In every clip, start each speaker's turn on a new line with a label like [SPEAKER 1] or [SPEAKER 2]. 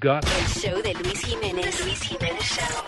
[SPEAKER 1] Got
[SPEAKER 2] El show de Luis Jiménez. Luis Jiménez Show.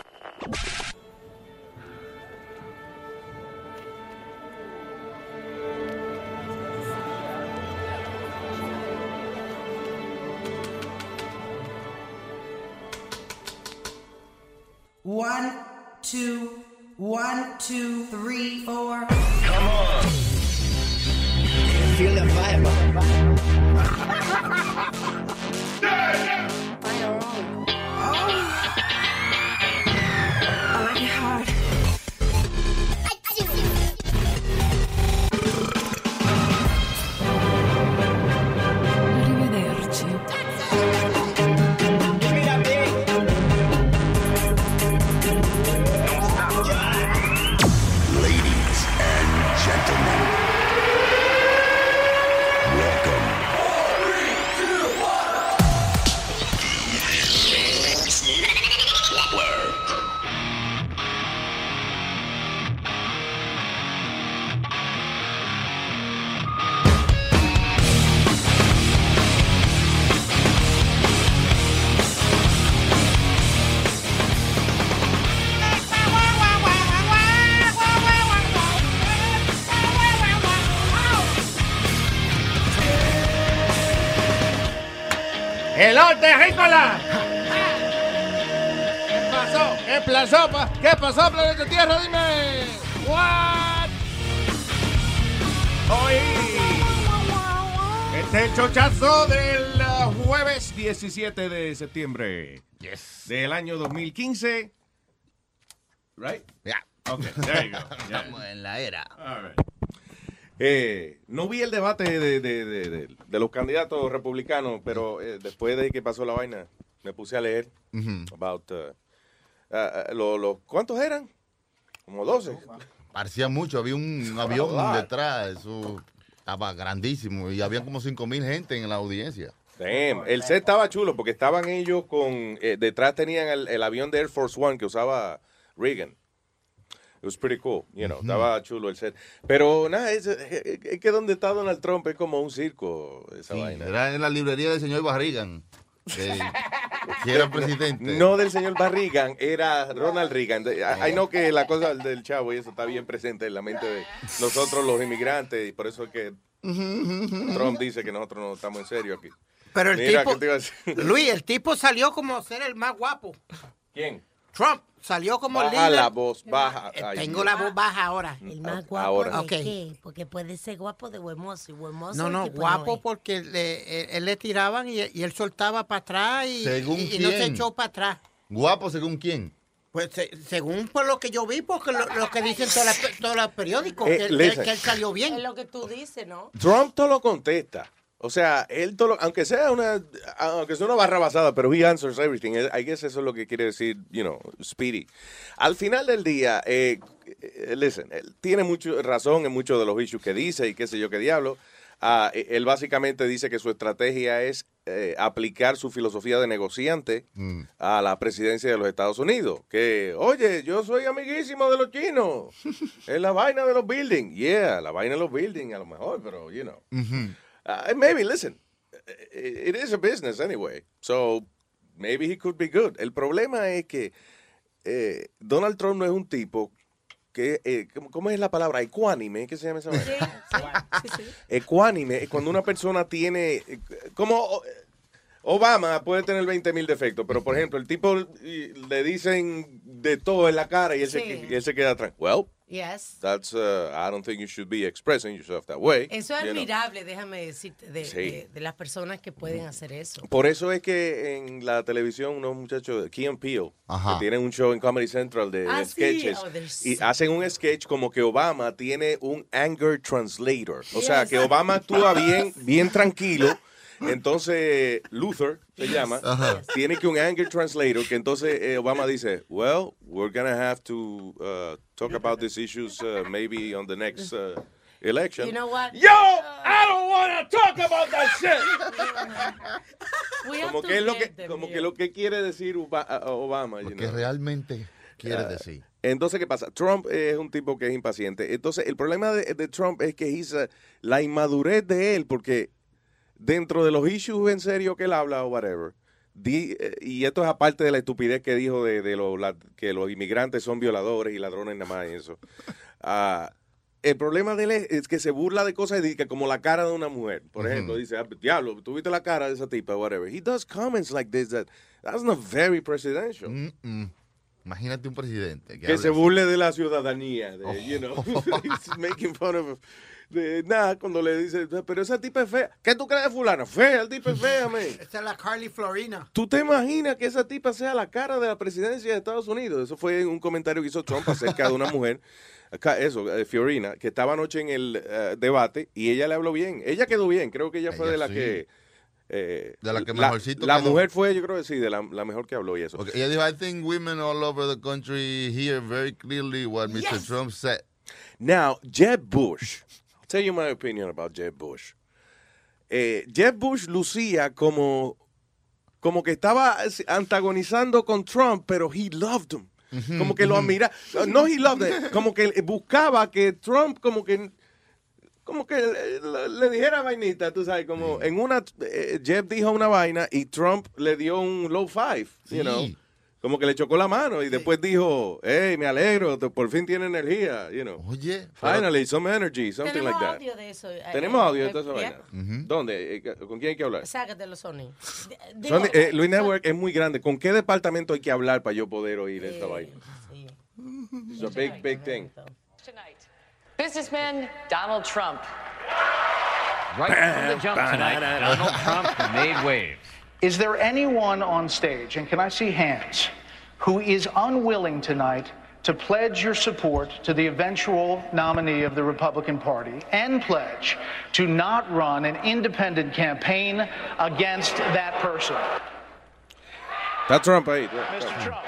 [SPEAKER 3] ¡Hello, terrícola! ¿Qué pasó? ¿Qué pasó? pa? ¿Qué pasó, planeta Tierra? Dime. What? Hoy. Este es el chochazo del uh, jueves 17 de septiembre.
[SPEAKER 4] Yes.
[SPEAKER 3] Del año 2015. Right?
[SPEAKER 4] Ya.
[SPEAKER 3] Okay, there you go. Yeah.
[SPEAKER 4] Estamos en la era.
[SPEAKER 3] All right. Eh, no vi el debate de, de- de- los candidatos republicanos, pero eh, después de que pasó la vaina, me puse a leer about, uh, uh, uh, lo- lo- ¿cuántos eran? Como 12.
[SPEAKER 4] Parecía mucho, había un avión detrás, eso estaba grandísimo y había como 5 mil gente en la audiencia.
[SPEAKER 3] Damn, el set estaba chulo porque estaban ellos con, eh, detrás tenían el, el avión de Air Force One que usaba Reagan. It was pretty cool, you know, estaba chulo el set. Pero nada, es, es- es que donde está Donald Trump es como un circo, esa
[SPEAKER 4] Sí,
[SPEAKER 3] vaina.
[SPEAKER 4] era en la librería del señor Barrigan, que, que era presidente.
[SPEAKER 3] No del señor Barrigan, era Ronald Reagan. Hay no que la cosa del chavo y eso está bien presente en la mente de nosotros los inmigrantes y por eso es que Trump dice que nosotros no estamos en serio aquí.
[SPEAKER 5] Pero el
[SPEAKER 3] Mira,
[SPEAKER 5] tipo. Luis, el tipo salió como ser el más guapo.
[SPEAKER 3] ¿Quién?
[SPEAKER 5] Trump salió como
[SPEAKER 3] Baja
[SPEAKER 5] líder.
[SPEAKER 3] la voz, baja.
[SPEAKER 5] Eh,
[SPEAKER 3] Ay,
[SPEAKER 5] Tengo la voz baja ahora.
[SPEAKER 6] El más guapo
[SPEAKER 3] Ahora.
[SPEAKER 6] de qué? Porque puede ser guapo de huemoso y huemoso.
[SPEAKER 5] No, no, guapo
[SPEAKER 6] es.
[SPEAKER 5] porque le, él, le tiraban y, y él soltaba para atrás y,
[SPEAKER 4] ¿Según
[SPEAKER 5] y- y no se echó para atrás.
[SPEAKER 4] Guapo según quién.
[SPEAKER 5] Pues se- según por lo que yo vi, porque lo, lo que dicen todos los periódicos,
[SPEAKER 3] Eh,
[SPEAKER 5] que, que él salió
[SPEAKER 6] Es
[SPEAKER 5] bien.
[SPEAKER 6] lo que tú dices, ¿no?
[SPEAKER 3] Trump todo lo contesta. O sea, él todo aunque sea una, aunque sea una barra basada, pero he answers everything. I guess eso es lo que quiere decir, you know, Speedy. Al final del día, eh, eh, listen, él tiene mucho razón en muchos de los issues que dice y qué sé yo qué diablo. Ah, eh, él básicamente dice que su estrategia es eh, aplicar su filosofía de negociante a la presidencia de los Estados Unidos. Que, oye, yo soy amiguísimo de los chinos. es la vaina de los buildings. Yeah, la vaina de los buildings a lo mejor, pero, you know. Uh, maybe, listen, it it is a business anyway. So, maybe he could be good. El problema es que eh, Donald Trump no es un tipo que, eh, ¿cómo- ¿cómo es la palabra? Ecuánime, ¿qué se llama esa vaina?
[SPEAKER 6] Sí, sí.
[SPEAKER 3] Ecuánime es cuando una persona tiene, eh, como eh, Obama puede tener 20 mil defectos, pero por ejemplo, el tipo le dicen de todo en la cara y él, se,
[SPEAKER 6] Sí.
[SPEAKER 3] y él se queda atrás. Well,
[SPEAKER 6] Yes.
[SPEAKER 3] that's, uh, I don't think you should be expressing yourself that way.
[SPEAKER 6] Eso es
[SPEAKER 3] you know.
[SPEAKER 6] admirable, déjame decirte, de,
[SPEAKER 3] Sí.
[SPEAKER 6] de- de las personas que pueden hacer eso.
[SPEAKER 3] Por eso es que en la televisión unos muchachos, Key and Peele,
[SPEAKER 4] Ajá.
[SPEAKER 3] que tienen un show en Comedy Central de, de
[SPEAKER 6] Ah, sí.
[SPEAKER 3] sketches,
[SPEAKER 6] Oh, there's-
[SPEAKER 3] y hacen un sketch como que Obama tiene un anger translator. O sea,
[SPEAKER 6] Yes.
[SPEAKER 3] que Obama actúa bien, bien tranquilo. Entonces, Luther se llama, tiene que un anger translator, que entonces eh, Obama dice, well, we're gonna have to uh, talk about these issues uh, maybe on the next uh, election.
[SPEAKER 6] You know what?
[SPEAKER 3] Yo, I don't want to talk about that shit. Como que es lo que, como que lo que quiere decir Obama. you
[SPEAKER 4] Lo que
[SPEAKER 3] know.
[SPEAKER 4] realmente quiere
[SPEAKER 3] Ah,
[SPEAKER 4] decir.
[SPEAKER 3] Entonces, ¿qué pasa? Trump es un tipo que es impaciente. Entonces, el problema de, de Trump es que he's, uh, la inmadurez de él, porque dentro de los issues en serio que él habla o whatever, di- eh, y esto es aparte de la estupidez que dijo de, de lo- la- que los inmigrantes son violadores y ladrones nada más y eso. Ah, el problema de él es, es que se burla de cosas que como la cara de una mujer. Por ejemplo, dice, ah, diablo, tú viste la cara de esa tipa, whatever. He does comments like this that that's not very presidential.
[SPEAKER 4] Mm-mm. Imagínate un presidente que,
[SPEAKER 3] se
[SPEAKER 4] así.
[SPEAKER 3] burle de la ciudadanía, de,
[SPEAKER 4] Oh.
[SPEAKER 3] you know, he's making fun of de nada cuando le dice, pero esa tipa es fea. ¿Qué tú crees de fulana? Fea, el tipo es fea, man.
[SPEAKER 5] Esta es la Carly Florina.
[SPEAKER 3] ¿Tú te imaginas que esa tipa sea la cara de la presidencia de Estados Unidos? Eso fue un comentario que hizo Trump acerca de una mujer, acá, eso, eh, Fiorina, que estaba anoche en el eh, debate y ella le habló bien. Ella quedó bien, creo que ella fue
[SPEAKER 4] Ella
[SPEAKER 3] de la
[SPEAKER 4] sí.
[SPEAKER 3] que... eh,
[SPEAKER 4] De la que
[SPEAKER 3] la,
[SPEAKER 4] mejorcito
[SPEAKER 3] La
[SPEAKER 4] quedó.
[SPEAKER 3] mujer fue, yo creo que sí, de la, la mejor que habló y eso.
[SPEAKER 4] Okay, ella dijo, I think women all over the country hear very clearly what Mr. Trump said.
[SPEAKER 3] Now, Jeb Bush. I'll tell you my opinion about Jeb Bush. Eh, Jeb Bush lucía como, como que estaba antagonizando con Trump, pero he loved him. Como que lo admira. No, he loved him. Como que buscaba que Trump, como que. Como que le, le- le dijera vainita, tú sabes, como en una, eh, Jeb dijo una vaina y Trump le dio un low five, you know. Como que le chocó la mano y después dijo, hey, me alegro, por fin tiene energía, you know.
[SPEAKER 4] Oye, pero-
[SPEAKER 3] Finally, some energy, something
[SPEAKER 6] Tenemos
[SPEAKER 3] like that.
[SPEAKER 6] audio de eso. eh,
[SPEAKER 3] Tenemos
[SPEAKER 6] eh,
[SPEAKER 3] audio de
[SPEAKER 6] eh,
[SPEAKER 3] toda esa
[SPEAKER 6] yeah.
[SPEAKER 3] vaina. ¿Dónde? Eh, ¿Con quién hay que hablar?
[SPEAKER 6] Sácatelo, Sony. Digo,
[SPEAKER 3] Sony, eh, Luis Network es muy grande. ¿Con qué departamento hay que hablar para yo poder oír esta
[SPEAKER 6] eh,
[SPEAKER 3] vaina?
[SPEAKER 6] sí.
[SPEAKER 3] It's a big, big thing.
[SPEAKER 1] Tonight. Businessman Donald Trump. Right from the jump tonight, Donald Trump made waves.
[SPEAKER 7] Is there anyone on stage, and can I see hands, who is unwilling tonight to pledge your support to the eventual nominee of the Republican Party and pledge to not run an independent campaign against that person?
[SPEAKER 3] That's Trump ahí.
[SPEAKER 7] Mr. Trump.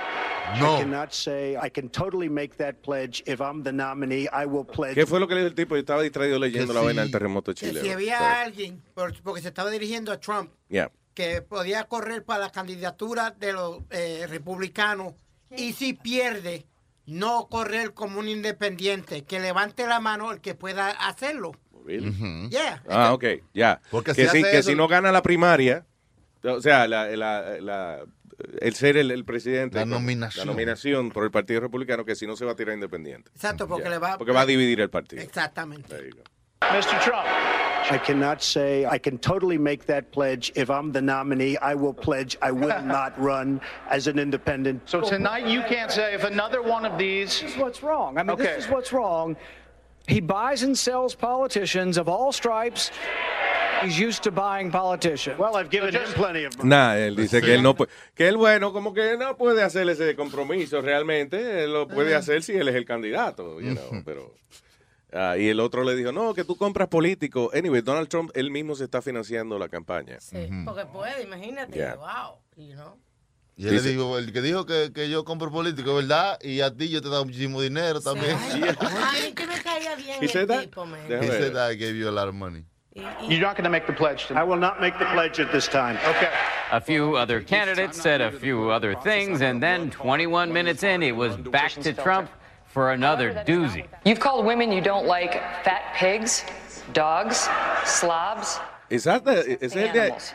[SPEAKER 8] I
[SPEAKER 4] no.
[SPEAKER 8] cannot say I can totally make that pledge. If I'm the nominee, I will pledge.
[SPEAKER 3] ¿Qué fue lo que le dijo el tipo? Yo estaba distraído leyendo
[SPEAKER 4] Que
[SPEAKER 3] la vaina
[SPEAKER 4] sí.
[SPEAKER 3] del terremoto de
[SPEAKER 5] Que
[SPEAKER 3] Chile.
[SPEAKER 5] si había
[SPEAKER 3] Sorry.
[SPEAKER 5] alguien, por- porque se estaba dirigiendo a Trump,
[SPEAKER 3] Yeah.
[SPEAKER 5] que podía correr para la candidatura de los eh, republicanos y si pierde, no correr como un independiente, que levante la mano el que pueda hacerlo.
[SPEAKER 3] Really?
[SPEAKER 5] Yeah.
[SPEAKER 3] Ah, ok, ya.
[SPEAKER 4] Porque
[SPEAKER 3] que
[SPEAKER 4] si
[SPEAKER 3] que
[SPEAKER 4] eso-
[SPEAKER 3] si no gana la primaria, o sea, la, la- la- el ser el, el presidente.
[SPEAKER 4] La nominación.
[SPEAKER 3] La nominación por el Partido Republicano, que si no se va a tirar independiente.
[SPEAKER 5] Exacto, porque
[SPEAKER 3] Ya.
[SPEAKER 5] le va
[SPEAKER 3] Porque va a dividir el partido.
[SPEAKER 5] Exactamente.
[SPEAKER 7] Mr. Trump.
[SPEAKER 8] I cannot say I can totally make that pledge. If I'm the nominee, I will pledge I will not run as an independent.
[SPEAKER 7] So tonight you can't say if another one of these.
[SPEAKER 9] This is what's wrong. I mean,
[SPEAKER 7] Okay.
[SPEAKER 9] this is what's wrong. He buys and sells politicians of all stripes. He's used to buying politicians.
[SPEAKER 8] Well, I've given him plenty of.
[SPEAKER 3] Nah, él dice que él no puede, que él bueno, como que no puede hacer ese compromiso realmente, él lo puede hacer si él es el candidato, you know, pero ah, y el otro le dijo, "No, que tú compras político." Anyway, Donald Trump él mismo se está financiando la campaña.
[SPEAKER 6] Sí, porque puede, imagínate.
[SPEAKER 3] Yeah.
[SPEAKER 6] Wow. You know.
[SPEAKER 4] Y él
[SPEAKER 3] Dice-
[SPEAKER 4] le dijo, el que dijo que, que yo compro político, ¿verdad? Y a ti yo te he dado muchísimo dinero también.
[SPEAKER 6] Ay, a mí que me caía bien
[SPEAKER 3] He said
[SPEAKER 6] el
[SPEAKER 3] that?
[SPEAKER 6] tipo, man.
[SPEAKER 4] He
[SPEAKER 3] ver.
[SPEAKER 4] said I gave you a lot of money.
[SPEAKER 6] Y- y-
[SPEAKER 7] You're not going to make the pledge
[SPEAKER 8] I will not make the pledge at this time.
[SPEAKER 7] Okay.
[SPEAKER 1] A few other candidates said a few other things, and then 21 minutes in, it was back to Trump for another doozy.
[SPEAKER 10] You've called women you don't like fat pigs, dogs, slobs,
[SPEAKER 3] Is that the- is
[SPEAKER 10] and
[SPEAKER 3] el
[SPEAKER 10] animals.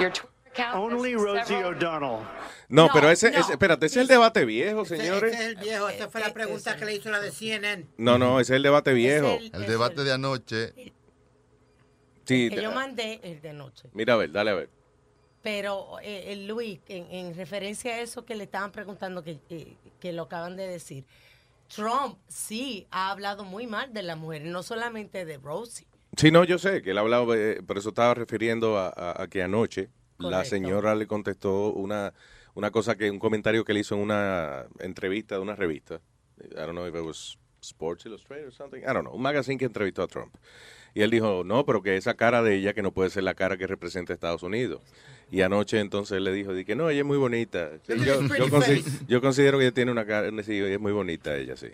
[SPEAKER 10] Your Twitter account has
[SPEAKER 8] Only Rosie O'Donnell.
[SPEAKER 3] No,
[SPEAKER 5] No,
[SPEAKER 3] pero ese,
[SPEAKER 5] no.
[SPEAKER 3] ese- espérate, ese es el debate viejo, señores.
[SPEAKER 5] ese es el viejo. Esa fue la pregunta que le hizo la de CNN.
[SPEAKER 3] No, no, ese es el debate viejo.
[SPEAKER 6] Es el-
[SPEAKER 4] debate
[SPEAKER 6] el-
[SPEAKER 4] de anoche.
[SPEAKER 3] Sí,
[SPEAKER 6] que yo mandé el de noche.
[SPEAKER 3] mira a ver, dale a ver.
[SPEAKER 6] Pero, eh, eh, Luis, en, en referencia a eso que le estaban preguntando, que, eh, que lo acaban de decir, Trump sí ha hablado muy mal de las mujeres, no solamente de Rosie.
[SPEAKER 3] Sí, no, yo sé que él hablaba, eh, por eso estaba refiriendo a, a- a que anoche la señora le contestó una, una cosa que, un comentario que le hizo en una entrevista de una revista. I don't know if it was Sports Illustrated or something. I don't know, un magazine que entrevistó a Trump. Y él dijo, no, pero que esa cara de ella que no puede ser la cara que representa a Estados Unidos. Y anoche entonces él le dijo, di que no, ella es muy bonita. Sí, yo, yo,
[SPEAKER 5] Pretty
[SPEAKER 3] consi-
[SPEAKER 5] face.
[SPEAKER 3] yo considero que ella tiene una cara, sí, ella es muy bonita ella, sí.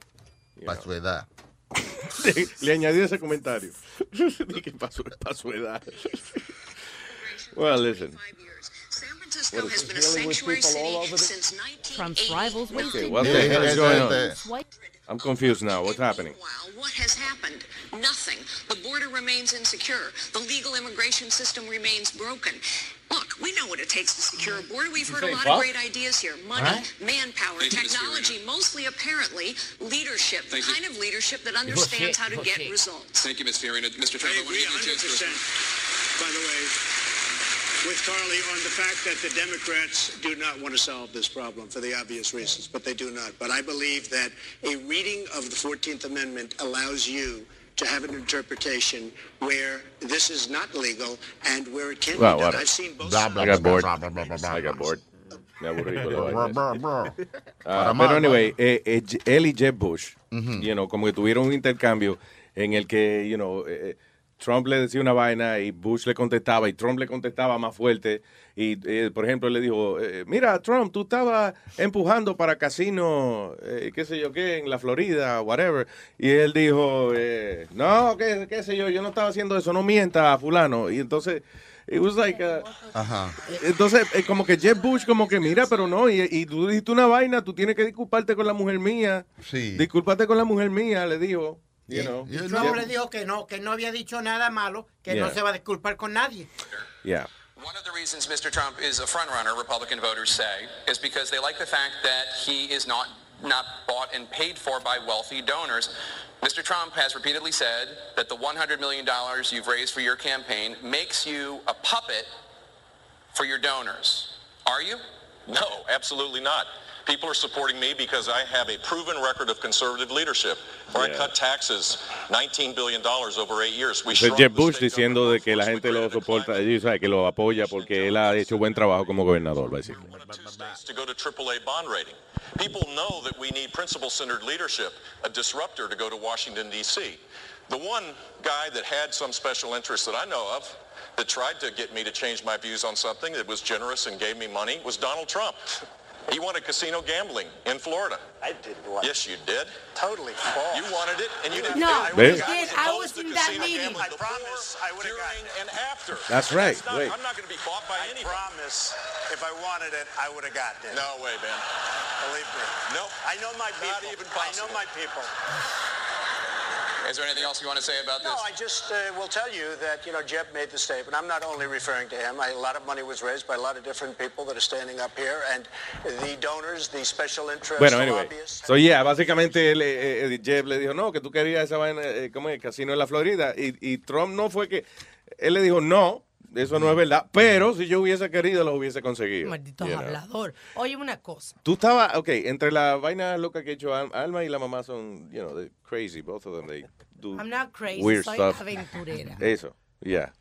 [SPEAKER 4] Para su edad.
[SPEAKER 3] Le, le añadí ese comentario. Dije, para su, pa' su edad. Well, listen.
[SPEAKER 2] Francisco has been a sanctuary city since
[SPEAKER 6] Trump's rivals
[SPEAKER 2] 1980.
[SPEAKER 3] Okay, what the hell is going on?
[SPEAKER 4] yeah.
[SPEAKER 3] I'm confused now. What's happening?
[SPEAKER 2] Meanwhile, what has happened? Nothing. The border remains insecure. The legal immigration system remains broken. Look,
[SPEAKER 11] We know what it takes to secure a border. We've heard a lot
[SPEAKER 12] fuck?
[SPEAKER 11] of great ideas here. Money,
[SPEAKER 12] Huh?
[SPEAKER 11] manpower,
[SPEAKER 12] Thank you, Ms.
[SPEAKER 11] technology, mostly apparently leadership, the
[SPEAKER 12] Thank you.
[SPEAKER 11] kind of leadership that understands how to get results.
[SPEAKER 12] Thank you, Ms. Fiorina. Mr. Trump, I, want to give you a chance to
[SPEAKER 13] by the way, with Carly on the fact that the Democrats do not want to solve this problem for the obvious reasons, but they do not. But I believe that a reading of the 14th Amendment allows you to have an interpretation where this is not legal and where it can
[SPEAKER 3] Well,
[SPEAKER 13] be done. I've seen both
[SPEAKER 3] I
[SPEAKER 13] sides.
[SPEAKER 3] got bored. I got bored. Me aburrí con la vaina esa.
[SPEAKER 4] Para más,
[SPEAKER 3] pero anyway,
[SPEAKER 4] ¿no?
[SPEAKER 3] eh, eh, él y Jeb Bush, you know, como que tuvieron un intercambio en el que, you know, eh, Trump le decía una vaina y Bush le contestaba y Trump le contestaba más fuerte. Y, eh, por ejemplo, le dijo, eh, mira, Trump, tú estabas empujando para casino, eh, qué sé yo qué, en la Florida, whatever. Y él dijo, eh, no, qué, qué sé yo, yo no estaba haciendo eso, no mienta, fulano. Y entonces, it was like... uh,
[SPEAKER 4] Ajá.
[SPEAKER 3] entonces, eh, como que Jeb Bush, como que mira, pero no, y, y tú dijiste una vaina, tú tienes que disculparte con la mujer mía.
[SPEAKER 4] Sí.
[SPEAKER 3] Disculparte con la mujer mía, le dijo. You know.
[SPEAKER 5] Y Trump le dijo que no, que no había dicho nada malo, que no
[SPEAKER 3] Yeah.
[SPEAKER 5] se va a disculpar con nadie.
[SPEAKER 3] Yeah.
[SPEAKER 12] One of the reasons Mr. Trump is a frontrunner, Republican voters say, is because they like the fact that he is not not bought and paid for by wealthy donors. Mr. Trump has repeatedly said that the $100 million you've raised for your campaign makes you a puppet for your donors. Are you?
[SPEAKER 14] No, absolutely not. People are supporting me because I have a proven record of conservative leadership, where I cut taxes $19 billion over eight years. We shrunk
[SPEAKER 3] Jeb Bush diciendo de que la gente lo soporta, y, sabe, que lo apoya porque él ha hecho buen trabajo como gobernador, básicamente.
[SPEAKER 14] to go to AAA bond rating. People know that we need principle-centered leadership, a disruptor to go to Washington, D.C. The one guy that had some special interest that I know of that tried to get me to change my views on something that was generous and gave me money was Donald Trump. He wanted casino gambling in Florida.
[SPEAKER 13] I didn't want
[SPEAKER 14] Yes, you did.
[SPEAKER 13] Totally false.
[SPEAKER 14] You wanted it, and you didn't
[SPEAKER 6] No,
[SPEAKER 14] do it.
[SPEAKER 3] we
[SPEAKER 14] The guy
[SPEAKER 6] did. I was in that meeting.
[SPEAKER 14] gambling
[SPEAKER 13] I promise I would have
[SPEAKER 14] during, and after.
[SPEAKER 3] That's
[SPEAKER 14] And
[SPEAKER 3] right.
[SPEAKER 14] not-
[SPEAKER 3] Wait.
[SPEAKER 14] I'm not going to be bought by
[SPEAKER 13] I
[SPEAKER 14] anybody.
[SPEAKER 13] promise if I wanted it, I would have gotten it.
[SPEAKER 14] No way, Ben.
[SPEAKER 13] Believe me.
[SPEAKER 14] No.
[SPEAKER 13] I know my people.
[SPEAKER 14] Not even possible.
[SPEAKER 13] I know my people.
[SPEAKER 12] Is there anything else you want to say about this?
[SPEAKER 13] No,
[SPEAKER 12] this?
[SPEAKER 13] I just uh, will tell you that, you know, Jeb made the statement. I'm not only referring to him. I, a lot of money was raised by a lot of different people that are standing up here. And the donors, the special interests,
[SPEAKER 3] Bueno,
[SPEAKER 13] the
[SPEAKER 3] anyway.
[SPEAKER 13] lobbyists.
[SPEAKER 3] So, yeah, básicamente él, eh, eh, Jeb le dijo, no, que tú querías esa vaina, eh, como el casino en la Florida. Y, y Trump no fue que, él le dijo, no, eso no es verdad, pero si yo hubiese querido, lo hubiese conseguido.
[SPEAKER 6] Maldito
[SPEAKER 3] You know.
[SPEAKER 6] hablador. Oye, una cosa.
[SPEAKER 3] Tú estabas, ok, entre la vaina loca que ha hecho Al- Alma y la mamá son, you know, they're crazy, both of them, they do
[SPEAKER 6] I'm not crazy,
[SPEAKER 3] weird
[SPEAKER 6] soy
[SPEAKER 3] stuff.
[SPEAKER 6] aventurera.
[SPEAKER 3] Eso, yeah.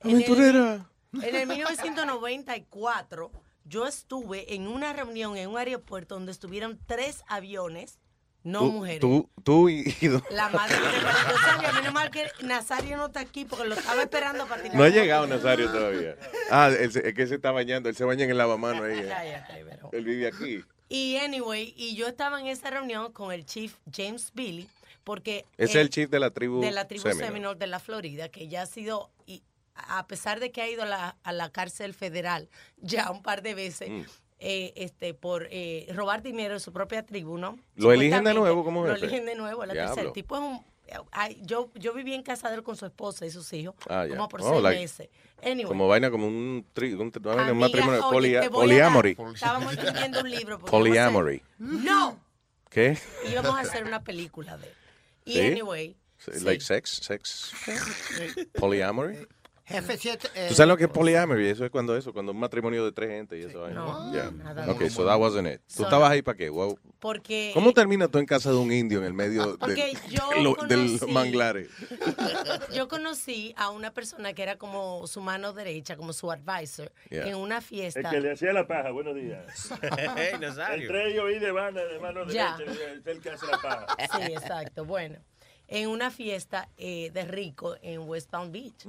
[SPEAKER 6] En el-
[SPEAKER 3] Aventurera.
[SPEAKER 6] En el 1994, yo estuve en una reunión en un aeropuerto donde estuvieron tres aviones, no
[SPEAKER 3] Tú-
[SPEAKER 6] mujeres.
[SPEAKER 3] Tú, tú y, y dos.
[SPEAKER 6] La madre de Nazario, menos mal que Nazario no está aquí porque lo estaba esperando para tirar.
[SPEAKER 3] No ha llegado Nazario todavía. Ah, es que se está bañando, él se baña en el lavamano ahí. eh. Él vive aquí.
[SPEAKER 6] Y anyway, y yo estaba en esa reunión con el chief James Billy, porque
[SPEAKER 3] es
[SPEAKER 6] él-
[SPEAKER 3] el chief de la tribu
[SPEAKER 6] de la tribu
[SPEAKER 3] Seminole.
[SPEAKER 6] Seminole de la Florida, que ya ha sido, y a pesar de que ha ido a la, a la cárcel federal ya un par de veces,
[SPEAKER 3] Mm.
[SPEAKER 6] Eh, este, por eh, robar dinero de su propia tribu, ¿no?
[SPEAKER 3] ¿Lo eligen de nuevo como
[SPEAKER 6] Lo eligen de nuevo, la
[SPEAKER 3] Diablo.
[SPEAKER 6] tercera. El tipo es un... ay, yo, yo viví en casa de él con su esposa y sus hijos,
[SPEAKER 3] Ah,
[SPEAKER 6] como por
[SPEAKER 3] Oh,
[SPEAKER 6] seis
[SPEAKER 3] like-
[SPEAKER 6] meses. Anyway,
[SPEAKER 3] Como vaina, como un, tri, un, una vaina, un matrimonio,
[SPEAKER 6] oye,
[SPEAKER 3] polia-
[SPEAKER 6] dar-
[SPEAKER 3] polyamory.
[SPEAKER 6] Estábamos escribiendo un libro.
[SPEAKER 3] Polyamory.
[SPEAKER 6] No,
[SPEAKER 3] ¿Qué?
[SPEAKER 6] íbamos a hacer una película de él. Y
[SPEAKER 3] ¿Sí?
[SPEAKER 6] anyway,
[SPEAKER 3] sí. Like sex, sex. Polyamory.
[SPEAKER 5] Jefe 7.
[SPEAKER 3] ¿Tú sabes lo que es polyamory? Eso es cuando eso, cuando un matrimonio de tres gente y eso. vaina.
[SPEAKER 6] No,
[SPEAKER 3] Yeah.
[SPEAKER 6] nada
[SPEAKER 3] Ok,
[SPEAKER 6] de
[SPEAKER 3] so that wasn't it. ¿Tú
[SPEAKER 6] So-
[SPEAKER 3] estabas ahí para qué? Wow.
[SPEAKER 6] porque...
[SPEAKER 3] ¿Cómo terminas tú en casa de un indio en el medio de lo- del
[SPEAKER 6] conocí-
[SPEAKER 3] manglares?
[SPEAKER 6] Yo conocí a una persona que era como su mano derecha, como su advisor,
[SPEAKER 3] Yeah.
[SPEAKER 6] en una fiesta.
[SPEAKER 15] El que le hacía la paja, buenos días.
[SPEAKER 16] Hey.
[SPEAKER 15] Entre ellos y de banda de mano derecha, el que hace la paja.
[SPEAKER 6] Sí, exacto. Bueno, en una fiesta eh, de rico en West Palm Beach.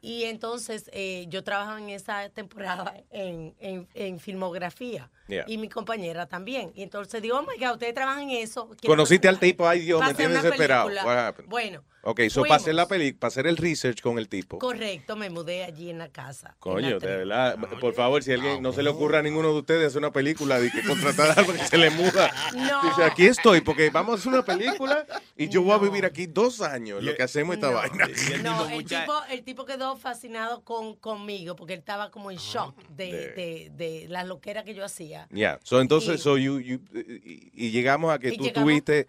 [SPEAKER 6] Y entonces eh, yo trabajaba en esa temporada en, en, en filmografía.
[SPEAKER 3] Yeah.
[SPEAKER 6] Y mi compañera también. Y entonces digo, oh my God, ustedes trabajan en eso.
[SPEAKER 3] Conociste al tipo, ay Dios, me tienes desesperado.
[SPEAKER 6] película.
[SPEAKER 3] What happened?
[SPEAKER 6] Bueno,
[SPEAKER 3] Ok, so para hacer la peli, para hacer el research con el tipo.
[SPEAKER 6] correcto, me mudé allí en la casa. la
[SPEAKER 3] Coño, de verdad, por favor, si alguien no se le ocurra a ninguno de ustedes hacer una película de que contratar a alguien que se le muda.
[SPEAKER 6] No.
[SPEAKER 3] Dice, aquí estoy, porque vamos a hacer una película y yo voy a vivir aquí dos años, lo que hacemos esta vaina.
[SPEAKER 6] No, el tipo, el tipo quedó quedó fascinado con, conmigo porque él estaba como en shock de, de, de la loquera que yo hacía.
[SPEAKER 3] Yeah. So, entonces,
[SPEAKER 6] Y-
[SPEAKER 3] so you, you- y, llegamos a que tú
[SPEAKER 6] llegamos-
[SPEAKER 3] estuviste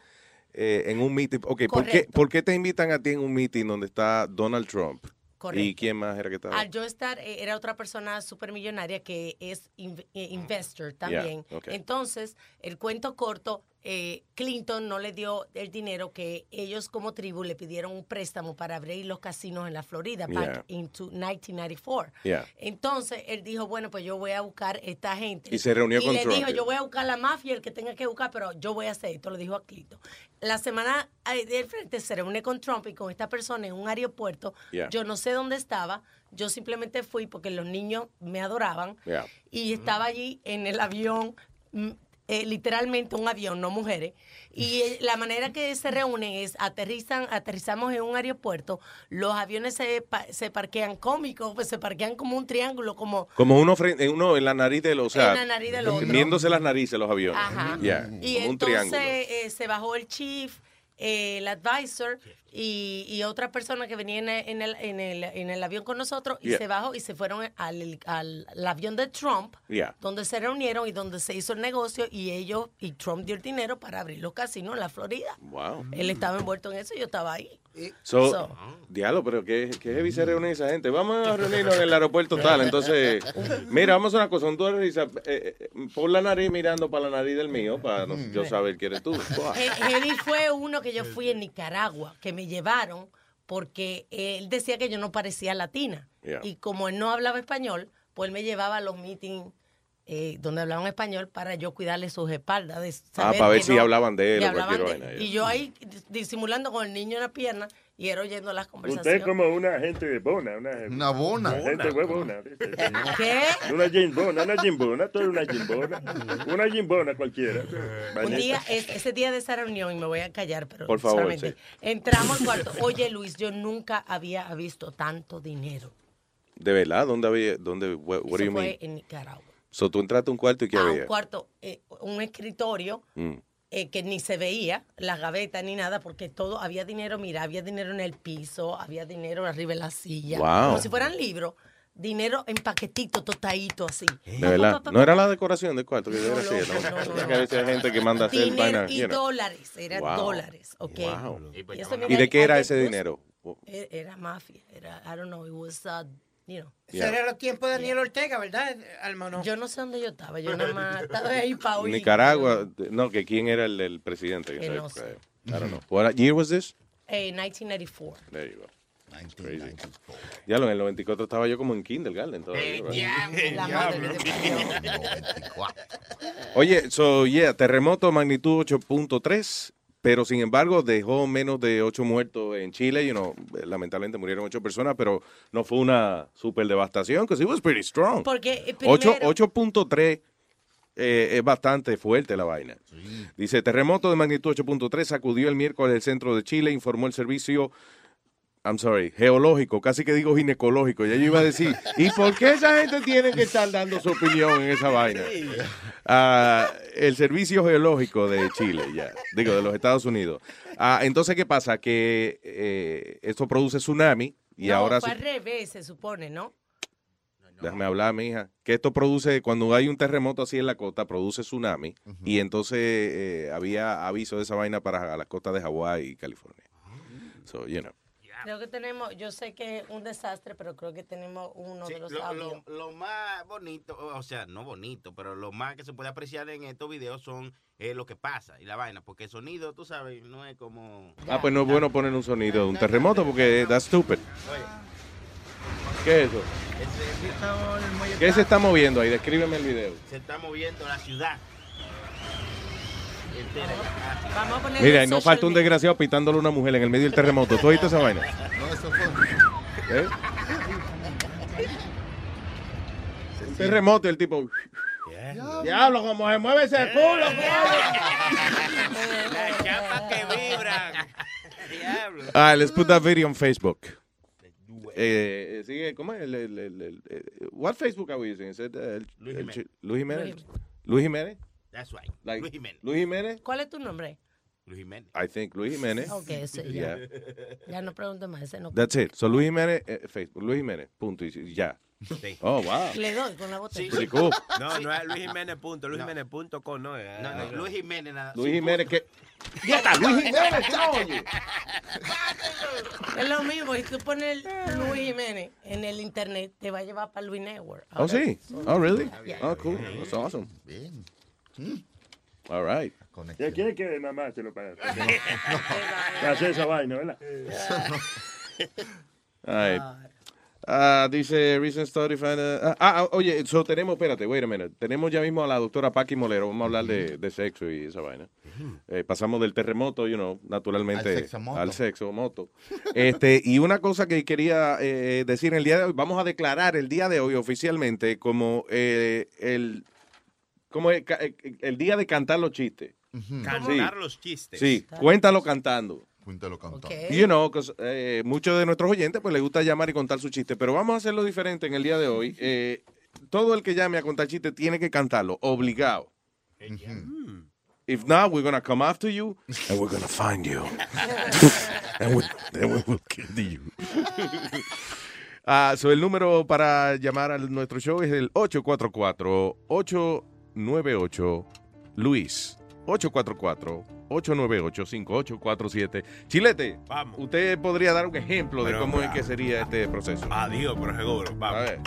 [SPEAKER 3] eh, en un meeting. Ok, ¿por qué. ¿por qué te invitan a ti en un meeting donde está Donald Trump?
[SPEAKER 6] Correcto.
[SPEAKER 3] ¿Y quién más era que estaba?
[SPEAKER 6] Al yo estar, eh, era otra persona supermillonaria que es in- eh, investor también. Entonces, el cuento corto, eh, Clinton no le dio el dinero que ellos como tribu le pidieron un préstamo para abrir los casinos en la Florida, back
[SPEAKER 3] Yeah.
[SPEAKER 6] into 1994.
[SPEAKER 3] Yeah.
[SPEAKER 6] Entonces, él dijo, bueno, pues yo voy a buscar esta gente.
[SPEAKER 3] Y se reunió
[SPEAKER 6] y
[SPEAKER 3] con
[SPEAKER 6] le
[SPEAKER 3] Trump.
[SPEAKER 6] dijo, yo voy a buscar la mafia, el que tenga que buscar, pero yo voy a hacer esto, lo dijo a Clinton. La semana del frente se reúne con Trump y con esta persona en un aeropuerto.
[SPEAKER 3] Yeah.
[SPEAKER 6] Yo no sé dónde estaba, yo simplemente fui porque los niños me adoraban y estaba allí en el avión, mm, eh, literalmente un avión, no mujeres. Y eh, la manera que se reúnen es aterrizan, aterrizamos en un aeropuerto, los aviones se, pa- se parquean cómicos, pues se parquean como un triángulo, como
[SPEAKER 3] Como uno, frente, uno en la nariz del, o sea,
[SPEAKER 6] En la nariz del otro.
[SPEAKER 3] viéndose las narices los aviones.
[SPEAKER 6] Ajá.
[SPEAKER 3] Yeah,
[SPEAKER 6] Y
[SPEAKER 3] como un
[SPEAKER 6] entonces
[SPEAKER 3] triángulo.
[SPEAKER 6] eh, se bajó el chief, eh, el advisor y, y otra persona que venía en el, en el, en el, en el avión con nosotros y
[SPEAKER 3] Yeah.
[SPEAKER 6] se bajó y se fueron al, al, al avión de Trump,
[SPEAKER 3] Yeah.
[SPEAKER 6] donde se reunieron y donde se hizo el negocio y ellos y Trump dio el dinero para abrir los casinos en la Florida.
[SPEAKER 3] Wow.
[SPEAKER 6] Él estaba envuelto en eso y yo estaba ahí.
[SPEAKER 3] So,
[SPEAKER 6] So-
[SPEAKER 3] diablo, pero qué, qué heavy se reúne esa gente. Vamos a reunirnos en el aeropuerto tal. Entonces, mira, vamos a una cosa. Tú eh, eh, pon la nariz mirando para la nariz del mío para no- yo saber quién eres tú.
[SPEAKER 6] He- Heavy fue uno que yo fui en Nicaragua, que me llevaron porque él decía que yo no parecía latina.
[SPEAKER 3] Yeah.
[SPEAKER 6] Y como él no hablaba español, pues él me llevaba a los meetings eh, donde hablaban español para yo cuidarle sus espaldas. de saber
[SPEAKER 3] Ah, para ver si hablaban de él o
[SPEAKER 6] hablaban de-
[SPEAKER 3] vaina.
[SPEAKER 6] Y yo ahí dis- disimulando con el niño en la pierna y era oyendo las
[SPEAKER 15] Usted
[SPEAKER 6] conversaciones.
[SPEAKER 15] es como una gente bona. Una,
[SPEAKER 4] Una bona.
[SPEAKER 15] Una gente huevona.
[SPEAKER 6] ¿Qué?
[SPEAKER 15] Una jimbona, una jimbona, tú eres una jimbona. Una jimbona cualquiera.
[SPEAKER 6] Un día, es- ese día de esa reunión, y me voy a callar, pero
[SPEAKER 3] Por favor,
[SPEAKER 6] solamente,
[SPEAKER 3] sí.
[SPEAKER 6] entramos al cuarto. Oye, Luis, yo nunca había visto tanto dinero.
[SPEAKER 3] De verdad, ¿dónde había? ¿Dónde? What, what do
[SPEAKER 6] Eso
[SPEAKER 3] you
[SPEAKER 6] fue
[SPEAKER 3] mean?
[SPEAKER 6] en Nicaragua.
[SPEAKER 3] So, tú entraste a un cuarto y ¿qué
[SPEAKER 6] a
[SPEAKER 3] había?
[SPEAKER 6] un cuarto, eh, un escritorio
[SPEAKER 3] Mm.
[SPEAKER 6] Eh, que ni se veía, las gavetas ni nada, porque todo, había dinero, mira, había dinero en el piso, había dinero arriba de la silla,
[SPEAKER 3] Wow.
[SPEAKER 6] como si fueran libros, dinero en paquetito, totadito, así.
[SPEAKER 3] De verdad. No era la decoración del cuarto que yo decía, ¿no? Es que a veces hay gente que manda hacer
[SPEAKER 6] Dinero
[SPEAKER 3] vaina.
[SPEAKER 6] y
[SPEAKER 3] you know.
[SPEAKER 6] dólares, eran
[SPEAKER 3] Wow.
[SPEAKER 6] dólares, ¿ok?
[SPEAKER 3] Wow.
[SPEAKER 6] Y, eso,
[SPEAKER 3] ¿Y de qué era ese
[SPEAKER 6] después-
[SPEAKER 3] dinero?
[SPEAKER 6] e- Era mafia, era, I don't know, it was, uh, you know.
[SPEAKER 5] Ese era los tiempos de Daniel Ortega, ¿verdad, hermano?
[SPEAKER 6] Yo no sé dónde yo estaba, yo nada más estaba ahí para oír.
[SPEAKER 3] Nicaragua, no, que quién era el, el presidente.
[SPEAKER 6] Que no
[SPEAKER 3] época. I don't know. What year was this?
[SPEAKER 6] Eh, 1994.
[SPEAKER 3] There you go. That's crazy. Ya lo en el 94 estaba yo como en kindergarten todavía. right?
[SPEAKER 6] La madre de
[SPEAKER 3] Oye, so yeah, terremoto magnitud 8.3, pero sin embargo dejó menos de 8 muertos en Chile, you know, lamentablemente murieron 8 personas, pero no fue una super devastación, because it was pretty strong.
[SPEAKER 6] Porque eh,
[SPEAKER 3] Ocho-
[SPEAKER 6] primero,
[SPEAKER 3] 8.3 eh, es bastante fuerte la vaina. Dice, terremoto de magnitud 8.3 sacudió el miércoles el centro de Chile, informó el servicio, I'm sorry, geológico, casi que digo ginecológico, ya yo iba a decir, ¿y por qué esa gente tiene que estar dando su opinión en esa vaina? Ah, el servicio geológico de Chile, ya, digo, de los Estados Unidos. Ah, entonces, ¿qué pasa? Que eh, esto produce tsunami y
[SPEAKER 6] no,
[SPEAKER 3] ahora...
[SPEAKER 6] fue
[SPEAKER 3] se-
[SPEAKER 6] al revés, se supone, ¿no?
[SPEAKER 3] Déjame hablar, mi hija. Que esto produce, cuando hay un terremoto así en la costa, produce tsunami. Y entonces eh, había aviso de esa vaina para las costas de Hawái y California. So, you know.
[SPEAKER 6] Creo que tenemos, yo sé que es un desastre, pero creo que tenemos uno
[SPEAKER 16] Sí,
[SPEAKER 6] de los
[SPEAKER 16] lo- lo más bonito, o sea, no bonito, pero lo más que se puede apreciar en estos videos son eh, lo que pasa y la vaina, porque el sonido, tú sabes, no es como...
[SPEAKER 3] Ah, pues no es bueno poner un sonido de un terremoto porque that's stupid. ¿Qué es eso? ¿Qué se está moviendo ahí? Descríbeme el video.
[SPEAKER 16] Se está moviendo la ciudad. Entera.
[SPEAKER 6] Vamos a poner
[SPEAKER 3] Mira, no falta un desgraciado pitándole a una mujer en el medio del terremoto. ¿Tú oíste esa vaina?
[SPEAKER 4] No, eso fue.
[SPEAKER 3] ¿Eh? Un terremoto y el tipo... Diablo, como se mueve ese culo,
[SPEAKER 16] Las chapas que vibran. Diablo.
[SPEAKER 3] Ah, let's put that video on Facebook. Eh, eh, sigue, ¿cómo es? El, el, el, el- eh, what Facebook are we using? Is it, uh, el-
[SPEAKER 16] Luis Jiménez.
[SPEAKER 3] Luis Jiménez.
[SPEAKER 6] Luis
[SPEAKER 3] Jiménez.
[SPEAKER 16] That's right.
[SPEAKER 3] Like,
[SPEAKER 16] Luis Jiménez.
[SPEAKER 3] Luis Jiménez.
[SPEAKER 6] ¿Cuál es tu nombre?
[SPEAKER 16] Luis Jiménez.
[SPEAKER 3] I think Luis Jiménez.
[SPEAKER 6] Ok, ese ya.
[SPEAKER 3] Yeah.
[SPEAKER 6] Ya no pregunte más, ese no.
[SPEAKER 3] That's it. So Luis Jiménez, eh, Facebook, Luis Jiménez, punto. Y ya.
[SPEAKER 16] Sí.
[SPEAKER 3] Oh, wow.
[SPEAKER 6] Le doy con la botella.
[SPEAKER 3] Pretty cool.
[SPEAKER 17] No, no es Luis Jiménez punto, Luis Jiménez punto com, no es.
[SPEAKER 16] No, no, Luis Jiménez nada.
[SPEAKER 3] Luis Jiménez, que. Ya está, Luis Jiménez, ¿qué no oye?
[SPEAKER 6] Es lo mismo, y tú pones Luis Jiménez en el internet, te va a llevar para Luis Network.
[SPEAKER 3] Oh, sí. Oh, really?
[SPEAKER 6] Yeah.
[SPEAKER 3] Oh, cool. That's awesome.
[SPEAKER 4] Bien.
[SPEAKER 3] All right.
[SPEAKER 15] Ya quiere que mamá se lo pague. Hacer esa vaina, ¿verdad?
[SPEAKER 3] All right. Ah, dice recent study find, ah, ah, oye, so tenemos, espérate, wait a minute. Tenemos ya mismo a la doctora Paqui Molero. Vamos a hablar de, de sexo y esa vaina. Eh, pasamos del terremoto, you know, naturalmente
[SPEAKER 4] Al
[SPEAKER 3] sexo moto. Este, y una cosa que quería eh, decir en el día de hoy, vamos a declarar el día de hoy oficialmente como eh, el como el, ca- el- el día de cantar los chistes.
[SPEAKER 17] Cantar
[SPEAKER 3] Sí.
[SPEAKER 17] los chistes.
[SPEAKER 3] Sí, cuéntalo cantando.
[SPEAKER 4] Cuéntalo cantando.
[SPEAKER 3] You know, eh, muchos de nuestros oyentes pues les gusta llamar y contar su chiste, pero vamos a hacerlo diferente en el día de hoy. Eh, todo el que llame a contar chiste tiene que cantarlo, obligado. If not, we're gonna come after you and we're gonna find you. and we, then we will kill you. Ah, so el número para llamar a nuestro show es el 844-898-LUIS. 844-898-5847. Chilete,
[SPEAKER 17] Vamos.
[SPEAKER 3] usted podría dar un ejemplo de
[SPEAKER 17] Pero,
[SPEAKER 3] cómo es que sería este proceso.
[SPEAKER 17] Adiós, pero seguro. Vamos.
[SPEAKER 3] A ver.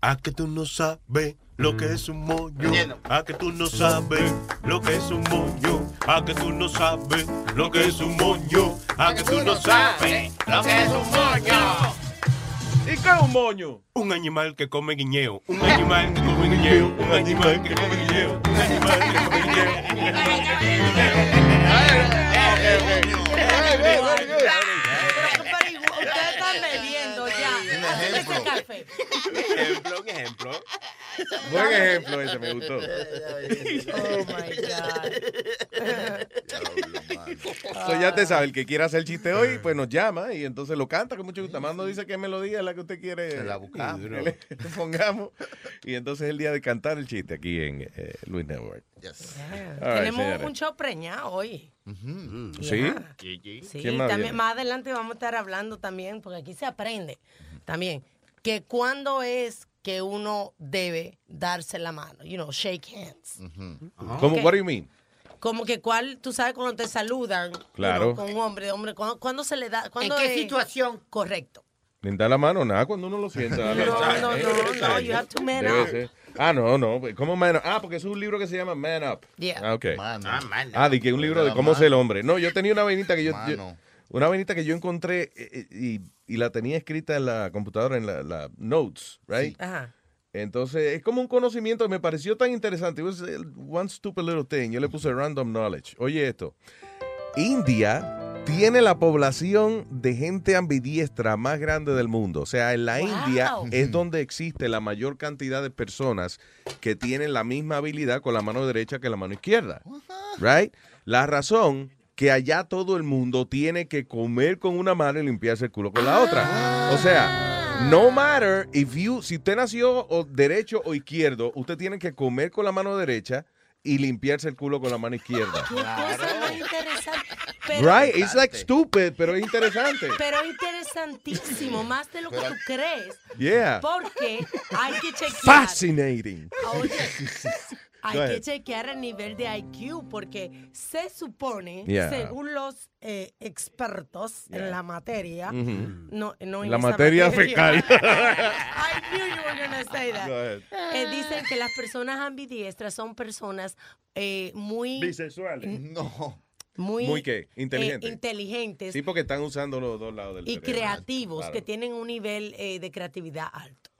[SPEAKER 17] A que tú no sabes lo que es un moño. A que tú no sabes lo que es un moño. A que tú no sabes lo que es un moño. A que tú no sabes lo que es un moño.
[SPEAKER 3] ¿Y qué es un moño?
[SPEAKER 17] Un animal que come guiñeo. Un animal que come guiñeo. Un animal que come guiñeo. Un animal que come
[SPEAKER 6] Ustedes están bebiendo ya. Café.
[SPEAKER 17] Un ejemplo, un ejemplo.
[SPEAKER 3] Buen ejemplo ese, me gustó.
[SPEAKER 6] Oh my God.
[SPEAKER 3] So, ya te sabe, el que quiera hacer el chiste hoy, pues nos llama y entonces lo canta con mucho gusto. Más nos dice qué melodía es la que usted quiere
[SPEAKER 4] Se la buscamos.
[SPEAKER 3] le pongamos. Y entonces es el día de cantar el chiste aquí en eh, Luis Network.
[SPEAKER 4] Yes.
[SPEAKER 3] All right,
[SPEAKER 6] Tenemos un show preñado hoy.
[SPEAKER 3] ¿Sí?
[SPEAKER 6] Sí,
[SPEAKER 3] ¿Quién más
[SPEAKER 6] también
[SPEAKER 3] viene?
[SPEAKER 6] más adelante vamos a estar hablando también, porque aquí se aprende también, que cuándo es que uno debe darse la mano, you know, shake hands.
[SPEAKER 3] ¿Cómo?
[SPEAKER 6] Ok.
[SPEAKER 3] What do you mean?
[SPEAKER 6] Como que cuál, tú sabes cuando te saludan,
[SPEAKER 3] Claro.
[SPEAKER 6] con un hombre, hombre, ¿cuándo, cuándo se le da? ¿cuándo
[SPEAKER 5] qué
[SPEAKER 6] es-
[SPEAKER 5] situación?
[SPEAKER 6] Correcto.
[SPEAKER 3] Ni da la mano, nada, cuando uno lo sienta. dale.
[SPEAKER 6] No, no, no, no, you have to man
[SPEAKER 3] Debe
[SPEAKER 6] up.
[SPEAKER 3] ser. Ah, no, no. ¿Cómo man up? Ah, porque es un libro que se llama Man Up.
[SPEAKER 6] Yeah.
[SPEAKER 3] Ah, ok.
[SPEAKER 4] Mano.
[SPEAKER 16] Ah, man.
[SPEAKER 3] Ah, de que es un libro de cómo ser el hombre. No, yo tenía una vainita que yo, yo- una vainita que yo encontré eh, eh, y, y la tenía escrita en la computadora en la, la notes, right?
[SPEAKER 6] Ajá.
[SPEAKER 3] Entonces, es como un conocimiento que me pareció tan interesante. It was eh, one stupid little thing. Yo le puse random knowledge. Oye esto. India tiene la población de gente ambidiestra más grande del mundo. O sea, en la
[SPEAKER 6] Wow.
[SPEAKER 3] India es donde existe la mayor cantidad de personas que tienen la misma habilidad con la mano derecha que la mano izquierda. Right? La razón que allá todo el mundo tiene que comer con una mano y limpiarse el culo con la otra. O sea, no matter if you, si usted nació o derecho o izquierdo, usted tiene que comer con la mano derecha y limpiarse el culo con la mano izquierda.
[SPEAKER 6] Qué cosa más interesante. Pero,
[SPEAKER 3] Right? It's like stupid, pero es interesante.
[SPEAKER 6] pero interesantísimo, más de lo que tú crees.
[SPEAKER 3] Yeah.
[SPEAKER 6] Porque hay que chequear.
[SPEAKER 3] Fascinating.
[SPEAKER 6] Oye, hay que chequear el nivel de IQ porque se supone,
[SPEAKER 3] Yeah.
[SPEAKER 6] según los eh, expertos en la materia,
[SPEAKER 3] Ujú.
[SPEAKER 6] no, no en
[SPEAKER 3] La materia fecal.
[SPEAKER 6] I knew you were gonna say that.
[SPEAKER 3] Go.
[SPEAKER 6] Eh, dicen que las personas ambidiestras son personas eh, muy,
[SPEAKER 15] Bisexuales.
[SPEAKER 4] No.
[SPEAKER 6] muy,
[SPEAKER 3] ¿Muy qué?
[SPEAKER 6] eh,
[SPEAKER 3] Inteligente.
[SPEAKER 6] inteligentes
[SPEAKER 3] Sí, porque están usando los dos lados del
[SPEAKER 6] y
[SPEAKER 3] cerebro.
[SPEAKER 6] creativos
[SPEAKER 3] Claro.
[SPEAKER 6] que tienen un nivel eh, de creatividad alto.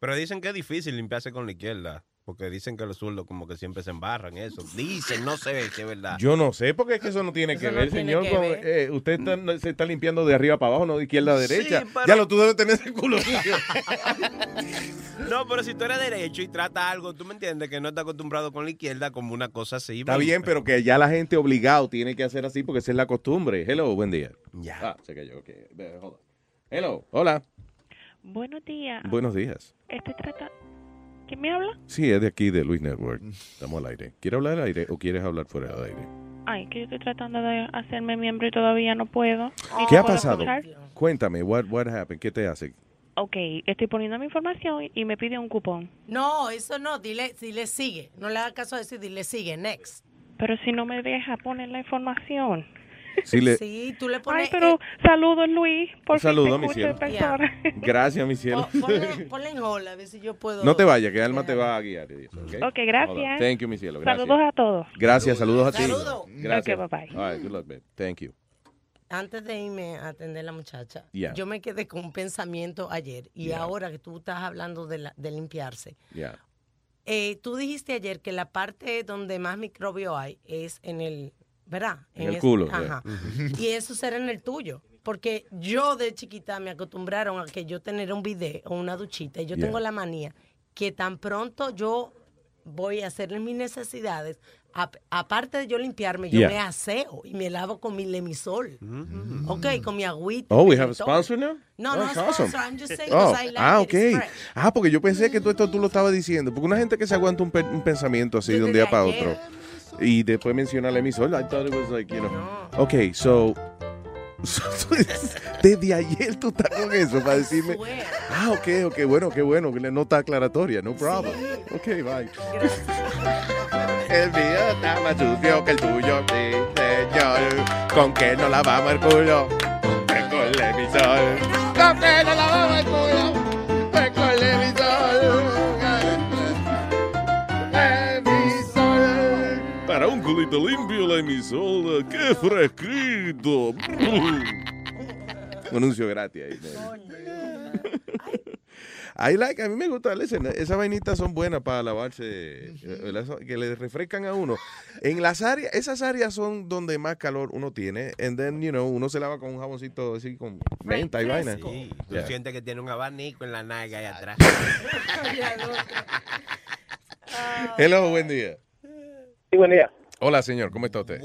[SPEAKER 17] Pero dicen que es difícil limpiarse con la izquierda. Porque dicen que los zurdos como que siempre se embarran eso. Dicen, no sé si es verdad.
[SPEAKER 3] Yo no sé, porque es que eso no tiene
[SPEAKER 6] Eso
[SPEAKER 3] que
[SPEAKER 6] no
[SPEAKER 3] ver,
[SPEAKER 6] tiene
[SPEAKER 3] señor.
[SPEAKER 6] que
[SPEAKER 3] con-
[SPEAKER 6] ver.
[SPEAKER 3] eh, usted está- se está limpiando de arriba para abajo, no de izquierda a
[SPEAKER 17] Sí,
[SPEAKER 3] derecha.
[SPEAKER 17] pero-
[SPEAKER 3] Ya lo tú debes tener ese culo sucio.
[SPEAKER 17] No, pero si tú eres derecho y trata algo, tú me entiendes que no estás acostumbrado con la izquierda como una cosa así.
[SPEAKER 3] Está bien, pero que ya la gente obligado tiene que hacer así porque esa es la costumbre. Hello, buen día.
[SPEAKER 17] Ya.
[SPEAKER 3] Ah, se cayó. ok. Hello, hola.
[SPEAKER 18] Buenos días.
[SPEAKER 3] Buenos días.
[SPEAKER 18] Estoy tratando. ¿Quién me habla?
[SPEAKER 3] Sí, es de aquí, de Luis Network. Estamos al aire. ¿Quieres hablar al aire o quieres hablar fuera del aire?
[SPEAKER 18] Ay, que yo estoy tratando de hacerme miembro y todavía no puedo. ¿Y
[SPEAKER 3] ¿Qué
[SPEAKER 18] no
[SPEAKER 3] ha
[SPEAKER 18] puedo
[SPEAKER 3] pasado?
[SPEAKER 18] escuchar?
[SPEAKER 3] Cuéntame, what, what happened? ¿Qué te hace?
[SPEAKER 18] Ok, estoy poniendo mi información y me pide un cupón.
[SPEAKER 6] No, eso no, dile, dile sigue. No le hagas caso a decir, dile sigue, next.
[SPEAKER 18] Pero si no me deja poner la información.
[SPEAKER 3] Sí, le-
[SPEAKER 6] Sí, tú le pones...
[SPEAKER 18] Ay, pero saludos, Luis. Por
[SPEAKER 3] saludo, mi cielo.
[SPEAKER 18] persona.
[SPEAKER 3] Gracias, mi cielo.
[SPEAKER 6] Ponle, ponle en hola, a ver si yo puedo...
[SPEAKER 3] No te vayas, que Alma te va a guiar. ¿ok?
[SPEAKER 18] Ok, gracias.
[SPEAKER 3] Thank you, mi cielo. Gracias.
[SPEAKER 18] Saludos a todos.
[SPEAKER 3] Gracias, saludos a ti.
[SPEAKER 6] Saludos.
[SPEAKER 3] Gracias.
[SPEAKER 18] Ok, bye-bye.
[SPEAKER 3] All right, good luck, babe. Thank you.
[SPEAKER 6] Antes de irme a atender a la muchacha,
[SPEAKER 3] Yeah.
[SPEAKER 6] yo me quedé con un pensamiento ayer y
[SPEAKER 3] Yeah.
[SPEAKER 6] ahora que tú estás hablando de, la- de limpiarse.
[SPEAKER 3] Yeah.
[SPEAKER 6] Eh, tú dijiste ayer que la parte donde más microbio hay es en el, ¿verdad?
[SPEAKER 3] En el
[SPEAKER 6] ese-
[SPEAKER 3] culo,
[SPEAKER 6] Ajá.
[SPEAKER 3] yeah.
[SPEAKER 6] Y eso será en el tuyo. Porque yo de chiquita me acostumbraron a que yo tener un bidet o una duchita. Y yo
[SPEAKER 3] Yeah.
[SPEAKER 6] tengo la manía que tan pronto yo voy a hacer mis necesidades, ap- aparte de yo limpiarme, yo
[SPEAKER 3] Yeah.
[SPEAKER 6] me aseo y me lavo con mi lemisol. Ok, con mi agüita.
[SPEAKER 3] Oh, we have a sponsor now?
[SPEAKER 6] No,
[SPEAKER 3] Oh,
[SPEAKER 6] no sponsor.
[SPEAKER 3] awesome.
[SPEAKER 6] I'm just saying
[SPEAKER 3] Oh,
[SPEAKER 6] I like
[SPEAKER 3] ah, ok. Ah, porque yo pensé que tú esto tú lo estabas diciendo. Porque una gente que se aguanta un, pe- un pensamiento así de un día para
[SPEAKER 6] ayer.
[SPEAKER 3] otro y después menciona la emisora. I thought it was like, you know. Ok, so. Desde ayer tú estás con eso para decirme. Ah, ok, ok, bueno, qué bueno, que la nota aclaratoria, no problem. Ok, bye. El mío está más sucio que el tuyo, sí, señor. ¿Con qué no lavamos el culo? Con el emisor. ¿Con qué no lavamos Limpio, la emisora, qué fresquito. Un anuncio gratis ahí. I like, a mí me gusta, listen, esas vainitas son buenas para lavarse, eh, que le refrescan a uno. En las áreas, esas áreas son donde más calor uno tiene, and then, you know, uno se lava con un jaboncito así con menta y vaina.
[SPEAKER 19] Sí, tú
[SPEAKER 3] Yeah.
[SPEAKER 19] sientes que tiene un abanico en la nalga ahí atrás.
[SPEAKER 3] Hello, buen día.
[SPEAKER 20] Sí, buen día.
[SPEAKER 3] Hola, señor, ¿cómo está usted?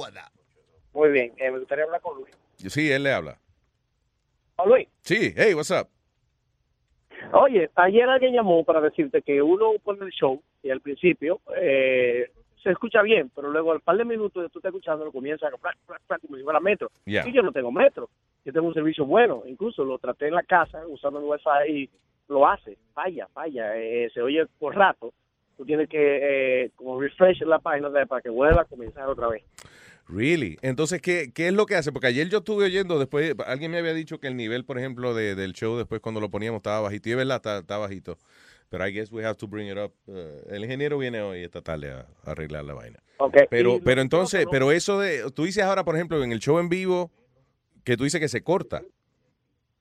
[SPEAKER 20] Muy bien. Eh, me gustaría hablar con Luis.
[SPEAKER 3] Sí, él le habla.
[SPEAKER 20] Oh, Luis.
[SPEAKER 3] Sí, hey, what's up?
[SPEAKER 20] Oye, ayer alguien llamó para decirte que uno pone el show y al principio eh, se escucha bien, pero luego al par de minutos de tú estás escuchando lo comienza a plac, plac, plac, como si fuera metro.
[SPEAKER 3] Yeah.
[SPEAKER 20] Y yo no tengo metro. Yo tengo un servicio bueno. Incluso lo traté en la casa usando el wifi y lo hace. Falla, falla. Eh, se oye por rato. Tú tienes que eh, como refresh la página de- para que vuelva a comenzar otra vez.
[SPEAKER 3] Really? Entonces, ¿qué, ¿qué es lo que hace? Porque ayer yo estuve oyendo, después, alguien me había dicho que el nivel, por ejemplo, de- del show después cuando lo poníamos estaba bajito. Y es verdad, está, está bajito. Pero I guess we have to bring it up. Uh, el ingeniero viene hoy esta tarde a, a arreglar la vaina.
[SPEAKER 20] Ok,
[SPEAKER 3] Pero, pero entonces, pero eso de, tú dices ahora, por ejemplo, en el show en vivo, que tú dices que se corta.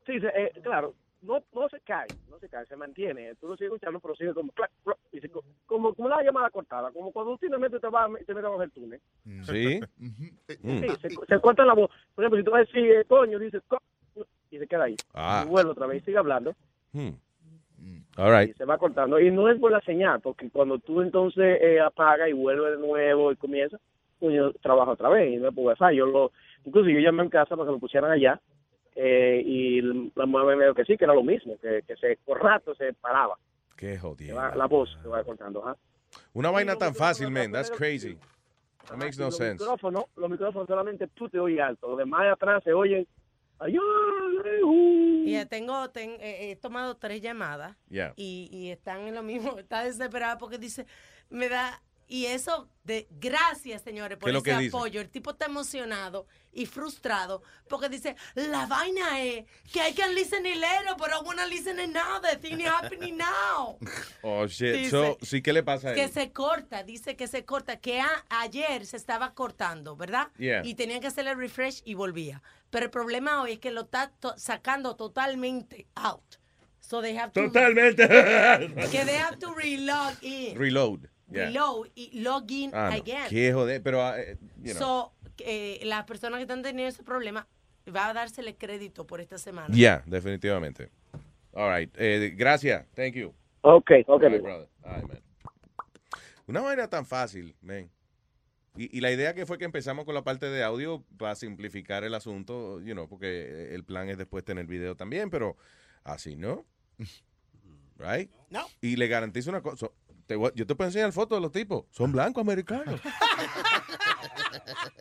[SPEAKER 20] Sí, eh, claro, no, no se cae, no se cae, se mantiene. Tú lo sigues escuchando, pero sigue como, clac, clac, y se co- como, como una llamada cortada, como cuando últimamente te vas te metes bajo el túnel.
[SPEAKER 3] ¿Sí? Mm.
[SPEAKER 20] Sí, se, se corta la voz. Por ejemplo, si tú vas a decir, eh, coño, dices, co- y se queda ahí.
[SPEAKER 3] Ah.
[SPEAKER 20] Y vuelve otra vez y sigue hablando.
[SPEAKER 3] Hmm. All right.
[SPEAKER 20] Y se va cortando. Y no es buena señal, porque cuando tú entonces eh, apagas y vuelve de nuevo y comienza, coño, trabaja otra vez. Y no es por wifi. Yo lo, incluso yo llamé en casa para que lo pusieran allá. Eh, y la mujer me dijo que sí, que era lo mismo, que, que se, por rato se paraba.
[SPEAKER 3] Qué jodido.
[SPEAKER 20] va- la voz se va cortando. ajá.
[SPEAKER 3] Una vaina tan fácil, man. That's crazy. That makes no
[SPEAKER 20] los
[SPEAKER 3] sense.
[SPEAKER 20] Micrófonos, los micrófonos solamente tú te oyes alto. Los demás de atrás se oyen. Uh.
[SPEAKER 6] Y ya tengo, ten- eh, he tomado tres llamadas
[SPEAKER 3] Yeah.
[SPEAKER 6] y, y están en lo mismo. Está desesperada porque dice, me da. Y eso, de gracias, señores, por
[SPEAKER 3] ¿Qué es lo
[SPEAKER 6] ese
[SPEAKER 3] que dice?
[SPEAKER 6] apoyo. El tipo está emocionado y frustrado porque dice: La vaina es que I can listen later, but I wanna listen it now. The thing is happening now.
[SPEAKER 3] Oh, shit.
[SPEAKER 6] Dice
[SPEAKER 3] So, sí, ¿qué le pasa a
[SPEAKER 6] Que
[SPEAKER 3] él?
[SPEAKER 6] se corta, dice que se corta, que a- ayer se estaba cortando, ¿verdad?
[SPEAKER 3] Yeah.
[SPEAKER 6] Y tenían que hacerle refresh y volvía. Pero el problema hoy es que lo está to- sacando totalmente out. So they have to
[SPEAKER 15] Totalmente.
[SPEAKER 6] que they have to relog in.
[SPEAKER 3] Reload. Yeah.
[SPEAKER 6] Y log in
[SPEAKER 3] Ah, no.
[SPEAKER 6] again.
[SPEAKER 3] Qué joder, pero, ah, eh, you know.
[SPEAKER 6] So, eh, las personas que están teniendo ese problema va a dársele crédito por esta semana.
[SPEAKER 3] Yeah, definitivamente. All right. Eh, gracias. Thank you.
[SPEAKER 20] Ok, ok.
[SPEAKER 3] All right, brother. All right, man. Una vaina tan fácil, man. Y, y la idea que fue que empezamos con la parte de audio para simplificar el asunto, you know, porque el plan es después tener video también, pero así no. Right?
[SPEAKER 5] No.
[SPEAKER 3] Y le garantizo una cosa. Te voy- yo te puedo enseñar fotos de los tipos. Son blancos americanos.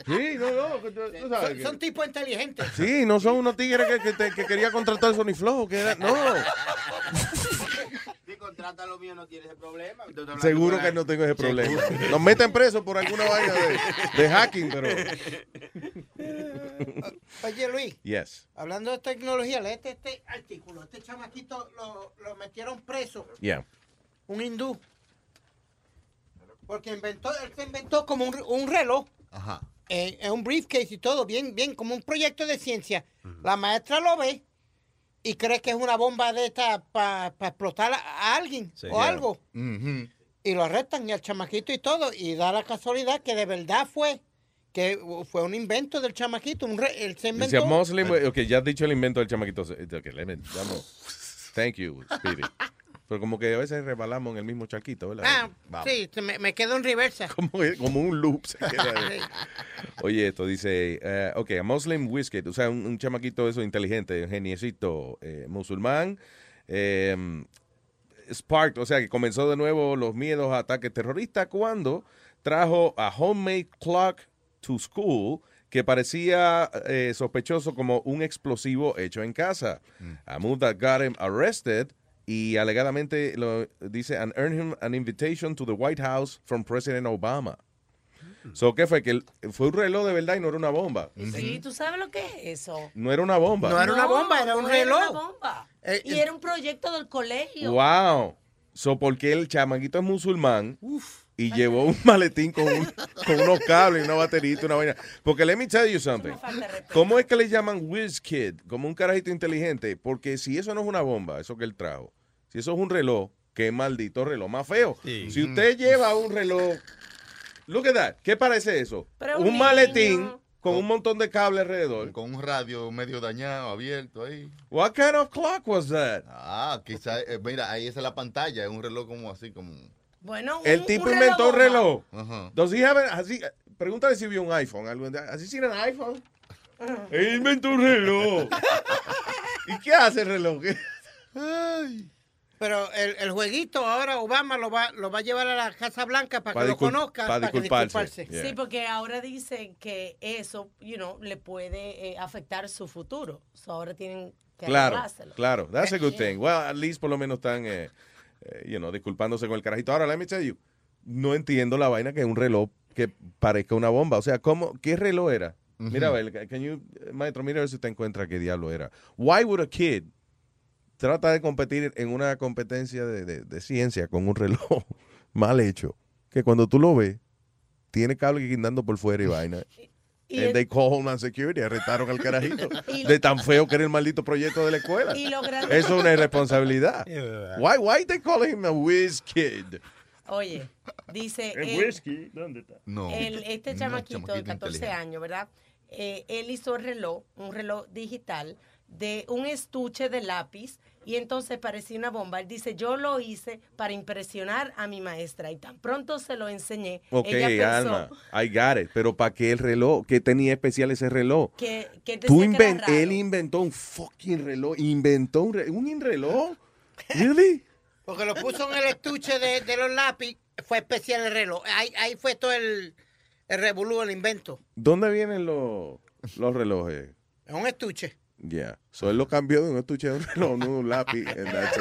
[SPEAKER 3] Sí, no, no, que tú- tú sabes
[SPEAKER 5] Son,
[SPEAKER 3] que-
[SPEAKER 5] son tipos inteligentes.
[SPEAKER 3] Sí, no son unos tigres que, que, te- que quería contratar Sony Flow, que era, no.
[SPEAKER 16] Si contrata lo mío no tiene ese problema.
[SPEAKER 3] Seguro que no tengo ese problema.
[SPEAKER 16] Seguro.
[SPEAKER 3] Nos meten presos por alguna vaina de, de hacking, pero.
[SPEAKER 5] Oye, Luis,
[SPEAKER 3] Yes.
[SPEAKER 5] hablando de tecnología, léete este artículo. Este chamaquito lo, lo metieron preso,
[SPEAKER 3] Yeah.
[SPEAKER 5] un hindú. Porque inventó, él se inventó como un, un reloj.
[SPEAKER 4] Ajá.
[SPEAKER 5] eh, es un briefcase y todo, bien, bien, como un proyecto de ciencia. La maestra lo ve y cree que es una bomba de esta para explotar a, alguien
[SPEAKER 4] Sí.
[SPEAKER 5] o
[SPEAKER 4] Yeah.
[SPEAKER 5] algo. Y lo arrestan y al chamaquito y todo. Y da la casualidad que de verdad fue que fue un invento del chamaquito. Un re- él se inventó.
[SPEAKER 3] Dice Muslim, ok, ya has dicho el invento del chamaquito. Ok, let me- vamos. Thank you, Speedy. Pero como que a veces rebalamos en el mismo charquito, ¿verdad?
[SPEAKER 5] Ah,
[SPEAKER 3] Vamos.
[SPEAKER 5] sí, me, me quedo en reversa.
[SPEAKER 3] Como, como un loop se queda ahí.
[SPEAKER 5] Sí.
[SPEAKER 3] Oye, esto dice, eh, ok, a Muslim Whisket, o sea, un, un chamaquito eso inteligente, un geniecito eh, musulmán, eh, sparked, o sea, que comenzó de nuevo los miedos a ataques terroristas cuando trajo a homemade clock to school que parecía eh, sospechoso como un explosivo hecho en casa. A move that got him arrested y alegadamente lo dice and earned him an invitation to the White House from President Obama. So, ¿qué fue? Que el- fue un reloj de verdad y no era una bomba.
[SPEAKER 6] Sí, ¿tú sabes lo que es eso?
[SPEAKER 3] No era una bomba.
[SPEAKER 5] No era una bomba, era un
[SPEAKER 6] no
[SPEAKER 5] reloj.
[SPEAKER 6] Era una bomba.
[SPEAKER 5] Eh,
[SPEAKER 6] y era un proyecto del colegio.
[SPEAKER 3] Wow. So, porque el chamaquito es musulmán y llevó un maletín con, un- con unos cables y una baterita, una vaina. Porque let me tell you something. ¿Cómo es que le llaman Whiz Kid? Como un carajito inteligente. Porque si eso no es una bomba, eso que él trajo, si eso es un reloj, qué maldito reloj más feo. Si usted lleva un reloj, look at that, ¿qué parece eso?
[SPEAKER 4] Pero
[SPEAKER 3] un
[SPEAKER 4] un
[SPEAKER 3] maletín con un montón de cables alrededor.
[SPEAKER 4] Con un radio medio dañado, abierto ahí.
[SPEAKER 3] What kind of clock was that?
[SPEAKER 4] Ah, quizá, eh, mira, ahí esa es la pantalla, es un reloj como así, como...
[SPEAKER 6] Bueno,
[SPEAKER 3] El
[SPEAKER 6] un-
[SPEAKER 3] tipo
[SPEAKER 6] un
[SPEAKER 3] inventó un reloj.
[SPEAKER 4] Ajá.
[SPEAKER 3] Does he have an- has he- pregúntale si vio un iPhone. ¿Has seen an iPhone? Él inventó un reloj. ¿Y qué hace el reloj?
[SPEAKER 5] Pero el, el jueguito ahora Obama lo va, lo va a llevar a la Casa Blanca para
[SPEAKER 3] Pa'
[SPEAKER 5] que lo conozca,
[SPEAKER 3] pa'
[SPEAKER 5] para que
[SPEAKER 3] disculparse.
[SPEAKER 5] disculparse.
[SPEAKER 6] Sí, porque ahora dicen que eso, you know, le puede eh, afectar su futuro. So ahora tienen que
[SPEAKER 3] Claro,
[SPEAKER 6] arreglárselo.
[SPEAKER 3] claro. That's a good thing. Well, at least por lo menos están, eh, eh, you know, disculpándose con el carajito. Ahora, let me tell you, no entiendo la vaina que es un reloj que parezca una bomba. O sea, ¿cómo, ¿qué reloj era? Mira, a ver, can you, maestro, mira a ver si usted encuentra qué diablo era. Why would a kid trata de competir en una competencia de, de- de ciencia con un reloj mal hecho? Que cuando tú lo ves, tiene cable guindando por fuera y vaina.
[SPEAKER 6] Y
[SPEAKER 3] And
[SPEAKER 6] el-
[SPEAKER 3] they call Homeland Security, arrestaron al carajito.
[SPEAKER 6] Y-
[SPEAKER 3] de tan feo que era el maldito proyecto de la escuela.
[SPEAKER 6] Y lo grande-
[SPEAKER 3] Eso es una irresponsabilidad. Why, why they call him a whiz kid?
[SPEAKER 6] Oye, dice...
[SPEAKER 15] ¿El whisky? ¿Dónde está?
[SPEAKER 3] No.
[SPEAKER 6] el- este
[SPEAKER 3] No,
[SPEAKER 6] chamaquito, de
[SPEAKER 3] chamaquito
[SPEAKER 6] 14
[SPEAKER 3] inteligente.
[SPEAKER 6] años, ¿verdad? Eh, él hizo el reloj, un reloj digital de un estuche de lápiz y entonces parecía una bomba. Él dice, yo lo hice para impresionar a mi maestra y tan pronto se lo enseñé.
[SPEAKER 3] Ok,
[SPEAKER 6] ella pensó
[SPEAKER 3] Alma, I got it. Pero ¿para qué el reloj? ¿Qué tenía especial ese reloj?
[SPEAKER 6] que, que él
[SPEAKER 3] Tú
[SPEAKER 6] decía que era
[SPEAKER 3] inven-
[SPEAKER 6] raro.
[SPEAKER 3] él inventó un fucking reloj. Inventó un, re- un reloj. Really?
[SPEAKER 5] Porque lo puso en el estuche de, de los lápiz, fue especial el reloj. Ahí, ahí fue todo el, el revolú, el invento.
[SPEAKER 3] ¿Dónde vienen los, los relojes?
[SPEAKER 5] Es un estuche.
[SPEAKER 3] Yeah. So él lo cambió de un estuche a un reloj, no un lápiz. And that's.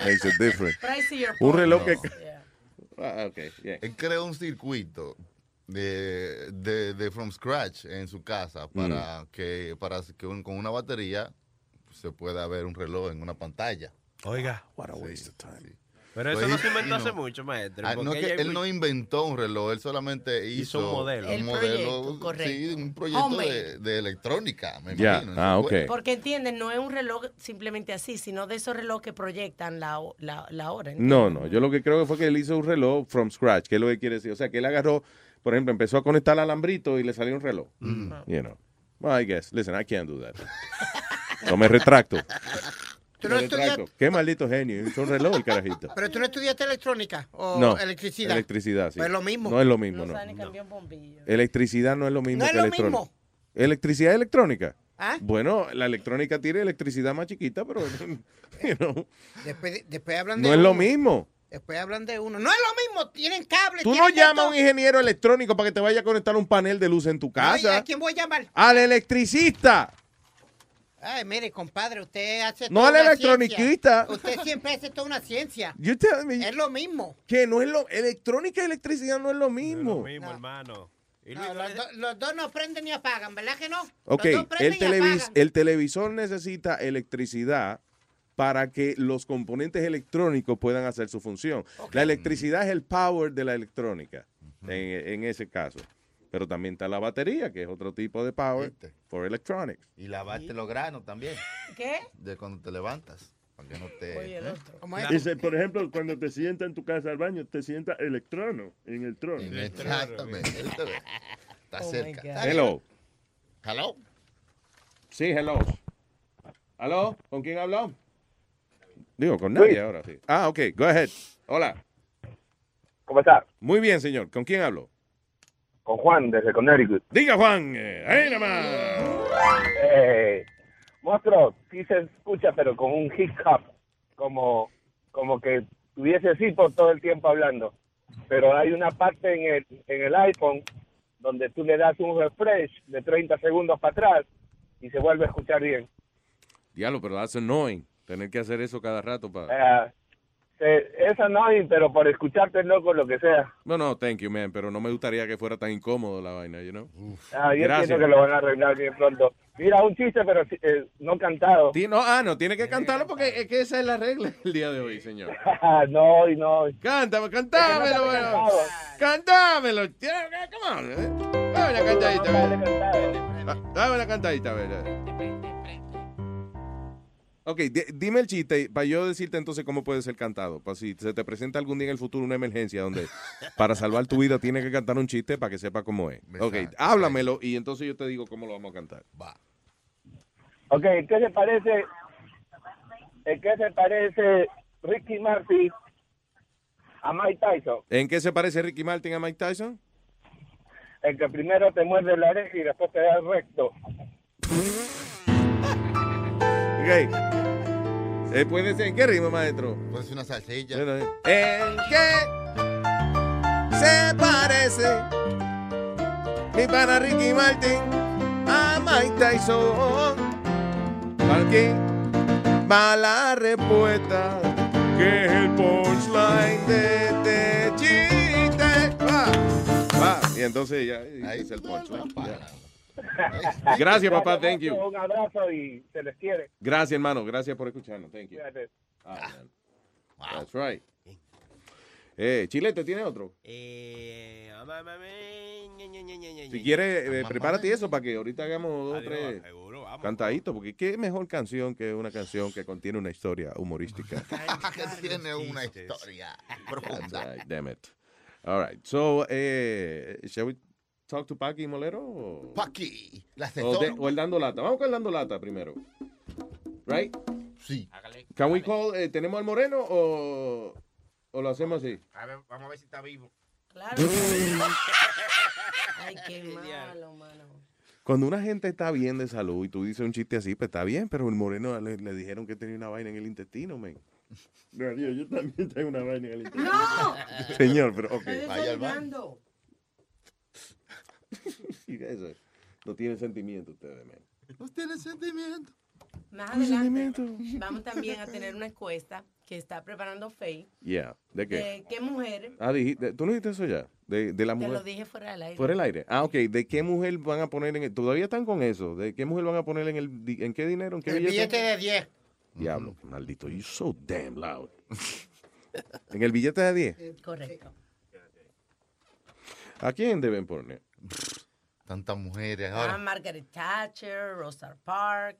[SPEAKER 3] Makes it different. Un reloj que...
[SPEAKER 6] Yeah.
[SPEAKER 3] Ah, ok, yeah.
[SPEAKER 4] Él creó un circuito de, de, de from scratch en su casa para que para que un- con una batería se pueda ver un reloj en una pantalla.
[SPEAKER 19] Oiga,
[SPEAKER 3] what a waste of time.
[SPEAKER 19] Pero eso
[SPEAKER 4] Pues,
[SPEAKER 19] no se inventó hace
[SPEAKER 4] no.
[SPEAKER 19] mucho, maestro.
[SPEAKER 4] Ah, no, es que él no inventó un reloj, él solamente hizo,
[SPEAKER 19] Hizo un modelo.
[SPEAKER 4] Un
[SPEAKER 6] El
[SPEAKER 4] modelo,
[SPEAKER 6] proyecto, correcto.
[SPEAKER 4] sí, un proyecto de, electrónica, me imagino.
[SPEAKER 3] ah, ok.
[SPEAKER 4] escuela.
[SPEAKER 6] Porque entienden, no es un reloj simplemente así, sino de esos relojes que proyectan la, la, la hora.
[SPEAKER 3] No, no, yo lo que creo que fue que él hizo un reloj from scratch, que es lo que quiere decir. O sea, que él agarró, por ejemplo, empezó a conectar el alambrito y le salió un reloj. You know. Well, I guess. Listen, I can't do that. No me retracto.
[SPEAKER 5] ¿Tú
[SPEAKER 3] Me
[SPEAKER 5] no
[SPEAKER 3] retracto.
[SPEAKER 5] estudiaste-
[SPEAKER 3] Qué maldito genio. Hizo un reloj el carajito.
[SPEAKER 5] Pero tú no estudiaste electrónica o
[SPEAKER 3] No.
[SPEAKER 5] electricidad.
[SPEAKER 3] Electricidad, sí.
[SPEAKER 5] Pues es lo mismo.
[SPEAKER 3] No es lo mismo, no.
[SPEAKER 6] un.
[SPEAKER 3] Electricidad no es lo mismo
[SPEAKER 5] No es lo
[SPEAKER 3] electrónica.
[SPEAKER 5] mismo.
[SPEAKER 3] ¿Electricidad electrónica?
[SPEAKER 5] ¿Ah?
[SPEAKER 3] Bueno, la electrónica tiene electricidad más chiquita, pero you know,
[SPEAKER 5] Después, después hablan de
[SPEAKER 3] no es lo mismo.
[SPEAKER 5] Después hablan de uno. No es lo mismo, tienen cable.
[SPEAKER 3] Tú no llamas a un ingeniero electrónico para que te vaya a conectar un panel de luz en tu casa.
[SPEAKER 5] ¿a quién voy a llamar?
[SPEAKER 3] Al electricista.
[SPEAKER 5] Ay, mire, compadre, usted hace
[SPEAKER 3] No al electroniquista.
[SPEAKER 5] ciencia. Usted siempre hace toda una ciencia.
[SPEAKER 3] You tell me-
[SPEAKER 5] Es lo mismo.
[SPEAKER 3] Que no es lo. Electrónica y electricidad no es lo mismo.
[SPEAKER 19] mismo, hermano. Y
[SPEAKER 5] No, los, do- los dos no prenden ni apagan, ¿verdad que no?
[SPEAKER 3] Ok,
[SPEAKER 5] Los dos prenden
[SPEAKER 3] el,
[SPEAKER 5] y
[SPEAKER 3] televis-
[SPEAKER 5] apagan.
[SPEAKER 3] el televisor necesita electricidad para que los componentes electrónicos puedan hacer su función. La electricidad es el power de la electrónica, en, en ese caso. Pero también está la batería, que es otro tipo de power for electronics.
[SPEAKER 4] Y lavarte los granos también.
[SPEAKER 6] ¿Qué?
[SPEAKER 4] De cuando te levantas. Para que no te.
[SPEAKER 6] Oye, el
[SPEAKER 4] ¿eh?
[SPEAKER 6] otro.
[SPEAKER 15] Dice, por ejemplo, cuando te sientas en tu casa al baño, te sientas electrono, en el trono.
[SPEAKER 4] Exactamente. ¿viste? Está
[SPEAKER 6] Oh,
[SPEAKER 4] cerca.
[SPEAKER 3] Hello.
[SPEAKER 4] Hello.
[SPEAKER 3] Sí, hello. ¿Aló? ¿Con quién habló? Digo, con nadie ahora, sí. Ah, ok, go ahead. Hola.
[SPEAKER 21] ¿Cómo está?
[SPEAKER 3] Muy bien, señor. ¿Con quién hablo?
[SPEAKER 21] Con Juan, desde Connecticut.
[SPEAKER 3] Diga, Juan. eh, ahí nomás.
[SPEAKER 21] Eh, monstruo, sí se escucha, pero con un hiccup, como, como que tuviese así por todo el tiempo hablando. Pero hay una parte en el, en el iPhone donde tú le das un refresh de 30 segundos para atrás y se vuelve a escuchar bien.
[SPEAKER 3] Diablo, pero that's annoying. Tener que hacer eso cada rato para...
[SPEAKER 21] Eh, se- es annoying, pero por escucharte loco, lo que sea.
[SPEAKER 3] No, no, thank you, man, pero no me gustaría que fuera tan incómodo la vaina, you know?
[SPEAKER 21] Ah, yo
[SPEAKER 3] Gracias.
[SPEAKER 21] que lo van a arreglar bien pronto. Mira, un chiste, pero eh, no cantado.
[SPEAKER 3] Ti- No, ah, no, tiene que cantarlo porque es que esa es la regla el día de hoy, señor.
[SPEAKER 21] no, y no.
[SPEAKER 3] Cántame, cantámelo, bueno. Cantámelo. Come on. eh. Dame una cantadita, a ver. Ah, Dame una cantadita, a ver. a ver. Ok, di- dime el chiste para yo decirte entonces cómo puede ser cantado. Para si se te presenta algún día en el futuro una emergencia donde para salvar tu vida tienes que cantar un chiste para que sepa cómo es. Ok, háblamelo y entonces yo te digo cómo lo vamos a cantar.
[SPEAKER 21] Ok, ¿qué se parece? ¿En qué se parece Ricky Martin a Mike Tyson?
[SPEAKER 3] ¿En qué se parece Ricky Martin a Mike Tyson?
[SPEAKER 21] El que primero te muerde la oreja y después te da el recto.
[SPEAKER 3] Ok. ¿Puede ser en qué ritmo, maestro?
[SPEAKER 4] Puede ser una salsilla.
[SPEAKER 3] Bueno. ¿En qué se parece mi pana Ricky Martin a Mike Tyson? Va la respuesta, que es el punchline de este chiste. Va, va. Y entonces ya ahí es el punchline. Gracias, papá. Thank you.
[SPEAKER 21] Un abrazo y se les quiere.
[SPEAKER 3] Gracias, hermano. Gracias por escucharnos. Thank you. Ah, man. That's right. Eh, Chilete, ¿tiene otro?
[SPEAKER 19] Eh,
[SPEAKER 3] Si quieres, eh, prepárate eso para que ahorita hagamos dos o tres cantaditos, porque qué mejor canción que una canción que contiene una historia humorística.
[SPEAKER 4] que tiene una historia profunda.
[SPEAKER 3] Damn it. All right. So, eh, shall we talk to Paki Molero? o-
[SPEAKER 4] Paki, la
[SPEAKER 3] o, de- o el dando lata. Vamos con el dando lata primero. Right?
[SPEAKER 4] Sí.
[SPEAKER 3] Can we call, eh, ¿Tenemos al moreno o, o lo hacemos así?
[SPEAKER 16] A ver, vamos a ver si está vivo.
[SPEAKER 6] Claro. Ay, qué malo, mano.
[SPEAKER 3] Cuando una gente está bien de salud y tú dices un chiste así, pues está bien, pero el moreno le, le dijeron que tenía una vaina en el intestino, men.
[SPEAKER 15] Darío, yo también tengo una vaina en el intestino.
[SPEAKER 6] ¡No!
[SPEAKER 3] Señor, pero ok. Vaya al. Y eso, no tienen sentimiento ustedes, men.
[SPEAKER 4] No tiene sentimiento.
[SPEAKER 6] Más adelante vamos también a tener una encuesta que está preparando Faye.
[SPEAKER 3] Yeah. ¿De qué?
[SPEAKER 6] De qué mujer,
[SPEAKER 3] Ah, dijiste, ¿tú no dijiste eso ya? De, de la
[SPEAKER 6] te
[SPEAKER 3] mujer.
[SPEAKER 6] lo dije fuera del aire.
[SPEAKER 3] Fuera el aire. Ah, ok. ¿De qué mujer van a poner en el... Todavía están con eso. ¿De qué mujer van a poner en el... ¿En qué dinero? ¿En qué
[SPEAKER 5] El
[SPEAKER 3] billete?
[SPEAKER 5] billete de 10.
[SPEAKER 3] Diablo, maldito. You so damn loud. ¿En el billete de 10?
[SPEAKER 6] Correcto.
[SPEAKER 3] ¿A quién deben poner?
[SPEAKER 4] Tantas mujeres
[SPEAKER 6] Ah,
[SPEAKER 4] ahora.
[SPEAKER 6] Margaret Thatcher, Rosa Park.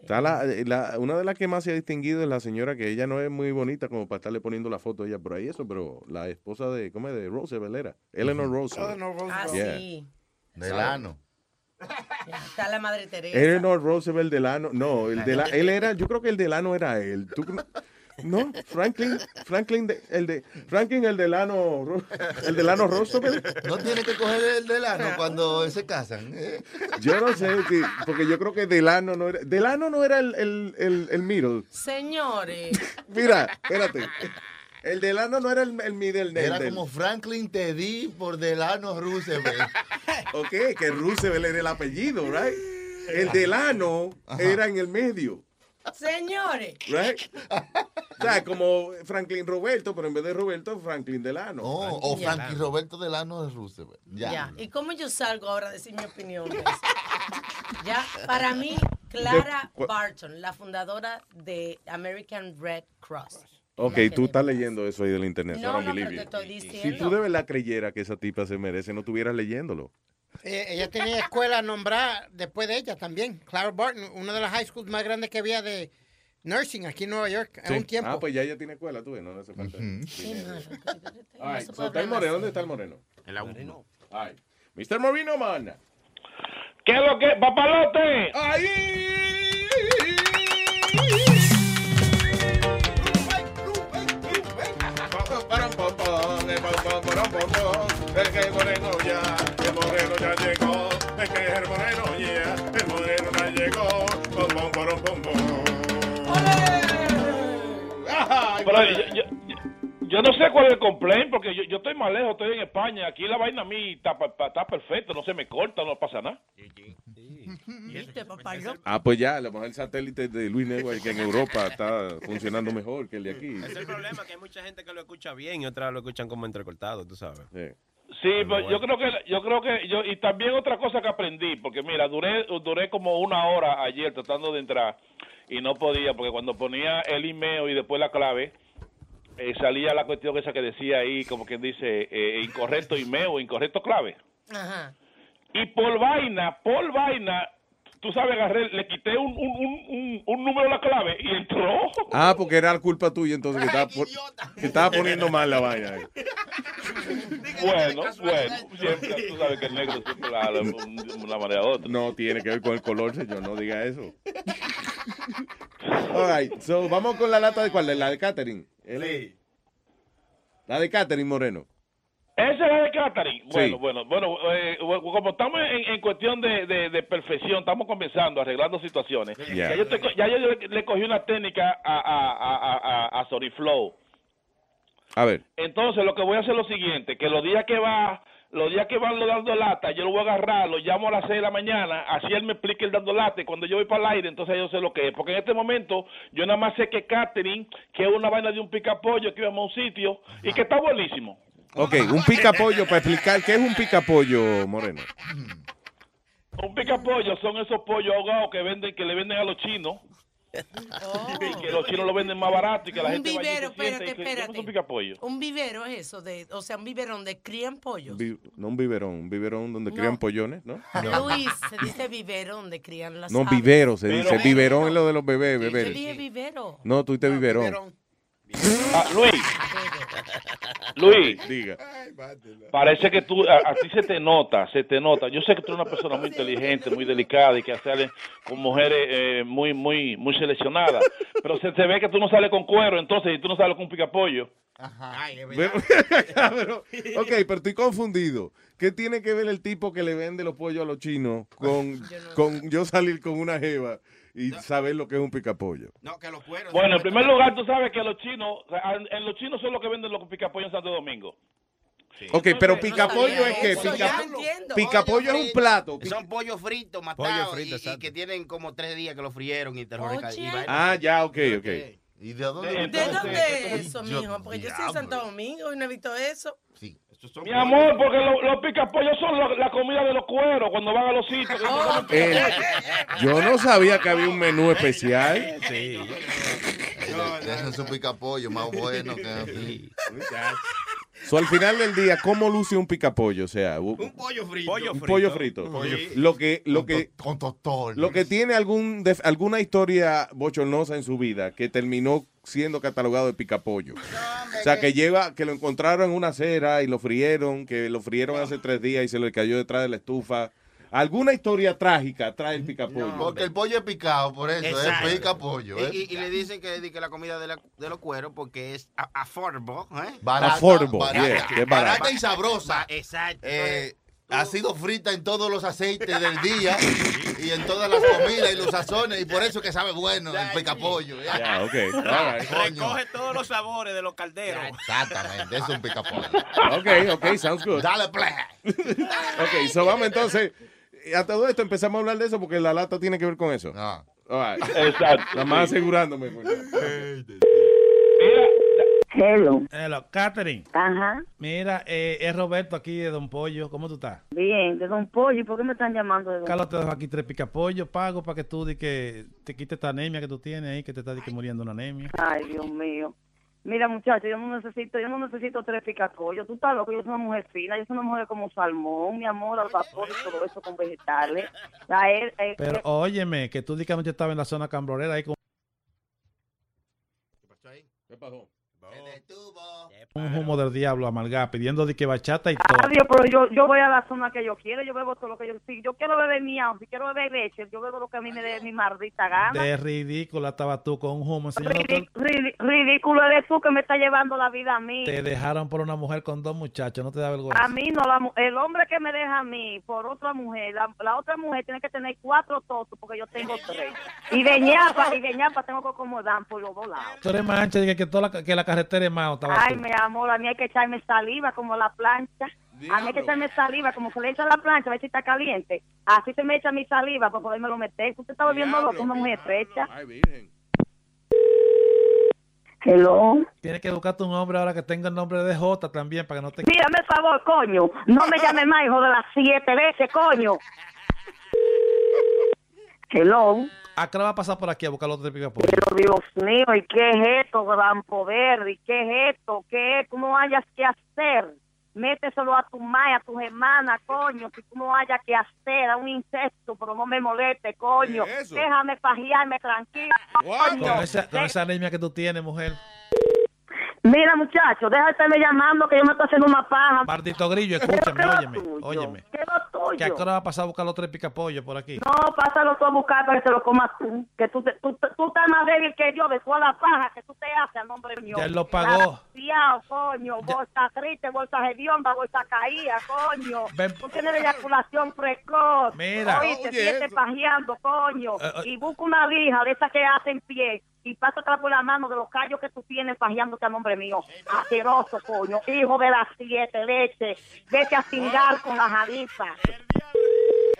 [SPEAKER 3] Está la, la- una de las que más se ha distinguido es la señora que ella no es muy bonita como para estarle poniendo la foto a ella por ahí, eso, pero la esposa de, ¿cómo es? De Roosevelt era. Eleanor Roosevelt.
[SPEAKER 5] Eleanor
[SPEAKER 6] Ah,
[SPEAKER 3] Yeah.
[SPEAKER 6] sí.
[SPEAKER 4] Delano.
[SPEAKER 6] Ya está la madre Teresa.
[SPEAKER 3] Eleanor Roosevelt Delano. No, el de la, él era, yo creo que el Delano era él. ¿Tú no- Franklin, Franklin, de- el de, Franklin el Delano, el Delano Roosevelt.
[SPEAKER 4] No tiene que coger el delano cuando se casan. eh.
[SPEAKER 3] Yo no sé, si- porque yo creo que Delano no era, Delano no era el, el, el, el middle.
[SPEAKER 6] Señores.
[SPEAKER 3] Mira, espérate. El Delano no era el, el middle name
[SPEAKER 4] Era
[SPEAKER 3] del-
[SPEAKER 4] como Franklin Teddy por Delano Roosevelt.
[SPEAKER 3] Ok, que Roosevelt era el apellido, right? El Delano era en el medio,
[SPEAKER 6] Señores,
[SPEAKER 3] right? O sea, como Franklin Roberto, pero en vez de Roberto, Franklin Delano.
[SPEAKER 4] Oh, o Franklin Roberto Delano de Roosevelt.
[SPEAKER 6] ya. ¿Y cómo yo salgo ahora a decir mi opinión? de eso? ya, para mí, Clara
[SPEAKER 3] De-
[SPEAKER 6] Barton, la fundadora de American Red Cross.
[SPEAKER 3] Ok, tú estás leyendo eso ahí del internet.
[SPEAKER 6] No, pero te estoy
[SPEAKER 3] Si tú de verdad creyeras que esa tipa se merece, no estuvieras leyéndolo.
[SPEAKER 5] Eh, ella tenía escuela nombrada después de ella también. Clara Barton, una de las high schools más grandes que había de nursing aquí en Nueva York en
[SPEAKER 3] Sí.
[SPEAKER 5] un tiempo.
[SPEAKER 3] Ah, pues ya ella tiene escuela, tú ves, no le hace falta. All right, so está el moreno. ¿Dónde está el moreno?
[SPEAKER 16] En la uno.
[SPEAKER 3] All right. Mr. Moreno, man.
[SPEAKER 22] ¿Qué es lo que? ¡Papalote!
[SPEAKER 17] Es que el moreno ya, el moreno ya llegó. Es que el moreno ya, el moreno ya llegó. Pom, pom, porom, pom, pom.
[SPEAKER 22] Pero yo, yo- yo no sé cuál es el complaint, porque yo, yo estoy más lejos, estoy en España. Aquí la vaina a mí está, está perfecta, no se me corta, no pasa nada.
[SPEAKER 6] ¿Viste, papá? Yo-
[SPEAKER 3] Ah, pues ya, a lo mejor el satélite de Luis Network que en Europa está funcionando mejor que el de aquí.
[SPEAKER 19] Es el problema que hay mucha gente que lo escucha bien y otras lo escuchan como entrecortado, tú sabes.
[SPEAKER 22] Sí, pero yo creo que yo creo que yo y también otra cosa que aprendí, porque mira, duré duré como una hora ayer tratando de entrar y no podía porque cuando ponía el email y después la clave eh, salía la cuestión esa que decía ahí como quien dice eh, incorrecto email o incorrecto clave.
[SPEAKER 6] Ajá.
[SPEAKER 22] Y por vaina, por vaina, tú sabes, agarré, le quité un, un, un, un, un número a la clave y entró.
[SPEAKER 3] Ah, porque era culpa tuya entonces que estaba, por- que estaba poniendo mal la vaina. ahí.
[SPEAKER 22] Bueno, bueno, siempre, tú sabes que el negro siempre la, la- de una manera u otra.
[SPEAKER 3] No tiene que ver con el color, señor, no diga eso. All right, so vamos con la lata de cuál, la de Catherine. Sí. La de Catherine Moreno.
[SPEAKER 22] Esa es la de Catherine. Bueno,
[SPEAKER 3] Sí.
[SPEAKER 22] bueno, bueno, eh, como estamos en, en cuestión de, de- de perfección, estamos comenzando, arreglando situaciones.
[SPEAKER 3] Ya.
[SPEAKER 22] Ya, yo, te ya yo le, le cogí una técnica a, a, a, a, a Soriflow.
[SPEAKER 3] A ver.
[SPEAKER 22] Entonces, lo que voy a hacer es lo siguiente, que los días que va, los días que van lo dando lata, yo lo voy a agarrar, lo llamo a las 6 de la mañana, así él me explica el dando lata, y cuando yo voy para el aire, entonces yo sé lo que es. Porque en este momento, yo nada más sé que Catherine, que es una vaina de un picapollo, que íbamos a un sitio, y que está buenísimo.
[SPEAKER 3] Ok, un picapollo para explicar qué es un picapollo, Moreno.
[SPEAKER 22] Un picapollo son esos pollos ahogados que venden, que le venden a los chinos. Y que los chinos lo venden más barato y que la
[SPEAKER 6] Un
[SPEAKER 22] gente y
[SPEAKER 6] vivero,
[SPEAKER 22] se sienta
[SPEAKER 6] espérate,
[SPEAKER 22] y que- ¿cómo es
[SPEAKER 6] espérate.
[SPEAKER 22] un?
[SPEAKER 6] Un vivero es eso, de, o sea, un biberón de crían pollos.
[SPEAKER 3] Vi- no un biberón, un biberón donde
[SPEAKER 6] No.
[SPEAKER 3] crían pollones, ¿no?
[SPEAKER 6] Luis, se dice vivero donde crían las
[SPEAKER 3] No,
[SPEAKER 6] aves.
[SPEAKER 3] vivero, se dice. Biberón es lo de los bebés,
[SPEAKER 6] Yo
[SPEAKER 3] bebés.
[SPEAKER 6] dije vivero.
[SPEAKER 3] No, tú dices biberón.
[SPEAKER 22] Ah, Luis. Luis.
[SPEAKER 3] Diga.
[SPEAKER 22] Parece que tú, a, a ti se te nota, se te nota. Yo sé que tú eres una persona muy inteligente, muy delicada y que sale con mujeres eh, muy, muy, muy seleccionadas. Pero se te ve que tú no sales con cuero, entonces, y tú no sales con un picapollo.
[SPEAKER 3] Pero- pero- ok, pero estoy confundido. ¿Qué tiene que ver el tipo que le vende los pollos a los chinos con, con yo salir con una jeva y saber lo que es un picapollo?
[SPEAKER 16] No, que los cueros.
[SPEAKER 22] Bueno, en primer lugar, tú sabes que los chinos, en los chinos son los que venden los picapollos en Santo Domingo.
[SPEAKER 3] Ok, pero picapollo es que
[SPEAKER 16] eso,
[SPEAKER 3] pica,
[SPEAKER 16] ya entiendo.
[SPEAKER 3] picapollo es un plato.
[SPEAKER 16] Son pollos fritos,
[SPEAKER 3] Pollo
[SPEAKER 16] matados,
[SPEAKER 3] frito,
[SPEAKER 16] y- y, que tienen como tres días que lo frieron y te lo.
[SPEAKER 3] Ah, ya, ok, ok.
[SPEAKER 4] ¿Y de dónde?
[SPEAKER 6] ¿De dónde es eso, mijo? Porque yo soy de. Santo Domingo y no he visto eso.
[SPEAKER 22] Mi amor, porque lo- los picapollos son la, la comida de los cueros cuando van a los sitios.
[SPEAKER 6] Oh.
[SPEAKER 22] picapollo.
[SPEAKER 3] yo no sabía que había un menú especial.
[SPEAKER 4] Sí. Ese es un picapollo más bueno que.
[SPEAKER 3] So, al final del día, ¿cómo luce un picapollo? O sea, un,
[SPEAKER 16] pollo frito.
[SPEAKER 3] un pollo frito. Lo que, lo que,
[SPEAKER 4] con tostón.
[SPEAKER 3] lo que tiene algún def- alguna historia bochornosa en su vida que terminó siendo catalogado de picapollo. o sea, que lleva, que lo encontraron en una acera y lo frieron, que lo frieron hace tres días y se le cayó detrás de la estufa. Alguna historia trágica trae el picapollo.
[SPEAKER 4] Porque el pollo es picado, por eso
[SPEAKER 16] Exacto.
[SPEAKER 4] es picapollo. ¿eh?
[SPEAKER 16] Y, y- y le dicen que, que la comida de, la- de los cueros porque es a- affordable, ¿eh?
[SPEAKER 4] Barata,
[SPEAKER 3] Affordable,
[SPEAKER 4] barata,
[SPEAKER 3] yeah,
[SPEAKER 4] barata
[SPEAKER 3] barata.
[SPEAKER 4] y sabrosa.
[SPEAKER 16] Exacto.
[SPEAKER 4] Eh, ha sido frita en todos los aceites del día y en todas las comidas y los sazones y por eso que sabe bueno el picapollo. ¿ya?
[SPEAKER 3] Ya, ok. All right.
[SPEAKER 19] Recoge todos los sabores de los calderos.
[SPEAKER 4] Exactamente, es un picapollo.
[SPEAKER 3] Ok, ok, sounds good.
[SPEAKER 4] Dale play.
[SPEAKER 3] Ok, so vamos entonces. A todo esto empezamos a hablar de eso porque la lata tiene que ver con eso.
[SPEAKER 4] No.
[SPEAKER 3] All right.
[SPEAKER 22] Exacto.
[SPEAKER 3] Nada más asegurándome. coño.
[SPEAKER 23] Hello.
[SPEAKER 24] Hello, Catherine.
[SPEAKER 23] Ajá.
[SPEAKER 24] Mira, eh, es Roberto aquí de Don Pollo. ¿Cómo tú estás?
[SPEAKER 23] Bien, de Don Pollo. ¿Y por qué me están llamando de Don
[SPEAKER 24] Carlos te dejo aquí tres picapollos pago para que tú di que te quites esta anemia que tú tienes ahí, que te está di que muriendo una anemia.
[SPEAKER 23] Ay, Dios mío. Mira, muchacho, yo no necesito, yo no necesito tres picapollos. Tú estás loco, yo soy una mujer fina, yo soy una mujer como salmón, mi amor, al vapor y todo eso con vegetales. A él, eh,
[SPEAKER 24] Pero
[SPEAKER 23] eh,
[SPEAKER 24] óyeme, que tú di que anoche estaba en la zona cambrorera ahí con
[SPEAKER 3] ¿Qué pasó?
[SPEAKER 24] Un humo del diablo amargado, pidiendo de que bachata y todo.
[SPEAKER 23] Adiós, pero yo, yo voy a la zona que yo quiero, yo bebo todo lo que yo... Si yo quiero beber miau, si quiero beber leche, yo bebo lo que a mí me dé mi maldita gana.
[SPEAKER 24] De ridícula estaba tú con un humo
[SPEAKER 23] ridículo eres tú que me está llevando la vida a mí.
[SPEAKER 24] Te dejaron por una mujer con dos muchachos, no te da vergüenza.
[SPEAKER 23] A mí no, la, el hombre que me deja a mí por otra mujer, la, la otra mujer tiene que tener cuatro totos porque yo tengo tres. Y de ñapa, y de ñapa tengo que acomodar por los dos lados.
[SPEAKER 24] Tú eres mancha, dije que, toda la, que la carretera estaba
[SPEAKER 23] Ay,
[SPEAKER 24] tú.
[SPEAKER 23] mi amor, a mí hay que echarme saliva como la plancha. A mí hay que echarme saliva como se le echa la plancha, a ver si está caliente. Así se me echa mi saliva para podérmelo meter. Tú te estás volviendo loco, una mujer estrecha.
[SPEAKER 3] Ay, virgen.
[SPEAKER 23] Hello.
[SPEAKER 24] Tienes que buscarte un hombre ahora que tenga el nombre de J también para que no te...
[SPEAKER 23] Mírame el favor, coño. No me llames más, hijo de las siete veces, coño. Hello.
[SPEAKER 24] ¿A qué va a pasar por aquí a buscar los tres picapollos?
[SPEAKER 23] Pero Dios mío, ¿y qué es esto, gran poder? ¿Y qué es esto? ¿Qué es? Tú no hayas que hacer. Méteselo a tu madre, a tus hermanas, coño. Si tú no hayas que hacer, a un insecto, pero no me moleste, coño.
[SPEAKER 24] ¿Qué es eso?
[SPEAKER 23] Déjame fagiarme tranquilo, coño.
[SPEAKER 24] Con esa, con esa anemia que tú tienes, mujer.
[SPEAKER 23] Mira, muchacho, deja de estarme llamando que yo me estoy haciendo una paja.
[SPEAKER 24] Maldito grillo, escúchame, óyeme, óyeme.
[SPEAKER 23] ¿Qué es lo tuyo?
[SPEAKER 24] ¿Que a qué hora va a pasar a buscar los tres picapollos por aquí?
[SPEAKER 23] No, pásalo tú a buscar para que te lo comas tú. Que tú, te- tú, tú estás más débil que yo de toda la paja que tú te haces al nombre mío.
[SPEAKER 24] Ya él lo pagó.
[SPEAKER 23] Desgraciado, coño. Bolsa triste, bolsa hedionda, bolsa caída, coño.
[SPEAKER 24] Ven.
[SPEAKER 23] Tú tienes eyaculación precoz.
[SPEAKER 24] Mira.
[SPEAKER 23] Oíste,
[SPEAKER 24] Oye,
[SPEAKER 23] siete pajeando, coño.
[SPEAKER 24] Eh, eh.
[SPEAKER 23] Y busca una lija de esas que hacen pie. Y pásatela por la mano de los callos que tú tienes pajeándote a nombre mío. Asqueroso, coño. Hijo de las siete leche. Vete a cingar con la jalifa.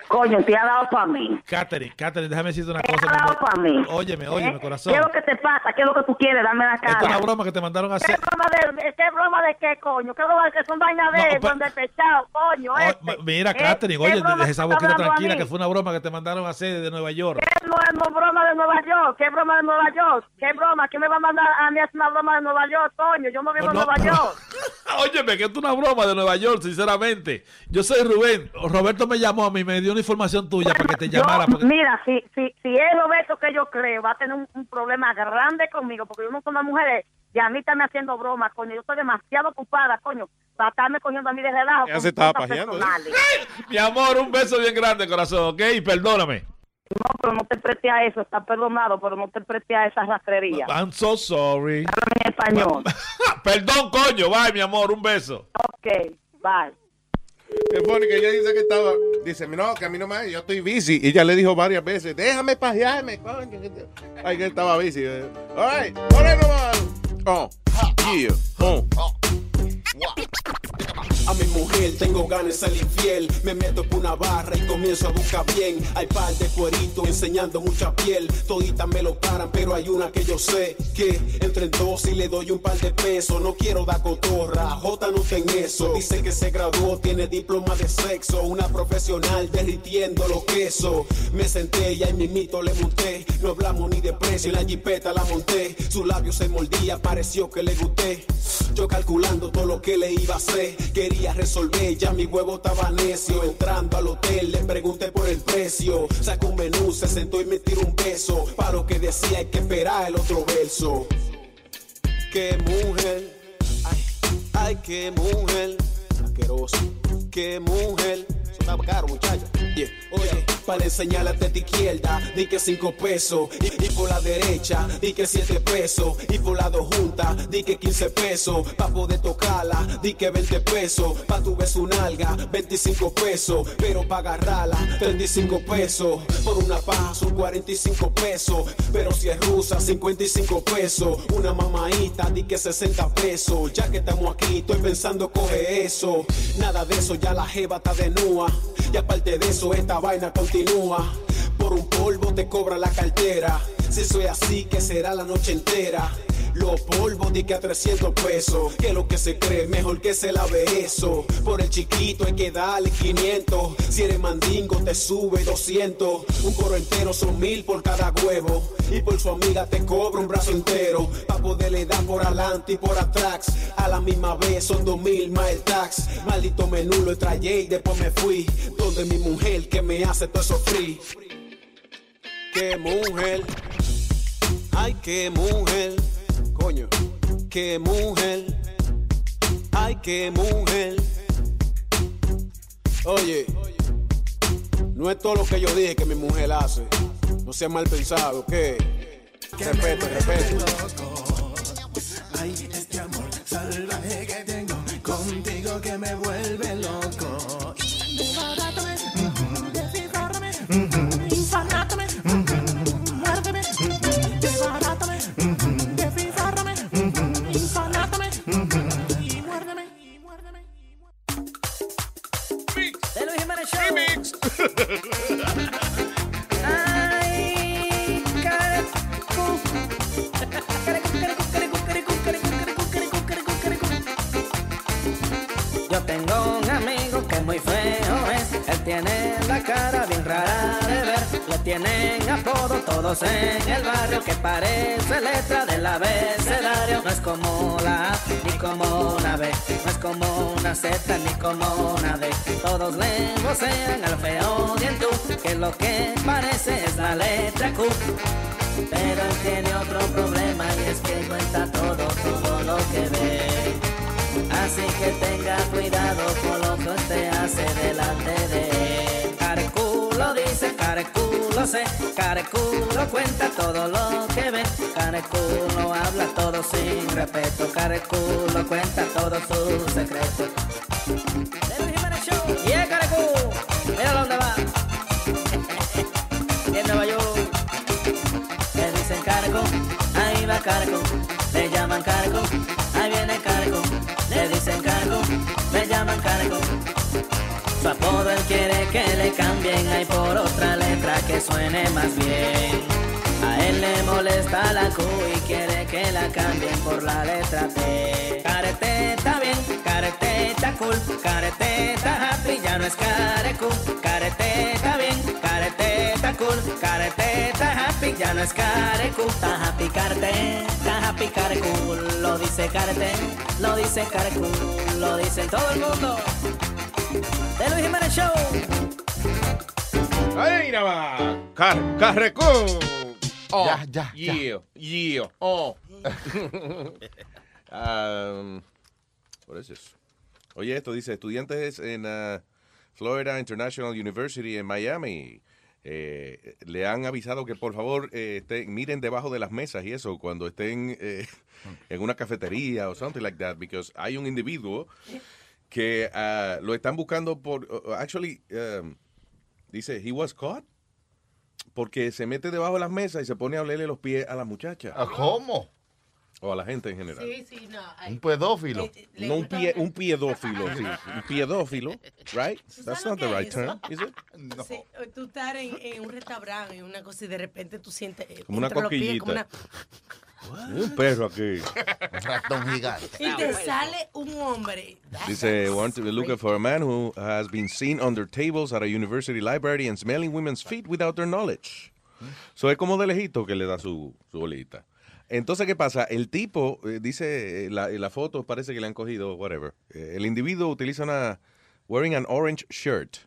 [SPEAKER 23] Coño, te ha dado para mí.
[SPEAKER 24] Catherine, Catherine, déjame decirte una
[SPEAKER 23] Te
[SPEAKER 24] cosa.
[SPEAKER 23] ha
[SPEAKER 24] mi
[SPEAKER 23] dado para mí.
[SPEAKER 24] Óyeme, óyeme,
[SPEAKER 23] ¿Eh?
[SPEAKER 24] corazón.
[SPEAKER 23] ¿Qué es lo que te pasa? ¿Qué es lo que tú quieres? Dame la
[SPEAKER 24] Esto es
[SPEAKER 23] cara.
[SPEAKER 24] una broma que te mandaron a
[SPEAKER 23] ¿Qué
[SPEAKER 24] hacer.
[SPEAKER 23] broma de, qué broma de qué, coño? ¿Qué broma de que son vainas de
[SPEAKER 24] No,
[SPEAKER 23] eso,
[SPEAKER 24] pero-
[SPEAKER 23] de pechado, coño?
[SPEAKER 24] Oh,
[SPEAKER 23] este?
[SPEAKER 24] Mira,
[SPEAKER 23] ¿Eh?
[SPEAKER 24] Catherine,
[SPEAKER 23] ¿Qué
[SPEAKER 24] oye, deja esa boquita tranquila, que fue una broma que te mandaron a hacer de Nueva York.
[SPEAKER 23] ¿Qué no broma de Nueva York? ¿Qué broma de Nueva York? ¿Qué broma? ¿Quién me va a mandar a mí a hacer una broma de Nueva York, coño? Yo no vivo en Nueva
[SPEAKER 24] pero-
[SPEAKER 23] York.
[SPEAKER 24] Óyeme, que es una broma de Nueva York, sinceramente. Yo soy Rubén. Roberto me llamó a mí, me dio una información tuya para que te
[SPEAKER 23] Yo-
[SPEAKER 24] llamara. porque-
[SPEAKER 23] mira, si, si, si es Roberto que yo creo, va a tener un, un problema grande conmigo, porque yo no soy una mujer y a mí está me haciendo bromas, coño. Yo estoy demasiado ocupada, coño, para estarme cogiendo a mí de relajo.
[SPEAKER 24] Ya se estaba pajeando, ¿eh? Mi amor, un beso bien grande, corazón, ¿ok? Perdóname.
[SPEAKER 23] No, pero no te preste a eso, está perdonado, pero no te preste a esa rastrería.
[SPEAKER 24] I'm so sorry.
[SPEAKER 23] en español.
[SPEAKER 24] Perdón, coño. Bye, mi amor, un beso.
[SPEAKER 23] Ok, bye.
[SPEAKER 3] Es funny que ella dice que estaba. Dice, no, que a mí no me. Yo estoy busy. Y ella le dijo varias veces, déjame pajearme, coño. que te-". Ay, que estaba busy. eh. All right, ahora no va. Oh, yeah, oh.
[SPEAKER 25] A mi mujer tengo ganas de salir infiel. Me meto por una barra y comienzo a buscar bien. Hay par de cueritos enseñando mucha piel. Toditas me lo paran, pero hay una que yo sé que entre en dos y le doy un par de pesos. No quiero dar cotorra, J no está en eso. Dice que se graduó, tiene diploma de sexo. Una profesional derritiendo los quesos. Me senté y ahí mimito le monté. No hablamos ni de precio, en la jipeta la monté. Su labio se mordía, pareció que le gusté. Yo calculando todo lo que le iba a hacer. Resolver, ya mi huevo estaba necio. Entrando al hotel, le pregunté por el precio. Sacó un menú, se sentó y me tiró un beso. Para lo que decía, hay que esperar el otro verso. Qué mujer, ay, ay, qué mujer. Asqueroso, qué mujer. Está caro, muchacha. Oye, para enseñarle a tu izquierda, di que cinco pesos. Y, por la derecha, di que siete pesos. Y por la dos juntas, di que 15 pesos. Pa' poder tocarla, di que 20 pesos. Pa' tu beso un alga, 25 pesos. Pero pa' agarrarla, 35 pesos. Por una paja son 45 pesos. Pero si es rusa, 55 pesos. Una mamaita, di que 60 pesos. Ya que estamos aquí, estoy pensando coge eso. Nada de eso, ya la jeva está de nua. Y aparte de eso, esta vaina Por un polvo te cobra la cartera. Si soy así, que será la noche entera. Los polvos di que a 300 pesos. Que lo que se cree, mejor que se lave eso. Por el chiquito hay que darle 500. Si eres mandingo, te sube 200. Un coro entero son mil por cada huevo. Y por su amiga te cobra un brazo entero. Pa' poderle dar por adelante y por atrás. A la misma vez son dos mil más el tax. Maldito menú lo trayé y después me fui. Donde mi mujer que me hace todo eso free. Qué mujer. Ay, qué mujer. Coño. Qué mujer. Ay, qué mujer. Oye. No es todo lo que yo dije que mi mujer hace. No sea mal pensado, ¿qué? Respeto, respeto.
[SPEAKER 26] Ha ha ha ha! Tienen apodo todos en el barrio que parece letra del abecedario, no es como la A ni como una B, no es como una Z ni como una D, todos le vocean al feo dientú, que lo que parece es la letra Q. Pero él tiene otro problema y es que cuenta todo, todo lo que ve. Así que tenga cuidado con lo que usted hace delante de él. Careculo dice, careculo sé, careculo cuenta todo lo que ve. Careculo habla todo sin respeto, careculo cuenta todos sus secretos. Y el carecu, mira dónde va. en Nueva York. Le dicen careco, ahí va careco. Le llaman careco, ahí viene careco. Le dicen careco, le llaman careco. Su apodo él quiere que le cambien, hay por otra letra que suene más bien. A él le molesta la Q y quiere que la cambien por la letra T. Carete está bien, carete está cool, carete está happy, ya no es carecu. Carete está bien, carete está cool, carete está happy, ya no es carecu. Happy carete, está happy carecu. Lo dice carete, lo dice carecu, lo dice todo el mundo. De Luis Jiménez Show.
[SPEAKER 3] Ahí nada más. Car Carrecón. Oh,
[SPEAKER 4] Ya, ya, ya.
[SPEAKER 3] Yeah, yeah, oh. um, what is this? Oye, esto dice, estudiantes en uh, Florida International University en Miami eh, le han avisado que por favor eh, estén- miren debajo de las mesas y eso cuando estén eh, en una cafetería o something like that, because hay un individuo que uh, lo están buscando por, uh, actually, um, dice, he was caught porque se mete debajo de las mesas y se pone a olerle los pies a la muchacha.
[SPEAKER 4] ¿Cómo?
[SPEAKER 3] O a la gente en general.
[SPEAKER 6] Sí, sí, no. ay,
[SPEAKER 4] Un pedófilo.
[SPEAKER 6] Eh, le
[SPEAKER 3] No un, pie, un piedófilo, sí. Un piedófilo, right? That's not the right
[SPEAKER 6] es
[SPEAKER 3] term, is it?
[SPEAKER 6] Sí, o tú estás en, en un restaurante, en una cosa, y de repente tú sientes. eh,
[SPEAKER 3] Como una
[SPEAKER 6] los pies, como
[SPEAKER 3] cosquillita. Un perro aquí.
[SPEAKER 4] Un ratón gigante.
[SPEAKER 6] Y te sale un hombre.
[SPEAKER 3] Dice, want to be looking for a man who has been seen under tables at a university library and smelling women's feet without their knowledge. So es como de lejito que le da su, su bolita. Entonces, ¿qué pasa? El tipo, eh, dice, eh, la, la foto parece que le han cogido, whatever. Eh, el individuo utiliza una, wearing an orange shirt,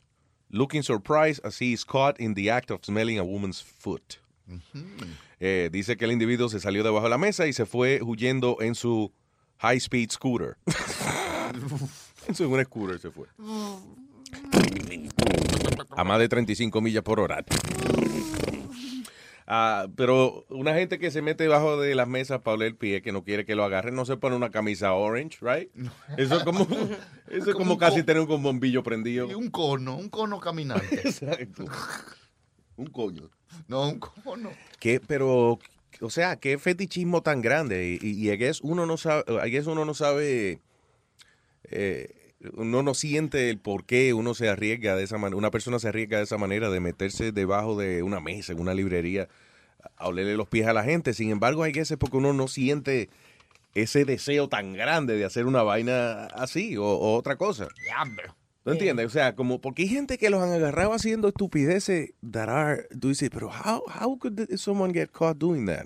[SPEAKER 3] looking surprised as he is caught in the act of smelling a woman's foot. Eh, dice que el individuo se salió debajo de la mesa y se fue huyendo en su high speed scooter. en su un scooter se fue. a más de 35 millas por hora. Ah, pero una gente que se mete debajo de las mesas para oler el pie, que no quiere que lo agarren, no se pone una camisa orange, right? Eso es como, eso es como,
[SPEAKER 4] un
[SPEAKER 3] casi tener un bombillo prendido.
[SPEAKER 4] Y un cono, un cono caminante.
[SPEAKER 3] Exacto. Un coño.
[SPEAKER 4] No, un cono.
[SPEAKER 3] ¿Qué? Pero, o sea, qué fetichismo tan grande. Y, y I guess uno no sabe, uno no sabe, eh, uno no siente el por qué uno se arriesga de esa manera, una persona se arriesga de esa manera de meterse debajo de una mesa en una librería a olerle los pies a la gente. Sin embargo, I guess es porque uno no siente ese deseo tan grande de hacer una vaina así o, o otra cosa. ¿No entiendes? O sea, como porque hay gente que los han agarrado haciendo estupideces that are, tú dices, pero how, how could someone get caught doing that?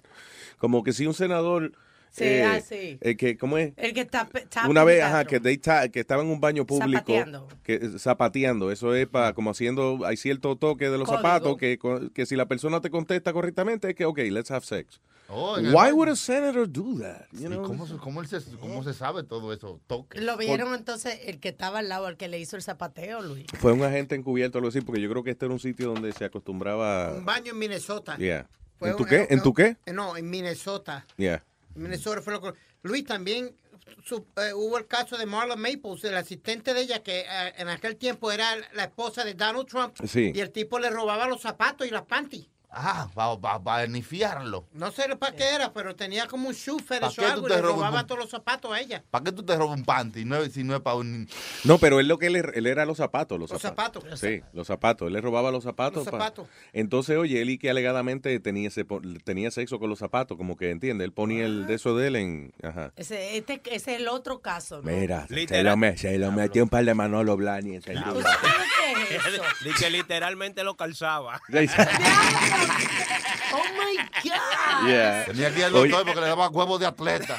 [SPEAKER 3] Como que si un senador
[SPEAKER 6] Sí,
[SPEAKER 3] eh,
[SPEAKER 6] ah, sí.
[SPEAKER 3] eh, que ¿cómo es?
[SPEAKER 6] El que está,
[SPEAKER 3] Una vez, ajá, que, they ta- que estaba en un baño público,
[SPEAKER 6] Zapateando.
[SPEAKER 3] que eh, zapateando, eso es para como haciendo, hay cierto toque de los
[SPEAKER 6] Código.
[SPEAKER 3] zapatos que, que si la persona te contesta correctamente es que, ok, let's have sex.
[SPEAKER 4] Oh, el
[SPEAKER 3] Why would a senator do that? You
[SPEAKER 4] Sí,
[SPEAKER 3] know?
[SPEAKER 4] ¿cómo, se, cómo, él se, ¿Cómo se sabe todo eso? Toque.
[SPEAKER 6] Lo vieron entonces el que estaba al lado, el que le hizo el zapateo, Luis.
[SPEAKER 3] Fue un agente encubierto, algo así, porque yo creo que este era un sitio donde se acostumbraba.
[SPEAKER 5] Un baño en Minnesota.
[SPEAKER 3] Yeah.
[SPEAKER 5] Fue
[SPEAKER 3] ¿En tu
[SPEAKER 5] un-
[SPEAKER 3] qué? ¿En tu qué?
[SPEAKER 5] eh, No, en Minnesota.
[SPEAKER 3] Yeah.
[SPEAKER 5] En Minnesota fue lo que... Luis, también su- eh, hubo el caso de Marla Maples, el asistente de ella, que eh, en aquel tiempo era la esposa de Donald Trump.
[SPEAKER 3] Sí.
[SPEAKER 5] Y el tipo le robaba los zapatos y las panties.
[SPEAKER 4] Ah, para pa, pa beneficiarlo.
[SPEAKER 5] No sé para qué era, pero tenía como un
[SPEAKER 4] qué
[SPEAKER 5] o
[SPEAKER 4] tú
[SPEAKER 5] algo y
[SPEAKER 4] te
[SPEAKER 5] le robaba
[SPEAKER 4] un-
[SPEAKER 5] todos los zapatos a ella.
[SPEAKER 4] ¿Para qué tú te robas un panty no si no es para un...
[SPEAKER 3] No, pero él lo que él, él era los zapatos, los,
[SPEAKER 5] Los
[SPEAKER 3] zapatos.
[SPEAKER 5] zapatos.
[SPEAKER 3] Sí, los zapatos. Él le robaba los zapatos.
[SPEAKER 5] Los
[SPEAKER 3] pa-
[SPEAKER 5] zapatos.
[SPEAKER 3] Entonces, oye, él y que alegadamente tenía ese tenía sexo con los zapatos, como que entiende, él ponía el de eso de él en, ajá.
[SPEAKER 6] Ese, este, ese es el otro caso, ¿no?
[SPEAKER 3] Mira, se
[SPEAKER 19] Literal.
[SPEAKER 3] lo, me- se lo metió un par de Manolo Blani. ese
[SPEAKER 6] ¿Tú
[SPEAKER 3] tipo.
[SPEAKER 6] sabes qué es eso?
[SPEAKER 19] Que literalmente lo calzaba.
[SPEAKER 6] Oh my God.
[SPEAKER 3] Yeah.
[SPEAKER 4] Tenía que ir al doctor porque le daba huevos de atleta.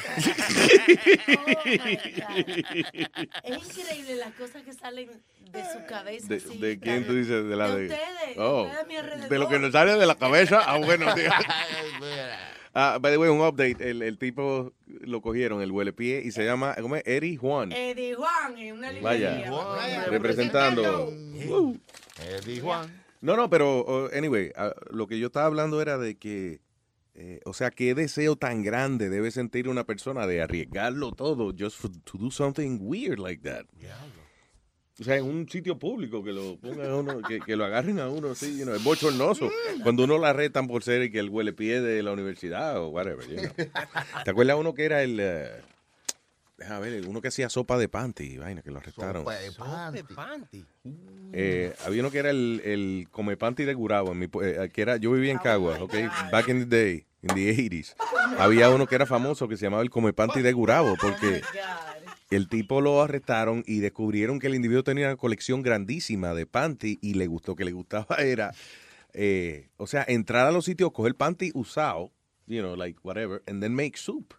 [SPEAKER 6] Es increíble las cosas que salen de su cabeza.
[SPEAKER 3] ¿De, quién tú dices? De la
[SPEAKER 6] De
[SPEAKER 3] de.
[SPEAKER 6] ustedes,
[SPEAKER 3] Oh,
[SPEAKER 6] ustedes
[SPEAKER 3] de lo que nos sale de la cabeza. Ah, bueno, tío. Ah, by the way, un update. El, el tipo lo cogieron, el huele pie, y se llama, ¿cómo es? Eddie Juan.
[SPEAKER 6] Eddie Juan en una
[SPEAKER 3] Vaya,
[SPEAKER 6] librería. Vaya,
[SPEAKER 3] representando. Uh.
[SPEAKER 4] Eddie Juan.
[SPEAKER 3] No, no, pero, uh, anyway, ah, lo que yo estaba hablando era de que, eh, o sea, qué deseo tan grande debe sentir una persona de arriesgarlo todo just for- to do something weird like that. O sea, en un sitio público que lo pongan a uno, que, que lo agarren a uno así, you know, es bochornoso. Cuando uno la retan por ser el que el huele pie de la universidad o whatever, you know. ¿Te acuerdas uno que era el, eh, déjame ver, uno que hacía sopa de panty, vaina, que lo arrestaron?
[SPEAKER 19] Sopa de panty.
[SPEAKER 3] Eh, había uno que era el, el come panty de Gurabo, en mi eh, que era, yo vivía en Cagua, ok, back in the day, in the 80s. Había uno que era famoso que se llamaba el come panty de Gurabo, porque el tipo lo arrestaron y descubrieron que el individuo tenía una colección grandísima de panty y le gustó, que le gustaba era, eh, o sea, entrar a los sitios, coger panty usado, you know, like whatever, and then make soup.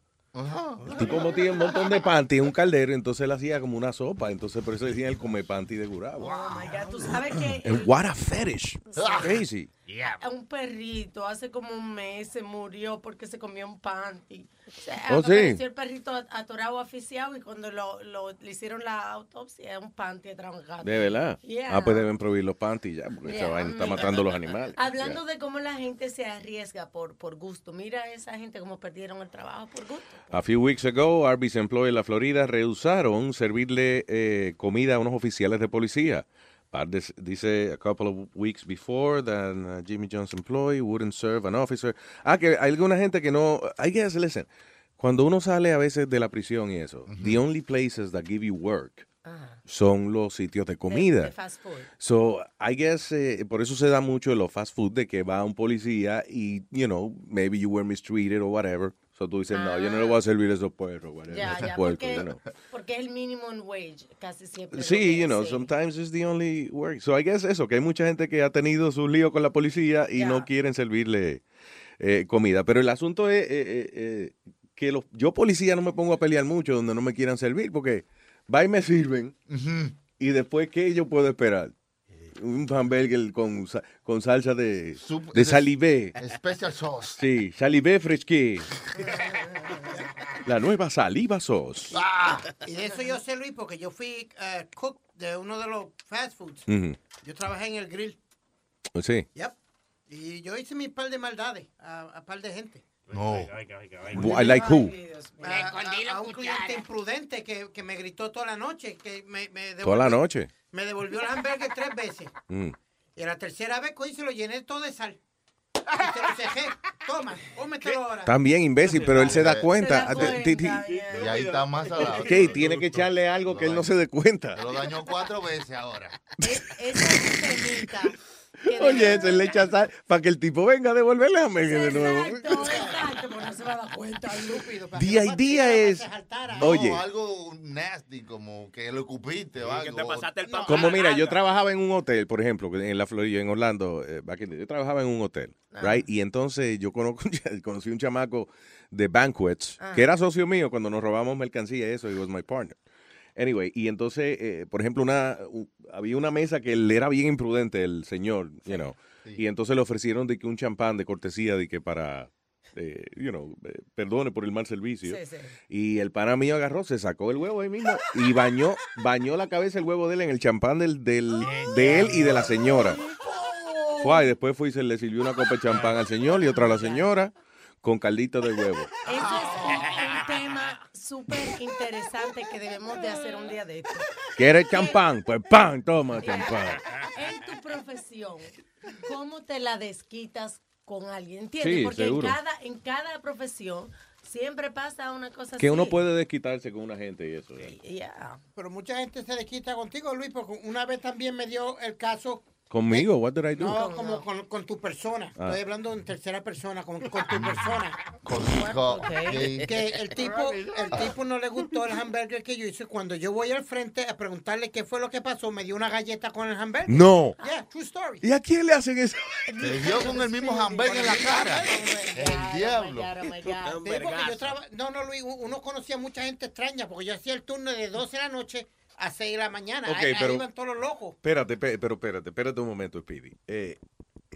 [SPEAKER 3] El tipo metía un montón de panty en un caldero, entonces él hacía como una sopa, entonces por eso decían el come panty de Gurabo.
[SPEAKER 6] Oh my God, tú sabes que
[SPEAKER 3] And what a fetish. Crazy.
[SPEAKER 6] Un perrito hace como un mes se murió porque se comió un panty. O sea,
[SPEAKER 3] Oh, sí.
[SPEAKER 6] el perrito at- atorado, asfixiado y cuando lo, lo- le hicieron la autopsia era un panty atrancado.
[SPEAKER 3] De verdad.
[SPEAKER 6] Yeah.
[SPEAKER 3] Ah, pues deben prohibir los panties ya, porque esa
[SPEAKER 6] Yeah,
[SPEAKER 3] vaina está matando a los animales.
[SPEAKER 6] Hablando de cómo la gente se arriesga por, por gusto. Mira a esa gente como perdieron el trabajo por gusto.
[SPEAKER 3] A few weeks ago, Arby's employees en la Florida rehusaron servirle eh, comida a unos oficiales de policía. Dice a couple of weeks before that uh, Jimmy John's employee wouldn't serve an officer. Ah, que hay alguna gente que no. I guess, listen. Cuando uno sale a veces de la prisión y eso, the only places that give you work son los sitios de comida.
[SPEAKER 6] De fast food.
[SPEAKER 3] So, I guess, eh, por eso se da mucho en los fast food de que va un policía y, you know, maybe you were mistreated or whatever. So tú dices, no, yo no le voy a servir esos puerros, whatever.
[SPEAKER 6] Ya,
[SPEAKER 3] esos
[SPEAKER 6] ya,
[SPEAKER 3] puercos,
[SPEAKER 6] porque,
[SPEAKER 3] you know.
[SPEAKER 6] porque es el minimum wage casi siempre.
[SPEAKER 3] Sí, you know, sometimes it's the only work. So I guess eso, que hay mucha gente que ha tenido sus líos con la policía y no quieren servirle eh, comida. Pero el asunto es eh, eh, eh, que los, yo policía no me pongo a pelear mucho donde no me quieran servir porque va y me sirven y después, ¿qué yo puedo esperar? Un hamburger con, con salsa de, de salivé.
[SPEAKER 4] Special sauce.
[SPEAKER 3] Sí, salivé fresqué. La nueva saliva sauce.
[SPEAKER 5] Ah, y de eso yo sé, Luis, porque yo fui eh, cook de uno de los fast foods. Yo trabajé en el grill.
[SPEAKER 3] Sí.
[SPEAKER 5] Yep. Y yo hice mi par de maldades a, a par de gente.
[SPEAKER 3] No. I like who?
[SPEAKER 5] A, a- a un cliente imprudente que, que me gritó toda la noche, que me, me
[SPEAKER 3] Toda la
[SPEAKER 5] devolvió-
[SPEAKER 3] noche.
[SPEAKER 5] Me devolvió el hamburger tres veces.
[SPEAKER 3] Mm.
[SPEAKER 5] Y la tercera vez cogí y se lo llené todo de sal. Y se lo cejé. Toma, cómetelo ahora.
[SPEAKER 3] También imbécil, pero él se da cuenta.
[SPEAKER 5] Se da
[SPEAKER 3] Ti- ti-
[SPEAKER 4] Y ahí está más salado.
[SPEAKER 3] Ok, tiene que echarle algo que él no se dé cuenta.
[SPEAKER 4] Lo dañó cuatro veces ahora.
[SPEAKER 3] Oye, se le echa sal para que el tipo venga a devolverle a hamburger de nuevo.
[SPEAKER 6] Exacto, porque no se va a dar cuenta, estúpido.
[SPEAKER 3] The idea es, oye,
[SPEAKER 4] No, algo nasty, como que lo cupiste o algo.
[SPEAKER 3] como mira, yo trabajaba en un hotel, por ejemplo, en la Florida, en Orlando, eh, back in the- yo trabajaba en un hotel, right? Y entonces yo conozco, conocí un chamaco de banquets,
[SPEAKER 27] Ah.
[SPEAKER 3] que era socio mío cuando nos robamos mercancía y eso, he was my partner. Anyway, y entonces, eh, por ejemplo, una u- había una mesa que él era bien imprudente, el señor, you know, y entonces le ofrecieron de que un champán de cortesía de que para, eh, you know, eh, perdone por el mal servicio.
[SPEAKER 6] Sí, sí.
[SPEAKER 3] Y el pana mío agarró, se sacó el huevo ahí mismo y bañó, bañó la cabeza el huevo de él en el champán del, del, de él y de la señora. Fue, y después fue y se le sirvió una copa de champán al señor y otra a la señora con caldito de huevo.
[SPEAKER 6] Eso es súper interesante que debemos de hacer un día de esto.
[SPEAKER 3] ¿Quieres champán? Pues pan, toma champán.
[SPEAKER 6] En tu profesión, ¿cómo te la desquitas con alguien? ¿Entiendes?
[SPEAKER 3] Sí,
[SPEAKER 6] Porque
[SPEAKER 3] seguro.
[SPEAKER 6] En, cada, en cada profesión siempre pasa una cosa
[SPEAKER 3] Que
[SPEAKER 6] así.
[SPEAKER 3] uno puede desquitarse con una gente y eso.
[SPEAKER 6] Yeah.
[SPEAKER 5] Pero mucha gente se desquita contigo, Luis, porque una vez también me dio el caso.
[SPEAKER 3] ¿Conmigo? What did I do?
[SPEAKER 5] No, como con, con tu persona.
[SPEAKER 3] Ah.
[SPEAKER 5] Estoy hablando en tercera persona, con, con tu persona.
[SPEAKER 4] Conmigo.
[SPEAKER 5] Que el tipo, el tipo no le gustó el hamburger que yo hice. Cuando yo voy al frente a preguntarle qué fue lo que pasó, me dio una galleta con el hamburger.
[SPEAKER 3] No.
[SPEAKER 5] Yeah, true story.
[SPEAKER 3] ¿Y a quién le hacen eso?
[SPEAKER 4] Le dio con el mismo hamburger en la cara. El diablo.
[SPEAKER 5] Sí, porque yo traba- No, no, Luis, uno conocía mucha gente extraña porque yo hacía el turno de 12 de la noche a 6 de la mañana.
[SPEAKER 3] Ok,
[SPEAKER 5] ahí, ahí
[SPEAKER 3] pero-
[SPEAKER 5] iban todos los locos.
[SPEAKER 3] Espérate, pe- pero espérate, espérate un momento, Speedy. Eh,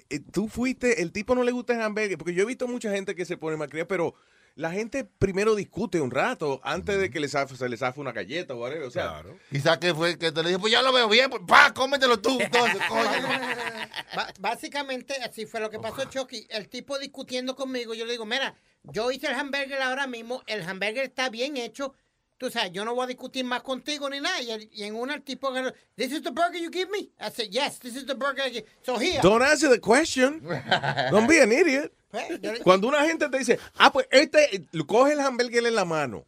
[SPEAKER 3] eh, tú fuiste, el tipo no le gusta el hamburger, porque yo he visto mucha gente que se pone malcriada, pero la gente primero discute un rato antes de que se le zafe una galleta o whatever. O sea,
[SPEAKER 4] Quizás que fue que te le dije, pues ya lo veo bien, pues pa, cómetelo tú. Entonces,
[SPEAKER 5] básicamente así fue lo que pasó, Chucky. El tipo discutiendo conmigo, yo le digo, mira, yo hice el hamburger ahora mismo, el hamburger está bien hecho. Tú sabes, yo no voy a discutir más contigo ni nada. Y, el- y en una el tipo this is the burger you give me. I said, yes, this is the burger. I give-" So here.
[SPEAKER 3] don't answer the question. Don't be an idiot.
[SPEAKER 5] Pues,
[SPEAKER 3] Cuando una gente te dice, ah, pues este, coge el hamburger en la mano.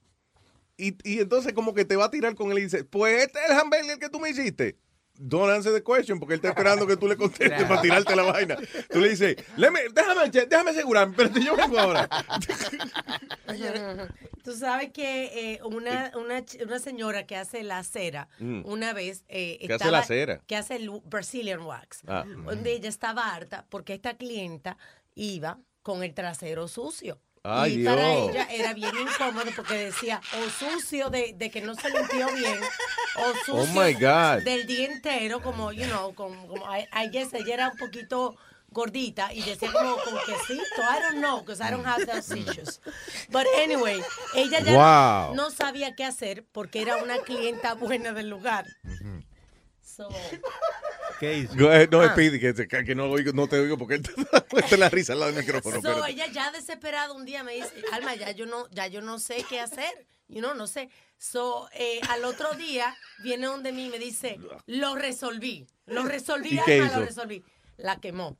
[SPEAKER 3] Y, y entonces como que te va a tirar con él y dice, pues este es el hamburger que tú me hiciste. Don't answer the question porque él está esperando que tú le contestes para tirarte la vaina. Tú le dices, "Let me- déjame, déjame asegurarme, pero yo vengo ahora.
[SPEAKER 6] Tú sabes que eh, una, una, una señora que hace la cera,
[SPEAKER 3] Mm.
[SPEAKER 6] una vez eh,
[SPEAKER 3] ¿Qué hace
[SPEAKER 6] estaba-
[SPEAKER 3] la cera?
[SPEAKER 6] Que hace el Brazilian wax.
[SPEAKER 3] Ah.
[SPEAKER 6] Donde ella estaba harta porque esta clienta iba con el trasero sucio.
[SPEAKER 3] Ay,
[SPEAKER 6] y para
[SPEAKER 3] Dios.
[SPEAKER 6] ella era bien incómodo porque decía o sucio de, de que no se limpió bien o sucio
[SPEAKER 3] Oh, my God.
[SPEAKER 6] del día entero como you know como, como I, guess ella era un poquito gordita y decía como con quesito I don't know because I don't have those issues but anyway ella ya
[SPEAKER 3] Wow.
[SPEAKER 6] no, no sabía qué hacer porque era una clienta buena del lugar So,
[SPEAKER 24] ¿Qué hizo?
[SPEAKER 3] No,
[SPEAKER 6] Ah.
[SPEAKER 3] Speedy, que, te- que no, oigo, no te oigo porque él te la risa al lado del micrófono.
[SPEAKER 6] So,
[SPEAKER 3] espérate.
[SPEAKER 6] ella ya desesperada un día me dice, Alma, ya yo no, ya yo no sé qué hacer. You know, no sé. So, eh, al otro día viene donde mí y me dice, lo resolví. Lo resolví,
[SPEAKER 3] ¿Y qué
[SPEAKER 6] Alma,
[SPEAKER 3] hizo?
[SPEAKER 6] lo resolví. La quemó.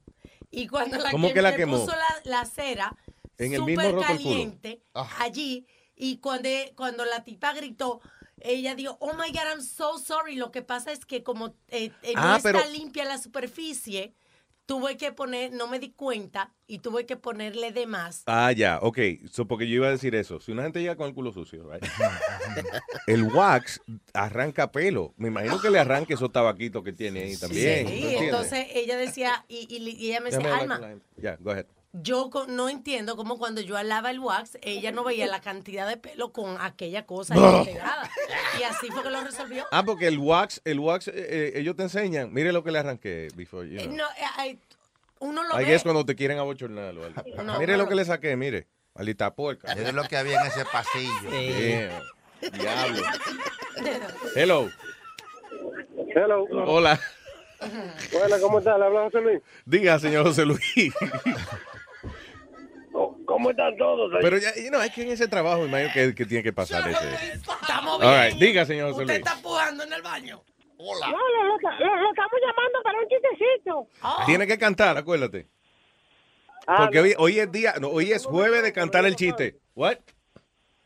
[SPEAKER 6] Y cuando la
[SPEAKER 3] ¿Cómo
[SPEAKER 6] quem-
[SPEAKER 3] que la quemó?
[SPEAKER 6] puso la, la cera
[SPEAKER 3] En el mismo
[SPEAKER 6] caliente allí, y cuando, cuando la tipa gritó, ella dijo, oh my God, I'm so sorry. Lo que pasa es que como eh, eh, no
[SPEAKER 3] Ah,
[SPEAKER 6] está
[SPEAKER 3] pero-
[SPEAKER 6] limpia la superficie, tuve que poner, no me di cuenta, y tuve que ponerle de más.
[SPEAKER 3] Ah, ya, ok. So, porque yo iba a decir eso. Si una gente llega con el culo sucio, right? el wax arranca pelo. Me imagino que le arranque esos tabaquitos que tiene ahí también. ¿tú
[SPEAKER 6] Sí,
[SPEAKER 3] entiendes?
[SPEAKER 6] entonces ella decía, y, y- y ella me decía, Alma.
[SPEAKER 3] Ya, go ahead.
[SPEAKER 6] Yo no entiendo cómo cuando yo alaba el wax, ella no veía la cantidad de pelo con aquella cosa pegada. Y así fue que lo resolvió.
[SPEAKER 3] Ah, porque el wax, el wax, eh, eh, ellos te enseñan. Mire lo que le arranqué, before, you
[SPEAKER 6] Eh,
[SPEAKER 3] know.
[SPEAKER 6] No, eh, uno lo
[SPEAKER 3] Ahí
[SPEAKER 6] ve.
[SPEAKER 3] es cuando te quieren abochornar o algo.
[SPEAKER 6] No,
[SPEAKER 3] mire lo que le saqué, mire. Maldita puerca.
[SPEAKER 4] Mire lo que había en ese pasillo.
[SPEAKER 3] Damn. Diablo. Hello.
[SPEAKER 27] Hello.
[SPEAKER 3] Hola.
[SPEAKER 27] Bueno, ¿cómo está? ¿Le habla José Luis?
[SPEAKER 3] Diga, señor José Luis.
[SPEAKER 27] ¿Cómo están todos? ahí?
[SPEAKER 3] Pero ya, you know, es que en ese trabajo, imagino que, que tiene que pasar ese.
[SPEAKER 6] Estamos
[SPEAKER 3] All
[SPEAKER 6] bien.
[SPEAKER 3] right, diga, señor José
[SPEAKER 6] Usted
[SPEAKER 3] Luis.
[SPEAKER 6] está pujando en el baño.
[SPEAKER 28] No, lo, lo- lo- lo estamos llamando para un chistecito.
[SPEAKER 3] Tiene que cantar, acuérdate.
[SPEAKER 27] Ah,
[SPEAKER 3] Porque hoy, hoy es día, no, hoy es jueves de cantar el chiste. What?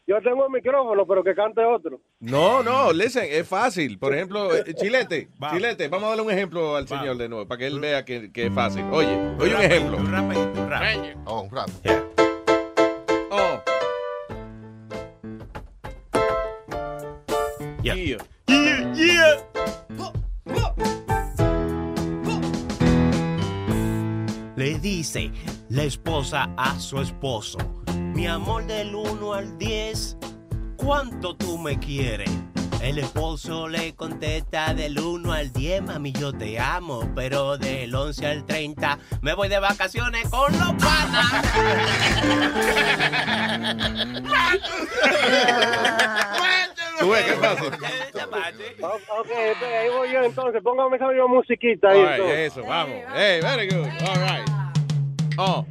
[SPEAKER 27] Yo tengo el micrófono, pero que cante otro.
[SPEAKER 3] No, no, listen, es fácil. Por ejemplo, eh, Chilete, Chilete, vamos a darle un ejemplo al señor de nuevo, para que él vea que, que es fácil. Oye, oye un ejemplo.
[SPEAKER 4] Un rapidito, un rap. Oh, un rap.
[SPEAKER 17] Yeah.
[SPEAKER 3] Yeah.
[SPEAKER 17] Yeah, yeah. Le dice la esposa a su esposo, mi amor del 1 al 10, ¿cuánto tú me quieres? El esposo le contesta del 1 al 10, mami yo te amo, pero del 11 al 30 me voy de vacaciones con los
[SPEAKER 3] ¿Tú ves qué fácil?
[SPEAKER 27] Ok, ahí voy yo entonces. Póngame esa misma musiquita ahí.
[SPEAKER 3] Right, eso, vamos. Hey, very good. All right. Oh.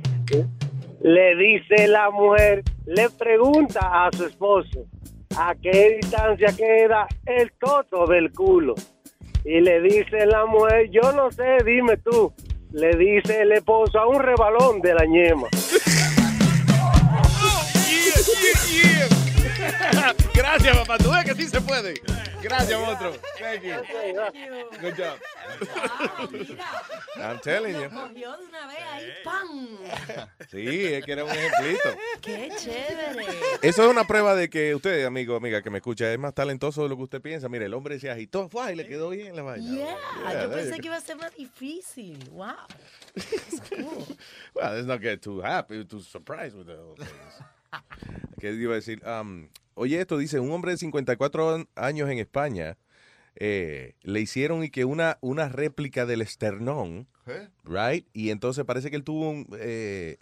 [SPEAKER 27] Le dice la mujer, le pregunta a su esposo, ¿a qué distancia queda el toto del culo? Y le dice la mujer, yo no sé, dime tú. Le dice el esposo a un rebalón de la ñema.
[SPEAKER 3] Gracias, papá. Tú ves que sí se puede. Gracias, monstruo. Thank you. Good job. I'm telling you.
[SPEAKER 6] Cogió de una vez ahí, ¡pam!
[SPEAKER 3] Sí, es que era un ejemplito.
[SPEAKER 6] ¡Qué chévere!
[SPEAKER 3] Eso es una prueba de que usted, amigo, amiga, que me escucha, es más talentoso de lo que usted piensa. Mire, el hombre se agitó, fue y le quedó bien la vaina.
[SPEAKER 6] Yeah,
[SPEAKER 3] Yeah,
[SPEAKER 6] yo pensé que iba a ser más difícil. Wow.
[SPEAKER 3] Well, let's not get too happy, too surprised with the whole thing. ¿Qué iba a decir? Um, oye, esto dice, un hombre de 54 an- años en España eh, le hicieron y que una, una réplica del esternón,
[SPEAKER 4] ¿Eh?
[SPEAKER 3] right? Y entonces parece que él tuvo un, eh,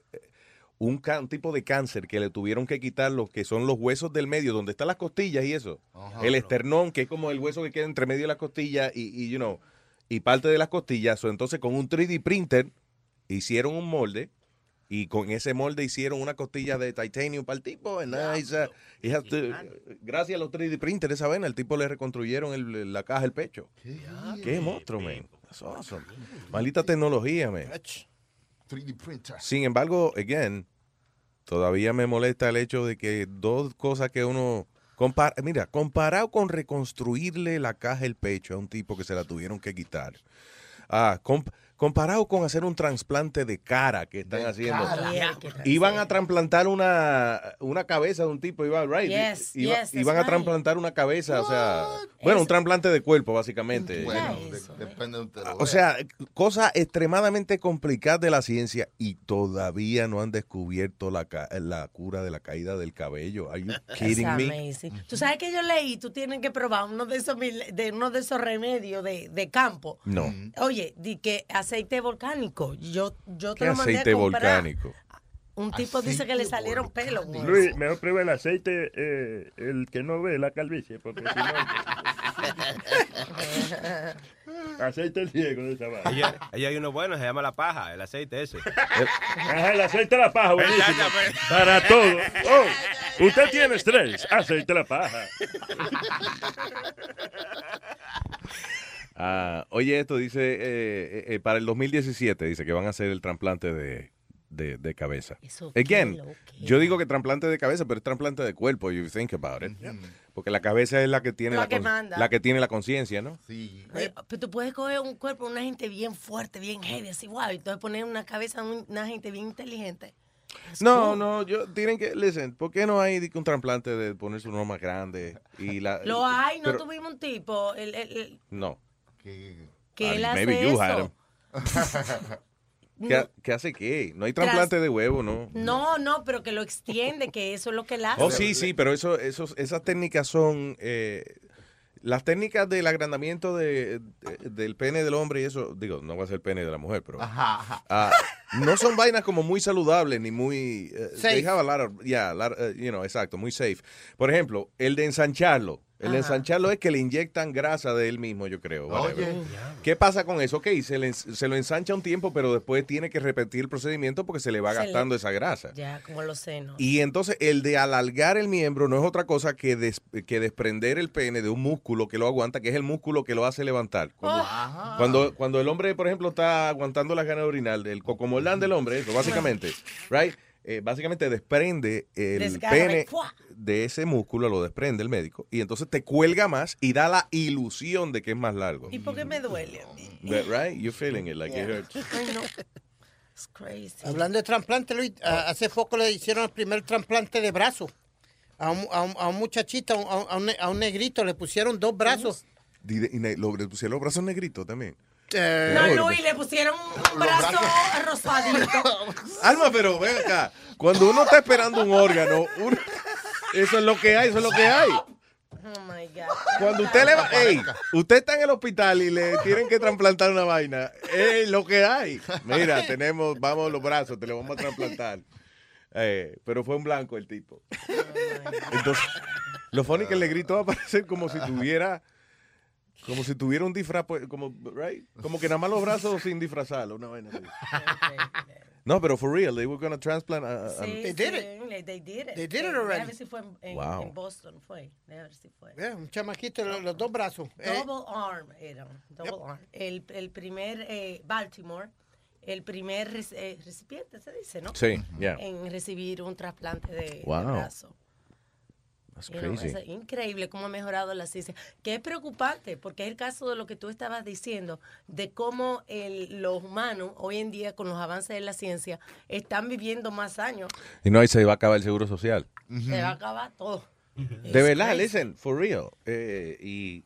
[SPEAKER 3] un, tipo de cáncer que le tuvieron que quitar lo que son los huesos del medio, donde están las costillas y eso.
[SPEAKER 4] Ajá.
[SPEAKER 3] el esternón, que es como el hueso que queda entre medio de las costillas y, y, you know, y parte de las costillas. Entonces con un 3D printer hicieron un molde y con ese molde hicieron una costilla de titanium para el tipo. and uh, gracias a los 3D printers, esa vena, el tipo le reconstruyeron el- la caja del pecho. Qué monstruo, man. That's awesome. Maldita tecnología, man.
[SPEAKER 4] 3D printer.
[SPEAKER 3] Sin embargo, again, todavía me molesta el hecho de que dos cosas que uno... compara- mira, comparado con reconstruirle la caja del pecho a un tipo que se la tuvieron que quitar. Ah, comp- comparado con hacer un trasplante de cara que están haciendo.
[SPEAKER 6] cara.
[SPEAKER 3] Iban a trasplantar una, una cabeza de un tipo, iban, right?
[SPEAKER 6] Yes,
[SPEAKER 3] Iba-
[SPEAKER 6] yes,
[SPEAKER 3] iban a trasplantar una cabeza, o sea, bueno, un trasplante de cuerpo, básicamente.
[SPEAKER 4] Bueno, de- depende de usted
[SPEAKER 3] O sea, cosas extremadamente complicadas de la ciencia y todavía no han descubierto la, la cura de la caída del cabello. Are you kidding
[SPEAKER 6] That's
[SPEAKER 3] me?
[SPEAKER 6] amazing. Tú sabes que yo leí, tú tienes que probar uno de esos, mil- de, uno de esos remedios de, de campo.
[SPEAKER 3] No.
[SPEAKER 6] Oye, di que aceite volcánico. Yo, yo te
[SPEAKER 3] ¿Qué
[SPEAKER 6] lo mandé
[SPEAKER 3] aceite
[SPEAKER 6] a comprar.
[SPEAKER 3] volcánico?
[SPEAKER 6] Un tipo dice que le salieron pelos.
[SPEAKER 15] Luis, mejor prueba el aceite, eh, el que no ve la calvicie, porque si no... aceite ciego de esa vaina.
[SPEAKER 19] Ella hay uno bueno, se llama la paja, el aceite ese.
[SPEAKER 15] Ajá, el aceite de la paja, buenísimo.
[SPEAKER 19] Exactamente.
[SPEAKER 15] Para todo. Oh, usted tiene estrés, aceite de la paja.
[SPEAKER 3] Ah, oye, esto dice, eh, eh, eh, para el 2017, dice que van a hacer el trasplante de, de, de cabeza.
[SPEAKER 6] Eso
[SPEAKER 3] Again, yo digo que trasplante de cabeza, pero es trasplante de cuerpo, you think about it. Porque la cabeza es la que tiene
[SPEAKER 6] La
[SPEAKER 3] la,
[SPEAKER 6] que
[SPEAKER 3] con-
[SPEAKER 6] manda.
[SPEAKER 3] la que tiene la conciencia, ¿no?
[SPEAKER 4] Sí.
[SPEAKER 6] Oye, pero tú puedes coger un cuerpo de una gente bien fuerte, bien heavy, así, wow, y entonces poner una cabeza de una gente bien inteligente.
[SPEAKER 3] No, no, yo tienen que, listen, ¿por qué no hay un trasplante de ponerse uno más grande? Y la,
[SPEAKER 6] Lo hay, no
[SPEAKER 3] pero-
[SPEAKER 6] tuvimos un tipo, el, el- el-
[SPEAKER 3] No.
[SPEAKER 6] Que él hace
[SPEAKER 3] maybe you had
[SPEAKER 6] eso.
[SPEAKER 3] him. ¿Qué, hace qué? No hay
[SPEAKER 6] Tras-
[SPEAKER 3] trasplante de huevo, ¿no?
[SPEAKER 6] No, no, pero que lo extiende, que eso es lo que él hace.
[SPEAKER 3] Oh, sí, sí, pero eso, esos, esas técnicas son... eh, las técnicas del agrandamiento de, de- del pene del hombre y eso, digo, no va a ser el pene de la mujer, pero...
[SPEAKER 4] Ajá, ajá.
[SPEAKER 3] ah, no son vainas como muy saludables ni muy...
[SPEAKER 5] Safe.
[SPEAKER 3] they have a lot of- yeah, lot, eh, you know, exacto, muy safe. Por ejemplo, el de ensancharlo. El de
[SPEAKER 4] Ajá.
[SPEAKER 3] ensancharlo es que le inyectan grasa de él mismo, yo creo. ¿Qué pasa con eso? Ok, se, le, se lo ensancha un tiempo, pero después tiene que repetir el procedimiento porque se le va
[SPEAKER 6] Se le-
[SPEAKER 3] gastando esa grasa.
[SPEAKER 6] Ya, como los senos.
[SPEAKER 3] Y entonces el de alargar el miembro no es otra cosa que, des- que desprender el pene de un músculo que lo aguanta, que es el músculo que lo hace levantar. Cuando,
[SPEAKER 4] Ajá.
[SPEAKER 3] cuando, cuando el hombre, por ejemplo, está aguantando la gana orinal, el cocomolán del hombre, eso básicamente, right? Eh, básicamente desprende el
[SPEAKER 6] Desgarra,
[SPEAKER 3] pene de ese músculo, lo desprende el médico, y entonces te cuelga más y da la ilusión de que es más largo.
[SPEAKER 6] ¿Y por qué me duele a mí?
[SPEAKER 3] That- right? You're feeling it like it hurts.
[SPEAKER 6] It's crazy.
[SPEAKER 5] Hablando de trasplante, Luis, a- hace poco le hicieron el primer trasplante de brazo. A un, a un, a un muchachito, a un, a un ne- a un negrito, le pusieron dos brazos.
[SPEAKER 3] Y, le pusieron los brazos negritos también.
[SPEAKER 5] Eh,
[SPEAKER 6] No, Luis, le pusieron un brazo rosadito.
[SPEAKER 3] Alma, pero ven acá. Cuando uno está esperando un órgano, uno- eso es lo que hay, eso es lo que hay.
[SPEAKER 6] Oh my God.
[SPEAKER 3] Cuando usted le va, ey, usted está en el hospital y le tienen que trasplantar una vaina, es lo que hay. Mira, tenemos, vamos los brazos, te lo vamos a trasplantar. Eh, pero fue un blanco el tipo. Entonces, lo funny que el negrito va a parecer como si tuviera, como si tuviera un disfraz, pues, como, right? Como que nada más los brazos sin disfrazarlo, una vaina así. No, pero for real, they were gonna transplant. a- a-
[SPEAKER 6] Sí,
[SPEAKER 5] They did it.
[SPEAKER 6] They did it.
[SPEAKER 5] They did it
[SPEAKER 6] Eh,
[SPEAKER 5] already.
[SPEAKER 6] A ver si fue en, en-
[SPEAKER 3] Wow.
[SPEAKER 6] en Boston, fue. A ver si fue.
[SPEAKER 5] eh, un chamaquito, los, los dos brazos. Eh,
[SPEAKER 6] Double arm eran, double arm. El, el primer, eh, Baltimore, el primer reci- eh, recipiente, se dice, ¿no?
[SPEAKER 3] Sí, yeah.
[SPEAKER 6] En recibir un trasplante de, de
[SPEAKER 3] Wow.
[SPEAKER 6] brazo. You know, es increíble cómo ha mejorado la ciencia. Que es preocupante, porque es el caso de lo que tú estabas diciendo, de cómo el- los humanos hoy en día, con los avances de la ciencia, están viviendo más años.
[SPEAKER 3] Y no, ahí se va a acabar el seguro social.
[SPEAKER 6] Se va a acabar todo.
[SPEAKER 3] De verdad, listen, for real. Eh, y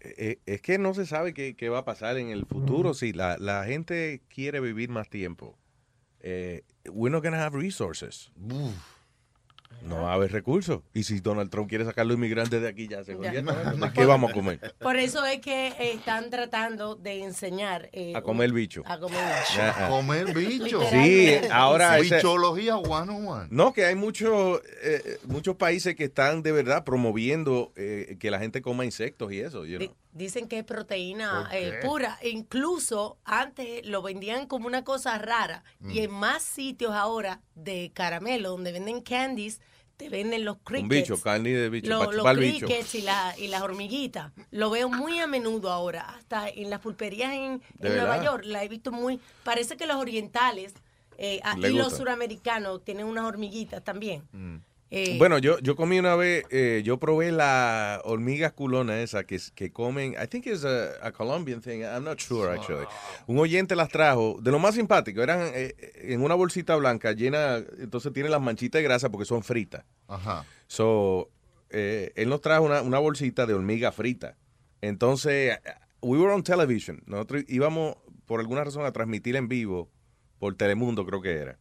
[SPEAKER 3] eh, es que no se sabe qué, qué va a pasar en el futuro. Si la, la gente quiere vivir más tiempo, eh, we're not gonna have resources. No va a haber recursos. Y si Donald Trump quiere sacar los inmigrantes de aquí, ya se jodieron. ¿De qué vamos a comer?
[SPEAKER 6] Por eso es que eh, están tratando de enseñar. eh,
[SPEAKER 3] A comer bicho.
[SPEAKER 6] A comer bicho.
[SPEAKER 3] Ah.
[SPEAKER 4] Comer bicho.
[SPEAKER 3] Sí, ahora
[SPEAKER 4] Bichología one on one.
[SPEAKER 3] No, que hay muchos eh, muchos países que están de verdad promoviendo eh, que la gente coma insectos y eso. you know.
[SPEAKER 6] Di- Dicen que es proteína
[SPEAKER 3] ¿Por
[SPEAKER 6] eh, pura. E incluso antes lo vendían como una cosa rara. Y
[SPEAKER 3] Mm.
[SPEAKER 6] en más sitios ahora de caramelo, donde venden candies, te venden los
[SPEAKER 3] Un
[SPEAKER 6] crickets.
[SPEAKER 3] bicho, carne de bicho,
[SPEAKER 6] Lo- los
[SPEAKER 3] bicho.
[SPEAKER 6] crickets y, la- y las hormiguitas. Lo veo muy a menudo ahora. Hasta en las pulperías en,
[SPEAKER 3] ¿De
[SPEAKER 6] en Nueva? York la he visto muy. Parece que los orientales eh, ah, y los suramericanos tienen unas hormiguitas también. Eh,
[SPEAKER 3] Bueno, yo, yo comí una vez, eh, yo probé la hormiga culona esa que, que comen, I think it's a, a Colombian thing, I'm not sure actually. Un oyente las trajo, de lo más simpático, eran eh, en una bolsita blanca llena, entonces tiene las manchitas de grasa porque son fritas.
[SPEAKER 4] Ajá.
[SPEAKER 3] So, eh, él nos trajo una, una bolsita de hormiga frita. Entonces, we were on television. Nosotros íbamos, por alguna razón, a transmitir en vivo por Telemundo, creo que era.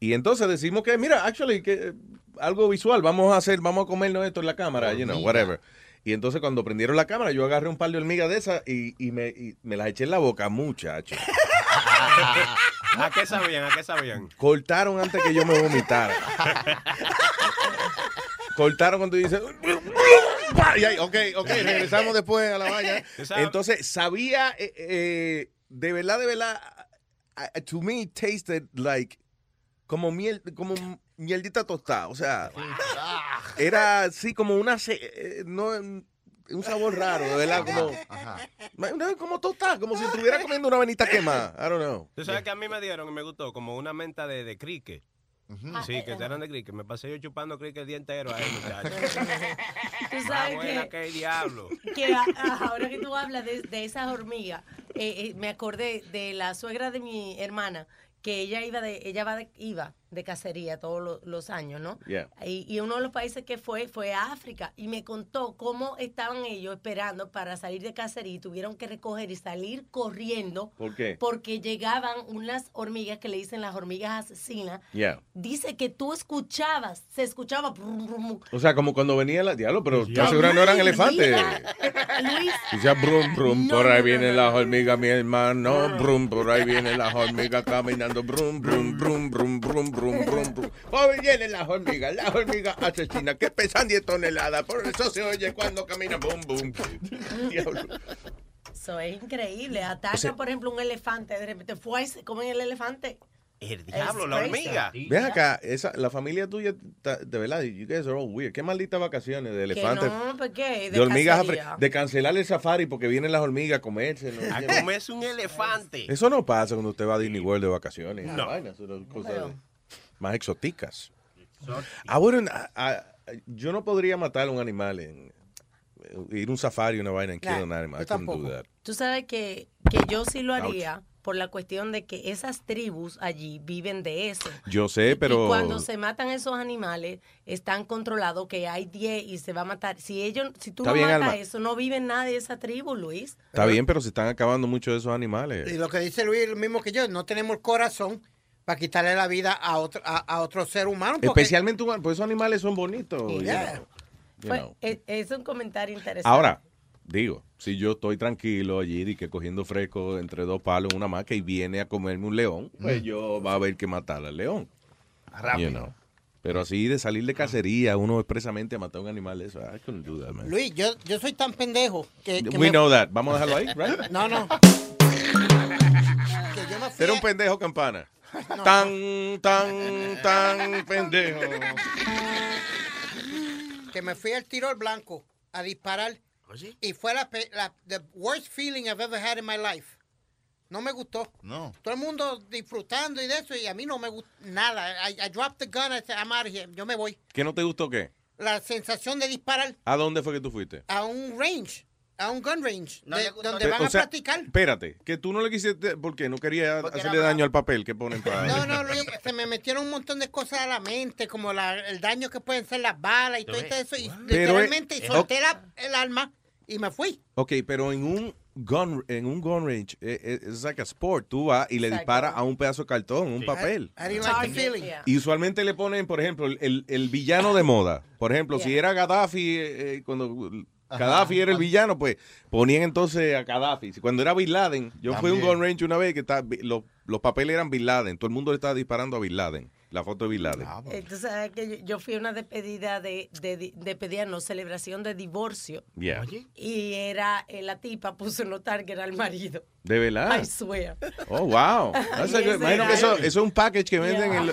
[SPEAKER 3] Y entonces decimos que, mira, actually, que eh, algo visual, vamos a hacer, vamos a comernos esto en la cámara, you know, whatever. Y entonces cuando prendieron la cámara, yo agarré un par de hormigas de esas y, y me, y me las eché en la boca, muchacho.
[SPEAKER 19] ¿A qué sabían? ¿A qué sabían?
[SPEAKER 3] Cortaron antes que yo me vomitara. Cortaron cuando dice. Y ahí, ok, ok, regresamos después a la valla. Entonces, sabía, eh, eh, de verdad, de verdad, to me it tasted like como miel, como mieldita tostada. O sea, era así como una, eh, no, un sabor raro, de verdad, como, no, como tostada, como si estuviera comiendo una venita quemada. I don't know.
[SPEAKER 19] Tú sabes que a mí me dieron y me gustó como una menta de, de cricket. Sí, que eran de cricket. Me pasé yo chupando cricket el día entero ahí, muchachos.
[SPEAKER 6] Tú sabes
[SPEAKER 19] buena
[SPEAKER 6] que-
[SPEAKER 19] que el diablo.
[SPEAKER 6] que a- a- ahora que tú hablas de, de esas hormigas, eh, eh, me acordé de la suegra de mi hermana, que ella iba de, ella va de- iba de cacería todos lo- los años, ¿no?
[SPEAKER 3] Yeah.
[SPEAKER 6] Y, y uno de los países que fue fue a África y me contó cómo estaban ellos esperando para salir de cacería y tuvieron que recoger y salir corriendo
[SPEAKER 3] ¿Por qué?
[SPEAKER 6] porque llegaban unas hormigas que le dicen las hormigas asesinas.
[SPEAKER 3] Yeah.
[SPEAKER 6] Dice que tú escuchabas, se escuchaba. brum, brum,
[SPEAKER 3] O sea, como cuando venía la diablo, pero
[SPEAKER 6] Ya.
[SPEAKER 3] ¿estás segura no eran elefantes?
[SPEAKER 6] Luis,
[SPEAKER 3] Decía brum, brum, por ahí vienen las hormigas, mi hermano. Brum, por ahí vienen las hormigas caminando. Brum, brum, brum, brum, brum, brum, brum. Por ahí vienen las hormigas, las hormigas asesinas que pesan 10 toneladas. Por eso se oye cuando caminan. Bum, bum. Diablo.
[SPEAKER 6] eso es increíble.
[SPEAKER 3] O sea-
[SPEAKER 6] por ejemplo, un elefante. De repente, fue comen el elefante.
[SPEAKER 16] El
[SPEAKER 6] diablo, la hormiga.
[SPEAKER 3] Ven acá, esa, la familia tuya, de verdad, you guys are all weird. Qué malditas vacaciones de elefantes.
[SPEAKER 6] no, ¿por qué?
[SPEAKER 3] De, hormigas,
[SPEAKER 6] cacería.
[SPEAKER 3] afri- de cancelar el safari porque vienen las hormigas a comerse. ¿no?
[SPEAKER 16] A comerse un elefante.
[SPEAKER 3] Eso no pasa cuando usted va a Disney World de vacaciones.
[SPEAKER 16] No.
[SPEAKER 3] Cosas más exóticas. I wouldn't- I- I- yo no podría matar a un animal en ir a un safari una vaina en kill
[SPEAKER 6] Nah,
[SPEAKER 3] an animal.
[SPEAKER 6] Tú sabes que, que yo sí lo haría por la cuestión de que esas tribus allí viven de eso.
[SPEAKER 3] Yo sé, pero
[SPEAKER 6] Y cuando se matan esos animales, están controlados que hay 10 y se va a matar. Si ellos, si tú
[SPEAKER 3] Está
[SPEAKER 6] no
[SPEAKER 3] bien,
[SPEAKER 6] matas
[SPEAKER 3] Alma.
[SPEAKER 6] eso, no viven nada de esa tribu, Luis.
[SPEAKER 3] está bien, pero se están acabando muchos de esos animales.
[SPEAKER 5] Y lo que dice Luis es lo mismo que yo, no tenemos corazón para quitarle la vida a otro, a, a otro ser humano. porque-
[SPEAKER 3] Especialmente humanos, pues esos animales son bonitos. you
[SPEAKER 6] Yeah.
[SPEAKER 3] know, you
[SPEAKER 6] Fue-
[SPEAKER 3] know.
[SPEAKER 6] es, es un comentario interesante.
[SPEAKER 3] Ahora, digo, si yo estoy tranquilo allí y que cogiendo fresco entre dos palos en una maca y viene a comerme un león, pues
[SPEAKER 4] Mm.
[SPEAKER 3] yo va a haber que matar al león.
[SPEAKER 4] Rápido.
[SPEAKER 3] You know. Pero así de salir de cacería, uno expresamente a matar a un animal, eso, I couldn't do that, man.
[SPEAKER 5] Luis, yo, yo soy tan pendejo que... que
[SPEAKER 3] We
[SPEAKER 5] me-
[SPEAKER 3] know that. Vamos a dejarlo ahí, right?
[SPEAKER 5] No, no. que yo me fui
[SPEAKER 3] Era
[SPEAKER 5] a-
[SPEAKER 3] un pendejo campana. Tan, tan, tan pendejo.
[SPEAKER 5] que me fui al tiro al blanco a disparar y fue la, la the worst feeling I've ever had in my life. No me gustó.
[SPEAKER 4] No.
[SPEAKER 5] Todo el mundo disfrutando y de eso y a mí no me gustó nada. I, I dropped the gun, I said, I'm out of here. Yo me voy.
[SPEAKER 3] ¿Qué no te gustó qué?
[SPEAKER 5] La sensación de disparar
[SPEAKER 3] ¿A dónde fue que tú fuiste?
[SPEAKER 5] a un range, a un gun range, de- donde van
[SPEAKER 3] o
[SPEAKER 5] a practicar.
[SPEAKER 3] Espérate, que tú no le quisiste, ¿por qué? No quería hacerle daño al papel que ponen para...
[SPEAKER 5] No, no, Luis, se me metieron un montón de cosas a la mente, como la- el daño que pueden ser las balas y todo eso. Y
[SPEAKER 3] Pero,
[SPEAKER 5] literalmente
[SPEAKER 3] eh,
[SPEAKER 5] solté la- el arma y me fui.
[SPEAKER 3] Ok, pero en un gun, en un gun range, eh, eh, es like a sport. Tú vas y le
[SPEAKER 5] Exacto.
[SPEAKER 3] disparas a un pedazo de cartón, un papel.
[SPEAKER 5] I didn't like.
[SPEAKER 3] Y usualmente le ponen, por ejemplo, el, el- el villano de moda. Por ejemplo, si era Gaddafi, eh, eh, cuando Gaddafi era el villano, pues ponían entonces a Gaddafi. Cuando era Bin Laden, yo fui a un gun range una vez que estaba- los, los papeles eran Bin Laden. Todo el mundo le estaba disparando a Bin Laden. La foto de Bin Laden.
[SPEAKER 6] Sabes que yo, fui a una despedida de, de, de despedida, no, celebración de divorcio.
[SPEAKER 3] Yeah.
[SPEAKER 6] Y era, eh, la tipa puso notar que era el marido.
[SPEAKER 3] ¿De verdad?
[SPEAKER 6] I swear.
[SPEAKER 3] Oh, wow. Imagino que eso, eso es un package que venden en, lo-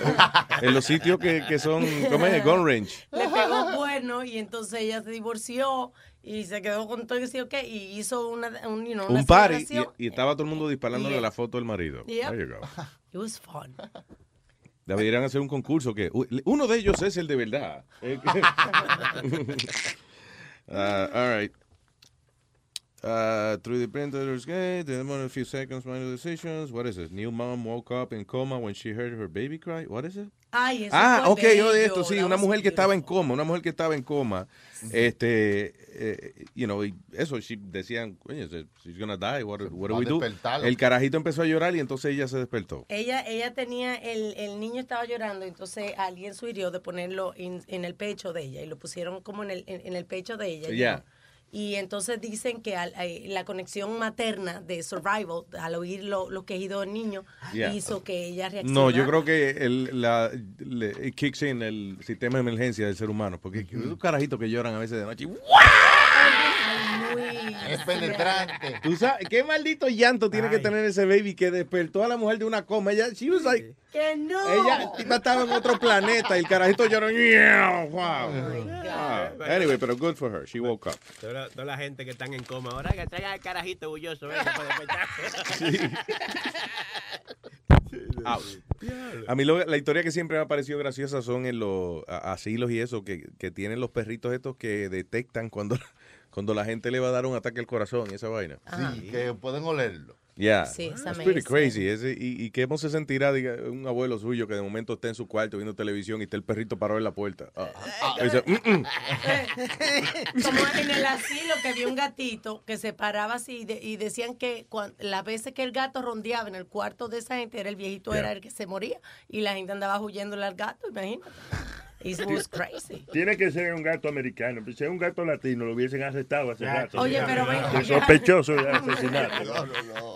[SPEAKER 3] en los sitios que, que son, ¿cómo es? Gun range.
[SPEAKER 6] Le pegó bueno y entonces ella se divorció y se quedó con todo y decía, ok, y hizo una, un, you know, una
[SPEAKER 3] Un party y, estaba todo el mundo disparándole
[SPEAKER 6] Yeah.
[SPEAKER 3] la foto del marido.
[SPEAKER 6] Yep.
[SPEAKER 3] There you go.
[SPEAKER 6] It was fun.
[SPEAKER 3] Deberían hacer un concurso que uno de ellos es el de verdad. Uh, all right. Uh, through the printer's gate, the moment a few seconds, minor decisions. What is it? New mom woke up in coma when she heard her baby cry. What is it?
[SPEAKER 6] Ay, eso
[SPEAKER 3] Ah,
[SPEAKER 6] fue
[SPEAKER 3] ok, yo de
[SPEAKER 6] bello.
[SPEAKER 3] esto, sí, una mujer que estaba en coma, una mujer que estaba en coma, este, eh, you know, y eso, she- decían, coño, she's gonna die, what, what do we do? El carajito empezó a llorar y entonces ella se despertó.
[SPEAKER 6] Ella, ella tenía, el, el niño estaba llorando, entonces alguien sugirió de ponerlo en, el pecho de ella y lo pusieron como en el, en, en el pecho de ella.
[SPEAKER 3] Ya.
[SPEAKER 6] Y entonces dicen que al- eh, la conexión materna de survival, al oír lo- los quejidos del niño, hizo que ella reaccionara.
[SPEAKER 3] No, yo creo que el, la, le, kicks in el sistema de emergencia del ser humano, porque los carajitos que lloran a veces de noche.
[SPEAKER 4] Es penetrante.
[SPEAKER 3] ¿Tú sabes qué maldito llanto tiene que tener ese baby que despertó a la mujer de una coma? Ella, she was like,
[SPEAKER 6] ¡Que no!
[SPEAKER 3] ella estaba en otro planeta y el carajito lloró. "Meow, Wow. Wow. Anyway, pero good for her. She woke up.
[SPEAKER 19] Toda, toda la gente que están en coma ahora que traiga el carajito bulloso.
[SPEAKER 3] Ouch. A mí lo- la historia que siempre me ha parecido graciosa son en los asilos y eso, que, que tienen los perritos estos que detectan cuando, cuando la gente le va a dar un ataque al corazón y esa vaina.
[SPEAKER 4] Sí, que pueden olerlo.
[SPEAKER 3] Yeah,
[SPEAKER 6] Sí, it's
[SPEAKER 3] it's pretty crazy. Ese- y, y cómo se sentirá diga, un abuelo suyo que de momento esté en su cuarto viendo televisión y está el perrito parado en la puerta. Ah, y dice, "Mm, mm".
[SPEAKER 6] Como en el asilo que vi un gatito que se paraba así y, de- y decían que las veces que el gato rondeaba en el cuarto de esa gente, era el viejito
[SPEAKER 15] Yeah.
[SPEAKER 6] era el que se moría y la gente andaba huyéndole al gato, imagínate. It was crazy.
[SPEAKER 15] Tiene que ser un gato americano. Si es un gato latino, lo hubiesen arrestado hace rato.
[SPEAKER 6] Oye, pero ven-
[SPEAKER 15] Es sospechoso de asesinato.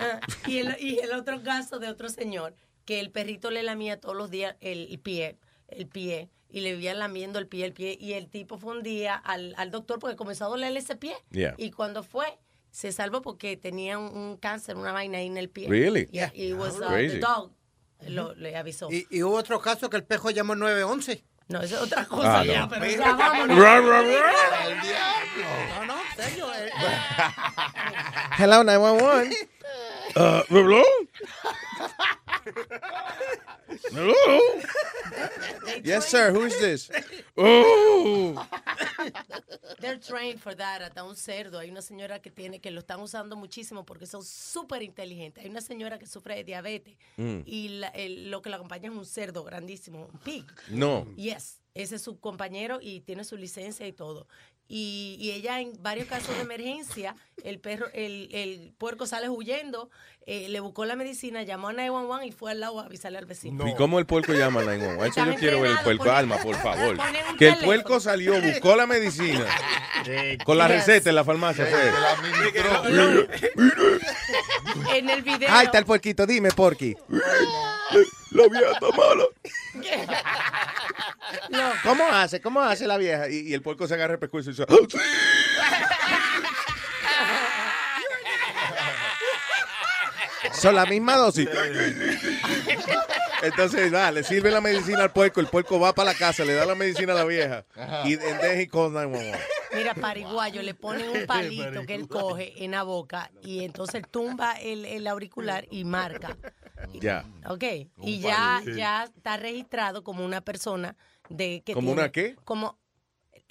[SPEAKER 6] Ah, y, el, y el otro caso de otro señor, que el perrito le lamía todos los días el, el pie, el pie, y le vivían lamiendo el pie, el pie, y el tipo fue un día al, al doctor porque comenzó a dolerle ese pie.
[SPEAKER 3] Yeah.
[SPEAKER 6] Y cuando fue, se salvó porque tenía un, un cáncer, una vaina ahí en el pie.
[SPEAKER 3] Really?
[SPEAKER 6] Yeah, it was, uh,
[SPEAKER 3] Crazy.
[SPEAKER 6] the dog lo- le avisó.
[SPEAKER 5] Y, y hubo otro caso que el pejo llamó 911.
[SPEAKER 6] No, eso es otra cosa
[SPEAKER 3] Ah,
[SPEAKER 6] ya,
[SPEAKER 3] no.
[SPEAKER 6] pero ya
[SPEAKER 3] ra.
[SPEAKER 5] No, no, serio. eh.
[SPEAKER 3] Hello, 911. Uh, hello? Yes, sir. Who's this? Oh.
[SPEAKER 6] They're trained for that. Hasta un cerdo. Hay una señora que tiene que lo están usando muchísimo porque son súper inteligentes. Hay una señora que sufre de diabetes
[SPEAKER 3] Mm.
[SPEAKER 6] y la- el- lo que la acompaña es un cerdo grandísimo, un pig.
[SPEAKER 3] No.
[SPEAKER 6] Yes, ese es su compañero y tiene su licencia y todo. Y, y ella en varios casos de emergencia, el perro, el, el puerco sale huyendo, eh, le buscó la medicina, llamó a 911 y fue al lado a avisarle al vecino.
[SPEAKER 3] ¿Y cómo el puerco llama a 911? Eso yo quiero ver el puerco. Alma, por favor. Que el puerco salió, buscó la medicina. Con la receta en la farmacia. fue.
[SPEAKER 6] En el video.
[SPEAKER 3] Ahí está el puerquito. Dime, porqui. La vieja está mala. ¿Cómo hace? ¿Cómo hace la vieja? Y, y el puerco se agarra el pescuezo y dice, "Oh, sí". Son la misma dosis. Entonces, va, le sirve la medicina al puerco, el puerco va para la casa, le da la medicina a la vieja. Y then he calls 911.
[SPEAKER 6] Mira, pariguayo, le ponen un palito que él coge en la boca y entonces tumba el, el auricular y marca.
[SPEAKER 3] Ya.
[SPEAKER 6] ¿Ok? Y ya, ya está registrado como una persona de que
[SPEAKER 3] ¿Como una qué?
[SPEAKER 6] Como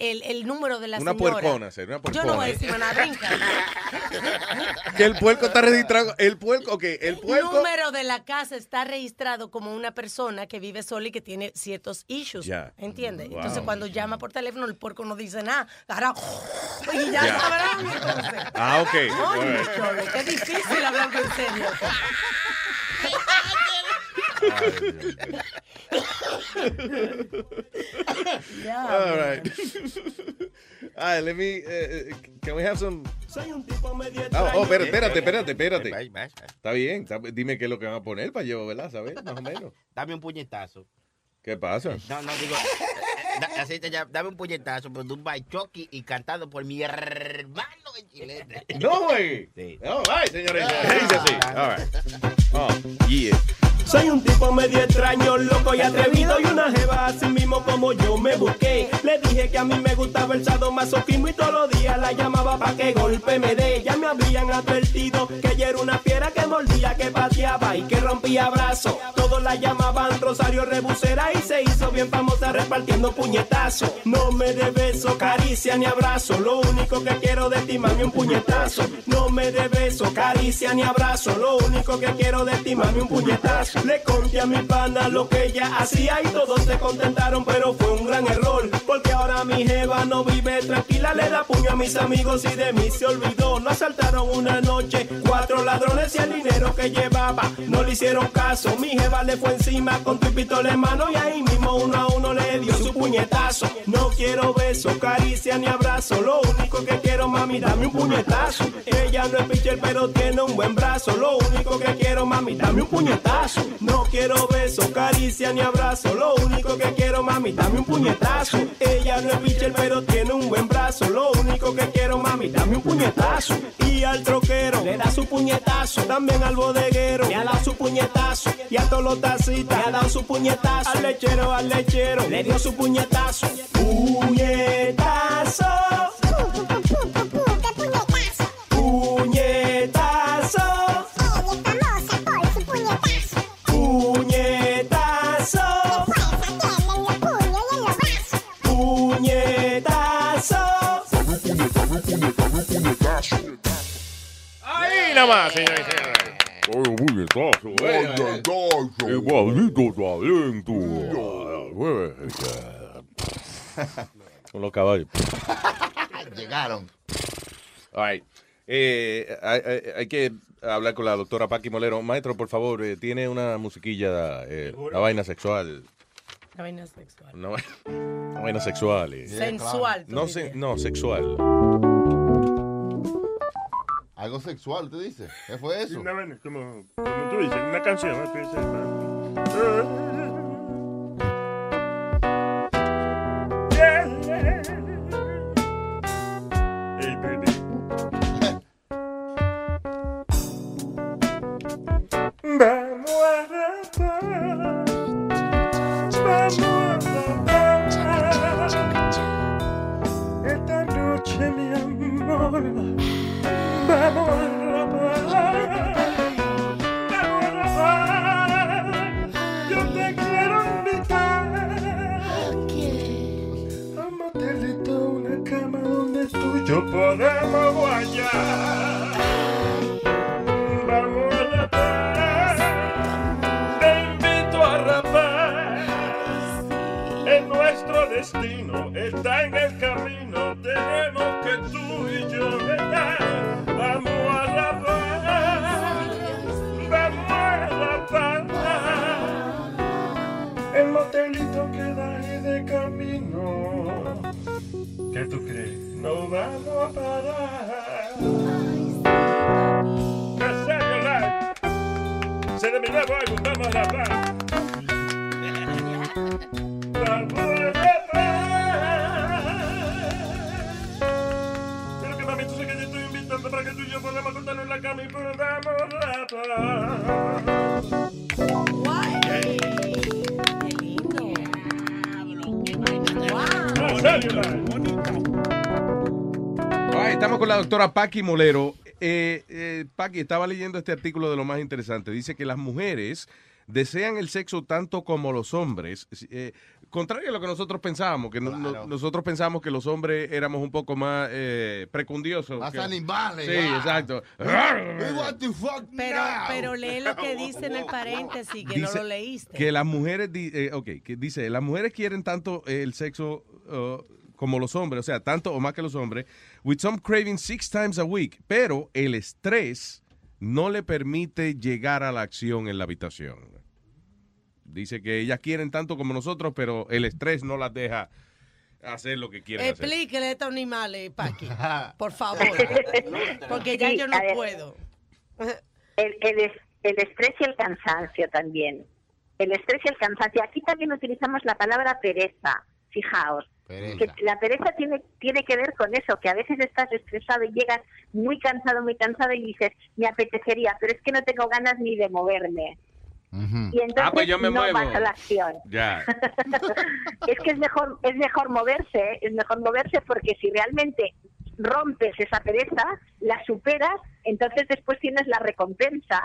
[SPEAKER 6] el, el número de la
[SPEAKER 3] Una
[SPEAKER 6] señora.
[SPEAKER 3] puercona, sería una
[SPEAKER 6] Yo no voy a
[SPEAKER 3] puercona.
[SPEAKER 6] decir nada, brinca.
[SPEAKER 3] Que el puerco está registrado. El puerco, ok, el puerco.
[SPEAKER 6] número de la casa está registrado como una persona que vive sola y que tiene ciertos issues.
[SPEAKER 3] Ya.
[SPEAKER 6] ¿Entiendes?
[SPEAKER 3] Wow.
[SPEAKER 6] Entonces, cuando llama por teléfono, el puerco no dice nada. Ahora, y ya
[SPEAKER 3] Ya.
[SPEAKER 6] sabrán. entonces.
[SPEAKER 3] Ah, ok.
[SPEAKER 6] Oye,
[SPEAKER 3] right.
[SPEAKER 6] chole, qué difícil hablar en serio.
[SPEAKER 3] All right. All right, let me. Uh, can we have some? Oh, oh, espérate, espérate, espérate, espérate. Está bien, está- dime qué es lo que van a poner para yo, ¿verdad? ¿Sabes? Más o menos.
[SPEAKER 16] Dame un puñetazo.
[SPEAKER 3] ¿Qué pasa?
[SPEAKER 16] No, no, digo, eh, da- así te llama, dame un puñetazo, pero de un Chucky y cantado por mi hermano en chilete.
[SPEAKER 3] No, güey.
[SPEAKER 16] Sí.
[SPEAKER 3] All right, señores. Dice así. All right. Oh, yeah.
[SPEAKER 29] Soy un tipo medio extraño, loco y atrevido y una jeva así mismo como yo me busqué. Le dije que a mí me gustaba el sadomasoquismo y todos los días la llamaba pa' que golpe me dé. Ya me habían advertido que ella era una fiera que mordía, que pateaba y que rompía brazos. Todos la llamaban Rosario Rebusera y se hizo bien famosa repartiendo puñetazos. No me de beso, caricia ni abrazo, lo único que quiero de ti, mami, un puñetazo. No me de beso, caricia ni abrazo, lo único que quiero de ti, mami, un puñetazo. Le conté a mi pana lo que ella hacía y todos se contentaron, pero fue un gran error. Porque ahora mi jeva no vive tranquila, le da puño a mis amigos y de mí se olvidó. No asaltaron una noche, cuatro ladrones y el dinero que llevaba. No le hicieron caso, mi jeva le fue encima con tu pistola en mano y ahí mismo uno a uno le dio su puñetazo. No quiero beso, caricia ni abrazo, lo único que quiero mami, dame un puñetazo. Ella no es pitcher pero tiene un buen brazo, lo único que quiero mami, dame un puñetazo. No quiero beso, caricia ni abrazo, lo único que quiero mami, dame un puñetazo. Ella no es pitcher pero tiene un buen brazo, lo único que quiero mami, dame un puñetazo. Y al troquero le da su puñetazo, también al bodeguero le ha dado su puñetazo. Y a todos los tacitas le ha dado su puñetazo. Al lechero, al lechero le dio su puñetazo. Puñetazo. Puñetazo.
[SPEAKER 3] Más, señores y señores. Talento. Con los caballos.
[SPEAKER 4] Llegaron.
[SPEAKER 3] All right. Eh, hay, hay- hay que hablar con la doctora Paqui Molero. Maestro, por favor, eh, tiene una musiquilla, eh, la vaina sexual.
[SPEAKER 6] La vaina sexual.
[SPEAKER 3] Una, vai- una vaina sexual. eh.
[SPEAKER 6] Sensual,
[SPEAKER 3] No, se- no, sexual.
[SPEAKER 4] Algo sexual, ¿te dice? ¿Qué fue eso?
[SPEAKER 15] Una vaina, como, como tú dices, una canción. ¿no? Tú dices, Hey, baby. Vamos a rapar. Vamos a rapar. Esta noche, mi amor. Destino está en el camino. Tenemos que tú ¿Qué tú crees? No vamos a parar. Live. Se de mi nuevo álbum, vamos a rapar. Vamos a rapar. Pero que mami, tú sé que yo estoy invitando para que tú y yo podamos contarnos en la cama y podamos rapar.
[SPEAKER 3] Estamos con la doctora Paqui Molero. Eh, eh, Paqui, estaba leyendo este artículo de lo más interesante. Dice que las mujeres desean el sexo tanto como los hombres. Eh, contrario a lo que nosotros pensábamos, que no- no- nosotros pensábamos que los hombres éramos un poco más eh, precundiosos.
[SPEAKER 4] Más
[SPEAKER 3] que-
[SPEAKER 4] animales,
[SPEAKER 3] Sí,
[SPEAKER 4] ah.
[SPEAKER 3] exacto.
[SPEAKER 4] We want to fuck
[SPEAKER 6] Pero,
[SPEAKER 4] now.
[SPEAKER 6] pero lee lo que dice en el paréntesis, que
[SPEAKER 3] Dice
[SPEAKER 6] no lo leíste.
[SPEAKER 3] Que las mujeres, eh, ok, que dice, las mujeres quieren tanto eh, el sexo uh, como los hombres, o sea, tanto o más que los hombres, with some craving six times a week, pero el estrés no le permite llegar a la acción en la habitación. Dice que ellas quieren tanto como nosotros, pero el estrés no las deja hacer lo que quieren hacer.
[SPEAKER 6] Explíquele a estos animales, Paqui, por favor. Porque ya
[SPEAKER 28] Sí,
[SPEAKER 6] yo no
[SPEAKER 28] ver.
[SPEAKER 6] puedo.
[SPEAKER 28] El, el, es- el estrés y el cansancio también. El estrés y el cansancio. Aquí también utilizamos la palabra pereza. Fijaos. Que la pereza tiene, tiene que ver con eso, que a veces estás estresado y llegas muy cansado, muy cansado y dices, me apetecería, pero es que no tengo ganas ni de moverme. Y entonces
[SPEAKER 3] Ah, pues yo me
[SPEAKER 28] no
[SPEAKER 3] muevo.
[SPEAKER 28] vas a la acción.
[SPEAKER 3] Ya.
[SPEAKER 28] es que es mejor es mejor moverse ¿eh? es mejor moverse porque si realmente rompes esa pereza la superas entonces después tienes la recompensa.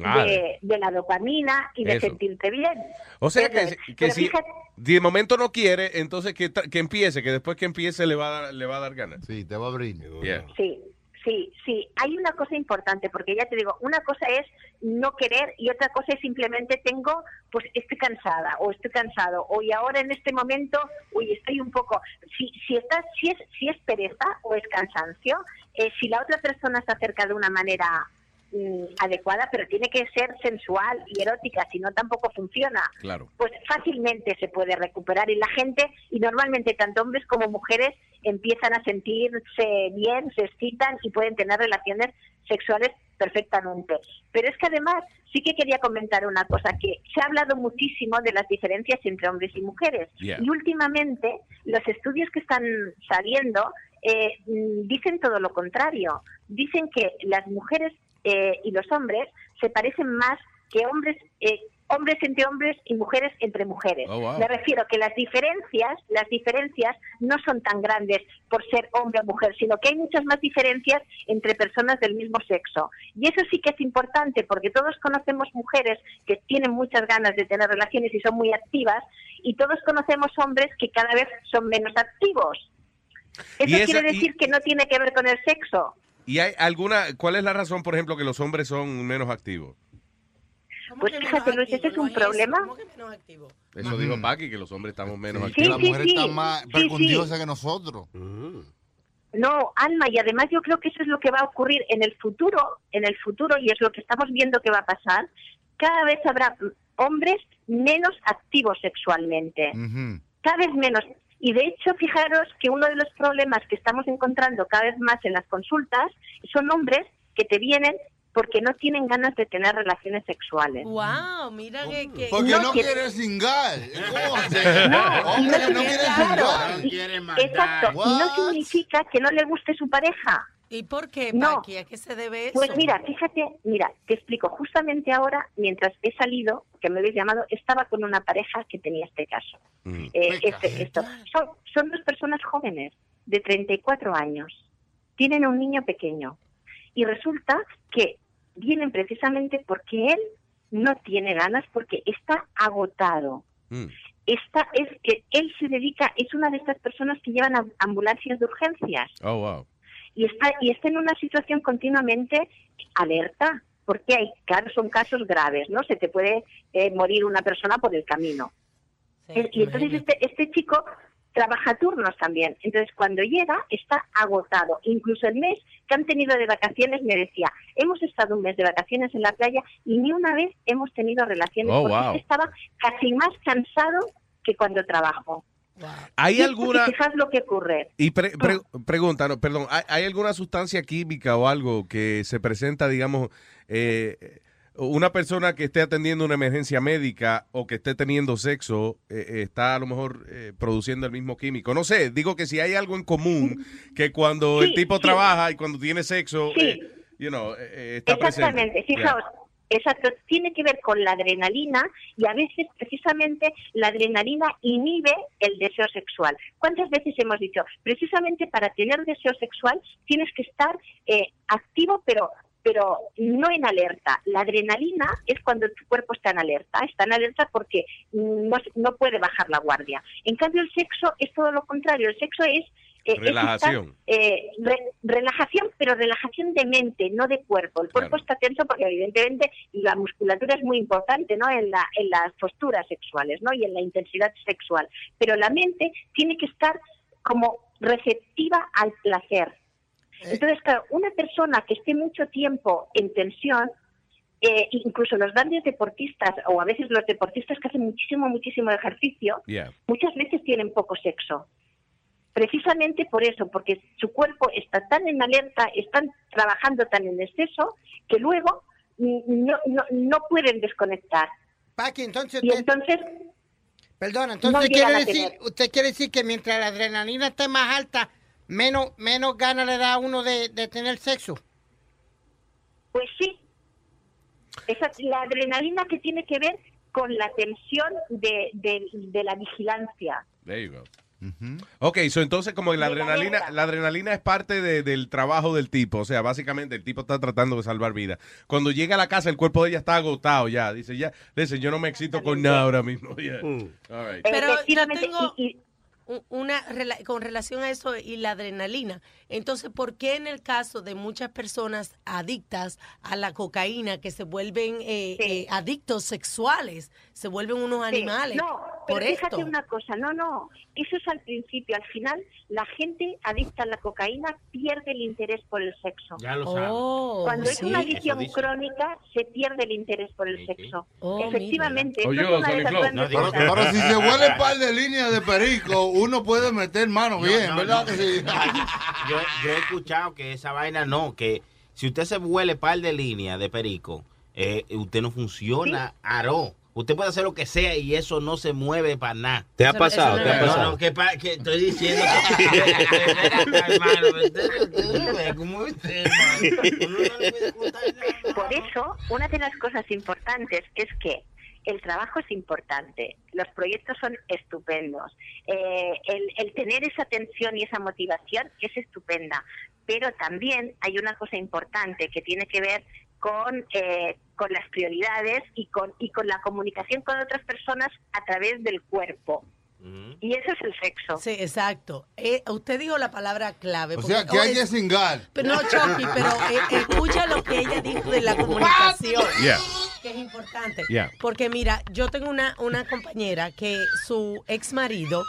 [SPEAKER 28] De, de la dopamina y de
[SPEAKER 3] Eso.
[SPEAKER 28] sentirte bien
[SPEAKER 3] O sea que, que si
[SPEAKER 28] fíjate,
[SPEAKER 3] de momento no quiere, entonces que, que empiece, que después que empiece le va a dar, le va a dar ganas.
[SPEAKER 4] Sí, te va a abrir.
[SPEAKER 3] Yeah.
[SPEAKER 28] Sí, sí, sí. Hay una cosa importante, porque ya te digo, una cosa es no querer y otra cosa es simplemente tengo, pues estoy cansada o estoy cansado o y ahora en este momento, uy, estoy un poco. Si, si, estás, si, es, si es pereza o es cansancio, eh, si la otra persona se acerca de una manera mm, adecuada, pero tiene que ser sensual y erótica, si no tampoco funciona
[SPEAKER 3] Claro.
[SPEAKER 28] pues fácilmente se puede recuperar y la gente, y normalmente tanto hombres como mujeres, empiezan a sentirse bien, se excitan y pueden tener relaciones sexuales perfectamente. Pero es que además sí que quería comentar una cosa, que se ha hablado muchísimo de las diferencias entre hombres y mujeres.
[SPEAKER 30] Yeah.
[SPEAKER 28] Y últimamente los estudios que están saliendo eh, mm, dicen todo lo contrario. Dicen que las mujeres eh, y los hombres se parecen más que hombres eh, hombres entre hombres y mujeres entre mujeres.
[SPEAKER 30] Oh, wow.
[SPEAKER 28] Me refiero que las diferencias, las diferencias no son tan grandes por ser hombre o mujer, sino que hay muchas más diferencias entre personas del mismo sexo. Y eso sí que es importante porque todos conocemos mujeres que tienen muchas ganas de tener relaciones y son muy activas y todos conocemos hombres que cada vez son menos activos. Eso
[SPEAKER 3] esa-
[SPEAKER 28] quiere
[SPEAKER 3] y-
[SPEAKER 28] decir que no tiene que ver con el sexo.
[SPEAKER 3] ¿Y hay alguna, cuál es la razón, por ejemplo, que los hombres son menos activos?
[SPEAKER 28] Pues fíjate, Luis, ese es un problema.
[SPEAKER 3] Eso dijo Paqui, que los hombres estamos menos
[SPEAKER 28] Sí,
[SPEAKER 3] activos.
[SPEAKER 28] la mujer sí, está sí.
[SPEAKER 4] más
[SPEAKER 28] Sí,
[SPEAKER 4] percundiosa
[SPEAKER 28] sí.
[SPEAKER 4] que nosotros.
[SPEAKER 28] No, Alma, y además yo creo que eso es lo que va a ocurrir en el futuro, en el futuro, y es lo que estamos viendo que va a pasar. Cada vez habrá mm, hombres menos activos sexualmente, cada vez menos. Y de hecho, fijaros que uno de los problemas que estamos encontrando cada vez más en las consultas son hombres que te vienen porque no tienen ganas de tener relaciones sexuales.
[SPEAKER 6] Wow, mira que... que-
[SPEAKER 4] Porque no,
[SPEAKER 28] que-
[SPEAKER 4] quiere singar. ¿Cómo hacer?
[SPEAKER 28] No,
[SPEAKER 4] Hombre,
[SPEAKER 28] no
[SPEAKER 4] no
[SPEAKER 28] quiere-
[SPEAKER 4] quiere
[SPEAKER 28] claro. Exacto, y no significa que no le guste su pareja.
[SPEAKER 6] ¿Y por qué,
[SPEAKER 28] No.
[SPEAKER 6] Paqui? ¿A qué se debe eso?
[SPEAKER 28] Pues mira, fíjate, mira, te explico. Justamente ahora, mientras he salido, que me habéis llamado, estaba con una pareja que tenía este caso. Eh, este- esto. Son, son dos personas jóvenes, de 34 años. Tienen un niño pequeño. Y resulta que vienen precisamente porque él no tiene ganas, porque está agotado. Esta es que él se dedica, es una de estas personas que llevan ambulancias de urgencias
[SPEAKER 3] Oh, wow.
[SPEAKER 28] Y está y está en una situación continuamente alerta porque hay claro son casos graves no se te puede eh, morir una persona por el camino. Eh, y entonces este este chico trabaja turnos también. Entonces cuando llega está agotado. Incluso el mes que han tenido de vacaciones me decía hemos estado un mes de vacaciones en la playa y ni una vez hemos tenido relaciones
[SPEAKER 3] Oh,
[SPEAKER 28] porque
[SPEAKER 3] wow.
[SPEAKER 28] estaba casi más cansado que cuando
[SPEAKER 3] ¿Hay alguna-
[SPEAKER 28] y fijad lo que ocurre
[SPEAKER 3] Y pre- pre- pregunta, no, perdón, ¿hay, hay alguna sustancia química o algo que se presenta, digamos, eh, una persona que esté atendiendo una emergencia médica o que esté teniendo sexo eh, eh, está a lo mejor eh, produciendo el mismo químico? No sé, digo que si hay algo en común que cuando el tipo
[SPEAKER 28] sí.
[SPEAKER 3] trabaja y cuando tiene sexo,
[SPEAKER 28] Sí.
[SPEAKER 3] eh, you know, está
[SPEAKER 28] Exactamente,
[SPEAKER 3] presente.
[SPEAKER 28] fijaos, exacto, tiene que ver con la adrenalina y a veces precisamente la adrenalina inhibe el deseo sexual. ¿Cuántas veces hemos dicho, precisamente para tener deseo sexual tienes que estar eh, activo pero pero no en alerta. La adrenalina es cuando tu cuerpo está en alerta, está en alerta porque no, no puede bajar la guardia. En cambio el sexo es todo lo contrario, el sexo es eh, es estar,
[SPEAKER 3] Relajación.
[SPEAKER 28] eh, re- relajación, pero relajación de mente, no de cuerpo. El cuerpo está tenso porque evidentemente la musculatura es muy importante, ¿no? En, la, en las posturas sexuales, ¿no? Y en la intensidad sexual. Pero la mente tiene que estar como receptiva al placer. Entonces, claro, una persona que esté mucho tiempo en tensión, eh, incluso los grandes deportistas, o a veces los deportistas que hacen muchísimo, muchísimo ejercicio,
[SPEAKER 3] Yeah.
[SPEAKER 28] muchas veces tienen poco sexo. Precisamente por eso, porque su cuerpo está tan en alerta, están trabajando tan en exceso, que luego no, no, no pueden desconectar.
[SPEAKER 5] Paqui, entonces
[SPEAKER 28] Y entonces,
[SPEAKER 5] Perdón,
[SPEAKER 28] no
[SPEAKER 5] entonces
[SPEAKER 28] llegan
[SPEAKER 5] quiere decir, usted quiere decir que mientras la adrenalina esté más alta, menos, menos ganas le da a uno de, de tener sexo.
[SPEAKER 28] pues sí. Esa, la adrenalina que tiene que ver con la tensión de, de, de la vigilancia.
[SPEAKER 3] There you go. Ok, so entonces como la adrenalina, la adrenalina es parte de- del trabajo del tipo, o sea, básicamente el tipo está tratando de salvar vidas. Cuando llega a la casa el cuerpo de ella está agotado ya, dice ya, dice yo no me excito con nada ahora mismo. Yeah. All right.
[SPEAKER 6] Pero yo tengo una rela- con relación a eso y la adrenalina. Entonces, ¿por qué en el caso de muchas personas adictas a la cocaína que se vuelven eh, eh, adictos sexuales, se vuelven unos
[SPEAKER 28] Sí,
[SPEAKER 6] animales?
[SPEAKER 28] No,
[SPEAKER 6] por
[SPEAKER 28] pero fíjate
[SPEAKER 6] esto.
[SPEAKER 28] una cosa, no, no, eso es al principio, al final la gente adicta a la cocaína pierde el interés por el sexo.
[SPEAKER 16] Ya lo.
[SPEAKER 6] Oh,
[SPEAKER 28] Cuando es una adicción crónica se pierde el interés por el sexo.
[SPEAKER 6] Oh,
[SPEAKER 28] Efectivamente, esto es
[SPEAKER 4] Oye,
[SPEAKER 28] una de
[SPEAKER 4] No, Pero si se huele par de líneas de perico, uno puede meter mano bien,
[SPEAKER 16] no,
[SPEAKER 4] ¿verdad
[SPEAKER 16] no.
[SPEAKER 4] que sí?
[SPEAKER 16] yo, yo he escuchado que esa vaina no, que si usted se huele par de línea de perico, eh, usted no funciona, aró. Usted puede hacer lo que sea y eso no se mueve para nada.
[SPEAKER 19] ¿Te ha pasado? ¿Te ha es
[SPEAKER 16] No,
[SPEAKER 19] pasado?
[SPEAKER 16] no, que, pa- que estoy diciendo.
[SPEAKER 28] Por eso, una de las cosas importantes es que el trabajo es importante, los proyectos son estupendos, eh, el, el tener esa atención y esa motivación es estupenda, pero también hay una cosa importante que tiene que ver con, eh, con las prioridades y con, y con la comunicación con otras personas a través del cuerpo.
[SPEAKER 6] Y eso es el sexo. Sí, exacto. Eh, usted dijo la palabra clave.
[SPEAKER 4] O
[SPEAKER 6] porque-
[SPEAKER 4] sea, que
[SPEAKER 6] oh,
[SPEAKER 4] hay.
[SPEAKER 6] Pero no, Chucky, pero eh, escucha lo que ella dijo de la comunicación.
[SPEAKER 4] Yeah.
[SPEAKER 6] Que es importante.
[SPEAKER 4] Yeah.
[SPEAKER 6] Porque mira, yo tengo una, una compañera que su ex marido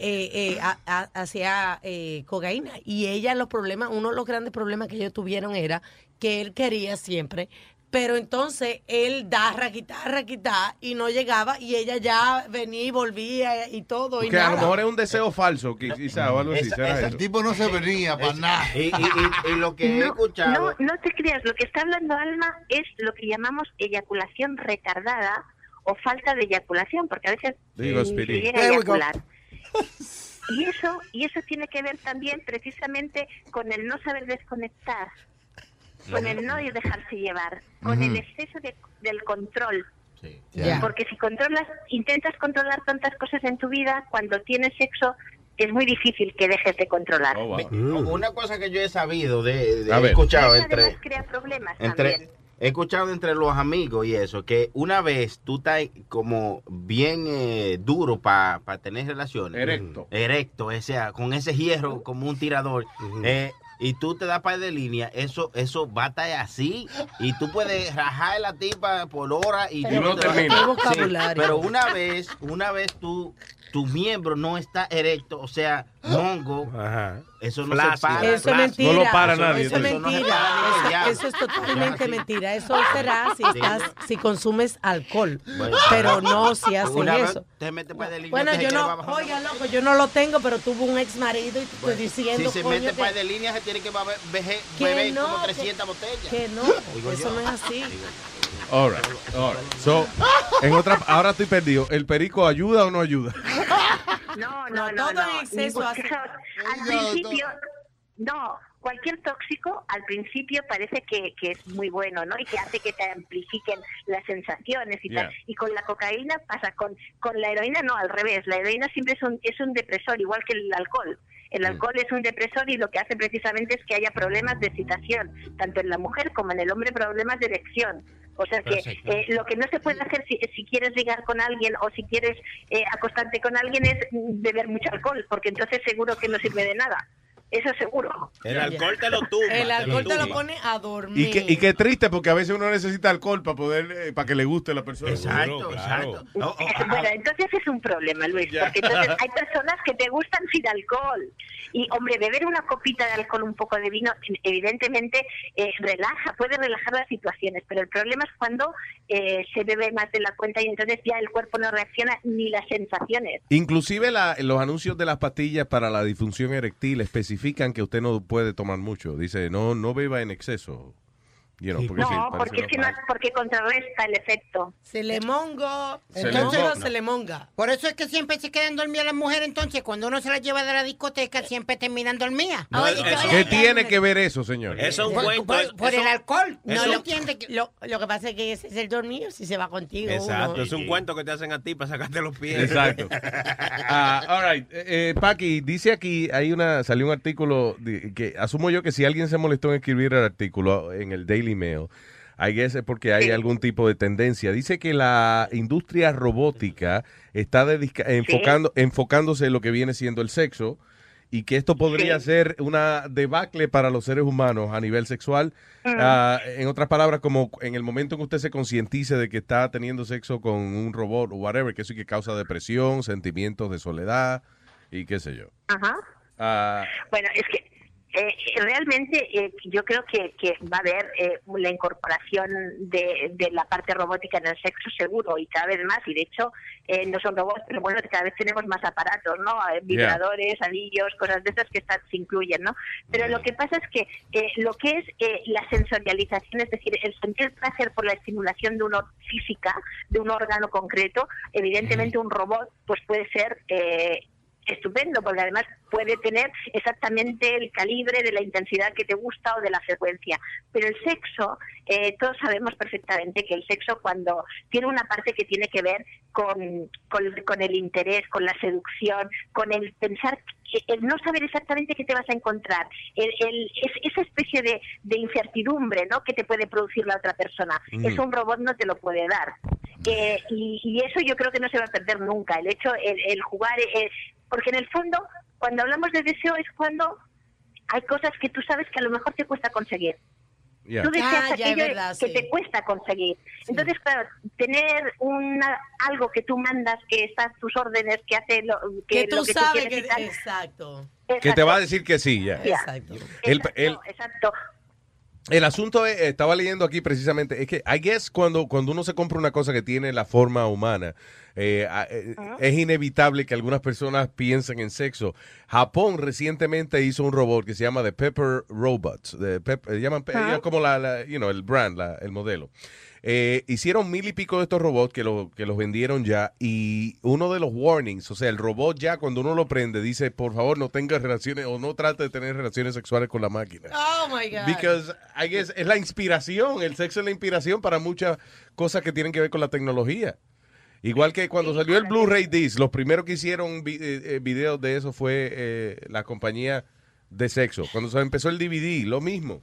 [SPEAKER 6] eh, eh, ha- ha- hacía eh, cocaína y ella los problemas, uno de los grandes problemas que ellos tuvieron era que él quería siempre, pero entonces él da raquitá, raquitá y no llegaba y ella ya venía y volvía y todo y
[SPEAKER 3] Que a lo mejor es un deseo falso, qui- quizá, o algo así.
[SPEAKER 4] El tipo no se venía para nada.
[SPEAKER 16] Y, y- y- y lo que he
[SPEAKER 28] No,
[SPEAKER 16] escuchado.
[SPEAKER 28] no, no te creas, lo que está hablando Alma es lo que llamamos eyaculación retardada o falta de eyaculación, porque a veces
[SPEAKER 3] Digo, go.
[SPEAKER 28] eyacular. Y eso, y eso tiene que ver también precisamente con el no saber desconectar, con el no dejarse llevar, con el exceso de- del control.
[SPEAKER 16] Ya.
[SPEAKER 28] Porque si controlas, intentas controlar tantas cosas en tu vida, cuando tienes sexo es muy difícil que dejes de controlar.
[SPEAKER 16] Una cosa que yo he sabido, de, de- he escuchado
[SPEAKER 28] Eso
[SPEAKER 16] entre,
[SPEAKER 28] además crea problemas
[SPEAKER 16] entre
[SPEAKER 28] también.
[SPEAKER 16] He escuchado entre los amigos y eso, que una vez tú estás como bien eh, duro para tener relaciones.
[SPEAKER 3] Erecto.
[SPEAKER 16] Erecto, o sea, con ese hierro como un tirador. eh, y tú te das par de línea, eso, eso va a estar así. Y tú puedes rajar la tipa por hora y
[SPEAKER 6] Pero
[SPEAKER 16] tú no
[SPEAKER 6] qué
[SPEAKER 16] te Sí,
[SPEAKER 6] vocabulario.
[SPEAKER 16] pero una vez, una vez tú, tu miembro no está erecto, o sea, mongo, eso no se para.
[SPEAKER 6] Eso es mentira.
[SPEAKER 3] No lo para nadie,
[SPEAKER 6] Eso es
[SPEAKER 16] no para
[SPEAKER 6] Eso, totalmente mentira. Eso será si estás, si consumes alcohol.
[SPEAKER 16] Bueno.
[SPEAKER 6] pero no si haces eso.
[SPEAKER 16] te metes línea,
[SPEAKER 6] Bueno, yo no, oiga, loco, yo no lo tengo, pero tuvo un ex marido y te estoy diciendo,
[SPEAKER 16] Si se mete
[SPEAKER 6] que-
[SPEAKER 16] par de líneas, se tiene que beber, beber,
[SPEAKER 6] no,
[SPEAKER 16] como
[SPEAKER 6] que-
[SPEAKER 16] 300 botellas.
[SPEAKER 6] que no,
[SPEAKER 16] Digo
[SPEAKER 6] eso
[SPEAKER 16] yo.
[SPEAKER 6] no es así.
[SPEAKER 3] All right, all right. So, en otra, ahora estoy perdido. ¿El perico ayuda o no ayuda?
[SPEAKER 28] No, no, no.
[SPEAKER 6] todo
[SPEAKER 28] no.
[SPEAKER 6] en exceso hace-
[SPEAKER 28] Al principio, no. Cualquier tóxico al principio parece que, que es muy bueno, ¿no? Y que hace que te amplifiquen las sensaciones y tal.
[SPEAKER 30] Yeah.
[SPEAKER 28] Y con la cocaína pasa, con, con la heroína no, al revés. La heroína siempre es un, es un depresor, igual que el alcohol. El alcohol es un depresor y lo que hace precisamente es que haya problemas de excitación, tanto en la mujer como en el hombre, problemas de erección. O sea que eh, lo que no se puede hacer si, si quieres ligar con alguien o si quieres eh, acostarte con alguien es beber mucho alcohol, porque entonces seguro que no sirve de nada. Eso seguro.
[SPEAKER 19] El alcohol te lo tumba.
[SPEAKER 6] El alcohol te lo pone a dormir.
[SPEAKER 3] Y qué, y qué triste, porque a veces uno necesita alcohol para poder, eh, para que le guste a la persona.
[SPEAKER 16] Exacto, exacto.
[SPEAKER 28] Bueno, entonces es un problema, Luis, porque entonces hay personas que te gustan sin alcohol. Y, hombre, beber una copita de alcohol, un poco de vino, evidentemente eh, relaja, puede relajar las situaciones, pero el problema es cuando eh, se bebe más de la cuenta y entonces ya el cuerpo no reacciona ni las sensaciones.
[SPEAKER 3] Inclusive la- los anuncios de las pastillas para la disfunción erectil especifican que usted no puede tomar mucho. Dice, no no beba en exceso. You know, porque
[SPEAKER 28] no,
[SPEAKER 3] sí,
[SPEAKER 28] porque, es que no- porque contrarresta el efecto.
[SPEAKER 6] Se le mongo.
[SPEAKER 3] Se
[SPEAKER 6] Se
[SPEAKER 3] le
[SPEAKER 6] le
[SPEAKER 3] monga.
[SPEAKER 6] se le monga.
[SPEAKER 5] Por eso es que siempre se quedan dormidas las mujeres, entonces cuando uno se las lleva de la discoteca siempre terminan dormidas.
[SPEAKER 3] No, ¿Qué tiene que ver eso, señor?
[SPEAKER 19] Eso es un
[SPEAKER 5] Por-
[SPEAKER 19] cuento.
[SPEAKER 5] por- por el alcohol. No
[SPEAKER 19] eso-
[SPEAKER 5] lo entiende.
[SPEAKER 6] Lo, lo que pasa es que ese es el dormir si se va contigo.
[SPEAKER 19] Exacto,
[SPEAKER 6] uno.
[SPEAKER 19] es un cuento que te hacen a ti para sacarte los pies.
[SPEAKER 3] Exacto. Ah, all right. Eh, eh, Paqui, dice aquí, hay una, salió un artículo de- que asumo yo que si alguien se molestó en escribir el artículo en el Daily Mail, I guess es porque hay algún tipo de tendencia. Dice que la industria robótica está enfocando, enfocándose en lo que viene siendo el sexo y que esto podría ser una debacle para los seres humanos a nivel sexual. Ah, en otras palabras, como en el momento en que usted se concientice de que está teniendo sexo con un robot o whatever, que eso y que causa depresión, sentimientos de soledad y qué sé yo.
[SPEAKER 28] Ajá.
[SPEAKER 3] Ah,
[SPEAKER 28] Bueno, es que eh, realmente eh, yo creo que, que va a haber eh, la incorporación de, de la parte robótica en el sexo seguro y cada vez más. Y de hecho, eh, no son robots, pero bueno, cada vez tenemos más aparatos, ¿no? Eh, Vibradores, anillos, cosas de esas que están- se incluyen, ¿no? Pero lo que pasa es que eh, lo que es eh, la sensorialización, es decir, el sentir placer por la estimulación de una física, de un órgano concreto, evidentemente un robot pues puede ser eh, estupendo, porque además puede tener exactamente el calibre de la intensidad que te gusta o de la frecuencia. Pero el sexo, eh, todos sabemos perfectamente que el sexo cuando tiene una parte que tiene que ver con, con, con el interés, con la seducción, con el pensar, el no saber exactamente qué te vas a encontrar, el, el- es- esa especie de, de incertidumbre ¿no? que te puede producir la otra persona.
[SPEAKER 30] Ujú.
[SPEAKER 28] Eso un robot no te lo puede dar. Eh, y, y eso yo creo que no se va a perder nunca. El hecho, el, el jugar, porque en el fondo, cuando hablamos de deseo es cuando hay cosas que tú sabes que a lo mejor te cuesta conseguir.
[SPEAKER 3] Yeah.
[SPEAKER 28] Tú deseas
[SPEAKER 6] Ah,
[SPEAKER 28] aquello
[SPEAKER 6] verdad,
[SPEAKER 28] que
[SPEAKER 6] sí.
[SPEAKER 28] te cuesta conseguir. Entonces, claro, tener una, algo que tú mandas, que está a tus órdenes, que hace lo que,
[SPEAKER 6] Que tú
[SPEAKER 28] lo que
[SPEAKER 6] sabes
[SPEAKER 28] quieres
[SPEAKER 6] que...
[SPEAKER 28] y tal.
[SPEAKER 6] Exacto.
[SPEAKER 3] Que te va a decir que sí, ya.
[SPEAKER 28] Ya.
[SPEAKER 6] Exacto.
[SPEAKER 3] El, el,
[SPEAKER 28] Exacto.
[SPEAKER 3] El asunto es, estaba leyendo aquí precisamente, es que I guess cuando, cuando uno se compra una cosa que tiene la forma humana, eh, eh, es inevitable que algunas personas piensen en sexo. Japón recientemente hizo un robot que se llama The Pepper Robots, Pep- eh, llaman,
[SPEAKER 31] Ajá.
[SPEAKER 3] como la, la- you know, el brand, la- el modelo. Eh, hicieron mil y pico de estos robots que, lo, que los vendieron ya y uno de los warnings, o sea, el robot ya cuando uno lo prende dice, por favor no tenga relaciones o no trate de tener relaciones sexuales con la máquina.
[SPEAKER 6] Oh my God.
[SPEAKER 3] Because I guess es la inspiración, el sexo es la inspiración para muchas cosas que tienen que ver con la tecnología. Igual que cuando salió el Blu-ray disc, los primeros que hicieron vi- eh, eh, videos de eso fue eh, la compañía de sexo. Cuando se empezó el DVD, lo mismo.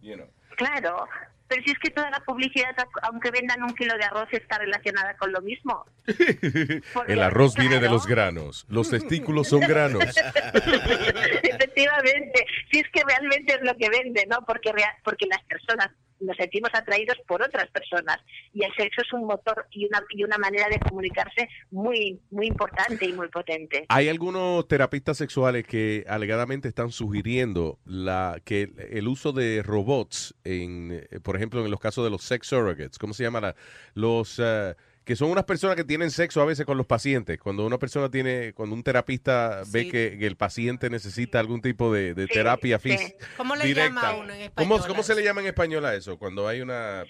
[SPEAKER 3] You know.
[SPEAKER 28] Claro. Pero si es que toda la publicidad, aunque vendan un kilo de arroz, está relacionada con lo mismo.
[SPEAKER 3] El arroz viene de los granos, los testículos son granos.
[SPEAKER 28] Efectivamente, si es que realmente es lo que vende, ¿no? Porque porque las personas nos sentimos atraídos por otras personas y el sexo es un motor y una y una manera de comunicarse muy muy importante y muy potente.
[SPEAKER 3] Hay algunos terapistas sexuales que alegadamente están sugiriendo la que el, el uso de robots, en, eh, por ejemplo, en los casos de los sex surrogates, ¿cómo se llama? La- los eh, que son unas personas que tienen sexo a veces con los pacientes. Cuando una persona tiene, cuando un terapista ve que, que el paciente necesita algún tipo de, de
[SPEAKER 6] Sí,
[SPEAKER 3] terapia
[SPEAKER 6] sí.
[SPEAKER 3] física.
[SPEAKER 6] ¿Cómo le llama uno en
[SPEAKER 3] ¿Cómo,
[SPEAKER 6] español
[SPEAKER 3] cómo
[SPEAKER 6] a
[SPEAKER 3] se le llama en español a eso? Cuando hay una,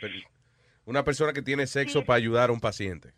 [SPEAKER 3] una persona que tiene sexo para ayudar a un paciente.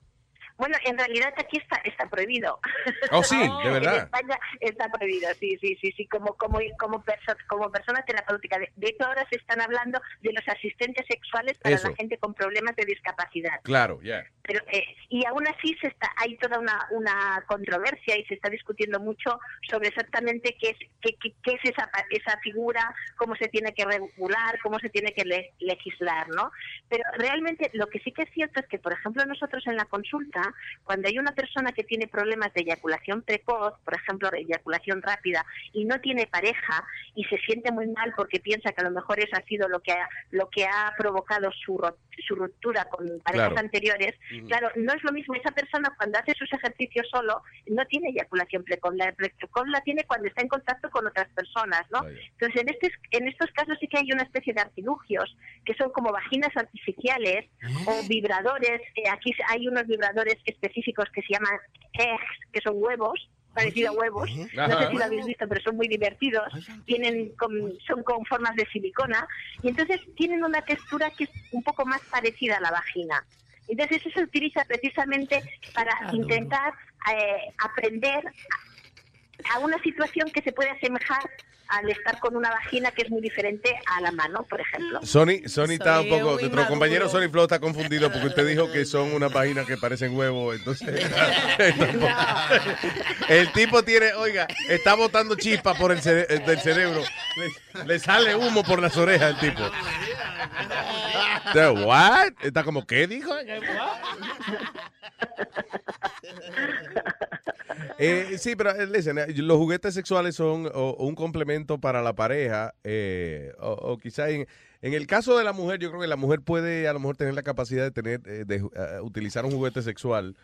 [SPEAKER 28] Bueno, en realidad aquí está está prohibido.
[SPEAKER 3] Oh, sí, de verdad.
[SPEAKER 28] En España está prohibido, sí, sí, sí, sí, como como como, perso- como persona terapéutica. De, de hecho, ahora se están hablando de los asistentes sexuales para
[SPEAKER 3] Eso.
[SPEAKER 28] la gente con problemas de discapacidad.
[SPEAKER 3] Claro, ya.
[SPEAKER 28] Pero, eh, y aún así se está, hay toda una, una controversia y se está discutiendo mucho sobre exactamente qué es, qué, qué- qué es esa, esa figura, cómo se tiene que regular, cómo se tiene que le- legislar, ¿no? Pero realmente lo que sí que es cierto es que, por ejemplo, nosotros en la consulta, cuando hay una persona que tiene problemas de eyaculación precoz, por ejemplo, eyaculación rápida, y no tiene pareja y se siente muy mal porque piensa que a lo mejor eso ha sido lo que ha, lo que ha provocado su, su ruptura con parejas
[SPEAKER 31] Claro.
[SPEAKER 28] anteriores, claro, no es lo mismo. Esa persona cuando hace sus ejercicios solo no tiene eyaculación precoz. La precoz la tiene cuando está en contacto con otras personas, ¿no? Entonces, en, estos en estos casos sí que hay una especie de artilugios que son como vaginas artificiales o vibradores. eh, aquí hay unos vibradores específicos que se llaman eggs, que son huevos parecido a huevos, no sé si lo habéis visto, pero son muy divertidos, tienen con- son con formas de silicona. Y entonces tienen una textura que es un poco más parecida a la vagina. Entonces eso se utiliza precisamente para intentar eh, aprender a una situación que se puede asemejar al estar con una vagina que es muy diferente a la mano, por ejemplo.
[SPEAKER 3] Sony, Sony está un poco, nuestro compañero. Sony Flow está confundido porque usted dijo que son unas páginas que parecen huevos, entonces el tipo tiene, oiga, está botando chispas por el cere- eh, del cerebro, le, le sale humo por las orejas al tipo. Entonces, What? Está como, ¿qué dijo? Eh, sí, pero eh, listen, eh, los juguetes sexuales son o- un complemento para la pareja, eh, o, o quizá en, en el caso de la mujer, yo creo que la mujer puede a lo mejor tener la capacidad de tener, eh, de ah, utilizar un juguete sexual.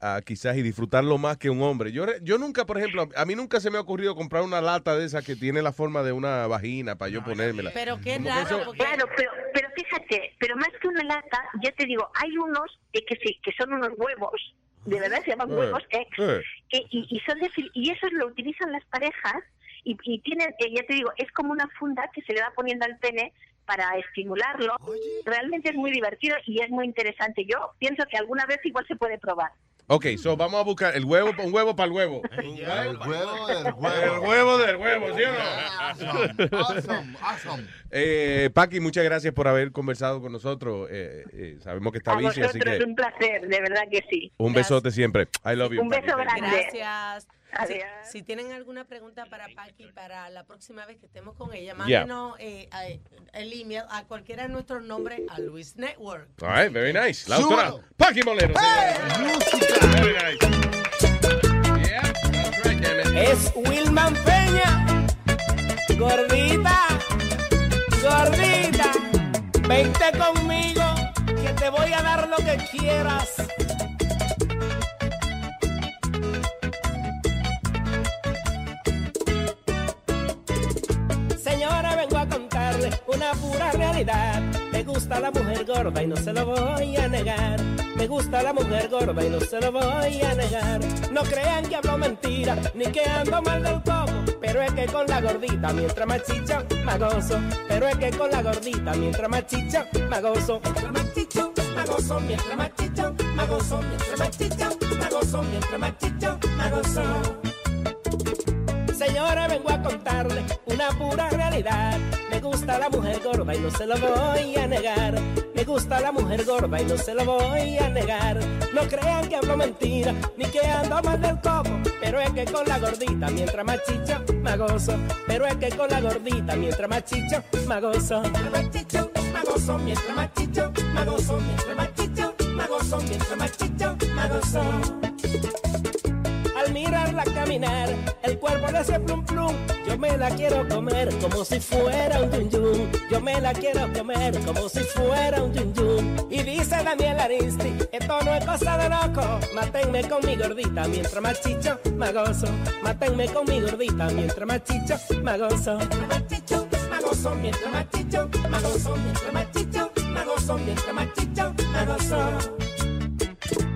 [SPEAKER 3] Ah, quizás y disfrutarlo más que un hombre. Yo, re- yo nunca, por ejemplo, a mí nunca se me ha ocurrido comprar una lata de esa que tiene la forma de una vagina para yo ponérmela.
[SPEAKER 6] Pero qué
[SPEAKER 3] Como que
[SPEAKER 6] raro,
[SPEAKER 3] eso-
[SPEAKER 6] porque
[SPEAKER 28] Claro, pero, pero fíjate, pero más que una lata, ya te digo, hay unos eh, que sí, que son unos huevos, de verdad se llaman
[SPEAKER 31] Eh,
[SPEAKER 28] huevos ex,
[SPEAKER 31] eh.
[SPEAKER 28] que- y, y son de y esos lo utilizan las parejas y, y tienen, eh, ya te digo, es como una funda que se le va poniendo al pene para estimularlo. Realmente es muy divertido y es muy interesante. Yo pienso que alguna vez igual se puede probar.
[SPEAKER 3] Ok, so vamos a buscar el huevo, un huevo para el huevo.
[SPEAKER 4] El huevo del
[SPEAKER 3] El
[SPEAKER 4] huevo.
[SPEAKER 3] huevo del huevo, ¿sí o no?
[SPEAKER 4] Awesome, awesome, awesome.
[SPEAKER 3] Eh, Paqui, muchas gracias por haber conversado con nosotros. Eh, eh, sabemos que está
[SPEAKER 28] A
[SPEAKER 3] bici, así que
[SPEAKER 28] un placer, de verdad que sí.
[SPEAKER 3] un besote siempre. I love you.
[SPEAKER 28] Un
[SPEAKER 3] Paqui.
[SPEAKER 28] beso grande.
[SPEAKER 6] Gracias. Si,
[SPEAKER 28] Adiós.
[SPEAKER 6] si tienen alguna pregunta para Paqui para la próxima vez que estemos con ella,
[SPEAKER 3] Yeah.
[SPEAKER 6] mándenos eh, a- el email a cualquiera de nuestros nombres a Luis Network.
[SPEAKER 3] All right, very nice. La autora Paqui Molero. Very nice. Yeah, that's right, damn it.
[SPEAKER 29] Es Wilman Peña. Gordita, gordita, vente conmigo que te voy a dar lo que quieras. Una pura realidad. Me gusta la mujer gorda y no se lo voy a negar. Me gusta la mujer gorda y no se lo voy a negar. No crean que hablo mentira, ni que ando mal del coco. Pero es que con la gordita, mientras más chicha, más gozo. Pero es que con la gordita, mientras más chicha, más gozo. Mientras más chicha, más gozo. Mientras más chicha, más gozo. Mientras más chicha, más gozo. Mientras más chicha, más gozo. Señora, vengo a contarle una pura realidad. Me gusta la mujer gorda y no se lo voy a negar. Me gusta la mujer gorda y no se lo voy a negar. No crean que hablo mentira, ni que ando mal del coco. Pero es que con la gordita, mientras más chicha, gozo. Pero es que con la gordita, mientras más chicha. Mientras más gozo. Mientras más gozo. Mientras más más gozo. Mirarla caminar, el cuerpo le hace plum plum. Yo me la quiero comer como si fuera un yun yun. Yo me la quiero comer como si fuera un yun yun. Y dice Daniel Aristi, esto no es cosa de loco. Mátenme con mi gordita mientras más chicho, más gozo. Mátenme con mi gordita mientras más chicho, más gozo. Gozo. Mientras más chicho, más gozo. Mientras más chicho, más gozo. Mientras más chicho, más gozo.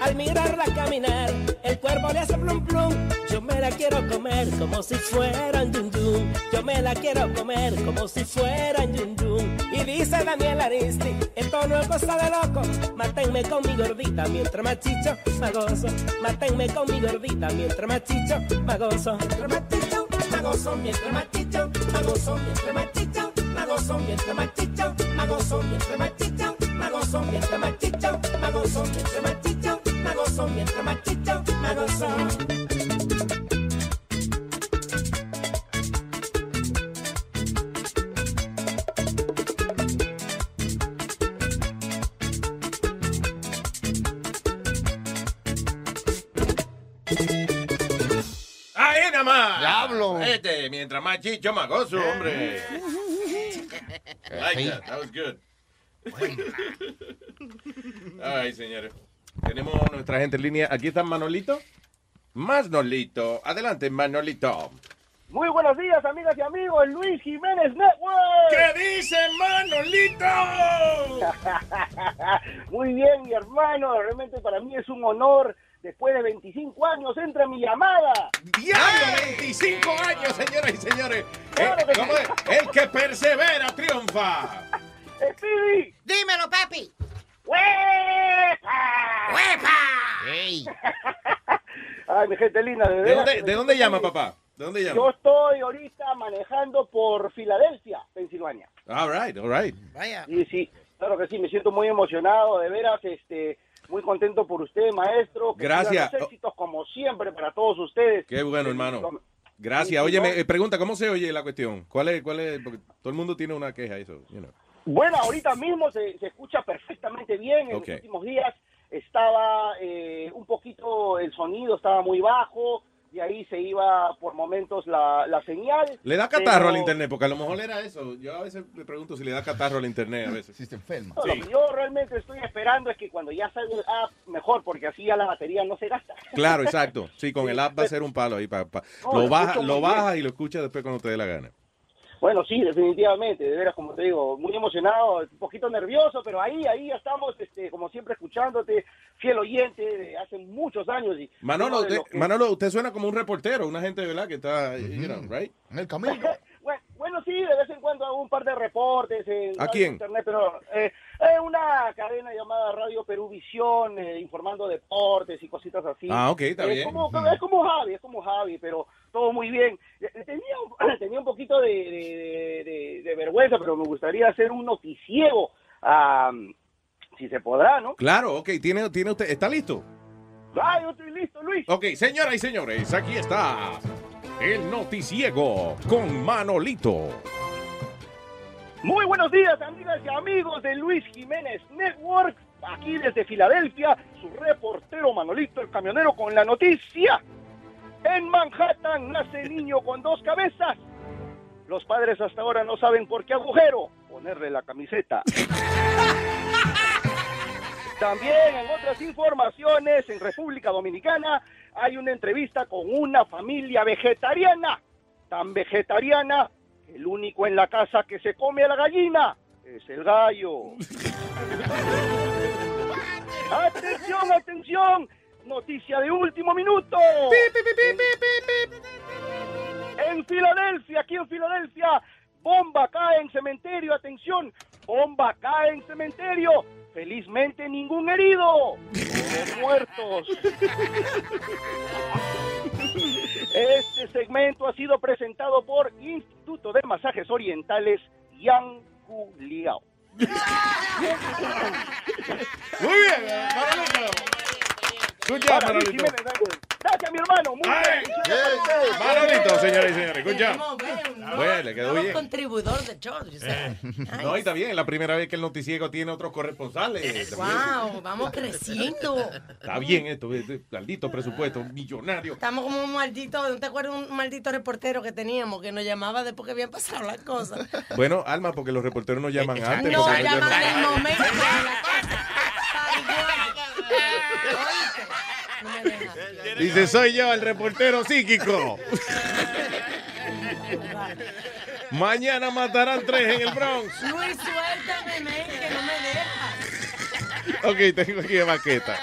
[SPEAKER 29] Al mirarla caminar, el cuerpo le hace plum plum. Yo me la quiero comer como si fuera un yun yun. Yo me la quiero comer como si fuera un yun yun. Y dice Daniel Aristi, esto no es cosa de loco. Mátenme con mi gordita mientras más chicho, más gozo. Mátenme con mi gordita mientras más chicho, más gozo. Mientras más chicho, más gozo. Mientras más chicho, más gozo. Mientras más chicho, más gozo. Mientras más chicho, más gozo. Mientras más chicho, gozo. Mientras más chicho, más gozo. Mientras más chicho, más gozo. Mientras más chicho, más gozo.
[SPEAKER 3] Ahí nada más.
[SPEAKER 4] Diablo.
[SPEAKER 3] Este, mientras más chicho, más gozo, hombre. I like that. That was good. Ay, señores. Tenemos nuestra gente en línea. Aquí está Manolito. Más Nolito. Adelante, Manolito.
[SPEAKER 27] Muy buenos días, amigas y amigos. Luis Jiménez Network.
[SPEAKER 3] ¿Qué dice Manolito?
[SPEAKER 27] Muy bien, mi hermano. Realmente para mí es un honor. Después de 25 años entra mi llamada.
[SPEAKER 3] ¡Diablo! 25 años, señoras y señores.
[SPEAKER 27] Claro
[SPEAKER 3] Eh. El que persevera triunfa.
[SPEAKER 27] Speedy.
[SPEAKER 5] Dímelo, papi.
[SPEAKER 27] ¡Huepa!
[SPEAKER 4] Ey.
[SPEAKER 27] Ay, mi gente linda. De,
[SPEAKER 3] ¿De dónde, ¿De dónde llama, papá? ¿De dónde llama?
[SPEAKER 27] Yo estoy ahorita manejando por Filadelfia, Pensilvania.
[SPEAKER 3] All right, all right.
[SPEAKER 5] Vaya.
[SPEAKER 27] Sí, sí, claro que sí, me siento muy emocionado, de veras, este, muy contento por usted, maestro. Que
[SPEAKER 3] Gracias.
[SPEAKER 27] los éxitos como siempre para todos ustedes.
[SPEAKER 3] Qué bueno, hermano. Gracias. Oye, me eh, pregunta, ¿cómo se oye la cuestión? ¿Cuál es, cuál es? Porque todo el mundo tiene una queja, eso, you know.
[SPEAKER 27] Bueno, ahorita mismo se, se escucha perfectamente bien. En los últimos días estaba eh, un poquito, el sonido estaba muy bajo, y ahí se iba por momentos la, la señal.
[SPEAKER 3] Le da catarro
[SPEAKER 27] pero-
[SPEAKER 3] al internet, porque a lo mejor era eso. Yo a veces me pregunto si le da catarro al internet a veces.
[SPEAKER 4] Si se enferma.
[SPEAKER 27] No, Lo que yo realmente estoy esperando es que cuando ya salga el app, mejor, porque así ya la batería no se gasta.
[SPEAKER 3] Claro, exacto. Sí, con el app va a ser un palo ahí. pa- pa-
[SPEAKER 27] No,
[SPEAKER 3] lo
[SPEAKER 27] lo
[SPEAKER 3] baja, lo baja y lo escucha después cuando te dé la gana.
[SPEAKER 27] Bueno, sí, definitivamente, de veras, como te digo, muy emocionado, un poquito nervioso, pero ahí, ahí ya estamos, este, como siempre, escuchándote. fiel oyente de hace muchos años. Y
[SPEAKER 3] Manolo,
[SPEAKER 27] de
[SPEAKER 3] usted,
[SPEAKER 27] que-
[SPEAKER 3] Manolo, usted suena como un reportero, una gente, ¿verdad? Que está, you know, right?
[SPEAKER 4] En el camino.
[SPEAKER 27] Bueno, bueno, sí, de vez en cuando hago un par de reportes en
[SPEAKER 3] ¿A quién?
[SPEAKER 27] internet, pero eh, es una cadena llamada Radio Peruvisión, eh, informando deportes y cositas así.
[SPEAKER 3] Ah, ok, está
[SPEAKER 27] Es
[SPEAKER 3] bien.
[SPEAKER 27] como-. Es como Javi, es como Javi, pero todo muy bien. Tenía, un- tenía un poquito de, de- de- de vergüenza, pero me gustaría hacer un noticiego, ah, si se podrá, ¿no?
[SPEAKER 3] Claro, ok, tiene, tiene usted, ¿está listo?
[SPEAKER 27] Ah, yo estoy listo, Luis.
[SPEAKER 3] Ok, señoras y señores, aquí está el noticiego con Manolito.
[SPEAKER 27] Muy buenos días, amigas y amigos de Luis Jiménez Network. Aquí desde Filadelfia, su reportero Manolito, el camionero, con la noticia. En Manhattan nace niño con dos cabezas. Los padres hasta ahora no saben por qué agujero ponerle la camiseta. También en otras informaciones, en República Dominicana hay una entrevista con una familia vegetariana, tan vegetariana que el único en la casa que se come a la gallina es el gallo. atención, atención, noticia de último minuto. En Filadelfia, aquí en Filadelfia, bomba cae en cementerio, atención, bomba cae en cementerio. Felizmente ningún herido, muertos. Este segmento ha sido presentado por Instituto de Masajes Orientales Yang Liao.
[SPEAKER 3] Muy bien,
[SPEAKER 27] Para Luis
[SPEAKER 3] Manolito.
[SPEAKER 27] Gracias, mi hermano. Muy bien.
[SPEAKER 3] Manolito, señoras y señores,
[SPEAKER 6] un nuevo-
[SPEAKER 3] Bueno, le quedó bien.
[SPEAKER 6] contribuidor de show. yo sé.
[SPEAKER 3] Eh, No, y está bien, es la primera vez que el noticiego tiene otros corresponsales.
[SPEAKER 6] Wow, vamos creciendo.
[SPEAKER 3] Está bien esto, este maldito presupuesto millonario.
[SPEAKER 6] Estamos como un maldito, ¿no te acuerdas un maldito reportero que teníamos que nos llamaba después que habían pasado las cosas?
[SPEAKER 3] Bueno, Alma, porque los reporteros no llaman antes.
[SPEAKER 6] No, llaman
[SPEAKER 3] llaman-
[SPEAKER 6] en el momento de la cosa.
[SPEAKER 3] Dice, soy yo, el reportero psíquico. Mañana matarán tres en el Bronx.
[SPEAKER 6] Luis, suéltame, men, que no me dejas.
[SPEAKER 3] Ok, tengo aquí a Baqueta.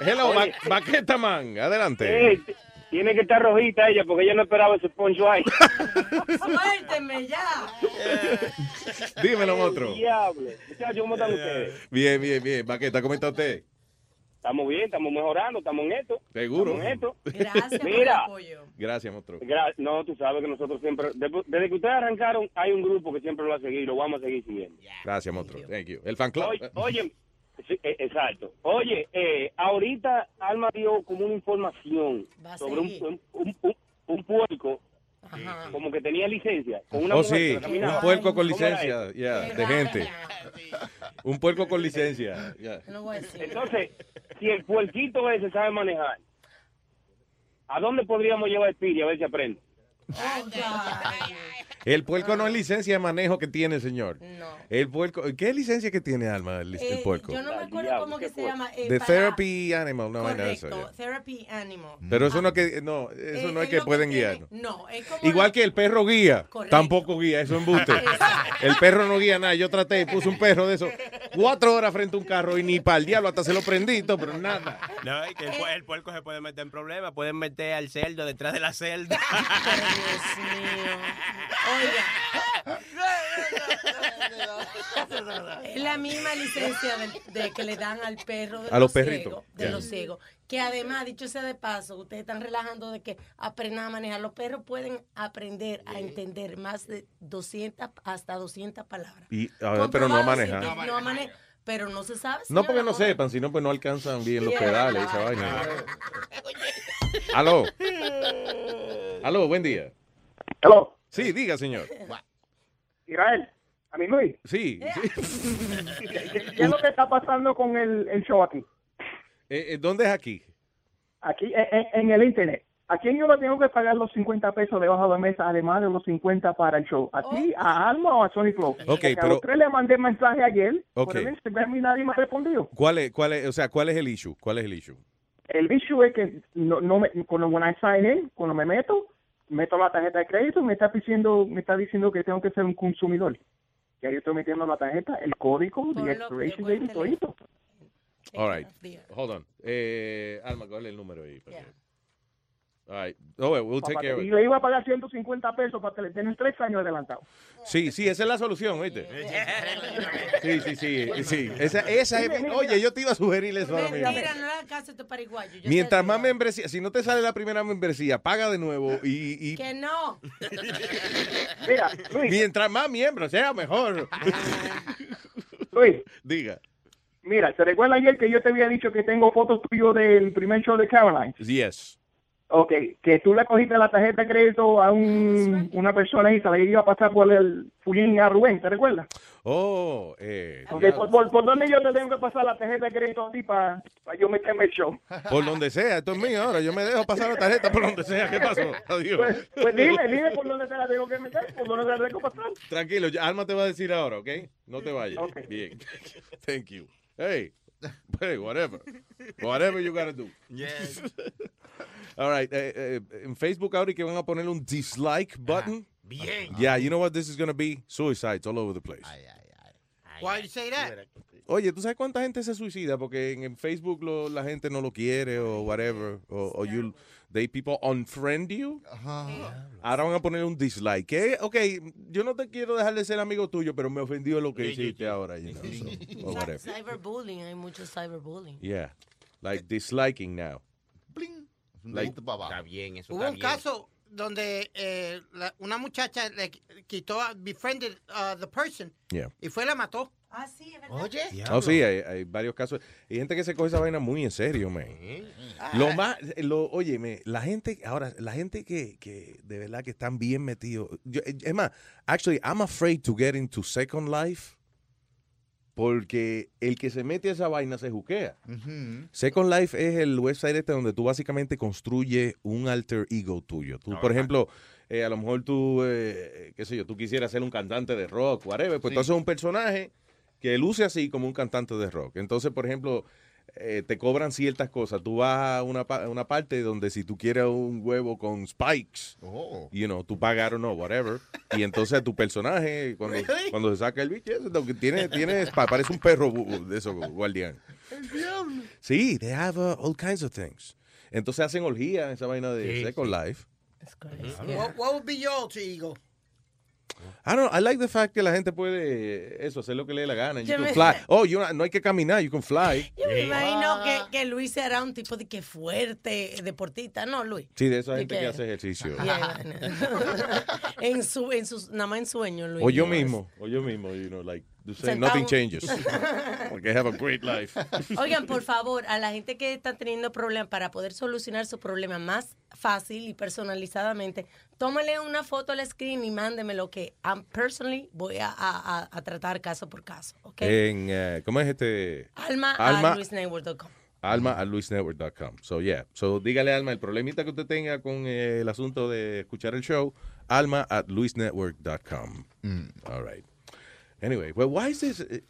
[SPEAKER 3] Hello,
[SPEAKER 27] Oye.
[SPEAKER 3] Ba- Baqueta Man, adelante.
[SPEAKER 27] Eh, tiene que estar rojita ella porque ella no esperaba ese poncho ahí.
[SPEAKER 6] Suélteme ya.
[SPEAKER 3] Dímelo, monstruo.
[SPEAKER 27] Diablo. Muchachos, ¿cómo están ustedes?
[SPEAKER 3] Bien, bien, bien. Baqueta, ¿cómo está usted?
[SPEAKER 27] Estamos bien, estamos mejorando, estamos en esto.
[SPEAKER 3] Seguro.
[SPEAKER 27] Estamos en esto.
[SPEAKER 6] Gracias por el
[SPEAKER 27] Mira,
[SPEAKER 6] apoyo.
[SPEAKER 3] Gracias, monstruo.
[SPEAKER 27] gra- no, tú sabes que nosotros siempre, desde, que ustedes arrancaron, hay un grupo que siempre lo ha seguido y lo vamos a seguir siguiendo.
[SPEAKER 3] Gracias, monstruo. Thank you. El fan club.
[SPEAKER 27] Oye, oye, sí, eh, exacto. Oye, eh, ahorita Alma dio como una información sobre un, un, un- un puerco como que tenía licencia. Con una
[SPEAKER 3] Oh,
[SPEAKER 27] mujer
[SPEAKER 3] sí,
[SPEAKER 27] que caminaba.
[SPEAKER 3] un puerco con
[SPEAKER 27] ¿Cómo era
[SPEAKER 3] licencia, de gente. Un puerco con licencia.
[SPEAKER 27] Entonces, si el puerquito ese sabe manejar, ¿a dónde podríamos llevar Speedy a ver si aprende?
[SPEAKER 3] El puerco no es licencia de manejo que tiene, señor. El puerco, ¿qué licencia que tiene Alma el, el
[SPEAKER 6] Eh,
[SPEAKER 3] puerco?
[SPEAKER 6] Yo no me acuerdo cómo que se llama. eh,
[SPEAKER 3] De
[SPEAKER 6] para-
[SPEAKER 3] therapy animal, no eso.
[SPEAKER 6] Correcto,
[SPEAKER 3] ya.
[SPEAKER 6] therapy animal.
[SPEAKER 3] Pero eso no es que no, eso
[SPEAKER 6] Eh,
[SPEAKER 3] no es
[SPEAKER 6] es
[SPEAKER 3] que
[SPEAKER 6] lo que
[SPEAKER 3] pueden guiar.
[SPEAKER 6] no, es como
[SPEAKER 3] Igual que el perro guía,
[SPEAKER 6] Correcto.
[SPEAKER 3] tampoco guía, eso es embuste. el perro no guía nada. Yo traté, puse un perro de eso cuatro horas frente a un carro y ni para el diablo hasta se lo prendito, pero nada.
[SPEAKER 19] No, es que el, el puerco se puede meter en problemas. Pueden meter al cerdo detrás de la celda.
[SPEAKER 6] Es la misma licencia de, de que le dan al perro de
[SPEAKER 3] A los
[SPEAKER 6] ciegos,
[SPEAKER 3] perritos,
[SPEAKER 6] de los ciegos. Que además, dicho sea de paso, ustedes están relajando de que aprendan a manejar. Los perros pueden aprender a entender más de 200 hasta 200 palabras.
[SPEAKER 3] Y, a ver, pero no
[SPEAKER 6] Comprobado
[SPEAKER 3] maneja.
[SPEAKER 6] científico, no maneja, pero no se sabe.
[SPEAKER 3] No porque no
[SPEAKER 6] señora.
[SPEAKER 3] sepan, sino pues no alcanzan bien los pedales y esa vaina. Aló. Aló, buen día.
[SPEAKER 32] Aló.
[SPEAKER 3] Sí, diga, señor.
[SPEAKER 32] Israel, a mí Luis.
[SPEAKER 3] Sí. sí.
[SPEAKER 32] ¿Qué es lo que está pasando con el, el show aquí?
[SPEAKER 3] Eh, eh, ¿Dónde es aquí?
[SPEAKER 32] Aquí, en, en- en el internet. ¿A quién yo le tengo que pagar los 50 pesos debajo de la mesa, además de los 50 para el show? ¿A ti, a Alma o a Sony Flow?
[SPEAKER 3] Ok,
[SPEAKER 32] Porque
[SPEAKER 3] pero-
[SPEAKER 32] A los tres le mandé mensaje ayer
[SPEAKER 3] Ok.
[SPEAKER 32] por el Instagram y nadie me ha respondido.
[SPEAKER 3] ¿Cuál es, cuál es, o sea, cuál es el issue? ¿Cuál es el issue?
[SPEAKER 32] El issue es que no, no me, cuando when I sign in, cuando me meto, meto la tarjeta de crédito, me está diciendo, me está diciendo que tengo que ser un consumidor. Ya yo estoy metiendo la tarjeta, el código, the expiration date y todito.
[SPEAKER 3] All right. Hold on. Eh, Alma, ¿cuál es el número ahí? All right. Oh, well, we'll take
[SPEAKER 32] Papá,
[SPEAKER 3] care of
[SPEAKER 32] y le iba a pagar 150 pesos para que le den tres años adelantado.
[SPEAKER 3] Sí, sí, esa es la solución, ¿oíste? Sí, sí, sí, sí. Esa, esa es, oye, yo te iba a sugerir eso ahora mismo.
[SPEAKER 6] Mentira, no le hagas caso a pariguayo. Yo sé
[SPEAKER 3] Mientras más membresía, si no te sale la primera membresía, paga de nuevo y, y
[SPEAKER 6] Que no.
[SPEAKER 32] Mira, Luis,
[SPEAKER 3] mientras más miembros sea mejor.
[SPEAKER 32] Luis,
[SPEAKER 3] Diga.
[SPEAKER 32] mira, ¿te recuerda ayer que yo te había dicho que tengo fotos tuyas del primer show de Caroline?
[SPEAKER 3] Yes.
[SPEAKER 32] Ok, que tú le cogiste la tarjeta de crédito a un, una persona y se la iba a pasar por el fullín a Rubén, ¿te recuerdas?
[SPEAKER 3] Oh, eh,
[SPEAKER 32] Ok, por, por, ¿por dónde yo te tengo que pasar la tarjeta de crédito a ti para yo meterme el show?
[SPEAKER 3] por donde sea, esto es mío ahora. Yo me dejo pasar la tarjeta por donde sea. ¿Qué pasó? Adiós.
[SPEAKER 32] Pues, pues dime, dime por dónde te la tengo que meter, por dónde te la tengo que pasar.
[SPEAKER 3] Tranquilo, Alma te va a decir ahora, ¿ok? No te vayas. Bien. Thank you. Hey, hey, whatever. Whatever you gotta do.
[SPEAKER 16] Yes.
[SPEAKER 3] All right. eh, eh, en Facebook ahora que van a poner un dislike button.
[SPEAKER 16] Bien.
[SPEAKER 3] Yeah, you know what this is to be? Suicides all over the place.
[SPEAKER 5] Why you say that?
[SPEAKER 3] Oye, ¿tú sabes cuánta gente se suicida? Porque en, en Facebook lo- la gente no lo quiere o whatever. O, o you, they people unfriend you. Ahora van a poner un dislike. ¿Qué? Ok, yo no te quiero dejar de ser amigo tuyo, pero me ofendió lo que hiciste ahora. You know, so, or whatever.
[SPEAKER 6] Cyberbullying, hay mucho cyberbullying.
[SPEAKER 3] Yeah. Like disliking now. Like,
[SPEAKER 16] Está bien, eso
[SPEAKER 5] Hubo
[SPEAKER 16] está
[SPEAKER 5] un
[SPEAKER 16] bien.
[SPEAKER 5] caso donde eh, la- una muchacha le quitó, a- befriended uh, the person
[SPEAKER 3] yeah.
[SPEAKER 5] y fue y la mató.
[SPEAKER 6] Ah, sí, es verdad.
[SPEAKER 5] Oye.
[SPEAKER 3] Oh, sí, hay, hay varios casos. Hay gente que se coge esa vaina muy en serio, man. Lo más, lo, óyeme, la gente, ahora, la gente que, que de verdad que están bien metidos. yo- Es más, actually, I'm afraid to get into Second Life porque el que se mete a esa vaina se juquea. Second Life es el website este donde tú básicamente construyes un alter ego tuyo. Tú, por ejemplo, eh, a lo mejor tú, eh, qué sé yo, tú quisieras ser un cantante de rock, whatever, pues
[SPEAKER 4] Sí.
[SPEAKER 3] tú haces un personaje que luce así como un cantante de rock. Entonces, por ejemplo, eh, te cobran ciertas cosas. Tú vas a una, pa- una parte donde si tú quieres un huevo con spikes,
[SPEAKER 4] Oh.
[SPEAKER 3] you know, tú pagas o no, whatever. Y entonces tu personaje, cuando,
[SPEAKER 4] Really?
[SPEAKER 3] cuando se saca el bicho, tiene, tiene, pa- parece un perro de esos guardián.
[SPEAKER 4] El diablo.
[SPEAKER 3] Sí, they have uh, all kinds of things. Entonces hacen orgía esa vaina de
[SPEAKER 5] Sí,
[SPEAKER 3] Second Life.
[SPEAKER 5] What, what would be your alter ego?
[SPEAKER 3] I don't know, I like the fact que la gente puede eso, hacer lo que le dé la gana. You
[SPEAKER 6] Yo
[SPEAKER 3] can
[SPEAKER 6] me-
[SPEAKER 3] fly. Oh, you no hay que caminar, you can fly.
[SPEAKER 6] Yo me imagino que, que Luis será un tipo de que fuerte, deportista, ¿no, Luis?
[SPEAKER 3] Sí, de esa
[SPEAKER 6] ¿Y
[SPEAKER 3] gente que hace ejercicio.
[SPEAKER 6] Yeah, en su, en sus, nada más en sueños, Luis.
[SPEAKER 3] O yo
[SPEAKER 6] no,
[SPEAKER 3] mismo, o yo mismo, you know, like, you say
[SPEAKER 6] Sentado.
[SPEAKER 3] nothing changes. Porque I have a great life.
[SPEAKER 6] Oigan, por favor, a la gente que está teniendo problemas para poder solucionar su problema más fácil y personalizadamente, tómale una foto al screen y mándeme lo que I'm personally voy a, a- a- tratar caso por caso. ¿ok?
[SPEAKER 3] En, eh, ¿cómo es este?
[SPEAKER 6] Alma,
[SPEAKER 3] Alma-
[SPEAKER 6] a luisnetwork.com.
[SPEAKER 3] Alma a luisnetwork.com. So, yeah. So, dígale Alma el problemita que usted tenga con eh, el asunto de escuchar el show. Alma at luisnetwork.com. All right. Anyway, well, why is this? eh,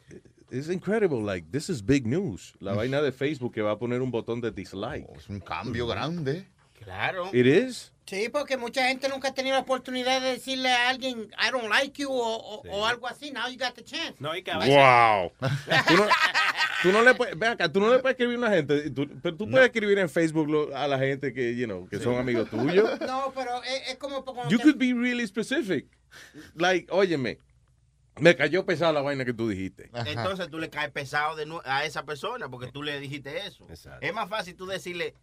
[SPEAKER 3] It's incredible. Like, this is big news. La vaina de Facebook que va a poner un botón de dislike.
[SPEAKER 4] es un cambio grande.
[SPEAKER 16] Claro.
[SPEAKER 3] It is.
[SPEAKER 5] Sí, porque mucha gente nunca ha tenido la oportunidad de decirle a alguien, I don't like you, o, o- o algo así. Now you got the chance.
[SPEAKER 19] No, y que
[SPEAKER 3] Wow. tú, no, tú no le puedes, ven acá, tú no le puedes escribir a una gente, tú- pero tú puedes escribir en Facebook lo- a la gente que, you know, que son amigos tuyos.
[SPEAKER 5] No, pero es, es como cuando
[SPEAKER 3] You
[SPEAKER 5] te-
[SPEAKER 3] could be really specific. Like, óyeme, me cayó pesada la vaina que tú dijiste.
[SPEAKER 16] Entonces tú le caes pesado de a esa persona porque tú le dijiste eso. Es más fácil tú decirle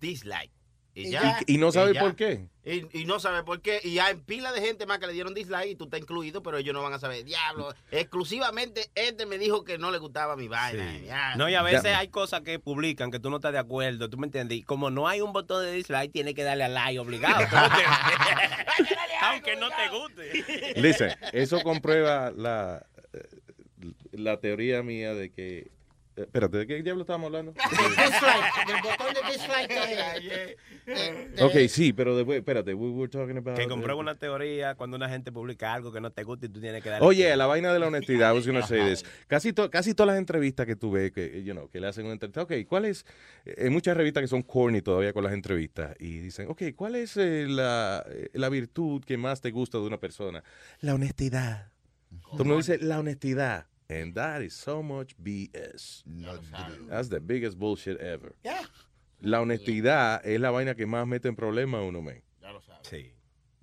[SPEAKER 16] dislike. Y,
[SPEAKER 3] Y
[SPEAKER 16] ya.
[SPEAKER 3] Y- y no sabe por qué.
[SPEAKER 16] Y, y no sabe por qué. Y hay pila de gente más que le dieron dislike y tú estás incluido, pero ellos no van a saber. Diablo, exclusivamente este me dijo que no le gustaba mi vaina. Ya.
[SPEAKER 19] No, y a veces hay cosas que publican que tú no estás de acuerdo, ¿tú me entiendes? Y como no hay un botón de dislike, tienes que darle a like obligado. Aunque no te guste.
[SPEAKER 3] Listen, eso comprueba la, eh, la teoría mía de que. Eh, Espérate, ¿de qué diablo estábamos hablando?
[SPEAKER 5] dislike, del botón de dislike. de- de-
[SPEAKER 3] Ok, sí, pero después, espérate, we were talking about.
[SPEAKER 19] Que comprueba
[SPEAKER 3] eh,
[SPEAKER 19] una teoría cuando una gente publica algo que no te gusta y tú tienes que darle.
[SPEAKER 3] Oye, la vaina de la honestidad, I was gonna say this. Casi, to- casi todas las entrevistas que tú ves, que, you know, que le hacen una entrevista, ok, ¿cuál es? eh, Hay muchas revistas que son corny todavía con las entrevistas y dicen, ok, ¿cuál es eh, la, eh, la virtud que más te gusta de una persona? La honestidad. Todo el mundo dice la honestidad. And that is so much BS.
[SPEAKER 4] Not true.
[SPEAKER 3] That's the biggest bullshit ever.
[SPEAKER 5] Yeah.
[SPEAKER 3] La honestidad es la vaina que más mete en problemas a uno, men.
[SPEAKER 4] Ya lo sabes.
[SPEAKER 19] Sí.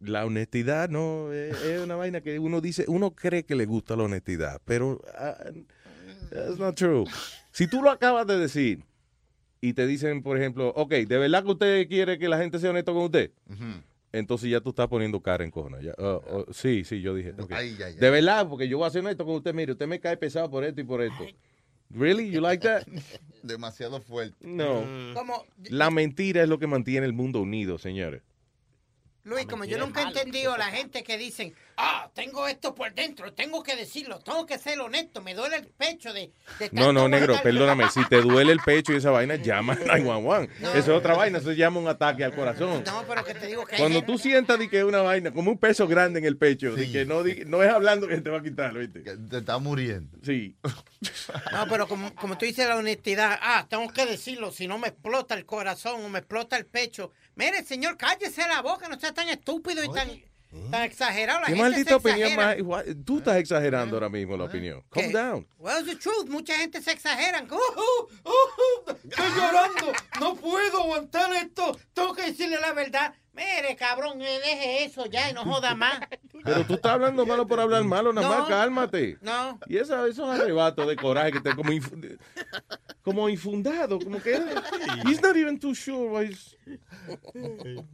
[SPEAKER 3] La honestidad no es, es una vaina que uno dice, uno cree que le gusta la honestidad, pero ah, that's not true. Si tú lo acabas de decir y te dicen, por ejemplo, ok, ¿de verdad que usted quiere que la gente sea honesto con usted? Entonces ya tú estás poniendo cara en cojona. Ya, oh, oh, sí, sí, yo dije.
[SPEAKER 4] Ay.
[SPEAKER 3] De verdad, porque yo voy a ser honesto con usted. Mire, usted me cae pesado por esto y por esto. Really? You like that?
[SPEAKER 4] Demasiado fuerte.
[SPEAKER 3] No.
[SPEAKER 5] Como,
[SPEAKER 3] La mentira es lo que mantiene el mundo unido, señores.
[SPEAKER 5] Luis, como yo nunca he entendido a la gente que dicen, ah, tengo esto por dentro, tengo que decirlo, tengo que ser honesto, me duele el pecho de, de
[SPEAKER 3] No, no, negro,
[SPEAKER 5] aguantar".
[SPEAKER 3] perdóname. Si te duele el pecho y esa vaina, llama al 911. Eso es otra vaina, eso se llama un ataque al corazón.
[SPEAKER 5] No, pero que te digo que hay
[SPEAKER 3] Cuando tú sientas de que es una vaina, como un peso grande en el pecho, de que no, no es hablando que te va a quitar, ¿viste?
[SPEAKER 4] Te está muriendo.
[SPEAKER 3] Sí.
[SPEAKER 5] No, pero como, como tú dices la honestidad, ah, tengo que decirlo, si no me explota el corazón o me explota el pecho. Mire, señor, cállese la boca, no sea tan estúpido y tan, tan exagerado. La
[SPEAKER 3] ¿Qué
[SPEAKER 5] gente
[SPEAKER 3] maldita
[SPEAKER 5] se
[SPEAKER 3] opinión
[SPEAKER 5] exagera.
[SPEAKER 3] más? igual- Tú estás exagerando ahora mismo la opinión. Calm
[SPEAKER 5] ¿Qué?
[SPEAKER 3] down.
[SPEAKER 5] Well, it's the truth. Mucha gente se exageran. Oh, oh, oh, oh, estoy llorando. No puedo aguantar esto. Tengo que decirle la verdad. Mire, cabrón, eh, deje eso ya y no joda más.
[SPEAKER 3] Pero tú estás hablando malo por hablar malo, nada
[SPEAKER 5] No.
[SPEAKER 3] más, cálmate.
[SPEAKER 5] No.
[SPEAKER 3] Y esa, esos arrebatos de coraje que te como, infu- como infundado, como que he's not even too sure why he's-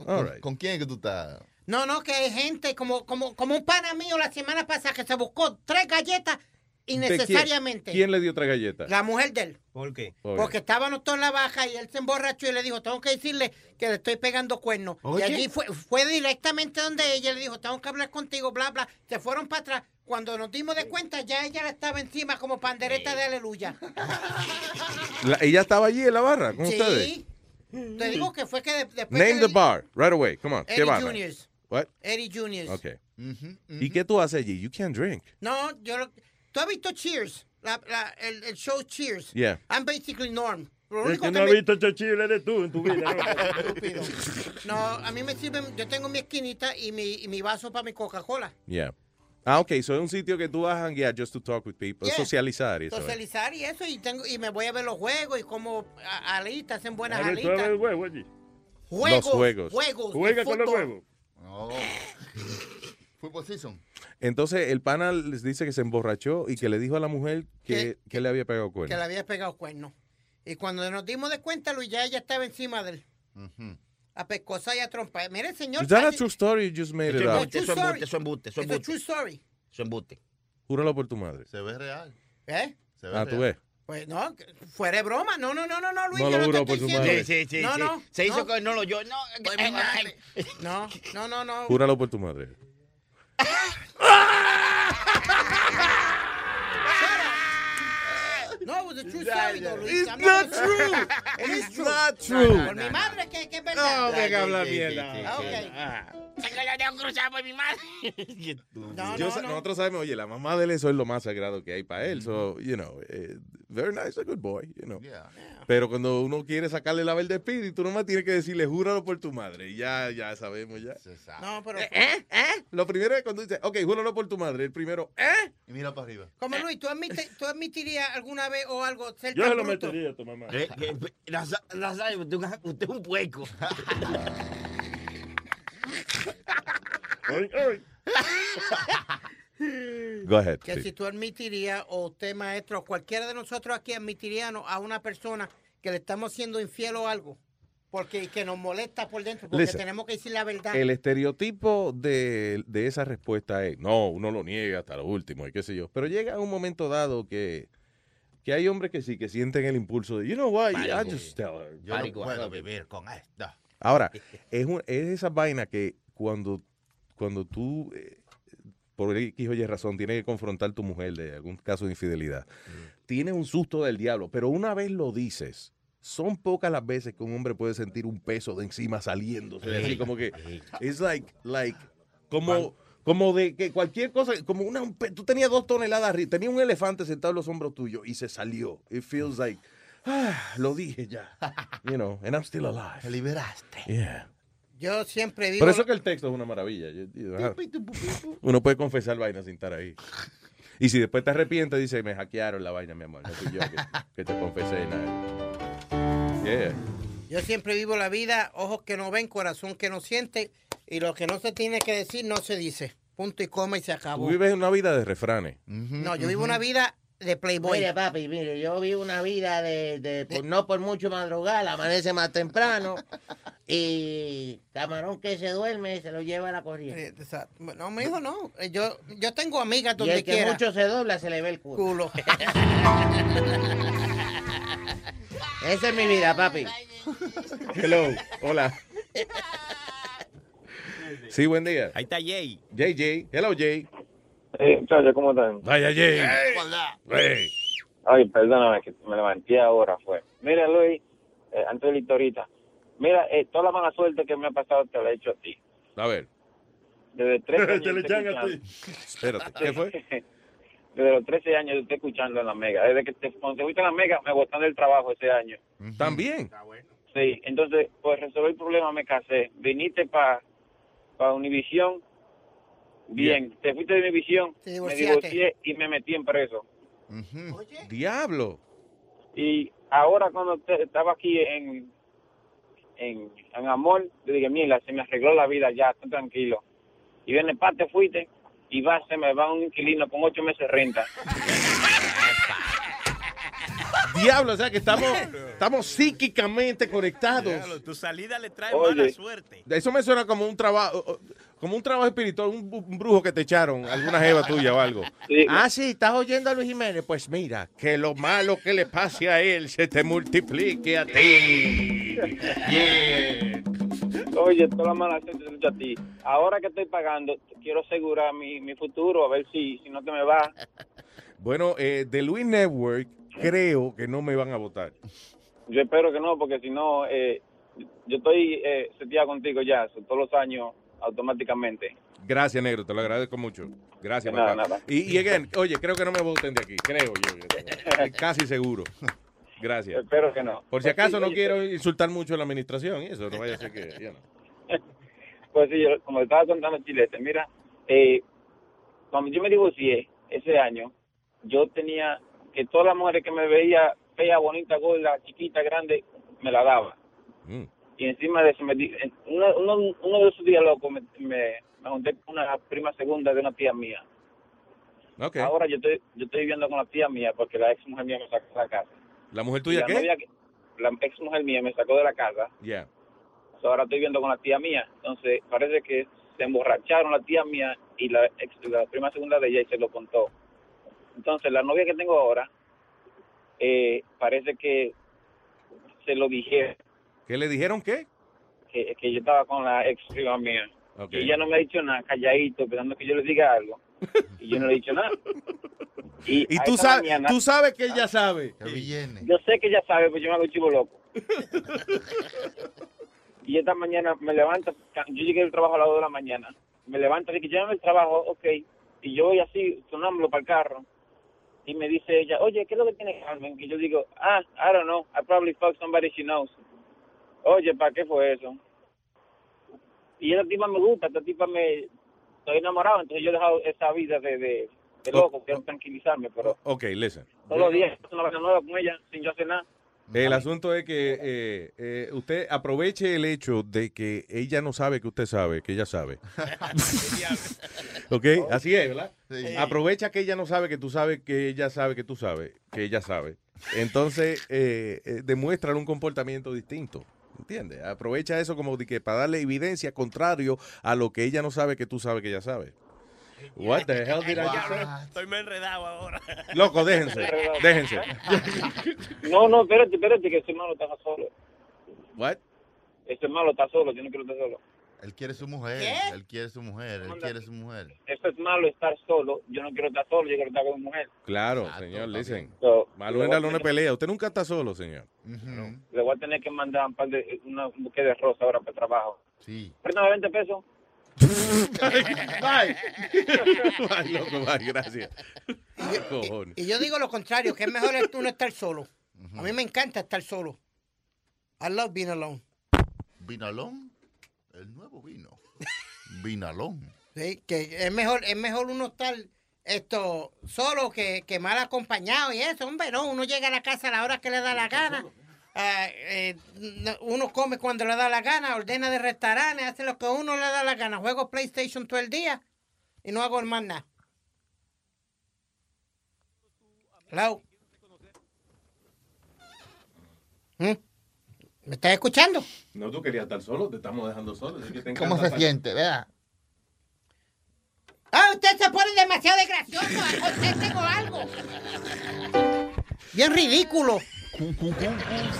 [SPEAKER 3] All right.
[SPEAKER 4] ¿Con quién es que tú estás?
[SPEAKER 5] No, no, que hay gente como, como, como un pana mío la semana pasada que se buscó tres galletas
[SPEAKER 3] ¿De
[SPEAKER 5] innecesariamente.
[SPEAKER 3] ¿Quién, quién le dio otra galleta?
[SPEAKER 5] La mujer de él.
[SPEAKER 19] ¿Por qué?
[SPEAKER 5] Porque estábamos todos en la baja y él se emborrachó y le dijo, tengo que decirle que le estoy pegando cuernos.
[SPEAKER 19] Oye.
[SPEAKER 5] Y allí fue, fue directamente donde ella le dijo, tengo que hablar contigo, bla, bla. Se fueron para atrás. Cuando nos dimos de cuenta, ya ella estaba encima como pandereta de aleluya.
[SPEAKER 3] La- ella estaba allí en la barra con
[SPEAKER 5] Sí.
[SPEAKER 3] ustedes.
[SPEAKER 5] Te digo que fue que de- después...
[SPEAKER 3] Name
[SPEAKER 5] que
[SPEAKER 3] the bar, right away. Come on. ¿Qué barra?
[SPEAKER 5] Juniors.
[SPEAKER 3] What?
[SPEAKER 5] Eddie Juniors.
[SPEAKER 3] Okay. ¿Y qué tú haces allí? You can't drink.
[SPEAKER 5] No, yo... lo- ¿Tú has visto Cheers? La- la- el, el show Cheers.
[SPEAKER 3] Yeah.
[SPEAKER 5] I'm basically Norm. Lo único
[SPEAKER 15] que
[SPEAKER 5] que
[SPEAKER 15] no ha
[SPEAKER 5] me-
[SPEAKER 15] visto este chile eres tú en tu vida. ¿no?
[SPEAKER 5] No, a mí me sirven, yo tengo mi esquinita y mi, y mi vaso para mi Coca-Cola.
[SPEAKER 3] Yeah. Ah, ok. So es un sitio que tú vas a hanguear just to talk with people,
[SPEAKER 5] Yeah.
[SPEAKER 3] socializar y eso. eh.
[SPEAKER 5] Socializar y eso, y tengo y me voy a ver los juegos y como a- alitas, hacen buenas alitas.
[SPEAKER 15] el huevo allí.
[SPEAKER 5] Juegos,
[SPEAKER 3] Los juegos.
[SPEAKER 5] juegos.
[SPEAKER 15] Juega con los
[SPEAKER 5] fútbol.
[SPEAKER 4] No. Fútbol season.
[SPEAKER 3] Entonces el pana les dice que se emborrachó y que le dijo a la mujer que, que le había pegado
[SPEAKER 5] Que
[SPEAKER 3] cuerno.
[SPEAKER 5] le había pegado cuernos. Y cuando nos dimos de cuenta, Luis, ya ella estaba encima de él. A pescosa y a trompa. Mire, señor.
[SPEAKER 3] Is that a
[SPEAKER 5] cállese.
[SPEAKER 3] true story or you just made
[SPEAKER 16] Eso
[SPEAKER 3] it
[SPEAKER 16] es
[SPEAKER 3] up?
[SPEAKER 16] embuste, eso es embuste, eso es embuste, eso
[SPEAKER 5] a
[SPEAKER 16] embuste.
[SPEAKER 5] true story.
[SPEAKER 16] Eso es embuste.
[SPEAKER 3] Júralo por tu madre.
[SPEAKER 4] Se ve real.
[SPEAKER 5] ¿Eh?
[SPEAKER 4] Se ve
[SPEAKER 3] Ah, tú
[SPEAKER 4] real.
[SPEAKER 3] ves.
[SPEAKER 5] Pues no, fuera de broma. No, no, no, no, no, Luis.
[SPEAKER 3] No
[SPEAKER 5] yo
[SPEAKER 3] lo
[SPEAKER 5] no te
[SPEAKER 3] juró
[SPEAKER 5] estoy
[SPEAKER 3] por su
[SPEAKER 5] diciendo-
[SPEAKER 3] madre.
[SPEAKER 16] Sí, sí, sí.
[SPEAKER 5] No,
[SPEAKER 16] sí.
[SPEAKER 5] no.
[SPEAKER 16] Se hizo
[SPEAKER 5] no.
[SPEAKER 16] que no lo yo. No, eh,
[SPEAKER 5] No, no, no, no.
[SPEAKER 3] Júralo por tu madre.
[SPEAKER 5] No, it was a true story, though, Luis.
[SPEAKER 3] It's
[SPEAKER 5] I'm
[SPEAKER 3] not true.
[SPEAKER 5] It is true.
[SPEAKER 3] not true.
[SPEAKER 5] Por mi madre, que, es verdad.
[SPEAKER 3] No, venga a hablar
[SPEAKER 16] Sí, sí,
[SPEAKER 3] mierda.
[SPEAKER 5] Ah, ok. No,
[SPEAKER 3] Yo
[SPEAKER 5] no, no.
[SPEAKER 3] Nosotros sabemos, oye, la mamá de él eso es lo más sagrado que hay para él. So, you know, eh, very nice, a good boy, you know.
[SPEAKER 4] Yeah.
[SPEAKER 3] Pero cuando uno quiere sacarle la verde espíritu, nomás tiene que decirle, júralo por tu madre. Y ya, ya sabemos ya.
[SPEAKER 4] Se sabe.
[SPEAKER 5] No, pero.
[SPEAKER 3] ¿Eh? ¿Eh? Lo primero es cuando dice, ok, júralo por tu madre. El primero, ¿eh?
[SPEAKER 4] Y mira para arriba.
[SPEAKER 5] Como Luis, ¿tú, admite- ¿tú admitirías alguna vez o algo
[SPEAKER 15] Yo se lo
[SPEAKER 5] bruto?
[SPEAKER 15] metería a tu mamá.
[SPEAKER 16] Eh, eh, Nazario, usted, es un pueco.
[SPEAKER 3] Go ahead.
[SPEAKER 5] Que
[SPEAKER 3] sí.
[SPEAKER 5] si tú admitirías, o usted, maestro, o cualquiera de nosotros aquí admitiríamos a una persona que le estamos siendo infiel o algo. Porque que nos molesta por dentro, porque
[SPEAKER 3] Listen,
[SPEAKER 5] tenemos que decir la verdad.
[SPEAKER 3] El estereotipo de, de esa respuesta es, no, uno lo niega hasta lo último y qué sé yo. Pero llega un momento dado que, que hay hombres que sí, que sienten el impulso de, you know what, I
[SPEAKER 16] Marico.
[SPEAKER 3] just tell her.
[SPEAKER 4] Yo no
[SPEAKER 16] Marico,
[SPEAKER 4] puedo
[SPEAKER 16] fuck
[SPEAKER 4] vivir con esto.
[SPEAKER 3] Ahora, es, un- es esa vaina que cuando, cuando tú, eh, por X o Y razón, tienes que confrontar a tu mujer de algún caso de infidelidad, tienes un susto del diablo, pero una vez lo dices, son pocas las veces que un hombre puede sentir un peso de encima saliéndose, así como que, es like, like, como... Como de que cualquier cosa, como una, un tú tenías dos toneladas arriba, tenía un elefante sentado en los hombros tuyos y se salió. It feels like, ah, lo dije ya. You know, and I'm still alive.
[SPEAKER 4] Te liberaste.
[SPEAKER 3] Yeah.
[SPEAKER 5] Yo siempre digo...
[SPEAKER 3] Por eso que el texto es una maravilla. Uno puede confesar vainas sin estar ahí. Y si después te arrepientes, dice, me hackearon la vaina, mi amor. No fui yo que, que te confesé nada. Yeah.
[SPEAKER 5] Yo siempre vivo la vida, ojos que no ven, corazón que no siente, y lo que no se tiene que decir no se dice. Punto y coma y se
[SPEAKER 3] Tú
[SPEAKER 5] acabó.
[SPEAKER 3] vives una vida de refranes.
[SPEAKER 5] No, yo vivo una vida de playboy.
[SPEAKER 33] Mire, papi, mire, yo vivo una vida de, de por- no por mucho madrugar, amanece más temprano y camarón que se duerme se lo lleva a la corriente.
[SPEAKER 5] No, me dijo no. Eh, Yo, yo tengo amigas
[SPEAKER 33] Y
[SPEAKER 5] donde
[SPEAKER 33] el que
[SPEAKER 5] quiera.
[SPEAKER 33] mucho se dobla se le ve el culo.
[SPEAKER 5] Culo.
[SPEAKER 33] Esa es mi vida, papi.
[SPEAKER 3] Hello. Hola. Sí, buen día.
[SPEAKER 19] Ahí está Jay.
[SPEAKER 3] JJ. Hello, Jay.
[SPEAKER 34] Hey, muchachos, ¿cómo están?
[SPEAKER 3] Vaya, Jay. Hey.
[SPEAKER 34] Ay, perdóname, que me levanté ahora, fue. Mira, Luis, eh, antes de la historita, mira, eh, toda la mala suerte que me ha pasado te la he hecho a ti.
[SPEAKER 3] A ver.
[SPEAKER 34] Desde 13 años.
[SPEAKER 3] Te le
[SPEAKER 34] estoy
[SPEAKER 3] echan a ti.
[SPEAKER 34] escuchando.
[SPEAKER 3] Espérate, ¿qué fue?
[SPEAKER 34] Desde los 13 años yo estoy escuchando en la Mega. Desde que te, cuando te fuiste en la Mega, me botaron del trabajo ese año.
[SPEAKER 3] También.
[SPEAKER 34] Sí, entonces, pues resolví el problema, me casé. Viniste para pa Univisión. Bien, te fuiste de Univisión, me divorcié y me metí en preso.
[SPEAKER 3] Diablo.
[SPEAKER 34] Y ahora cuando te- estaba aquí en, en, en Amor, yo dije, mira, se me arregló la vida ya, estoy tranquilo. Y viene, pa, te fuiste, y va, se me va un inquilino con ocho meses de renta.
[SPEAKER 3] Diablo, o sea que estamos, estamos psíquicamente conectados.
[SPEAKER 19] Diablo, tu salida le trae
[SPEAKER 3] Oye.
[SPEAKER 19] mala suerte.
[SPEAKER 3] Eso me suena como un trabajo, como un trabajo espiritual, un, brujo que te echaron, alguna jeva tuya o algo. Ah, sí, estás oyendo a Luis Jiménez. Pues mira, que lo malo que le pase a él se te multiplique a ti.
[SPEAKER 34] Oye, toda la mala suerte te echo a ti. Ahora que estoy pagando, quiero asegurar mi, mi futuro, a ver si, si no te me va.
[SPEAKER 3] Bueno, eh, de Luis Network creo que no me van a votar.
[SPEAKER 34] Yo espero que no, porque si no, eh, yo estoy eh, seteado contigo ya, todos los años, automáticamente.
[SPEAKER 3] Gracias, negro, te lo agradezco mucho. Gracias,
[SPEAKER 34] nada, nada.
[SPEAKER 3] Y, y again, oye, creo que no me voten de aquí, creo yo. Casi seguro. Gracias.
[SPEAKER 34] Espero que no.
[SPEAKER 3] Por si
[SPEAKER 34] Pues
[SPEAKER 3] acaso
[SPEAKER 34] sí,
[SPEAKER 3] no
[SPEAKER 34] oye,
[SPEAKER 3] quiero insultar mucho a la administración y eso, no vaya a ser que...
[SPEAKER 34] Pues sí, yo- como estaba contando Chilete, mira, eh, cuando yo me divorcié ese año, yo tenía que todas las mujeres que me veía fea, bonita, gorda, chiquita, grande, me la daba.
[SPEAKER 3] Mm.
[SPEAKER 34] Y encima de eso, me uno, uno, uno de esos días locos me, me, me junté con una prima segunda de una tía mía. Ahora yo estoy, yo estoy viviendo con la tía mía porque la ex mujer mía me sacó de la casa.
[SPEAKER 3] ¿La mujer tuya
[SPEAKER 34] la
[SPEAKER 3] qué?
[SPEAKER 34] novia la ex mujer mía me sacó de la casa
[SPEAKER 3] Ya.
[SPEAKER 34] So, ahora estoy viendo con la tía mía. Entonces, parece que se emborracharon la tía mía y la, ex, la prima segunda de ella y se lo contó. Entonces, la novia que tengo ahora, eh, parece que se lo dije,
[SPEAKER 3] ¿Qué le dijeron qué?
[SPEAKER 34] que, que yo estaba con la ex prima mía. Y ella no me ha dicho nada, calladito, esperando que yo le diga algo. Y yo no le he dicho nada. Y,
[SPEAKER 3] Y tú sabes,
[SPEAKER 34] mañana-
[SPEAKER 3] tú sabes que ella sabe.
[SPEAKER 34] Yo sé que ella sabe, pues yo me hago chivo loco. y esta mañana me levanta, yo llegué del trabajo a las 2 de la mañana, me levanta y que llévame el trabajo, ok, y yo voy así, sonámbulo para el carro, y me dice ella, oye, ¿qué es lo que tiene Carmen? Y yo digo, ah, I don't know, I probably fucked somebody she knows. Oye, ¿para qué fue eso? Y esa tipa me gusta, esta tipa me... Estoy enamorado, entonces yo he dejado esa vida de, de, de loco, quiero tranquilizarme, pero
[SPEAKER 3] Ok, listen.
[SPEAKER 34] todos los días una vaina nueva con ella, sin yo hacer nada.
[SPEAKER 3] El asunto es que eh, eh, usted aproveche el hecho de que ella no sabe que usted sabe, que ella sabe. ¿Ok? Así es, ¿verdad?
[SPEAKER 4] Sí.
[SPEAKER 3] Aprovecha que ella no sabe que tú sabes, que ella sabe que tú sabes, que ella sabe. Entonces, eh, eh, un comportamiento distinto. ¿Entiendes? Aprovecha eso como de que para darle evidencia contrario a lo que ella no sabe que tú sabes que ella sabe. What the hell did I just say?
[SPEAKER 19] Estoy me enredado ahora.
[SPEAKER 3] Loco, déjense, déjense.
[SPEAKER 34] No, no, espérate, espérate, que ese hermano está solo.
[SPEAKER 3] What?
[SPEAKER 34] Ese hermano está solo, yo no quiero estar solo.
[SPEAKER 4] Él quiere su mujer, él quiere su mujer, él quiere su mujer.
[SPEAKER 34] Eso es malo estar solo, yo no quiero estar solo, yo quiero estar con mi mujer.
[SPEAKER 3] Claro, señor, listen.
[SPEAKER 34] So,
[SPEAKER 3] Malo
[SPEAKER 34] le
[SPEAKER 3] en la luna pelea. Usted nunca está solo, señor.
[SPEAKER 34] Le voy a tener que mandar un par de, una, un buque de rosa ahora para el trabajo.
[SPEAKER 4] Sí.
[SPEAKER 34] Préstame 20 pesos.
[SPEAKER 3] Bye. Bye, loco, bye, gracias. Cojones.
[SPEAKER 5] Y yo digo lo contrario, que es mejor uno estar solo. A mí me encanta estar solo. I love being alone.
[SPEAKER 4] Vinalón, el nuevo vino. Vinalón.
[SPEAKER 5] Sí, que es mejor, es mejor uno estar esto solo que, que mal acompañado y eso, hombre, no, uno llega a la casa a la hora que le da la gana. Ah, eh, no- uno come cuando le da la gana, ordena de restaurantes, hace lo que uno le da la gana. Juego PlayStation todo el día y no hago más nada. Hello. ¿Mm? ¿Me estás escuchando?
[SPEAKER 3] No, tú querías estar solo, te estamos dejando solo. te
[SPEAKER 4] ¿Cómo se siente? Vea.
[SPEAKER 5] Ah, usted se pone demasiado de gracioso. Contéstego algo. Bien ridículo.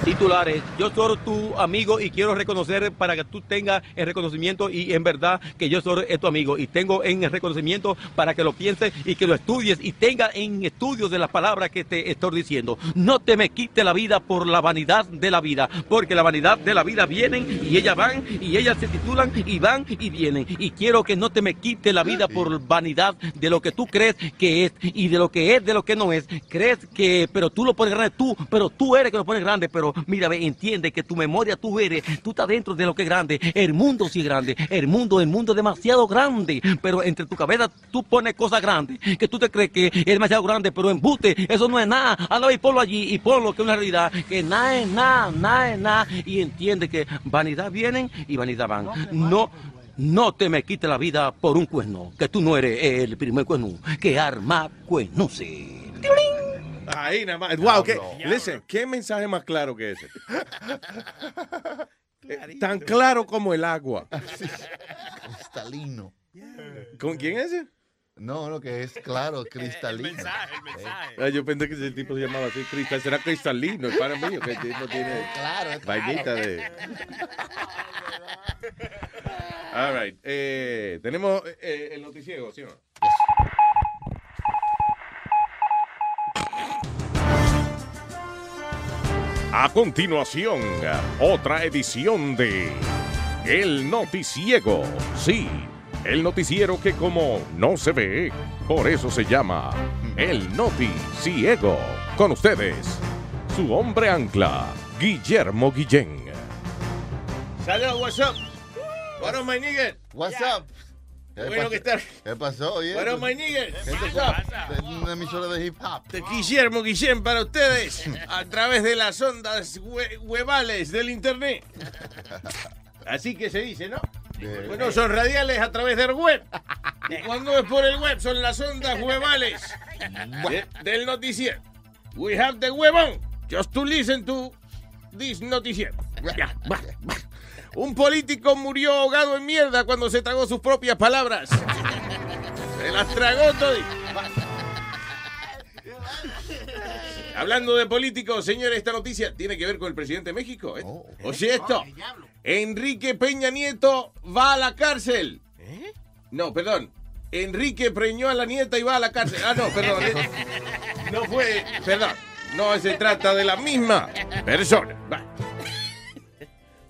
[SPEAKER 35] Titulares. Yo soy tu amigo y quiero reconocer para que tú tengas el reconocimiento y en verdad que yo soy tu amigo y tengo en el reconocimiento para que lo pienses y que lo estudies y tenga en estudios de las palabras que te estoy diciendo. No te me quite la vida por la vanidad de la vida, porque la vanidad de la vida vienen y ellas van y ellas se titulan y van y vienen. Y quiero que no te me quite la vida por vanidad de lo que tú crees que es y de lo que es de lo que no es. Crees que, pero tú lo pones grande tú, pero tú eres que lo pones grande, pero mira, ve, entiende que tu memoria tú eres, tú estás dentro de lo que es grande. El mundo sí es grande, el mundo, el mundo es demasiado grande, pero entre tu cabeza tú pones cosas grandes, que tú te crees que es demasiado grande, pero embute, eso no es nada. Anda y ponlo allí y ponlo que es una realidad, que nada es nada, nada es nada, y entiende que vanidad vienen y vanidad van. No. No te me quite la vida por un cuerno, que tú no eres el primer cuerno que arma cuernuce.
[SPEAKER 3] Ahí nada más. Wow, que, listen, ¿qué mensaje más claro que ese? Eh, Tan claro como el agua.
[SPEAKER 4] Cristalino.
[SPEAKER 3] ¿Con quién es ese?
[SPEAKER 4] No, lo que es claro, cristalino.
[SPEAKER 3] Ah, yo pensé que ese tipo se llamaba así, cristal. Será cristalino, el para mío, que el tipo tiene
[SPEAKER 4] Claro, es
[SPEAKER 3] vainita de... All right. eh, tenemos eh, el noticiero, ¿sí o no?
[SPEAKER 36] A continuación, otra edición de El Noticiego. Sí, el noticiero que como no se ve, por eso se llama El Noticiego. Con ustedes, su hombre ancla, Guillermo Guillén.
[SPEAKER 3] Saludos, what's up? What up, my nigga?
[SPEAKER 4] What's up?
[SPEAKER 3] Qué bueno que estar.
[SPEAKER 4] ¿Qué pasó? Oye,
[SPEAKER 3] What up, my nigga? What's
[SPEAKER 4] co-
[SPEAKER 3] up?
[SPEAKER 4] es una emisora de hip hop.
[SPEAKER 3] De Guillermo Guillén para ustedes a través de las ondas hue- huevales del internet. Así que se dice, ¿no? Bueno, son radiales a través del web. Y cuando es por el web, son las ondas huevales de- del noticiero. We have the web on, just to listen to this noticiero. Ya, va, va. Un político murió ahogado en mierda cuando se tragó sus propias palabras. Se las tragó todo. Hablando de políticos, señores, esta noticia tiene que ver con el presidente de México. ¿eh? Oye, esto. Enrique Peña Nieto va a la cárcel. No, perdón. Enrique preñó a la nieta y va a la cárcel. Ah, no, perdón. eh. No fue. Perdón. No se trata de la misma persona. Va.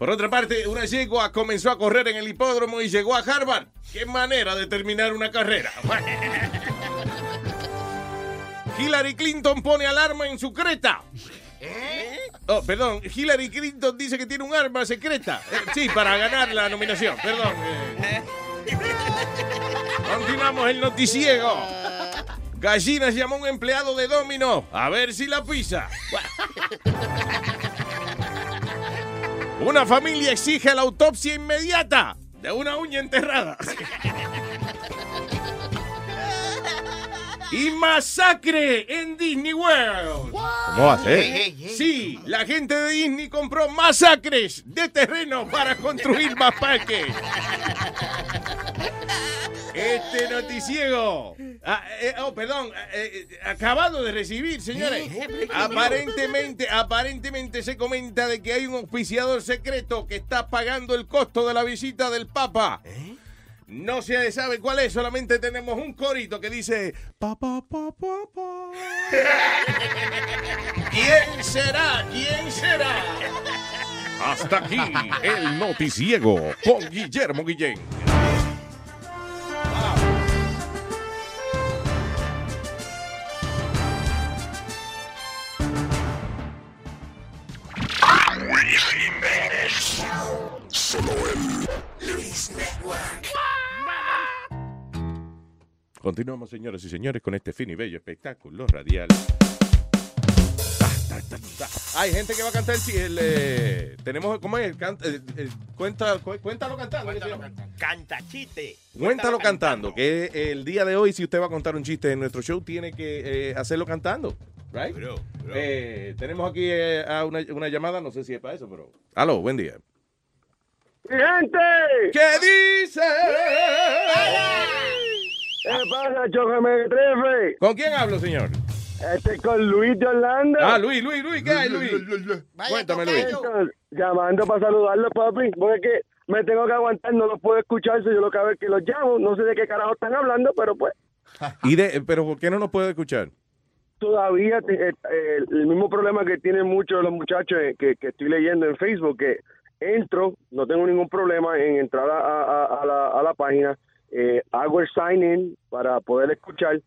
[SPEAKER 3] Por otra parte, una yegua comenzó a correr en el hipódromo y llegó a Harvard. Qué manera de terminar una carrera. Hillary Clinton pone alarma en su creta. Oh, perdón, Hillary Clinton dice que tiene un arma secreta. Eh, sí, para ganar la nominación, perdón. eh. Continuamos el noticiego. Gallinas llamó a un empleado de Domino a ver si la pisa. Una familia exige la autopsia inmediata de una uña enterrada. Y masacre en Disney World. ¿Cómo va a ser? Sí, la gente de Disney compró masacres de terreno para construir más parques. Este noticiego. ah, eh, oh, perdón. eh, eh, acabado de recibir, señores. Aparentemente, aparentemente se comenta de que hay un auspiciador secreto que está pagando el costo de la visita del Papa. No se sabe cuál es, solamente tenemos un corito que dice pa, pa, pa, pa, pa. ¿Quién será? ¿Quién será?
[SPEAKER 36] Hasta aquí el noticiego con Guillermo Guillén.
[SPEAKER 37] Solo él. Luis Network.
[SPEAKER 3] Continuamos, señoras y señores, con este fin y bello espectáculo radial. Hay gente que va a cantar el, el, eh, tenemos ¿cómo es? El can- el- el- cuenta, cu- cuéntalo cantando.
[SPEAKER 19] Canta chiste.
[SPEAKER 3] Cuéntalo cantando, que el día de hoy si usted va a contar un chiste en nuestro show tiene que eh, hacerlo cantando, right? Eh, tenemos aquí eh, a una, una llamada, no sé si es para eso, pero aló, buen día.
[SPEAKER 27] ¡Gente!
[SPEAKER 3] ¿Qué dice?
[SPEAKER 27] ¿Qué pasa, Chócame Trefe?
[SPEAKER 3] ¿Con quién hablo, señor?
[SPEAKER 27] Este con Luis de Orlando.
[SPEAKER 3] Ah, Luis, Luis, Luis, ¿qué hay, Luis? Cuéntame, Luis.
[SPEAKER 27] Entonces, llamando para saludarlo, papi, porque es que me tengo que aguantar, no los puedo escuchar, so yo lo que hago es que los llamo, no sé de qué carajo están hablando, pero pues
[SPEAKER 3] ¿Y de, pero por qué no nos puede escuchar?
[SPEAKER 27] todavía te- eh, eh, el mismo problema que tienen muchos de los muchachos eh, que, que estoy leyendo en Facebook, que entro, no tengo ningún problema en entrar a, a- a la, a la página, eh, hago el sign in para poder escuchar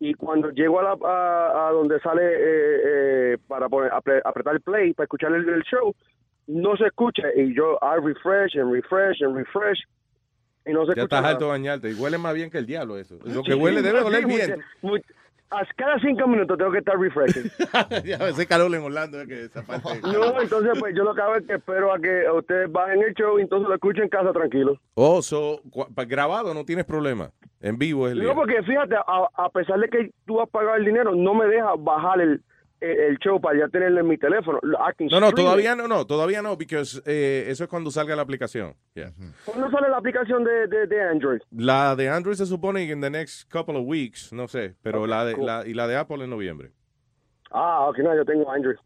[SPEAKER 27] y cuando llego a, la, a, donde sale eh, eh, para poner, apre- apretar el play para escuchar el, el show, no se escucha y yo I refresh and refresh and refresh y no se
[SPEAKER 3] Ya
[SPEAKER 27] escucha
[SPEAKER 3] estás
[SPEAKER 27] nada.
[SPEAKER 3] alto bañarte. Y huele más bien que el diablo eso. Lo que huele debe oler bien.
[SPEAKER 27] A cada cinco minutos tengo que estar refreshing.
[SPEAKER 3] ya, ese calor en Orlando es que esa parte.
[SPEAKER 27] No, entonces pues yo lo que hago es que espero a que ustedes bajen el show y entonces lo escuchen en casa tranquilo.
[SPEAKER 3] Oh, so, grabado no tienes problema. En vivo es el
[SPEAKER 27] No,
[SPEAKER 3] día.
[SPEAKER 27] porque fíjate, a, a pesar de que tú has pagado el dinero, no me deja bajar el, el, show para ya tenerlo en mi teléfono.
[SPEAKER 3] No, no, todavía
[SPEAKER 27] it.
[SPEAKER 3] no, no, todavía no, porque eso es cuando salga la aplicación. Yeah.
[SPEAKER 27] ¿Cuándo sale la aplicación de, de, de Android?
[SPEAKER 3] La de Android se supone que en the next couple of weeks, no sé, pero la de
[SPEAKER 27] cool.
[SPEAKER 3] la, y la de Apple en noviembre.
[SPEAKER 27] Ah, ok, no, yo tengo Android.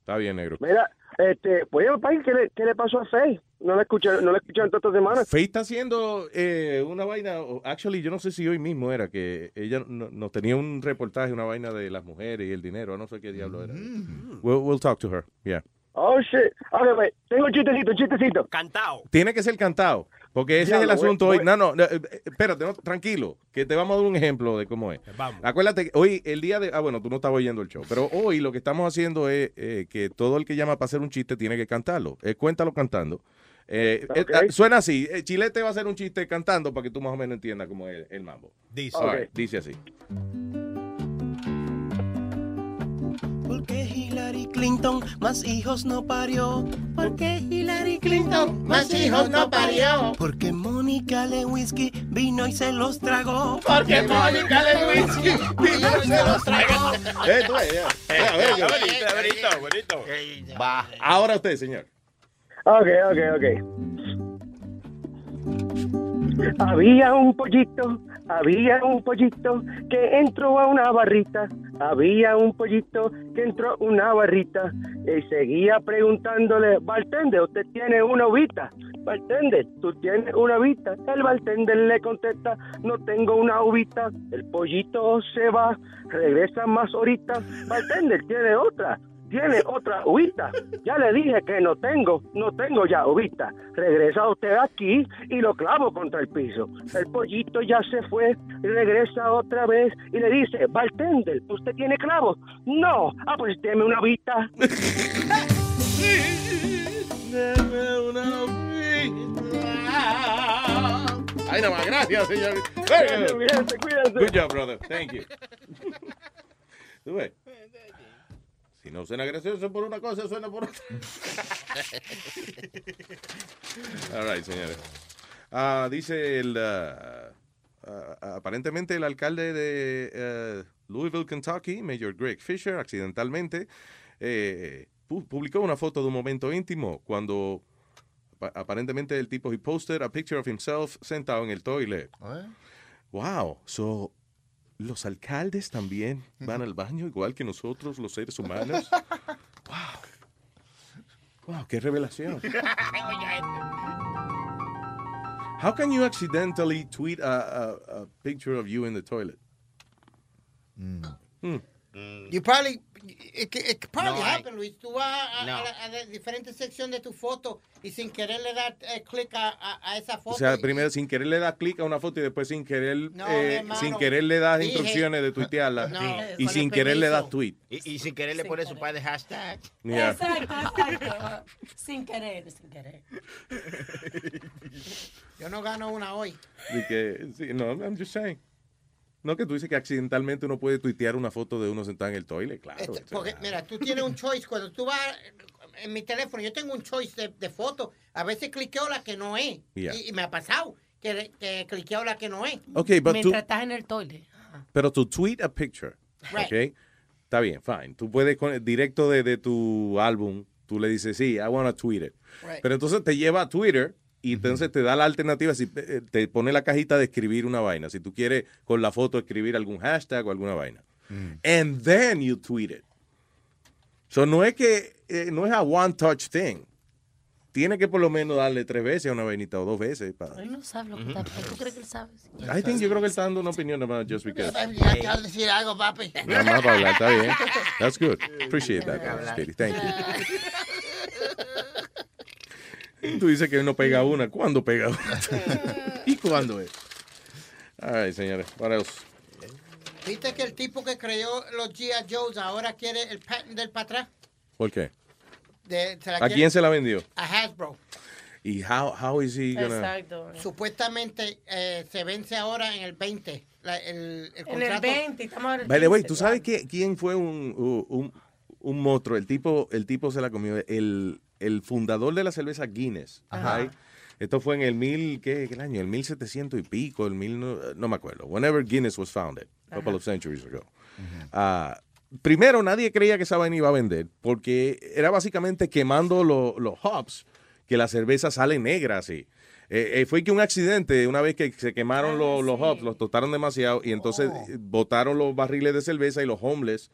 [SPEAKER 3] Está bien, negro.
[SPEAKER 27] Mira, este, pues país, ¿qué le, ¿qué le pasó a Faye? No la escuché, no la escuché en todas estas semanas.
[SPEAKER 3] Faye está haciendo eh, una vaina, actually, yo no sé si hoy mismo era que ella no- nos tenía un reportaje, una vaina de las mujeres y el dinero, no sé qué diablo era. We'll, we'll talk to her, yeah.
[SPEAKER 27] Oh, shit. Ok, pues, tengo un chistecito, un chistecito.
[SPEAKER 19] Cantado.
[SPEAKER 3] Tiene que ser cantado, porque ese es el asunto hoy. No, no, no, eh, eh, espérate, no, tranquilo, que te vamos a dar un ejemplo de cómo es.
[SPEAKER 19] Vamos.
[SPEAKER 3] Acuérdate, que hoy, el día de. Ah, bueno, tú no estabas oyendo el show, pero hoy lo que estamos haciendo es eh, que todo el que llama para hacer un chiste tiene que cantarlo. Eh, cuéntalo cantando. Eh, eh,
[SPEAKER 27] Ok.
[SPEAKER 3] eh, suena así: eh, Chilete va a hacer un chiste cantando para que tú más o menos entiendas cómo es el mambo.
[SPEAKER 19] Dice.
[SPEAKER 3] All right, dice así.
[SPEAKER 33] Porque Hillary Clinton más hijos no parió. Porque Hillary Clinton
[SPEAKER 4] más hijos no parió.
[SPEAKER 33] Porque Mónica Lewinsky vino y se los tragó.
[SPEAKER 4] Porque Mónica Lewinsky vino y se los tragó.
[SPEAKER 3] Eh, tú, eh, ya.
[SPEAKER 19] Bonito, bonito, bonito.
[SPEAKER 3] Va. Ahora usted, señor.
[SPEAKER 27] Ok, ok, ok. Había un pollito, había un pollito que entró a una barrita. Había un pollito que entró a una barrita y seguía preguntándole, bartender, ¿usted tiene una ovita? Bartender, ¿tú tienes una ovita? El bartender le contesta, no tengo una ovita. El pollito se va, regresa más ahorita. Bartender, ¿tiene otra? Tiene otra uvita. Ya le dije que no tengo, no tengo ya uvita. Regresa usted aquí y lo clavo contra el piso. El pollito ya se fue, regresa otra vez y le dice, bartender, ¿usted tiene clavos? No, ah, pues deme una uvita.
[SPEAKER 3] Deme una Ay, nada más, gracias, señor.
[SPEAKER 27] Cuídense, cuídense.
[SPEAKER 3] Good job, brother. Thank you. No suena gracioso por una cosa, suena por otra. All right, señores. Ah, dice el. ah, ah, aparentemente, el alcalde de eh, Louisville, Kentucky, Mayor Greg Fisher, accidentalmente eh, pu- publicó una foto de un momento íntimo cuando apa- aparentemente el tipo he posted a picture of himself sentado en el toilet. Wow, so los alcaldes también van al baño igual que nosotros los seres humanos. Wow. Wow, qué revelación. How can you accidentally tweet a, a, a picture of you in the toilet? Hmm.
[SPEAKER 5] You probably, it, it probably
[SPEAKER 16] No
[SPEAKER 5] happen, Luis. Tú vas a, a
[SPEAKER 16] No.
[SPEAKER 5] la, a la diferente sección de tu foto y sin querer le das eh, clic a, a, a esa foto.
[SPEAKER 3] O sea,
[SPEAKER 5] y-
[SPEAKER 3] primero sin querer le das clic a una foto y después sin querer,
[SPEAKER 5] No,
[SPEAKER 3] eh,
[SPEAKER 5] hermano.
[SPEAKER 3] sin querer le das
[SPEAKER 5] Dije-
[SPEAKER 3] instrucciones de tuitearla
[SPEAKER 5] No,
[SPEAKER 3] y sin querer le das tweet.
[SPEAKER 16] Y, y sin querer le pone su par de hashtag.
[SPEAKER 3] Yeah.
[SPEAKER 6] Exacto, exacto. sin querer, sin querer.
[SPEAKER 5] Yo no gano una hoy.
[SPEAKER 3] Que, sí, no, I'm just saying. No, que tú dices que accidentalmente uno puede tuitear una foto de uno sentado en el toilet, claro.
[SPEAKER 5] Este,
[SPEAKER 3] o sea,
[SPEAKER 5] porque, mira, tú tienes un choice. Cuando tú vas en mi teléfono, yo tengo un choice de, de fotos. A veces cliqueo la que no es.
[SPEAKER 3] Yeah.
[SPEAKER 5] Y, y me ha pasado que, que cliqueo la que no es.
[SPEAKER 3] Ok, but
[SPEAKER 6] Mientras
[SPEAKER 3] tú-
[SPEAKER 6] estás en el toilet.
[SPEAKER 3] Pero tu tweet a picture,
[SPEAKER 5] Right.
[SPEAKER 3] ¿ok? Está bien, fine. Tú puedes, con, directo de, de tu álbum, tú le dices, sí, I want to tweet it.
[SPEAKER 5] Right.
[SPEAKER 3] Pero entonces te lleva a Twitter y entonces te da la alternativa, si, eh, te pone la cajita de escribir una vaina. Si tú quieres con la foto escribir algún hashtag o alguna vaina. And then you tweet it. So no es que, eh, no es a one touch thing. Tiene que por lo menos darle tres veces a una vainita o dos veces. para-
[SPEAKER 6] Él no sabe lo que está ¿Tú crees que él sabe?
[SPEAKER 3] I think yo creo que él está dando una opinión nada más just because.
[SPEAKER 5] Ya quiero decir algo, papi.
[SPEAKER 3] Nada más para hablar, está bien. That's good. Appreciate that, Speedy. Thank you. Tú dices que no pega una. ¿Cuándo pega una? ¿Y cuándo es? Ay, señores. What else?
[SPEAKER 5] ¿Viste que el tipo que creó los G.I. Joes ahora quiere el patent del para atrás?
[SPEAKER 3] ¿Por qué?
[SPEAKER 5] De- se la
[SPEAKER 3] ¿A
[SPEAKER 5] quiere-
[SPEAKER 3] quién se la vendió?
[SPEAKER 5] A Hasbro.
[SPEAKER 3] ¿Y how, how is he gonna...
[SPEAKER 5] Supuestamente eh, se vence ahora en el 20. la- el, el
[SPEAKER 6] En el
[SPEAKER 5] contrato.
[SPEAKER 6] 20, estamos ahora en
[SPEAKER 3] By the way,
[SPEAKER 6] 15,
[SPEAKER 3] ¿tú sabes qué- quién fue un, un, un monstruo? El tipo, el tipo se la comió. El, el fundador de la cerveza Guinness.
[SPEAKER 4] Ajá.
[SPEAKER 3] Esto fue en el mil, ¿qué, qué año? El 1700 y pico, el mil, no, no me acuerdo. Whenever Guinness was founded, a couple of centuries ago. Ah, primero, nadie creía que esa vaina iba a vender porque era básicamente quemando lo- los hops, que la cerveza sale negra así. Eh, eh, fue que un accidente, una vez que se quemaron los, los hops, los tostaron demasiado y entonces eh, botaron los barriles de cerveza y los homeless,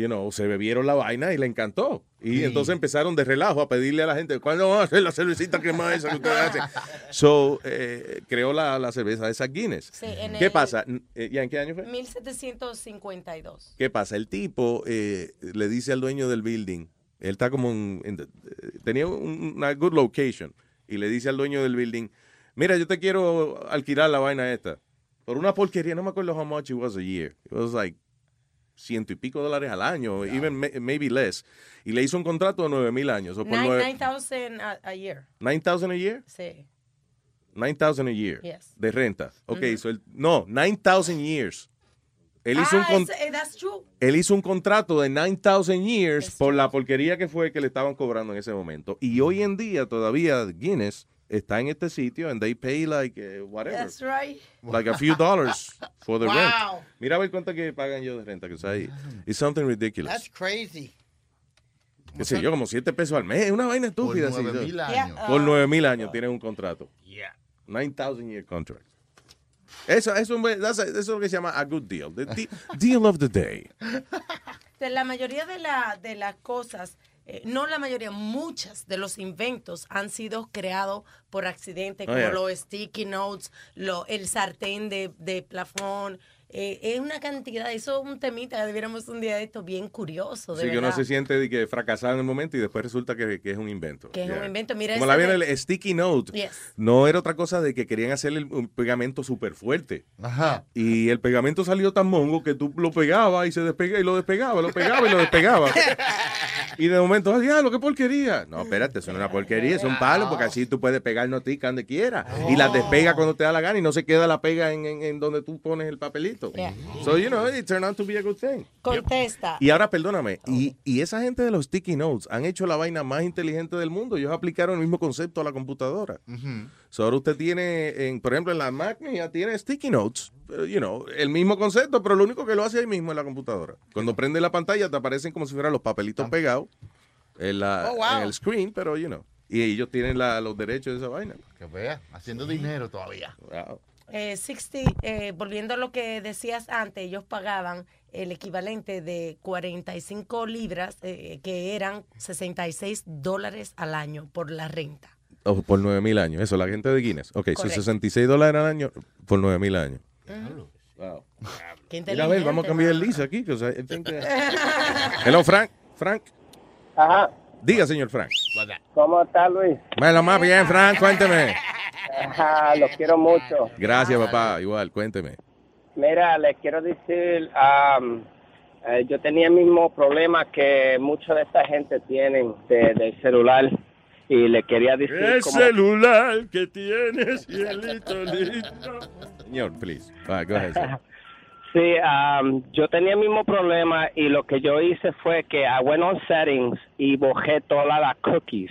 [SPEAKER 3] you know, se bebieron la vaina y le encantó. Y
[SPEAKER 4] Sí.
[SPEAKER 3] entonces empezaron de relajo a pedirle a la gente, ¿cuándo van a hacer la cervecita quemada esa que ustedes hacen? So, eh, creó la, la cerveza esa Guinness.
[SPEAKER 6] Sí, en
[SPEAKER 3] ¿Qué
[SPEAKER 6] el-
[SPEAKER 3] pasa? Eh, ¿Ya en qué año fue?
[SPEAKER 6] 1752.
[SPEAKER 3] ¿Qué pasa? El tipo eh, le dice al dueño del building, él está como en, en- eh, tenía un- una good location, y le dice al dueño del building, mira, yo te quiero alquilar la vaina esta. Por una porquería, no me acuerdo how much it was a year. It was like ciento y pico dólares al año, even may- maybe less. Y le hizo un contrato de nueve mil años. O por
[SPEAKER 6] Nine-
[SPEAKER 3] nueve-
[SPEAKER 6] 9,000 a, a year.
[SPEAKER 3] 9,000 a year?
[SPEAKER 6] Sí.
[SPEAKER 3] 9,000 a year
[SPEAKER 6] Yes.
[SPEAKER 3] de renta. Ok, so él- no, 9,000 years. Él hizo un
[SPEAKER 6] ah, eh, that's true.
[SPEAKER 3] él hizo un contrato de 9,000 years por la porquería que fue que le estaban cobrando en ese momento. Y hoy en día todavía Guinness está en este sitio and they pay like eh, whatever.
[SPEAKER 6] That's right.
[SPEAKER 3] Like a few dollars for the
[SPEAKER 5] Wow.
[SPEAKER 3] rent. Mira a ver cuánto que pagan yo de renta, que está ahí. It's something ridiculous.
[SPEAKER 5] That's crazy.
[SPEAKER 3] Qué sé yo, como 7 pesos al mes. Una vaina estúpida. así,
[SPEAKER 4] 9,000
[SPEAKER 3] ¿no?
[SPEAKER 4] años.
[SPEAKER 3] Por
[SPEAKER 6] Uh,
[SPEAKER 3] 9 años tienen un contrato.
[SPEAKER 16] Yeah.
[SPEAKER 3] 9,000 year contract. Eso, eso, that's a- eso es lo que se llama a good deal. The de- deal of the day.
[SPEAKER 6] De la mayoría de, la, de las cosas, eh, no la mayoría, muchas de los inventos han sido creados por accidente,
[SPEAKER 3] Oh,
[SPEAKER 6] como
[SPEAKER 3] yeah.
[SPEAKER 6] los sticky notes, lo, el sartén de, de plafón. Eh, es una cantidad, eso es un temita, debiéramos un día de esto bien curioso, de
[SPEAKER 3] Sí, que uno
[SPEAKER 6] verdad.
[SPEAKER 3] se siente de que fracasado en el momento y después resulta que, que es un invento.
[SPEAKER 6] Que es un invento. Mira
[SPEAKER 3] Como la viene
[SPEAKER 6] de-
[SPEAKER 3] el sticky note.
[SPEAKER 6] Yes.
[SPEAKER 3] No era otra cosa de que querían hacerle el- un pegamento súper fuerte.
[SPEAKER 4] Ajá.
[SPEAKER 3] Y el pegamento salió tan mongo que tú lo pegabas y se despegaba y lo despegaba, lo pegaba y lo despegaba. y de momento, ¡ah, diablo, qué porquería! No, espérate, eso no es una porquería, es un palo, porque así tú puedes pegar notica donde quiera. Y las despega cuando te da la gana y no se queda la pega en, en- en donde tú pones el papelito.
[SPEAKER 6] Yeah.
[SPEAKER 3] So, you know, it turned out to be a good thing.
[SPEAKER 6] Contesta.
[SPEAKER 3] Y ahora, perdóname, y, y esa gente de los sticky notes han hecho la vaina más inteligente del mundo. Ellos aplicaron el mismo concepto a la computadora. So, ahora usted tiene, en, por ejemplo, en la Mac ya tiene sticky notes, pero, you know, el mismo concepto, pero lo único que lo hace ahí mismo en la computadora. Cuando prende la pantalla te aparecen como si fueran los papelitos pegados en, la,
[SPEAKER 4] Oh, wow.
[SPEAKER 3] en el screen, pero, you know, y ellos tienen la- los derechos de esa vaina.
[SPEAKER 4] Que vea, haciendo dinero todavía.
[SPEAKER 3] Wow.
[SPEAKER 6] Eh, 60, eh, volviendo a lo que decías antes, ellos pagaban el equivalente de 45 libras, eh, que eran 66 dólares al año por la renta.
[SPEAKER 3] Oh, por 9 mil años, eso, la gente de Guinness. Ok, son
[SPEAKER 6] Correcto.
[SPEAKER 3] 66 dólares al año por 9 mil años. Wow.
[SPEAKER 6] Qué
[SPEAKER 3] Mira, a ver, vamos a cambiar el list aquí. que, o sea, que- Hello, Frank. Frank.
[SPEAKER 27] Ajá.
[SPEAKER 3] Diga, señor Frank.
[SPEAKER 27] ¿Cómo está Luis?
[SPEAKER 3] Bueno, más bien, Frank, cuénteme.
[SPEAKER 27] Ajá, los quiero mucho.
[SPEAKER 3] Gracias, papá. Igual, cuénteme.
[SPEAKER 27] Mira, les quiero decir, am, eh, yo tenía el mismo problema que mucha de esta gente tienen de- del celular y le quería decir
[SPEAKER 17] El celular que tienes, cielito lindo.
[SPEAKER 3] Señor, please. Ah, go ahead.
[SPEAKER 20] Sí, um, yo tenía el mismo problema y lo que yo hice fue que I went on settings y bojé todas las cookies.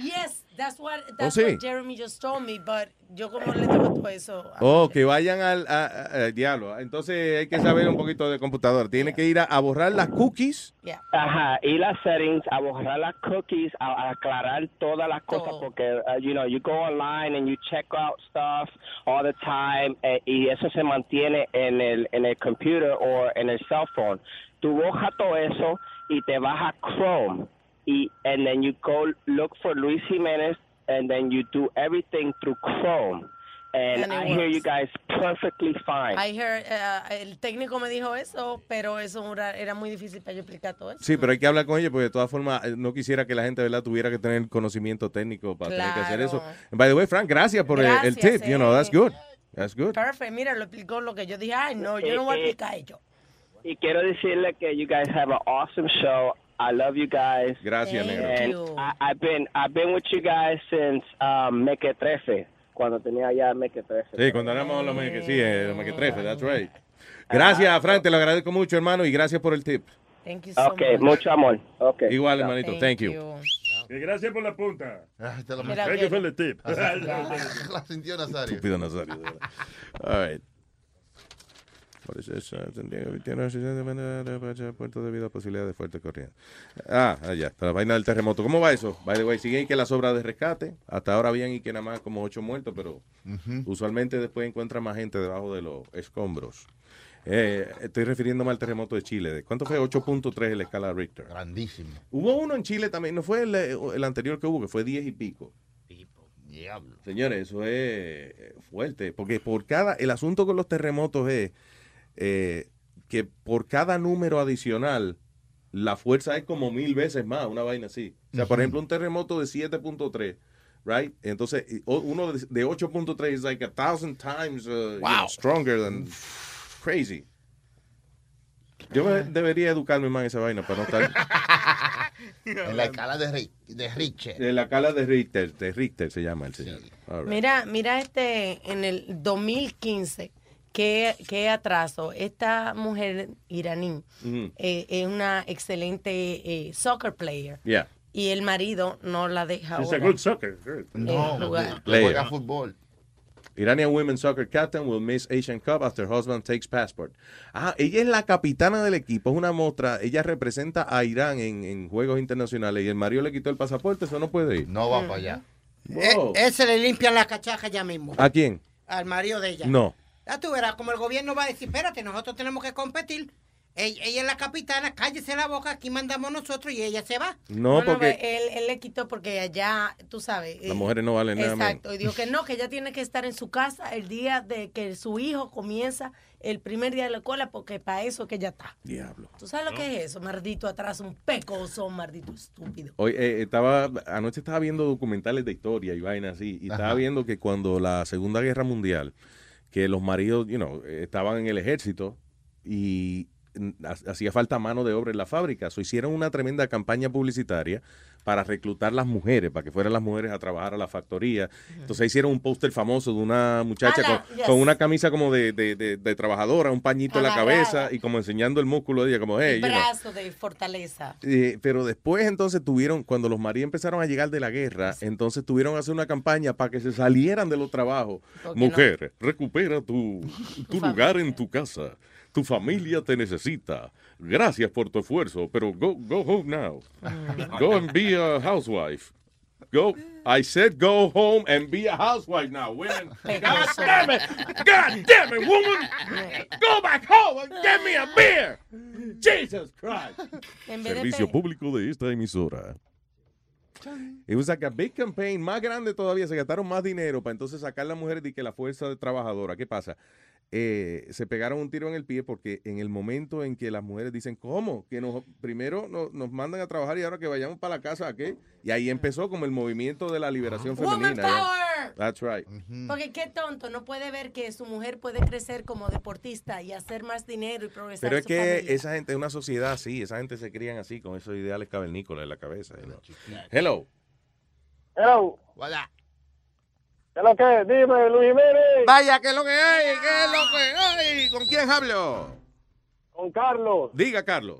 [SPEAKER 6] That's what, that's
[SPEAKER 3] Oh, sí.
[SPEAKER 6] what Jeremy just told me, but yo como le digo todo eso.
[SPEAKER 3] Oh, que vayan al a- a- al diablo. Entonces hay que saber un poquito de computador. Tiene que ir a, a borrar las cookies.
[SPEAKER 20] Ajá, y las settings, a borrar las cookies, a, a aclarar todas las cosas, porque, uh, you know, you go online and you check out stuff all the time, eh, y eso se mantiene en el, en el computer o en el cell phone. Tú borras todo eso y te vas a Chrome, y and then you go look for Luis Jimenez, and then you do everything through Chrome. And,
[SPEAKER 6] And
[SPEAKER 20] I hear you
[SPEAKER 6] works.
[SPEAKER 20] guys perfectly fine.
[SPEAKER 6] I heard, eh, el técnico me dijo eso, pero eso era, muy difícil para yo explicar todo eso.
[SPEAKER 3] Sí, pero hay que hablar con ellos porque de todas formas eh, no quisiera que la gente ¿verdad? tuviera que tener conocimiento técnico para tener que hacer eso. By the way, Frank, gracias por el- el,
[SPEAKER 6] Gracias,
[SPEAKER 3] tip. You know, that's
[SPEAKER 6] eh.
[SPEAKER 3] good. That's good.
[SPEAKER 6] Perfect, mira, lo explicó lo que yo dije, ay, no, yo no voy a
[SPEAKER 20] Eh, eh,
[SPEAKER 6] explicar ello.
[SPEAKER 20] Y quiero decirle que you guys have an awesome show. I love you guys.
[SPEAKER 3] Gracias, Thank
[SPEAKER 20] And
[SPEAKER 3] you.
[SPEAKER 20] I, I've been I've been with you guys since um, Mequetrefe, cuando tenía ya Mequetrefe.
[SPEAKER 3] Sí, cuando éramos los meque, sí, eh, los mequetrefes, that's right. Gracias, Frank, te lo agradezco mucho, hermano, y gracias por el tip.
[SPEAKER 6] Thank you
[SPEAKER 20] so Okay, much. mucho amor. Okay.
[SPEAKER 3] Igual, hermanito, thank, you.
[SPEAKER 15] Y gracias por la punta.
[SPEAKER 4] te lo
[SPEAKER 15] Thank you for the tip.
[SPEAKER 4] La sintió Nazario.
[SPEAKER 3] Estúpido Nazario. All right. Tiene una puerto debido a posibilidad de fuerte corriente. Ah, ya, la vaina del terremoto. ¿Cómo va eso? By the way, siguen que las obras de rescate. Hasta ahora habían y que nada más como ocho muertos, pero usualmente después encuentran más gente debajo de los escombros. Eh, estoy refiriéndome al terremoto de Chile. ¿De ¿Cuánto fue? 8.3 en la escala Richter.
[SPEAKER 4] Grandísimo.
[SPEAKER 3] Hubo uno en Chile también, no fue el, el anterior que hubo, que fue 10 y pico.
[SPEAKER 4] Diablo.
[SPEAKER 3] Señores, eso es eh, fuerte, porque por cada, el asunto con los terremotos es eh, que por cada número adicional, la fuerza es como mil veces más, una vaina así. O sea, por ejemplo, un terremoto de 7.3, right? Entonces, uno de, de 8.3 es like a thousand times uh, you know, stronger than crazy. Yo me- debería educarme más en esa vaina para no estar...
[SPEAKER 4] En la escala de, Ri- de Richter.
[SPEAKER 3] De la escala de Richter, de Richter se llama el señor. Right.
[SPEAKER 6] Mira, mira este, en el 2015, qué, qué atraso. Esta mujer iraní eh, es una excelente eh, soccer player.
[SPEAKER 3] Yeah.
[SPEAKER 6] Y el marido no la deja
[SPEAKER 15] She's a good soccer.
[SPEAKER 6] No.
[SPEAKER 3] Player.
[SPEAKER 4] Juega fútbol.
[SPEAKER 3] Iranian women's soccer captain will miss Asian Cup after husband takes passport. Ah, ella es la capitana del equipo, es una muestra. Ella representa a Irán en, en juegos internacionales y el marido le quitó el pasaporte, eso no puede ir.
[SPEAKER 4] No va para allá.
[SPEAKER 3] Wow.
[SPEAKER 5] Eh, Ese le limpian la cachaja ya mismo.
[SPEAKER 3] ¿A quién?
[SPEAKER 5] Al marido de ella.
[SPEAKER 3] No.
[SPEAKER 5] Ya tú verás, como el gobierno va a decir, espérate, nosotros tenemos que competir. Ella, ella es la capitana, cállese la boca, aquí mandamos nosotros y ella se va.
[SPEAKER 3] No, porque
[SPEAKER 6] él, él le quitó porque allá, tú sabes.
[SPEAKER 3] las
[SPEAKER 6] eh,
[SPEAKER 3] mujeres no valen nada. man.
[SPEAKER 6] Exacto, y dijo que no, que ella tiene que estar en su casa el día de que su hijo comienza el primer día de la escuela, porque para eso es que ella está.
[SPEAKER 3] Diablo.
[SPEAKER 6] ¿Tú sabes lo que es eso? Maldito atrás, un pecoso, maldito estúpido.
[SPEAKER 3] Hoy eh, estaba, anoche estaba viendo documentales de historia y vainas así, y estaba viendo que cuando la Segunda Guerra Mundial, que los maridos, you know, estaban en el ejército y hacía falta mano de obra en la fábrica, so hicieron una tremenda campaña publicitaria para reclutar las mujeres, para que fueran las mujeres a trabajar a la factoría. Entonces hicieron un póster famoso de una muchacha
[SPEAKER 6] Ala,
[SPEAKER 3] con,
[SPEAKER 6] yes.
[SPEAKER 3] con una camisa como de, de- de- de trabajadora, un pañito en la
[SPEAKER 6] Amarrada.
[SPEAKER 3] cabeza y como enseñando el músculo de ella, como, hey,
[SPEAKER 6] el
[SPEAKER 3] you know.
[SPEAKER 6] brazo de fortaleza.
[SPEAKER 3] Eh, pero después entonces tuvieron, cuando los maridos empezaron a llegar de la guerra, entonces tuvieron que hacer una campaña para que se salieran de los trabajos. Mujer, recupera tu, tu lugar en tu casa. Tu familia te necesita. Gracias por tu esfuerzo, pero go, go home now. Go and be a housewife. Go. I said go home and be a housewife now, women. God damn it! God damn it, woman! Go back home and get me a beer! Jesus Christ!
[SPEAKER 6] De
[SPEAKER 3] Servicio público de esta emisora. It was like a big campaign, más grande todavía, se gastaron más dinero para entonces sacar a las mujeres de que la fuerza trabajadora. ¿Qué pasa? Eh, se pegaron un tiro en el pie porque en el momento en que las mujeres dicen, ¿cómo? Que nos, primero nos, nos mandan a trabajar y ahora que vayamos para la casa, ¿a qué? Y ahí empezó como el movimiento de la liberación femenina.
[SPEAKER 6] power.
[SPEAKER 3] That's right.
[SPEAKER 6] Porque qué tonto, no puede ver que su mujer puede crecer como deportista y hacer más dinero y progresar
[SPEAKER 3] Pero es
[SPEAKER 6] su
[SPEAKER 3] que
[SPEAKER 6] familia.
[SPEAKER 3] esa gente es una sociedad así, esa gente se crían así, con esos ideales cavernícolas en la cabeza. Hello.
[SPEAKER 38] Hello.
[SPEAKER 4] Hola.
[SPEAKER 38] ¿Qué es lo que? Dime, Luis Jiménez.
[SPEAKER 3] Vaya, ¿qué es lo que hay? ¿Qué es lo que hay? ¿Con quién hablo?
[SPEAKER 39] Don Carlos,
[SPEAKER 3] Diga, Carlos.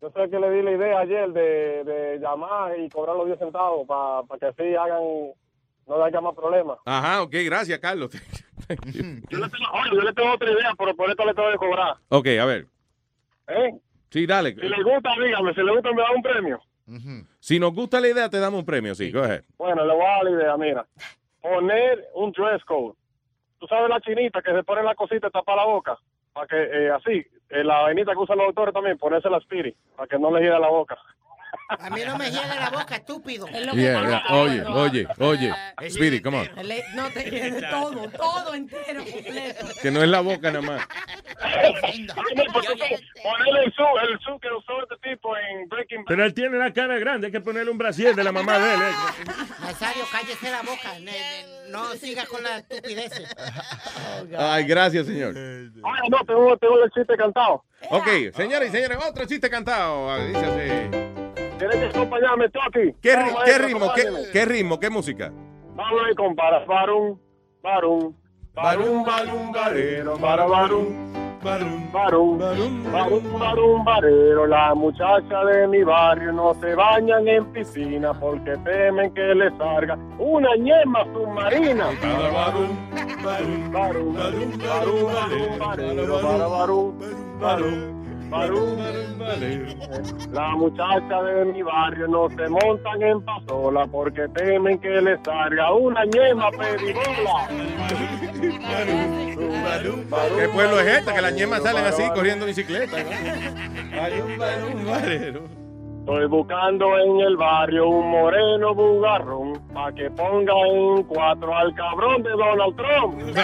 [SPEAKER 39] yo sé que le di la idea ayer de, de llamar y cobrar los 10 centavos para que así hagan, no haya más problemas.
[SPEAKER 3] Ajá, ok, gracias, Carlos.
[SPEAKER 39] Yo le tengo, oye, yo le tengo otra idea, pero por esto le tengo que cobrar.
[SPEAKER 3] ok, a ver.
[SPEAKER 39] ¿Eh?
[SPEAKER 3] Sí, dale.
[SPEAKER 39] Si le gusta, dígame, si le gusta me da un premio.
[SPEAKER 3] Si nos gusta la idea, te damos un premio, sí, go ahead.
[SPEAKER 39] Bueno, le voy a dar la idea, mira. Poner un dress code. Tú sabes la chinita que se pone la cosita tapa la boca. Para que, eh, así, eh, la vainita que usan los doctores también, ponerse la spirit, para que no le gire la boca.
[SPEAKER 5] A mí no me hiede la boca, estúpido.
[SPEAKER 6] Es lo que
[SPEAKER 3] Yeah,
[SPEAKER 6] pasa.
[SPEAKER 3] yeah. Oye, oye, oye. Speedy, come on.
[SPEAKER 6] Le- No te hiede todo, todo entero, completo.
[SPEAKER 3] Que no es la boca nada más.
[SPEAKER 39] Ponerle el su, el su que usó este tipo en Breaking Bad.
[SPEAKER 17] Pero él tiene la cara grande, hay que ponerle un brasier de la mamá de él. eh.
[SPEAKER 5] Nazario, cállese la boca. No siga con la estupidez.
[SPEAKER 3] Ay, gracias, señor.
[SPEAKER 39] Ah, no, tengo, tengo el chiste cantado.
[SPEAKER 3] Ok, señores y señores, otro chiste cantado. Dice así.
[SPEAKER 39] Tienes que acompañarme, Toki.
[SPEAKER 3] ¿Qué, ri-
[SPEAKER 39] Vamos,
[SPEAKER 3] qué ritmo? ¿Qué, ritmo? ¿Qué música?
[SPEAKER 39] Vamos ahí con para, varón, varón, varón, varón, varero, para, varón, varón, varón, varón, varón, varero. La muchacha de mi barrio no se bañan en piscina porque temen que les salga una ñema submarina. Para, varón, varón, varón, varón, varón, varero, para, varón, varón. La muchacha de mi barrio no se montan en pasola porque temen que les salga una ñema pedibola.
[SPEAKER 3] ¿Qué pueblo es este? Que las ñemas salen así corriendo bicicleta.
[SPEAKER 39] Estoy buscando en el barrio un moreno bugarrón para que ponga en cuatro al cabrón de Donald Trump.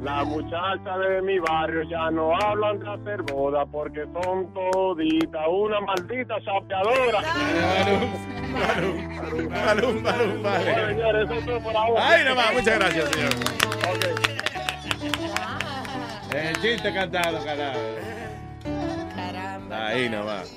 [SPEAKER 39] La muchacha de mi barrio ya no hablan de hacer boda porque son toditas una maldita chapeadora. Bueno, señores, eso es todo por ahora.
[SPEAKER 3] Ay, nada más, muchas gracias, señor. El chiste cantado, carajo.
[SPEAKER 6] Caramba.
[SPEAKER 3] Ahí nada más.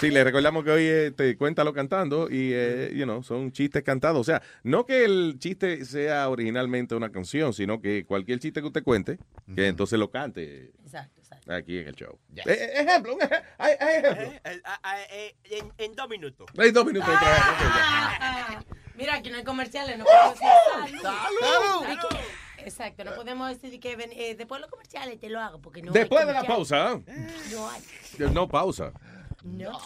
[SPEAKER 3] Sí, le recordamos que hoy eh, te cuéntalo cantando y, eh, you know, son chistes cantados. O sea, no que el chiste sea originalmente una canción, sino que cualquier chiste que usted cuente, que entonces lo cante
[SPEAKER 6] Exacto, exacto.
[SPEAKER 3] aquí en el show. Eh, ejemplo, un ej- hay, hay ejemplo.
[SPEAKER 19] Eh, ah, ah, eh, en, en dos minutos.
[SPEAKER 3] Hay dos minutos otra vez. ok, ya.
[SPEAKER 6] Ah, Mira, aquí no hay comerciales, no podemos salud. Hay que- Exacto, no podemos decir que ven- eh, después de los comerciales te lo hago porque no hay
[SPEAKER 3] Después de la pausa,
[SPEAKER 6] No hay.
[SPEAKER 3] no pausa.
[SPEAKER 6] No.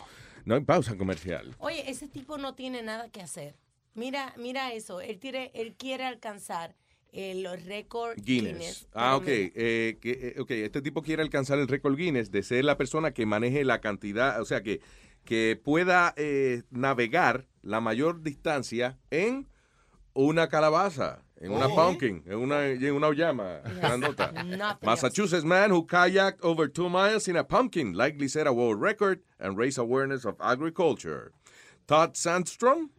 [SPEAKER 3] No hay pausa comercial.
[SPEAKER 6] Oye, ese tipo no tiene nada que hacer. Mira, mira eso. Él quiere, él quiere alcanzar eh, los récords
[SPEAKER 3] Guinness.
[SPEAKER 6] Guinness.
[SPEAKER 3] Ah, ok. Eh, que, eh, ok, este tipo quiere alcanzar el récord Guinness de ser la persona que maneje la cantidad, o sea, que, que pueda eh, navegar la mayor distancia en una calabaza, en una
[SPEAKER 17] Oh.
[SPEAKER 3] pumpkin, en una, en una llama grandota. Massachusetts man who kayaked over two miles in a pumpkin likely set a world record and raised awareness of agriculture. Todd Sandstrom,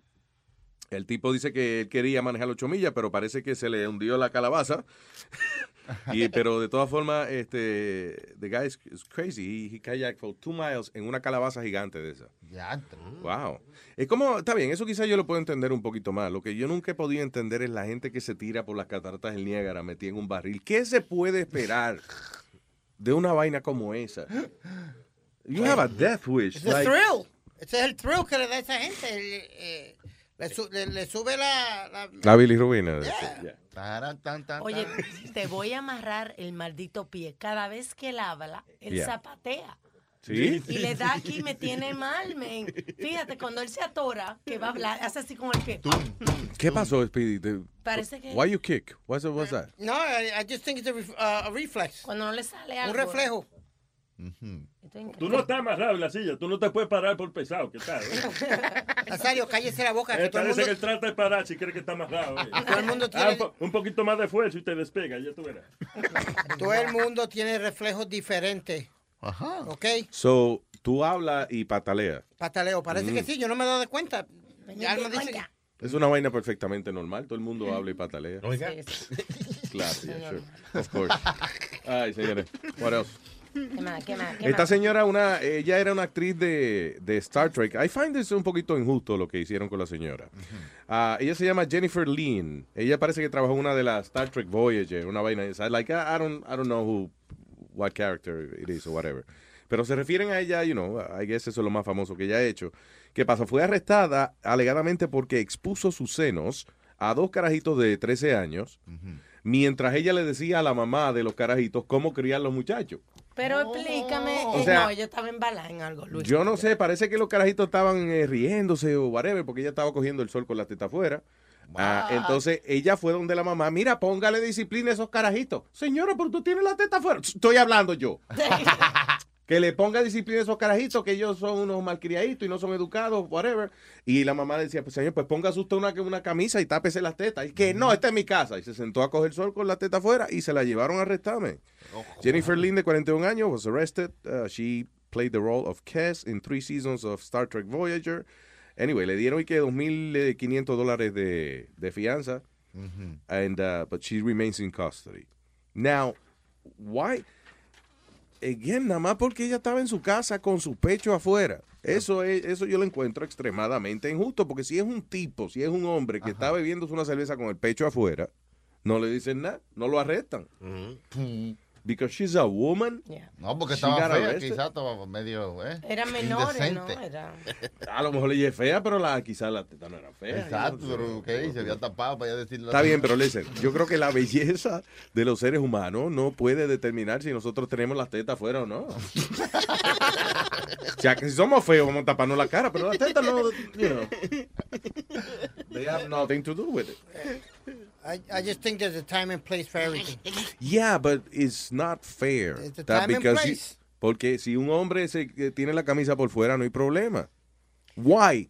[SPEAKER 3] el tipo dice que él quería manejar 8 millas, pero parece que se le hundió la calabaza. y, pero de todas formas, este, the guy is, is crazy. He, he kayaked for two miles en una calabaza gigante de esa. Wow. Es como, está bien, eso quizás yo lo puedo entender un poquito más. Lo que yo nunca he podido entender es la gente que se tira por las cataratas del Niágara metida en un barril. ¿Qué se puede esperar de una vaina como esa? You have a death wish.
[SPEAKER 5] El
[SPEAKER 3] like-
[SPEAKER 5] thrill. Ese es el thrill que le da a esa gente. el, eh, le, su- le- le sube la... la-
[SPEAKER 3] La bilirrubina.
[SPEAKER 5] Yeah.
[SPEAKER 3] Yeah.
[SPEAKER 6] Oye, te voy a amarrar el maldito pie. Cada vez que él habla, él
[SPEAKER 3] Yeah.
[SPEAKER 6] zapatea.
[SPEAKER 3] ¿Sí?
[SPEAKER 6] Y le da aquí, me tiene mal, men. Fíjate, cuando él se atora, que va a hablar, hace así con el pie.
[SPEAKER 3] ¿Qué pasó, Speedy?
[SPEAKER 6] Parece que-
[SPEAKER 3] Why you kick? What's, what's that?
[SPEAKER 5] No, I, I just think it's a, ref- uh, a reflex.
[SPEAKER 6] Cuando no le sale
[SPEAKER 5] Un
[SPEAKER 17] Tú no estás amarrado en la silla, tú no te puedes parar por pesado, ¿qué tal?
[SPEAKER 5] Nazario, cállese la boca.
[SPEAKER 17] Eh,
[SPEAKER 5] que todo el
[SPEAKER 17] parece
[SPEAKER 5] mundo-
[SPEAKER 17] que él trata de parar si cree que está amarrado. eh.
[SPEAKER 5] Todo el mundo
[SPEAKER 17] Ah,
[SPEAKER 5] tiene-
[SPEAKER 17] un, po- un poquito más de esfuerzo y te despega, ya tú verás.
[SPEAKER 5] Todo el mundo tiene reflejos diferentes. Ajá. ¿Ok?
[SPEAKER 3] So, tú hablas y pataleas.
[SPEAKER 5] Pataleo, parece
[SPEAKER 3] Mm.
[SPEAKER 5] que sí, yo no me he dado de cuenta. Ya me dice-
[SPEAKER 3] Es una vaina perfectamente normal. Todo el mundo habla y patalea.
[SPEAKER 5] Oiga.
[SPEAKER 3] Claro, yeah, sure. Of course. Ay, señores. What else?
[SPEAKER 6] ¿Qué más? ¿Qué más? ¿Qué
[SPEAKER 3] Esta
[SPEAKER 6] más?
[SPEAKER 3] señora, una, ella era una actriz de, de Star Trek. I find this un poquito injusto lo que hicieron con la señora. Ah, ella se llama Jennifer Lynn. Ella parece que trabajó en una de las Star Trek Voyager, una vaina esa. Like, I, I don't, I don't know who, what character it is or whatever. Pero se refieren a ella, you know, I guess eso es lo más famoso que ella ha hecho. ¿Qué pasa? Fue arrestada alegadamente porque expuso sus senos a dos carajitos de 13 años, mientras ella le decía a la mamá de los carajitos cómo criar los muchachos.
[SPEAKER 6] Pero explícame.
[SPEAKER 3] O
[SPEAKER 6] eh,
[SPEAKER 3] sea,
[SPEAKER 6] no, yo estaba embalada en algo, Luis.
[SPEAKER 3] Yo no sé, parece que los carajitos estaban eh, riéndose o whatever, porque ella estaba cogiendo el sol con la teta afuera. Ah, entonces ella fue donde la mamá, mira, póngale disciplina a esos carajitos. Señora, pero tú tienes la teta afuera. Estoy hablando yo. que le ponga disciplina a esos carajitos, que ellos son unos malcriaditos y no son educados, whatever. Y la mamá decía, pues señor, pues póngase usted una, una camisa y tápese las tetas. Y que no, esta es mi casa. Y se sentó a coger sol con la teta afuera y se la llevaron a arrestarme. Jennifer Lynn, de 41 años, was arrested. Uh, she played the role of Kes in three seasons of Star Trek Voyager. Anyway, le dieron y que 2.500 dólares de, de fianza. And, uh, but she remains in custody. Now, why? Again, nada más porque ella estaba en su casa con su pecho afuera. Eso es, eso yo lo encuentro extremadamente injusto, porque si es un tipo, si es un hombre que está bebiéndose una cerveza con el pecho afuera, no le dicen nada, no lo arrestan. Because she's a woman.
[SPEAKER 4] No, porque
[SPEAKER 3] she
[SPEAKER 4] estaba fea, quizás estaba medio. ¿eh?
[SPEAKER 6] Eran menores, ¿no?
[SPEAKER 4] indecente.
[SPEAKER 6] Era...
[SPEAKER 3] A lo mejor ella es fea, pero la, quizás la teta no era fea.
[SPEAKER 4] Exacto, pero ¿qué? Se había tapado para ya decirlo.
[SPEAKER 3] Está bien, pero listen, yo creo que la belleza de los seres humanos no puede determinar si nosotros tenemos las tetas afuera o no. o sea, que si somos feos vamos a taparnos la cara, pero las tetas no, you know, they have nothing to do with it.
[SPEAKER 5] I, I just think there's a time and place for everything.
[SPEAKER 3] Yeah, but it's not fair.
[SPEAKER 5] It's a time and place.
[SPEAKER 3] he- porque si un hombre se, que tiene la camisa por fuera no hay problema. Why?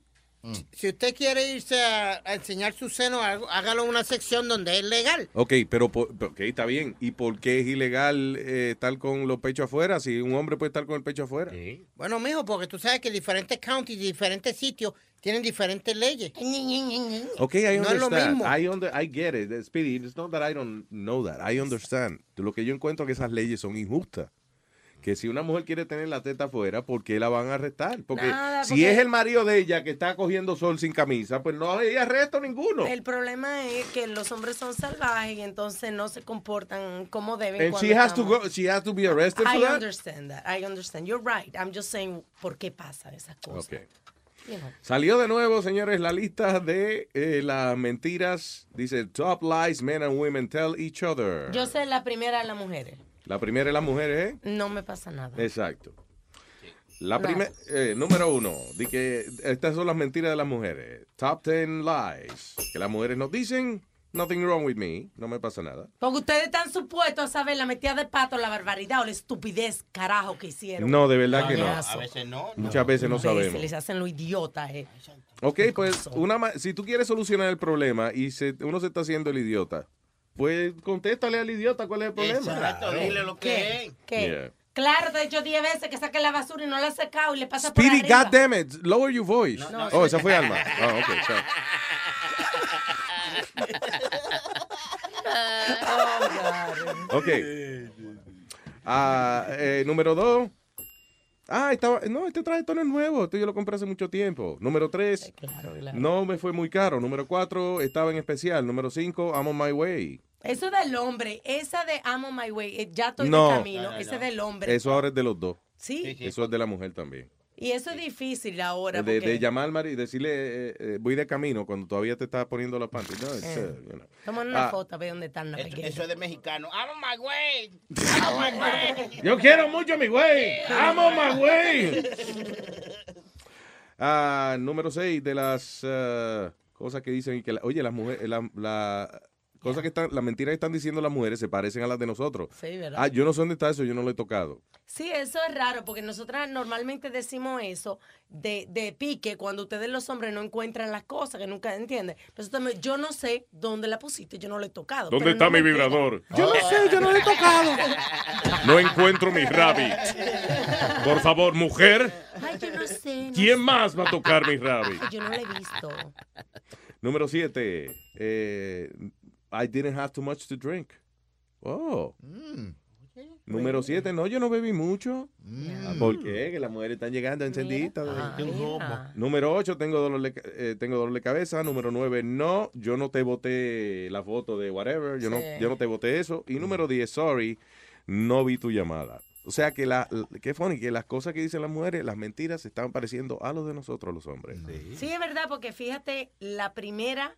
[SPEAKER 5] Si usted quiere irse a, a enseñar su seno, hágalo en una sección donde es legal.
[SPEAKER 3] Ok, pero, por- pero, ok, está bien. ¿Y por qué es ilegal eh, estar con los pechos afuera? Si un hombre puede estar con el pecho afuera.
[SPEAKER 5] Bueno, mijo, porque tú sabes que diferentes counties, diferentes sitios tienen diferentes leyes.
[SPEAKER 3] Ok, I
[SPEAKER 5] No es lo
[SPEAKER 3] understand.
[SPEAKER 5] mismo.
[SPEAKER 3] I, under- I get it. Speedy, it's not that I don't know that. I understand. Lo que yo encuentro que esas leyes son injustas. Que si una mujer quiere tener la teta afuera, ¿por qué la van a arrestar? Porque
[SPEAKER 6] Nada,
[SPEAKER 3] si
[SPEAKER 6] porque-
[SPEAKER 3] es el marido de ella que está cogiendo sol sin camisa, pues no hay arresto ninguno.
[SPEAKER 6] El problema es que los hombres son salvajes y entonces no se comportan como deben.
[SPEAKER 3] And she has to go, she has to be arrested for
[SPEAKER 6] I
[SPEAKER 3] that.
[SPEAKER 6] understand that. I understand. You're right. I'm just saying por qué pasan esas cosas.
[SPEAKER 3] Okay. Salió de nuevo, señores, la lista de eh, las mentiras. Dice top lies men and women tell each other.
[SPEAKER 6] Yo sé la primera de las mujeres.
[SPEAKER 3] La primera es las mujeres, ¿eh?
[SPEAKER 6] No me pasa nada.
[SPEAKER 3] Exacto. La primera, número uno, di que estas son las mentiras de las mujeres. Top 10 lies. Que las mujeres nos dicen, nothing wrong with me, no me pasa nada.
[SPEAKER 6] Porque ustedes están supuestos a saber la metida de pato, la barbaridad o la estupidez carajo que hicieron.
[SPEAKER 3] No, de verdad que no.
[SPEAKER 16] A veces no.
[SPEAKER 3] Muchas veces no sabemos.
[SPEAKER 6] hacen lo idiota, eh.
[SPEAKER 3] Ok, pues una ma- si tú quieres solucionar el problema y se- uno se está haciendo el idiota, pues contéstale al idiota cuál es el problema.
[SPEAKER 16] Exacto, dile lo que
[SPEAKER 6] ¿Qué?
[SPEAKER 16] es.
[SPEAKER 6] ¿Qué?
[SPEAKER 3] Yeah.
[SPEAKER 6] Claro, te he dicho 10 veces que saque la basura y no la ha secado y le pasa por
[SPEAKER 3] Speedy,
[SPEAKER 6] arriba.
[SPEAKER 3] God damn it, lower your voice.
[SPEAKER 6] no,
[SPEAKER 3] oh, esa fue Alma. Ah, ok, sorry. Ok. Ah, eh, número dos. Ah, estaba, no, este traje no es nuevo. Este yo lo compré hace mucho tiempo. Número tres. No me fue muy caro. Número cuatro, estaba en especial. Número cinco, I'm on my way.
[SPEAKER 6] Eso del hombre, esa de I'm on my way, eh, ya estoy
[SPEAKER 3] No.
[SPEAKER 6] de camino, ese del hombre.
[SPEAKER 3] Eso ahora es de los dos.
[SPEAKER 6] Sí.
[SPEAKER 3] Eso es de la mujer también.
[SPEAKER 6] Y eso es difícil ahora.
[SPEAKER 3] De,
[SPEAKER 6] porque
[SPEAKER 3] de llamar al marido y decirle, eh, eh, voy de camino cuando todavía te estás poniendo la panty. No,
[SPEAKER 6] Eh.
[SPEAKER 3] uh, you know.
[SPEAKER 6] Toma una
[SPEAKER 3] Ah,
[SPEAKER 6] foto, ve dónde están las
[SPEAKER 16] Eso,
[SPEAKER 6] pequeñas.
[SPEAKER 16] eso es de mexicano. I'm on my way. I'm on my way.
[SPEAKER 3] Yo quiero mucho a mi güey. I'm on my way. Ah, número 6 de las ah, cosas que dicen y que, la- oye, las mujeres, la, la- cosas que están, las mentiras que están diciendo las mujeres se parecen a las de nosotros.
[SPEAKER 6] Sí, ¿verdad?
[SPEAKER 3] Ah, yo no sé dónde está eso, yo no lo he tocado.
[SPEAKER 6] Sí, eso es raro, porque nosotras normalmente decimos eso de, de pique cuando ustedes los hombres no encuentran las cosas, que nunca entienden. Nosotros, yo no sé dónde la pusiste, yo no la he tocado.
[SPEAKER 17] ¿Dónde está
[SPEAKER 6] no
[SPEAKER 17] mi vibrador?
[SPEAKER 6] Yo no sé, yo no la he tocado.
[SPEAKER 17] No encuentro mi rabbit. Por favor, mujer,
[SPEAKER 6] Ay, yo no sé. no
[SPEAKER 17] ¿quién
[SPEAKER 6] sé.
[SPEAKER 17] más va a tocar mi rabbit?
[SPEAKER 6] Yo no la he visto.
[SPEAKER 3] Número 7. I didn't have too much to drink. Oh. Número 7, no, yo no bebí mucho. Ah, ¿Por qué? Que las mujeres están llegando encendiditas.
[SPEAKER 6] Ah.
[SPEAKER 3] Número 8, tengo dolor, de, eh, tengo dolor de cabeza. Número 9, no, yo no te boté la foto de whatever. Yo, no, yo no te boté eso. Y número 10, sorry, no vi tu llamada. O sea que la, la- qué funny, que las cosas que dicen las mujeres, las mentiras, se están pareciendo a los de nosotros los hombres.
[SPEAKER 6] Sí, es verdad, porque fíjate, la primera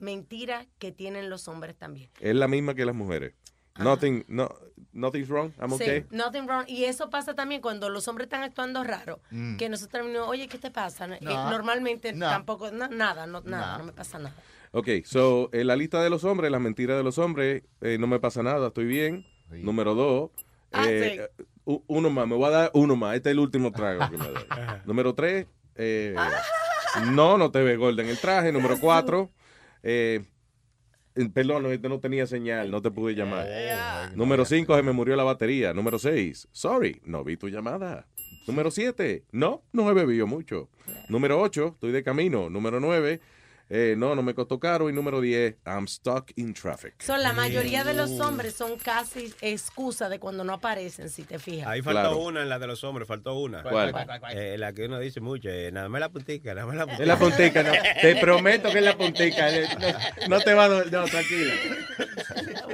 [SPEAKER 6] mentira que tienen los hombres también.
[SPEAKER 3] Es la misma que las mujeres. Nothing, no, nothing's wrong, I'm okay.
[SPEAKER 6] Sí, nothing wrong. Y eso pasa también cuando los hombres están actuando raro,
[SPEAKER 3] Mm.
[SPEAKER 6] que nosotros terminamos, oye, ¿qué te pasa? Eh,
[SPEAKER 3] No.
[SPEAKER 6] normalmente
[SPEAKER 3] No.
[SPEAKER 6] tampoco, na- nada, no, nada,
[SPEAKER 3] No.
[SPEAKER 6] no me pasa nada.
[SPEAKER 3] Ok, so, en la lista de los hombres, las mentiras de los hombres, eh, no me pasa nada, estoy bien. Número dos,
[SPEAKER 6] Ah,
[SPEAKER 3] eh, uno más, me voy a dar uno más, este es el último trago que me doy. Número tres, eh, no, no te ve gorda en el traje. Número cuatro, eh, eh, perdón, no tenía señal, no te pude llamar. Número cinco, se me murió la batería. Número seis, sorry, no vi tu llamada. Número siete, no, no he bebido mucho. Número ocho, estoy de camino. Número nueve, eh, no, no me costó caro. Y número diez, I'm stuck in traffic.
[SPEAKER 6] Son la mayoría de los hombres son casi excusa de cuando no aparecen, si te fijas.
[SPEAKER 19] Ahí faltó
[SPEAKER 3] Claro.
[SPEAKER 19] una en la de los hombres, faltó una.
[SPEAKER 3] ¿Cuál?
[SPEAKER 19] Eh, la que uno dice mucho, eh, nada más la puntica, nada más la puntica.
[SPEAKER 3] Es la puntica, no. Te prometo que es la puntica. eh, No, no te va a doler. No, tranquila.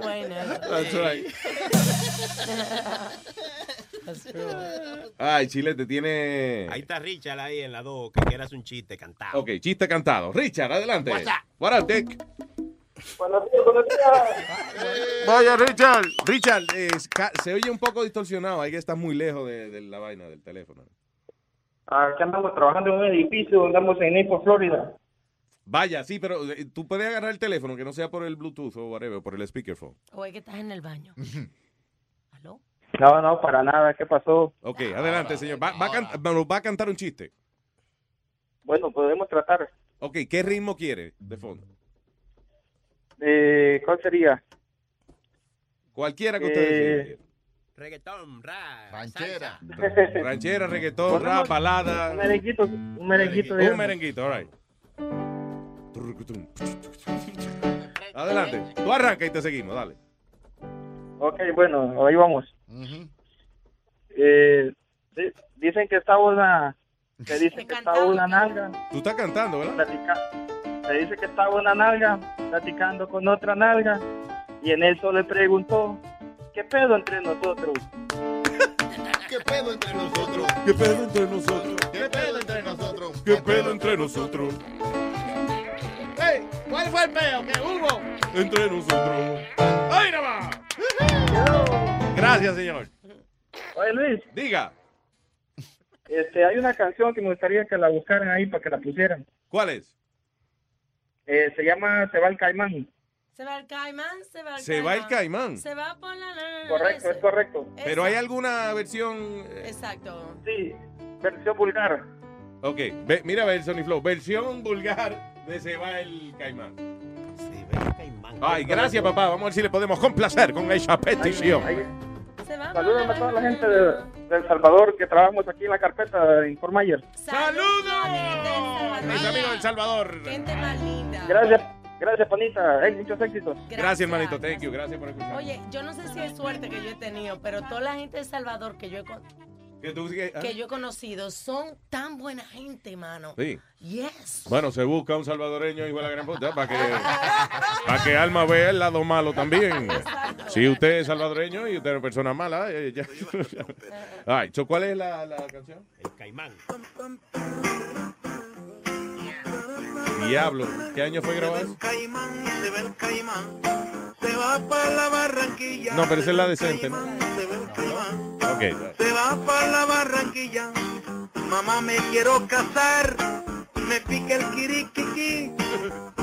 [SPEAKER 6] Bueno.
[SPEAKER 3] That's right. Ay, Chile, te tiene.
[SPEAKER 19] Ahí está Richard ahí en la 2, que quieras un chiste cantado.
[SPEAKER 3] Ok, chiste cantado. Richard, adelante.
[SPEAKER 19] What's up?
[SPEAKER 3] What up, Dick?
[SPEAKER 39] Buenos días, buenos días.
[SPEAKER 3] Vaya, Richard. Richard, eh, se oye un poco distorsionado. Hay que estar muy lejos de, de la vaina del teléfono.
[SPEAKER 38] Aquí andamos trabajando en un edificio, andamos en Naples, Florida.
[SPEAKER 3] Vaya, sí, pero eh, tú puedes agarrar el teléfono, que no sea por el Bluetooth o whatever, por el speakerphone.
[SPEAKER 6] O es que estás en el baño.
[SPEAKER 38] No, no, para nada. ¿Qué pasó?
[SPEAKER 3] Ok, adelante, señor. Va, va a can- nos va a cantar un chiste.
[SPEAKER 38] Bueno, podemos tratar.
[SPEAKER 3] Ok, ¿qué ritmo quiere de fondo?
[SPEAKER 38] Eh, ¿Cuál sería?
[SPEAKER 3] Cualquiera que
[SPEAKER 38] Eh,
[SPEAKER 3] usted decida.
[SPEAKER 19] Reggaetón, rap,
[SPEAKER 4] ranchera.
[SPEAKER 3] Ranchera, reggaetón,
[SPEAKER 38] Ponemos
[SPEAKER 3] rap, balada.
[SPEAKER 38] Un merenguito, un merenguito. de-
[SPEAKER 3] Un merenguito, all right. Adelante. Tú arranca y te seguimos, dale.
[SPEAKER 38] Ok, bueno, ahí vamos. Eh, di- dicen que estaba una... Se dice que estaba una nalga.
[SPEAKER 3] Tú estás cantando, ¿verdad?
[SPEAKER 38] platica- dice que estaba una nalga platicando con otra nalga y en eso le preguntó, ¿qué pedo entre nosotros?
[SPEAKER 4] ¿Qué pedo entre nosotros?
[SPEAKER 3] ¿Qué pedo entre nosotros?
[SPEAKER 4] ¿Qué pedo entre nosotros?
[SPEAKER 3] ¿Qué pedo entre nosotros?
[SPEAKER 33] Hey, ¿Cuál fue el peo que hubo?
[SPEAKER 3] Entre nosotros. ¡Ay, nada más! Gracias, señor.
[SPEAKER 38] Oye Luis,
[SPEAKER 3] Diga.
[SPEAKER 38] este, hay una canción que me gustaría que la buscaran ahí para que la pusieran.
[SPEAKER 3] ¿Cuál es?
[SPEAKER 38] Eh, se llama Se va el caimán.
[SPEAKER 6] Se va el caimán, se va el
[SPEAKER 3] Se va el caimán.
[SPEAKER 6] Se va por la...
[SPEAKER 38] Correcto, es correcto.
[SPEAKER 3] Pero hay alguna versión. eh,
[SPEAKER 6] Exacto.
[SPEAKER 38] Sí, versión vulgar.
[SPEAKER 3] Ok, ve- mira a ver, Sony Flow. Versión vulgar de Se va el caimán. Ay, gracias, papá. Vamos a ver si le podemos complacer con esa petición.
[SPEAKER 38] Saludos a toda la gente de, de El Salvador que trabajamos aquí en la carpeta de Informayer.
[SPEAKER 3] ¡Saludos! Mis amigos del Salvador.
[SPEAKER 6] Gente más linda.
[SPEAKER 38] Gracias, gracias, Panita. Hey, muchos éxitos.
[SPEAKER 3] Gracias, hermanito. Thank you. Gracias por escuchar.
[SPEAKER 6] Oye, yo no sé si es suerte que yo he tenido, pero toda la gente de Salvador que yo he,
[SPEAKER 3] Que tú sigues- ah.
[SPEAKER 6] que yo he conocido son tan buena gente, mano.
[SPEAKER 3] Sí.
[SPEAKER 6] Yes.
[SPEAKER 3] Bueno, se busca un salvadoreño igual a la gran puta para que, para que Alma vea el lado malo también. Si usted es salvadoreño y usted es una persona mala, eh, ya. Ay, so, ¿cuál es la, la canción?
[SPEAKER 19] El caimán.
[SPEAKER 3] Diablo. ¿Qué año fue grabado eso?
[SPEAKER 37] Caimán, se ve el caimán, se va para la Barranquilla.
[SPEAKER 3] No, pero esa es la decente, ¿no?
[SPEAKER 37] Se ve el caimán,
[SPEAKER 3] Ok.
[SPEAKER 37] se va para la Barranquilla. Mamá, me quiero casar, me pica el kirikiqui.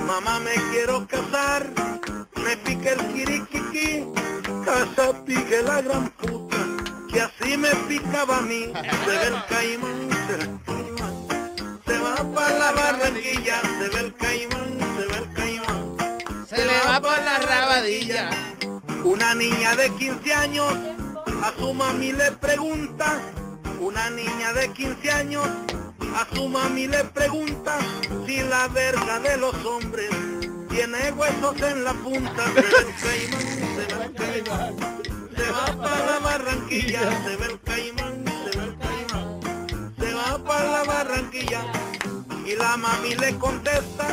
[SPEAKER 37] Mamá, me quiero casar, me pica el kirikiqui. Casa pique la gran puta, que así me picaba a mí. Se ve el caimán, se ve el caimán. Se va para la Barranquilla, se ve el caimán,
[SPEAKER 33] por la rabadilla.
[SPEAKER 37] Una niña de 15 años a su mami le pregunta, una niña de 15 años a su mami le pregunta si la verga de los hombres tiene huesos en la punta. Se ve el caimán, se ve el caimán. Se va para Barranquilla, se ve el caimán, se ve el caimán. Se va para la Barranquilla y la mami le contesta,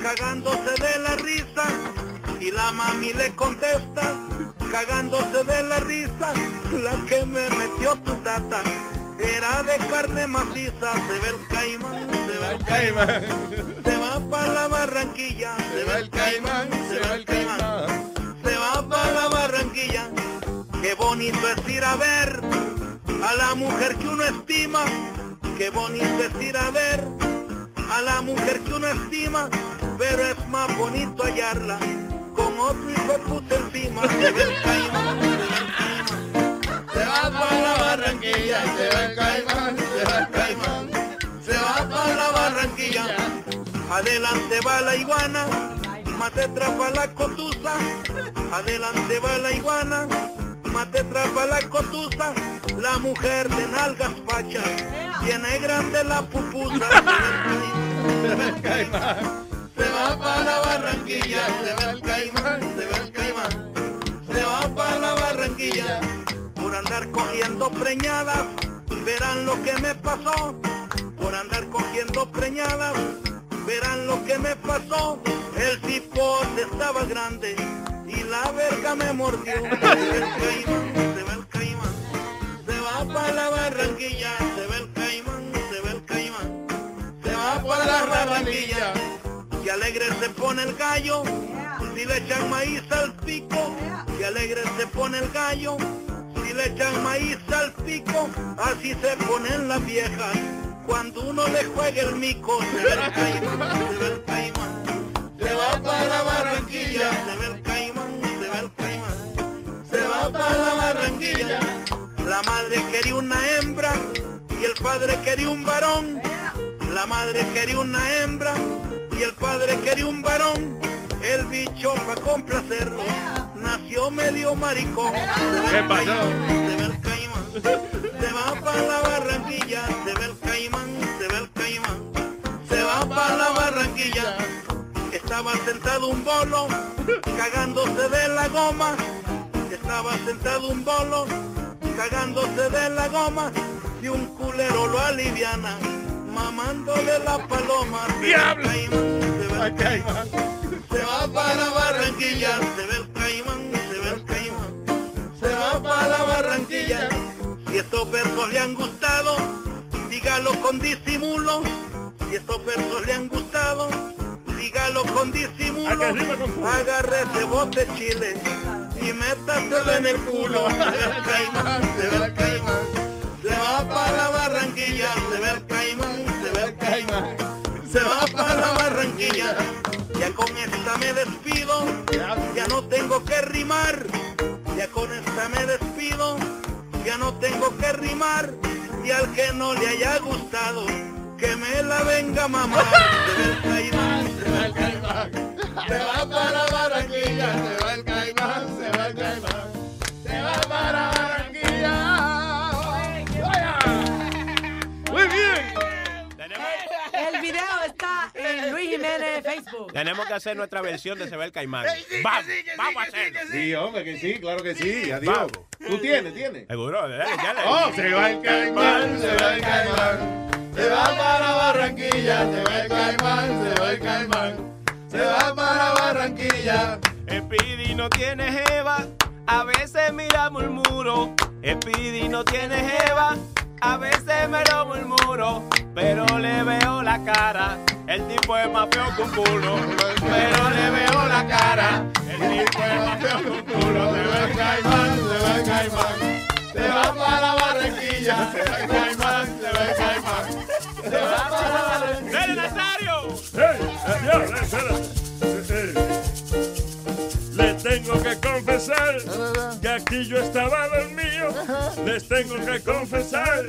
[SPEAKER 37] cagándose de la risa. Y la mami le contesta, cagándose de la risa, la que me metió tu tata. Era de carne maciza, se ve el caimán, se ve el caimán. Se va para la Barranquilla, se ve el caimán, se ve el caimán. Se va para la Barranquilla, qué bonito es ir a ver a la mujer que uno estima. Qué bonito es ir a ver a la mujer que uno estima, pero es más bonito hallarla con otro hijo de puta encima. Se ve el caimán, se va para la Barranquilla, se ve el caimán, se ve el caimán. Se va para la Barranquilla, adelante va la iguana, mate trapa la cotusa, adelante va la iguana, mate trapa la cotusa, la mujer de nalgas fachas, tiene grande la pupusa, se va para la Barranquilla, se ve el caimán, se ve el caimán, se va para la Barranquilla, por andar cogiendo preñadas, verán lo que me pasó, por andar cogiendo preñadas, verán lo que me pasó, el cipote estaba grande y la verga me mordió, se ve el caimán, se ve el caimán, se va para la Barranquilla, se ve el caimán, se ve el caimán, se va para la Barranquilla, y alegre se pone el gallo, si le echan maíz al pico, y alegre se pone el gallo, si le echan maíz al pico, así se ponen las viejas, cuando uno le juega el mico, se ve el caimán, se ve el caimán, se va para la Barranquilla, se ve el caimán, se ve el caimán, se va para la Barranquilla, la madre quería una hembra, y el padre quería un varón, la madre quería una hembra, y el padre quería un varón, el bicho para complacerlo, nació medio maricón,
[SPEAKER 17] ¿Qué pasó?
[SPEAKER 37] se ve el caimán, se va para la Barranquilla, se ve el caimán, se ve el caimán, se va para la Barranquilla, estaba sentado un bolo, cagándose de la goma, estaba sentado un bolo, cagándose de la goma, y un culero lo aliviana, mamándole la paloma, el caimán, se ve el caimán, se va para la Barranquilla, se ve el caimán, se ve el caimán, se va para la Barranquilla, si estos versos le han gustado, dígalo con disimulo, si estos versos le han gustado, dígalo con disimulo, agarre ese bote chile y métaselo en el culo, se ve el caimán, se ve el caimán, se va para la Barranquilla, se ve el caimán, se va para la Barranquilla, ya con esta me despido, ya no tengo que rimar, ya con esta me despido, ya no tengo que rimar, y al que no le haya gustado, que me la venga a mamar, se va para la Barranquilla, se va el caimán,
[SPEAKER 6] en Luis Jiménez Facebook.
[SPEAKER 19] Tenemos que hacer nuestra versión de Se ve el caimán. Vamos, vamos a hacerlo.
[SPEAKER 3] Sí, hombre, que sí, claro que sí. Adiós.
[SPEAKER 19] Vamos.
[SPEAKER 3] ¿Tú tienes, tienes?
[SPEAKER 19] Seguro, dale, dale.
[SPEAKER 3] Oh, se va el caimán, se va el caimán. Se va para Barranquilla, se va el caimán, se va el caimán. Se va para Barranquilla.
[SPEAKER 19] Speedy no tiene jeva, a veces miramos el muro. Speedy no tiene jeva, a veces me lo murmuro. Pero le veo la cara, el tipo es más feo que un culo. Pero le veo la cara, el tipo es más feo que un culo. Se va el caimán, se va el caimán. Se va para Barranquilla, se va el caimán, se va el caimán. Se va para Barranquilla. ¡Dale, Nazario!
[SPEAKER 17] Espérate. Le tengo que confesar aquí yo estaba dormido. Les tengo que confesar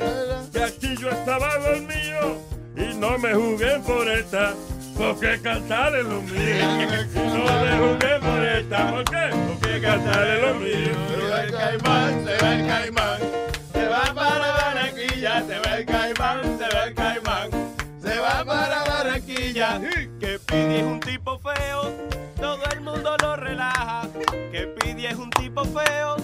[SPEAKER 17] que aquí yo estaba dormido. Y no me jugué por esta, porque cantar es lo mío. No me jugué por esta, ¿por qué? Porque cantar es lo mío.
[SPEAKER 3] Se va el caimán, se va el caimán. Se va para Barranquilla, se va el caimán, se va el caimán. Se va para Barranquilla.
[SPEAKER 19] Pidi es un tipo feo, todo el mundo lo relaja. Que Pidi es un tipo feo,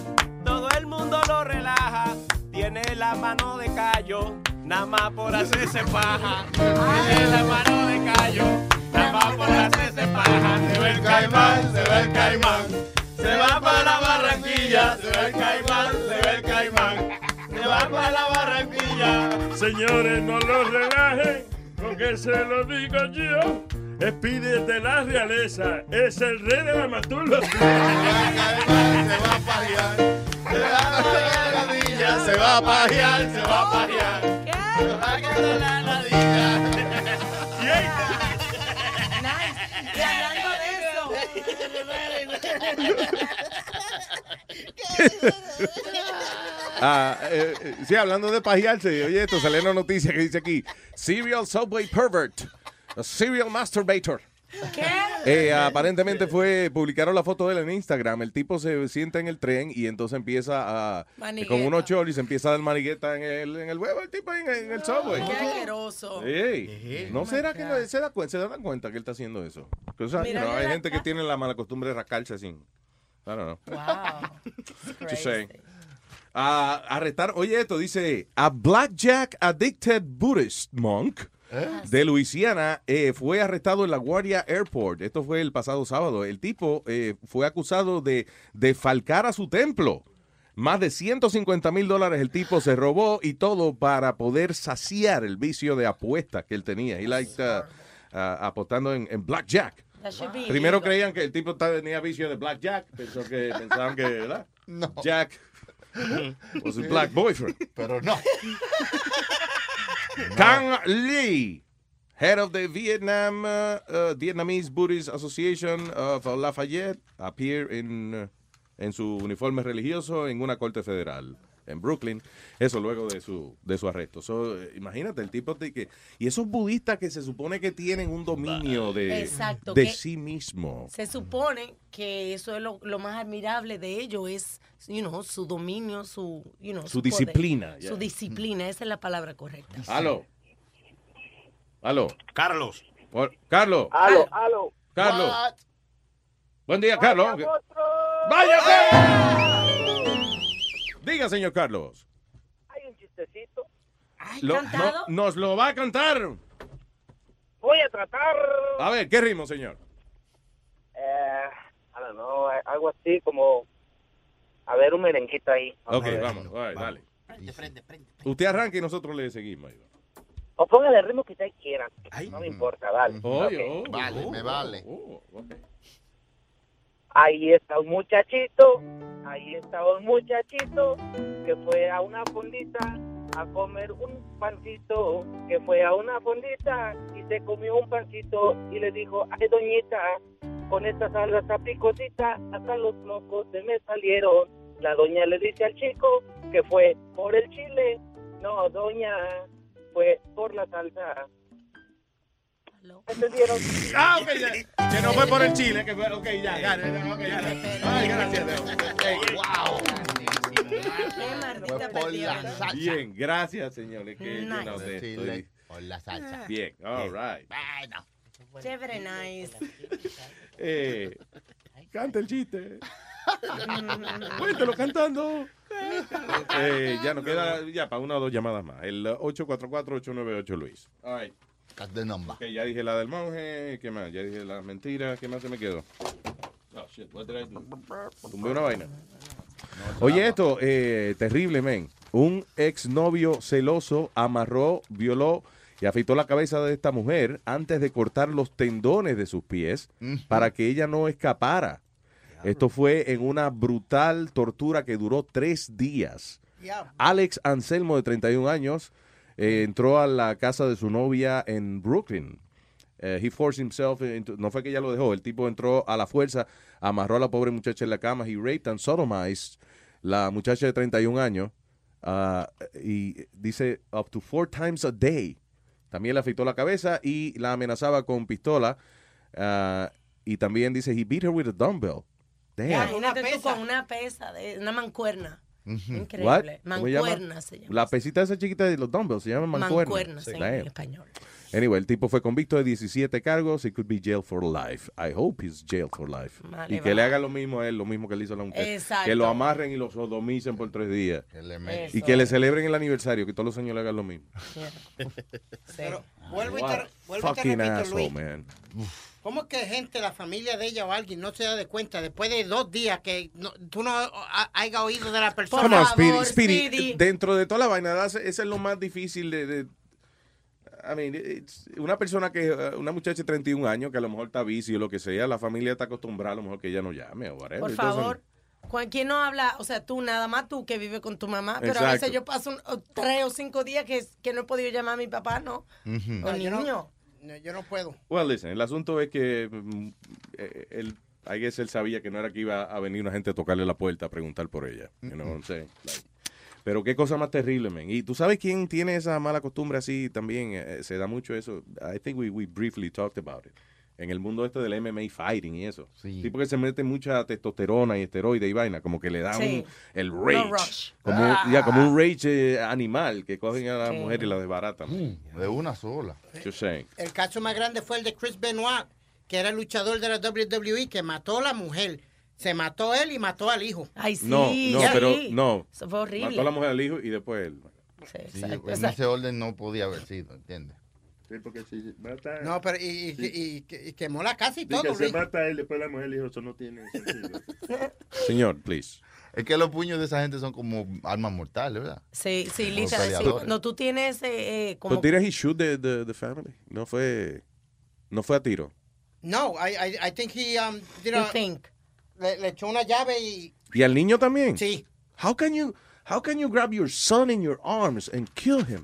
[SPEAKER 19] todo el mundo lo relaja. Tiene la mano de callo, nada más por hacerse paja. Tiene la mano de callo, nada más por hacerse paja. Se va el caimán, se va el caimán. Se va para la Barranquilla, se va el caimán, se va el caimán. Se va para la Barranquilla.
[SPEAKER 15] Señores, no lo relajen, porque se lo digo yo. Espide de la realeza, es el rey de la matula.
[SPEAKER 4] Se va a pajear, se va a pajear, se va a pajear. Se va a quedar la ladilla.
[SPEAKER 6] Y hablando de eso.
[SPEAKER 3] Ah, eh, eh, sí, hablando de pajearse, oye, esto salió una noticia que dice aquí: Serial Subway Pervert, a serial masturbator. Eh, aparentemente fue, publicaron la foto de él en Instagram. El tipo se sienta en el tren y entonces empieza a,
[SPEAKER 6] Manigueta.
[SPEAKER 3] con unos cholis, empieza a dar manigueta en el, en el huevo, el tipo en, en el subway.
[SPEAKER 6] Qué asqueroso.
[SPEAKER 3] Ey, ¿No será que no, se, da, se dan cuenta que él está haciendo eso? O sea,
[SPEAKER 6] Mira,
[SPEAKER 3] you know, hay gente que tiene la mala costumbre de rascarse así. I don't know. Just saying. Ah, arrestar, oye esto, dice, a blackjack addicted Buddhist monk de Luisiana eh, fue arrestado en la Guardia Airport. Esto fue el pasado sábado. El tipo eh, fue acusado de defalcar a su templo. Más de 150 mil dólares el tipo se robó y todo para poder saciar el vicio de apuestas que él tenía. Y liked, uh, uh, apostando en, en blackjack. Primero creían que el tipo tenía vicio de blackjack. Pensó que, pensaban que, ¿verdad?
[SPEAKER 4] No.
[SPEAKER 3] Jack was a black boyfriend.
[SPEAKER 4] Pero no.
[SPEAKER 3] Kang Lee, head of the Vietnam uh, uh, Vietnamese Buddhist Association of Lafayette, appear in, uh, en su uniforme religioso en una corte federal en Brooklyn. Eso luego de su de su arresto. So, eh, imagínate el tipo de que y esos budistas que se supone que tienen un dominio de,
[SPEAKER 6] Exacto,
[SPEAKER 3] de sí mismo.
[SPEAKER 6] Se supone que eso es lo, lo más admirable de ellos es, you know, su dominio, su, you know,
[SPEAKER 3] Su disciplina,
[SPEAKER 6] Su
[SPEAKER 3] yeah.
[SPEAKER 6] disciplina, esa es la palabra correcta.
[SPEAKER 3] Aló. Aló.
[SPEAKER 15] Carlos.
[SPEAKER 3] Carlos.
[SPEAKER 40] Aló, aló.
[SPEAKER 3] Carlos.
[SPEAKER 40] What?
[SPEAKER 3] Buen día, Carlos. ¡Vaya! Diga, señor Carlos.
[SPEAKER 40] Hay un chistecito.
[SPEAKER 3] Lo- no- nos lo va a cantar.
[SPEAKER 40] Voy a tratar.
[SPEAKER 3] A ver, ¿qué ritmo, señor?
[SPEAKER 40] Eh, I don't know, eh, algo así como. A ver, un merenguito ahí.
[SPEAKER 3] Ok,
[SPEAKER 40] a ver.
[SPEAKER 3] vamos, right, dale. Usted arranca y nosotros le seguimos. ahí va.
[SPEAKER 40] O póngale el ritmo que ustedes quieran. No me importa, dale.
[SPEAKER 3] Oye,
[SPEAKER 40] Ok.
[SPEAKER 3] oh,
[SPEAKER 4] Vale,
[SPEAKER 3] oh,
[SPEAKER 4] me
[SPEAKER 3] oh,
[SPEAKER 4] vale.
[SPEAKER 3] oh, ok.
[SPEAKER 40] Ahí está un muchachito, ahí está un muchachito que fue a una fondita a comer un pancito, que fue a una fondita y se comió un pancito y le dijo, ay doñita, con esta salsa picosita hasta los mocos se me salieron. La doña le dice al chico que fue por el chile, no doña, fue por la salsa. ¿Entendieron?
[SPEAKER 3] Ah, ok, ya. Que no fue por el chile, que fue, ok, ya, ya, ya, ok, ya. Ay, gracias.
[SPEAKER 4] Fue por la salsa.
[SPEAKER 3] Bien, gracias, señores. Que
[SPEAKER 6] Nice.
[SPEAKER 3] lleno de esto.
[SPEAKER 4] Chile por la salsa.
[SPEAKER 3] Bien, all right.
[SPEAKER 4] Bueno.
[SPEAKER 6] Chévere, nice.
[SPEAKER 3] Eh, canta el chiste. Cuéntelo cantando. Eh, ya nos queda ya para una o dos llamadas más. El 844-898 Luis. All right.
[SPEAKER 4] That's the number.
[SPEAKER 3] Ok, ya dije la del monje. ¿Qué más? Ya dije las mentiras. ¿Qué más se me quedó? Oh, shit. What did I do? Tumbé una vaina. Oye, esto, eh, terrible, men. Un exnovio celoso amarró, violó y afeitó la cabeza de esta mujer antes de cortar los tendones de sus pies para que ella no escapara. Esto fue en una brutal tortura que duró tres días. Alex Anselmo, de 31 años, eh, entró a la casa de su novia en Brooklyn. Eh, he forced himself into- no fue que ella lo dejó, el tipo entró a la fuerza, amarró a la pobre muchacha en la cama, he raped and sodomized la muchacha de 31 años ah, y dice up to four times a day. También le afeitó la cabeza y la amenazaba con pistola ah, y también dice he beat her with a dumbbell. Damn.
[SPEAKER 6] Imagínate tú con una pesa, de, una mancuerna. Increíble.
[SPEAKER 3] What?
[SPEAKER 6] Mancuerna se llama.
[SPEAKER 3] La pesita esa chiquita de los dumbbells se llama mancuerna.
[SPEAKER 6] Mancuerna, sí, en
[SPEAKER 3] Damn.
[SPEAKER 6] español.
[SPEAKER 3] Anyway, el tipo fue convicto de 17 cargos. He could be jailed for life. I hope he's jailed for life.
[SPEAKER 6] Vale,
[SPEAKER 3] y que
[SPEAKER 6] va.
[SPEAKER 3] le hagan lo mismo a él, lo mismo que le hizo a la mujer.
[SPEAKER 6] Exacto.
[SPEAKER 3] Que lo amarren y lo sodomicen por tres días. Y que le celebren el aniversario, que todos los años le hagan lo mismo.
[SPEAKER 5] Pero vuelvo y
[SPEAKER 3] What
[SPEAKER 5] te, vuelvo y te
[SPEAKER 3] fucking
[SPEAKER 5] repito,
[SPEAKER 3] asshole,
[SPEAKER 5] Luis.
[SPEAKER 3] man.
[SPEAKER 5] ¿Cómo que gente, la familia de ella o alguien no se da de cuenta después de dos días que no- tú no ha- hayas oído de la persona?
[SPEAKER 3] Speedy. Speedy, Dentro de toda la vaina, ese ese es lo más difícil de... de- I mean, una persona que, uh, una muchacha de 31 años que a lo mejor está bici o lo que sea, la familia está acostumbrada a lo mejor que ella no llame o whatever.
[SPEAKER 6] Por favor. ¿Quién no habla? O sea, tú nada más tú que vives con tu mamá, pero a veces yo paso un- o tres o cinco días que, que no he podido llamar a mi papá, ¿no? O
[SPEAKER 5] yo no-
[SPEAKER 6] niño.
[SPEAKER 5] No, yo no puedo.
[SPEAKER 3] Well, listen, el asunto es que mm, eh, él, I guess él sabía que no era que iba a venir una gente a tocarle la puerta a preguntar por ella. You know I'm saying? Like, pero qué cosa más terrible, man. Y tú sabes quién tiene esa mala costumbre así también, Eh, se da mucho eso. I think we, we briefly talked about it. En el mundo este del MMA fighting y eso. Sí. Tipo que se mete mucha testosterona y esteroide y vaina, como que le da
[SPEAKER 6] Sí.
[SPEAKER 3] un, el rage.
[SPEAKER 6] rush.
[SPEAKER 3] Como,
[SPEAKER 6] Ah.
[SPEAKER 3] ya, como un rage eh, animal que cogen a la
[SPEAKER 5] Sí.
[SPEAKER 3] mujer y la desbaratan.
[SPEAKER 4] De una sola.
[SPEAKER 5] El caso más grande fue el de Chris Benoit, que era el luchador de la WWE, que mató a la mujer. Se mató él y mató al hijo.
[SPEAKER 6] Ay,
[SPEAKER 3] No, no, pero no.
[SPEAKER 6] Eso fue horrible.
[SPEAKER 3] Mató a la mujer al hijo y después él.
[SPEAKER 4] Sí, en ese orden no podía haber sido, ¿entiendes?
[SPEAKER 17] Sí, porque si mata.
[SPEAKER 5] No, pero y, y- y- y- y quemó la casa y
[SPEAKER 17] Dice
[SPEAKER 5] todo.
[SPEAKER 17] que se
[SPEAKER 5] Luis.
[SPEAKER 17] mata a él, después la mujer le dijo, eso no tiene sentido.
[SPEAKER 3] Señor, please.
[SPEAKER 4] Es que los puños de esa gente son como armas mortales, ¿verdad?
[SPEAKER 6] Sí, sí, literal. sí. Cuando tú tienes eh, eh, como...
[SPEAKER 3] ¿Tú tiras he shoot the, the, the family? No fue, no fue a tiro.
[SPEAKER 5] No, I, I, I think he, um, did
[SPEAKER 6] You
[SPEAKER 5] a-
[SPEAKER 6] think.
[SPEAKER 5] Le, le echó una llave y...
[SPEAKER 3] ¿Y al niño también?
[SPEAKER 5] Sí.
[SPEAKER 3] How can you, how can you grab your son in your arms and kill him?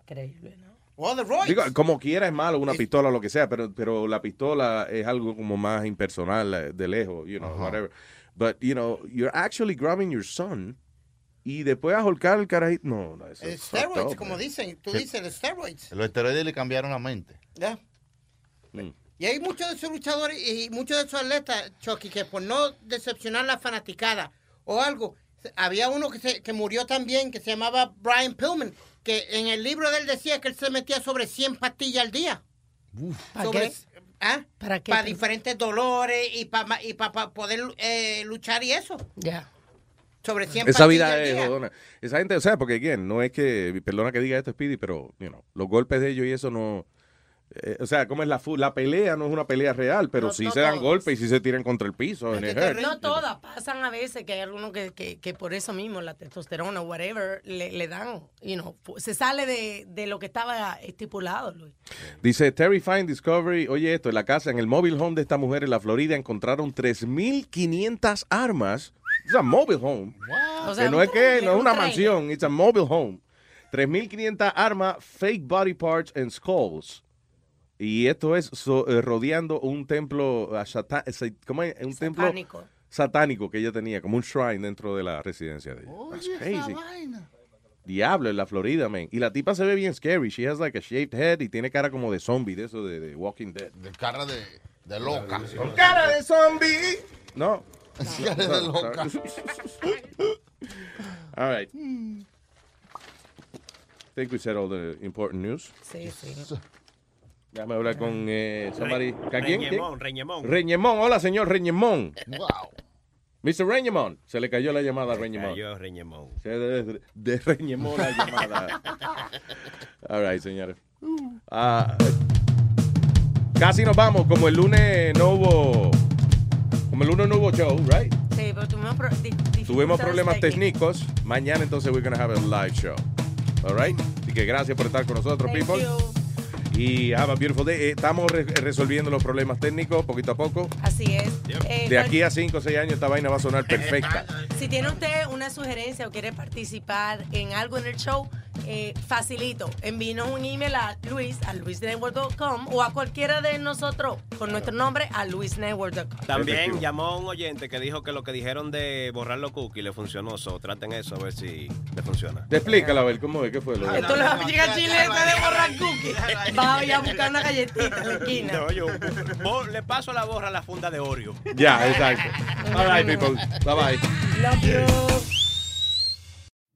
[SPEAKER 6] Increíble, ¿no?
[SPEAKER 5] Well, the.
[SPEAKER 3] Digo, como quiera es malo, una pistola o lo que sea, pero, pero la pistola es algo como más impersonal, eh, de lejos, you know,
[SPEAKER 4] Ajá.
[SPEAKER 3] whatever. But, you know, you're actually grabbing your son y después a holcar el carajito. No, no, eso
[SPEAKER 5] Eh,
[SPEAKER 3] es
[SPEAKER 5] steroids,
[SPEAKER 3] up,
[SPEAKER 5] como
[SPEAKER 3] man.
[SPEAKER 5] dicen. Tú dices, los steroids.
[SPEAKER 4] Los esteroides le cambiaron la mente.
[SPEAKER 5] Ya.
[SPEAKER 3] Mm.
[SPEAKER 5] Y hay muchos de esos luchadores y muchos de esos atletas, Chucky, que por no decepcionar la fanaticada o algo, había uno que, se, que murió también, que se llamaba Brian Pillman, que en el libro de él decía que él se metía sobre 100 pastillas al día.
[SPEAKER 6] ¿Para
[SPEAKER 5] Sobre-
[SPEAKER 6] qué?
[SPEAKER 5] ¿Ah?
[SPEAKER 6] ¿Para qué?
[SPEAKER 5] Para diferentes dolores y para y para poder eh, luchar y eso.
[SPEAKER 6] Ya.
[SPEAKER 5] Sobre 100
[SPEAKER 3] Esa vida es jodona. Esa gente, o sea, porque, again, no es que, perdona que diga esto, Speedy, pero, you know, los golpes de ellos y eso no... eh, o sea, como es la, fu- la pelea, no es una pelea real, pero
[SPEAKER 6] No,
[SPEAKER 3] sí
[SPEAKER 6] no
[SPEAKER 3] se dan
[SPEAKER 6] todos.
[SPEAKER 3] golpes y sí se tiran contra el piso.
[SPEAKER 6] No todas, pasan a veces que hay algunos que, que, que por eso mismo, la testosterona, whatever, le, le dan, you know, se sale de, de lo que estaba estipulado, Luis.
[SPEAKER 3] Dice Terrifying Discovery, oye esto, en la casa, en el mobile home de esta mujer en la Florida encontraron 3.500 armas. Es un mobile home.
[SPEAKER 6] O sea,
[SPEAKER 3] que no es que no es
[SPEAKER 6] un
[SPEAKER 3] una
[SPEAKER 6] trailer.
[SPEAKER 3] mansión, es un mobile home. 3.500 armas, fake body parts and skulls. Y esto es so- eh, rodeando un templo, ah, eh, ¿cómo es? Un templo
[SPEAKER 6] Satánico.
[SPEAKER 3] satánico que ella tenía, como un shrine dentro de la residencia de ella. That's crazy. Diablo, en la Florida, man. Y la tipa se ve bien scary. She has like a shaved head y tiene cara como de zombie, de eso de, de Walking Dead.
[SPEAKER 4] De cara de, de loca.
[SPEAKER 3] Con cara de zombie. No.
[SPEAKER 4] Cara de loca.
[SPEAKER 3] All right. think we said all the important news.
[SPEAKER 6] Sí, sí.
[SPEAKER 3] Déjame hablar con eh, somebody. ¿Con quién?
[SPEAKER 19] Reñemón, Reñemón.
[SPEAKER 3] Reñemón. Hola, señor Reñemón.
[SPEAKER 4] Wow.
[SPEAKER 3] Mr. Reñemón. Se le cayó la llamada a Reñemón.
[SPEAKER 19] Cayó Reñemón.
[SPEAKER 3] Se de, de Reñemón la llamada. All right, señores. Ah, casi nos vamos. Como el lunes no hubo. Como el lunes no hubo show, right?
[SPEAKER 6] Sí, pero tuvimos, pro- di-
[SPEAKER 3] Tuvimos
[SPEAKER 6] dificultades
[SPEAKER 3] problemas técnicos. Mañana entonces we're gonna have a live show. All right? Así que gracias por estar con nosotros,
[SPEAKER 6] Thank
[SPEAKER 3] people.
[SPEAKER 6] you.
[SPEAKER 3] Y have a beautiful day. Eh, estamos re- resolviendo los problemas técnicos poquito a poco.
[SPEAKER 6] Así es. Eh,
[SPEAKER 3] De aquí a 5 o 6 años esta vaina va a sonar perfecta.
[SPEAKER 6] Si tiene usted una sugerencia o quiere participar en algo en el show, eh, facilito. Envíenos un email a luis, a luisnetwork.com o a cualquiera de nosotros con nuestro nombre a luisnetwork.com.
[SPEAKER 19] También
[SPEAKER 3] Efectivo.
[SPEAKER 19] llamó un oyente que dijo que lo que dijeron de borrar los cookies le funcionó. So, traten eso a ver si le funciona.
[SPEAKER 3] Te explícala, a ver, ¿cómo es? ¿Qué fue? Lo
[SPEAKER 6] Esto le va a llegar a Chile de borrar cookies. Va a ir a buscar una galletita en la esquina.
[SPEAKER 19] No, yo le paso la borra a la funda de Oreo.
[SPEAKER 3] Ya, exacto. All right, people. Bye bye.
[SPEAKER 6] Love you.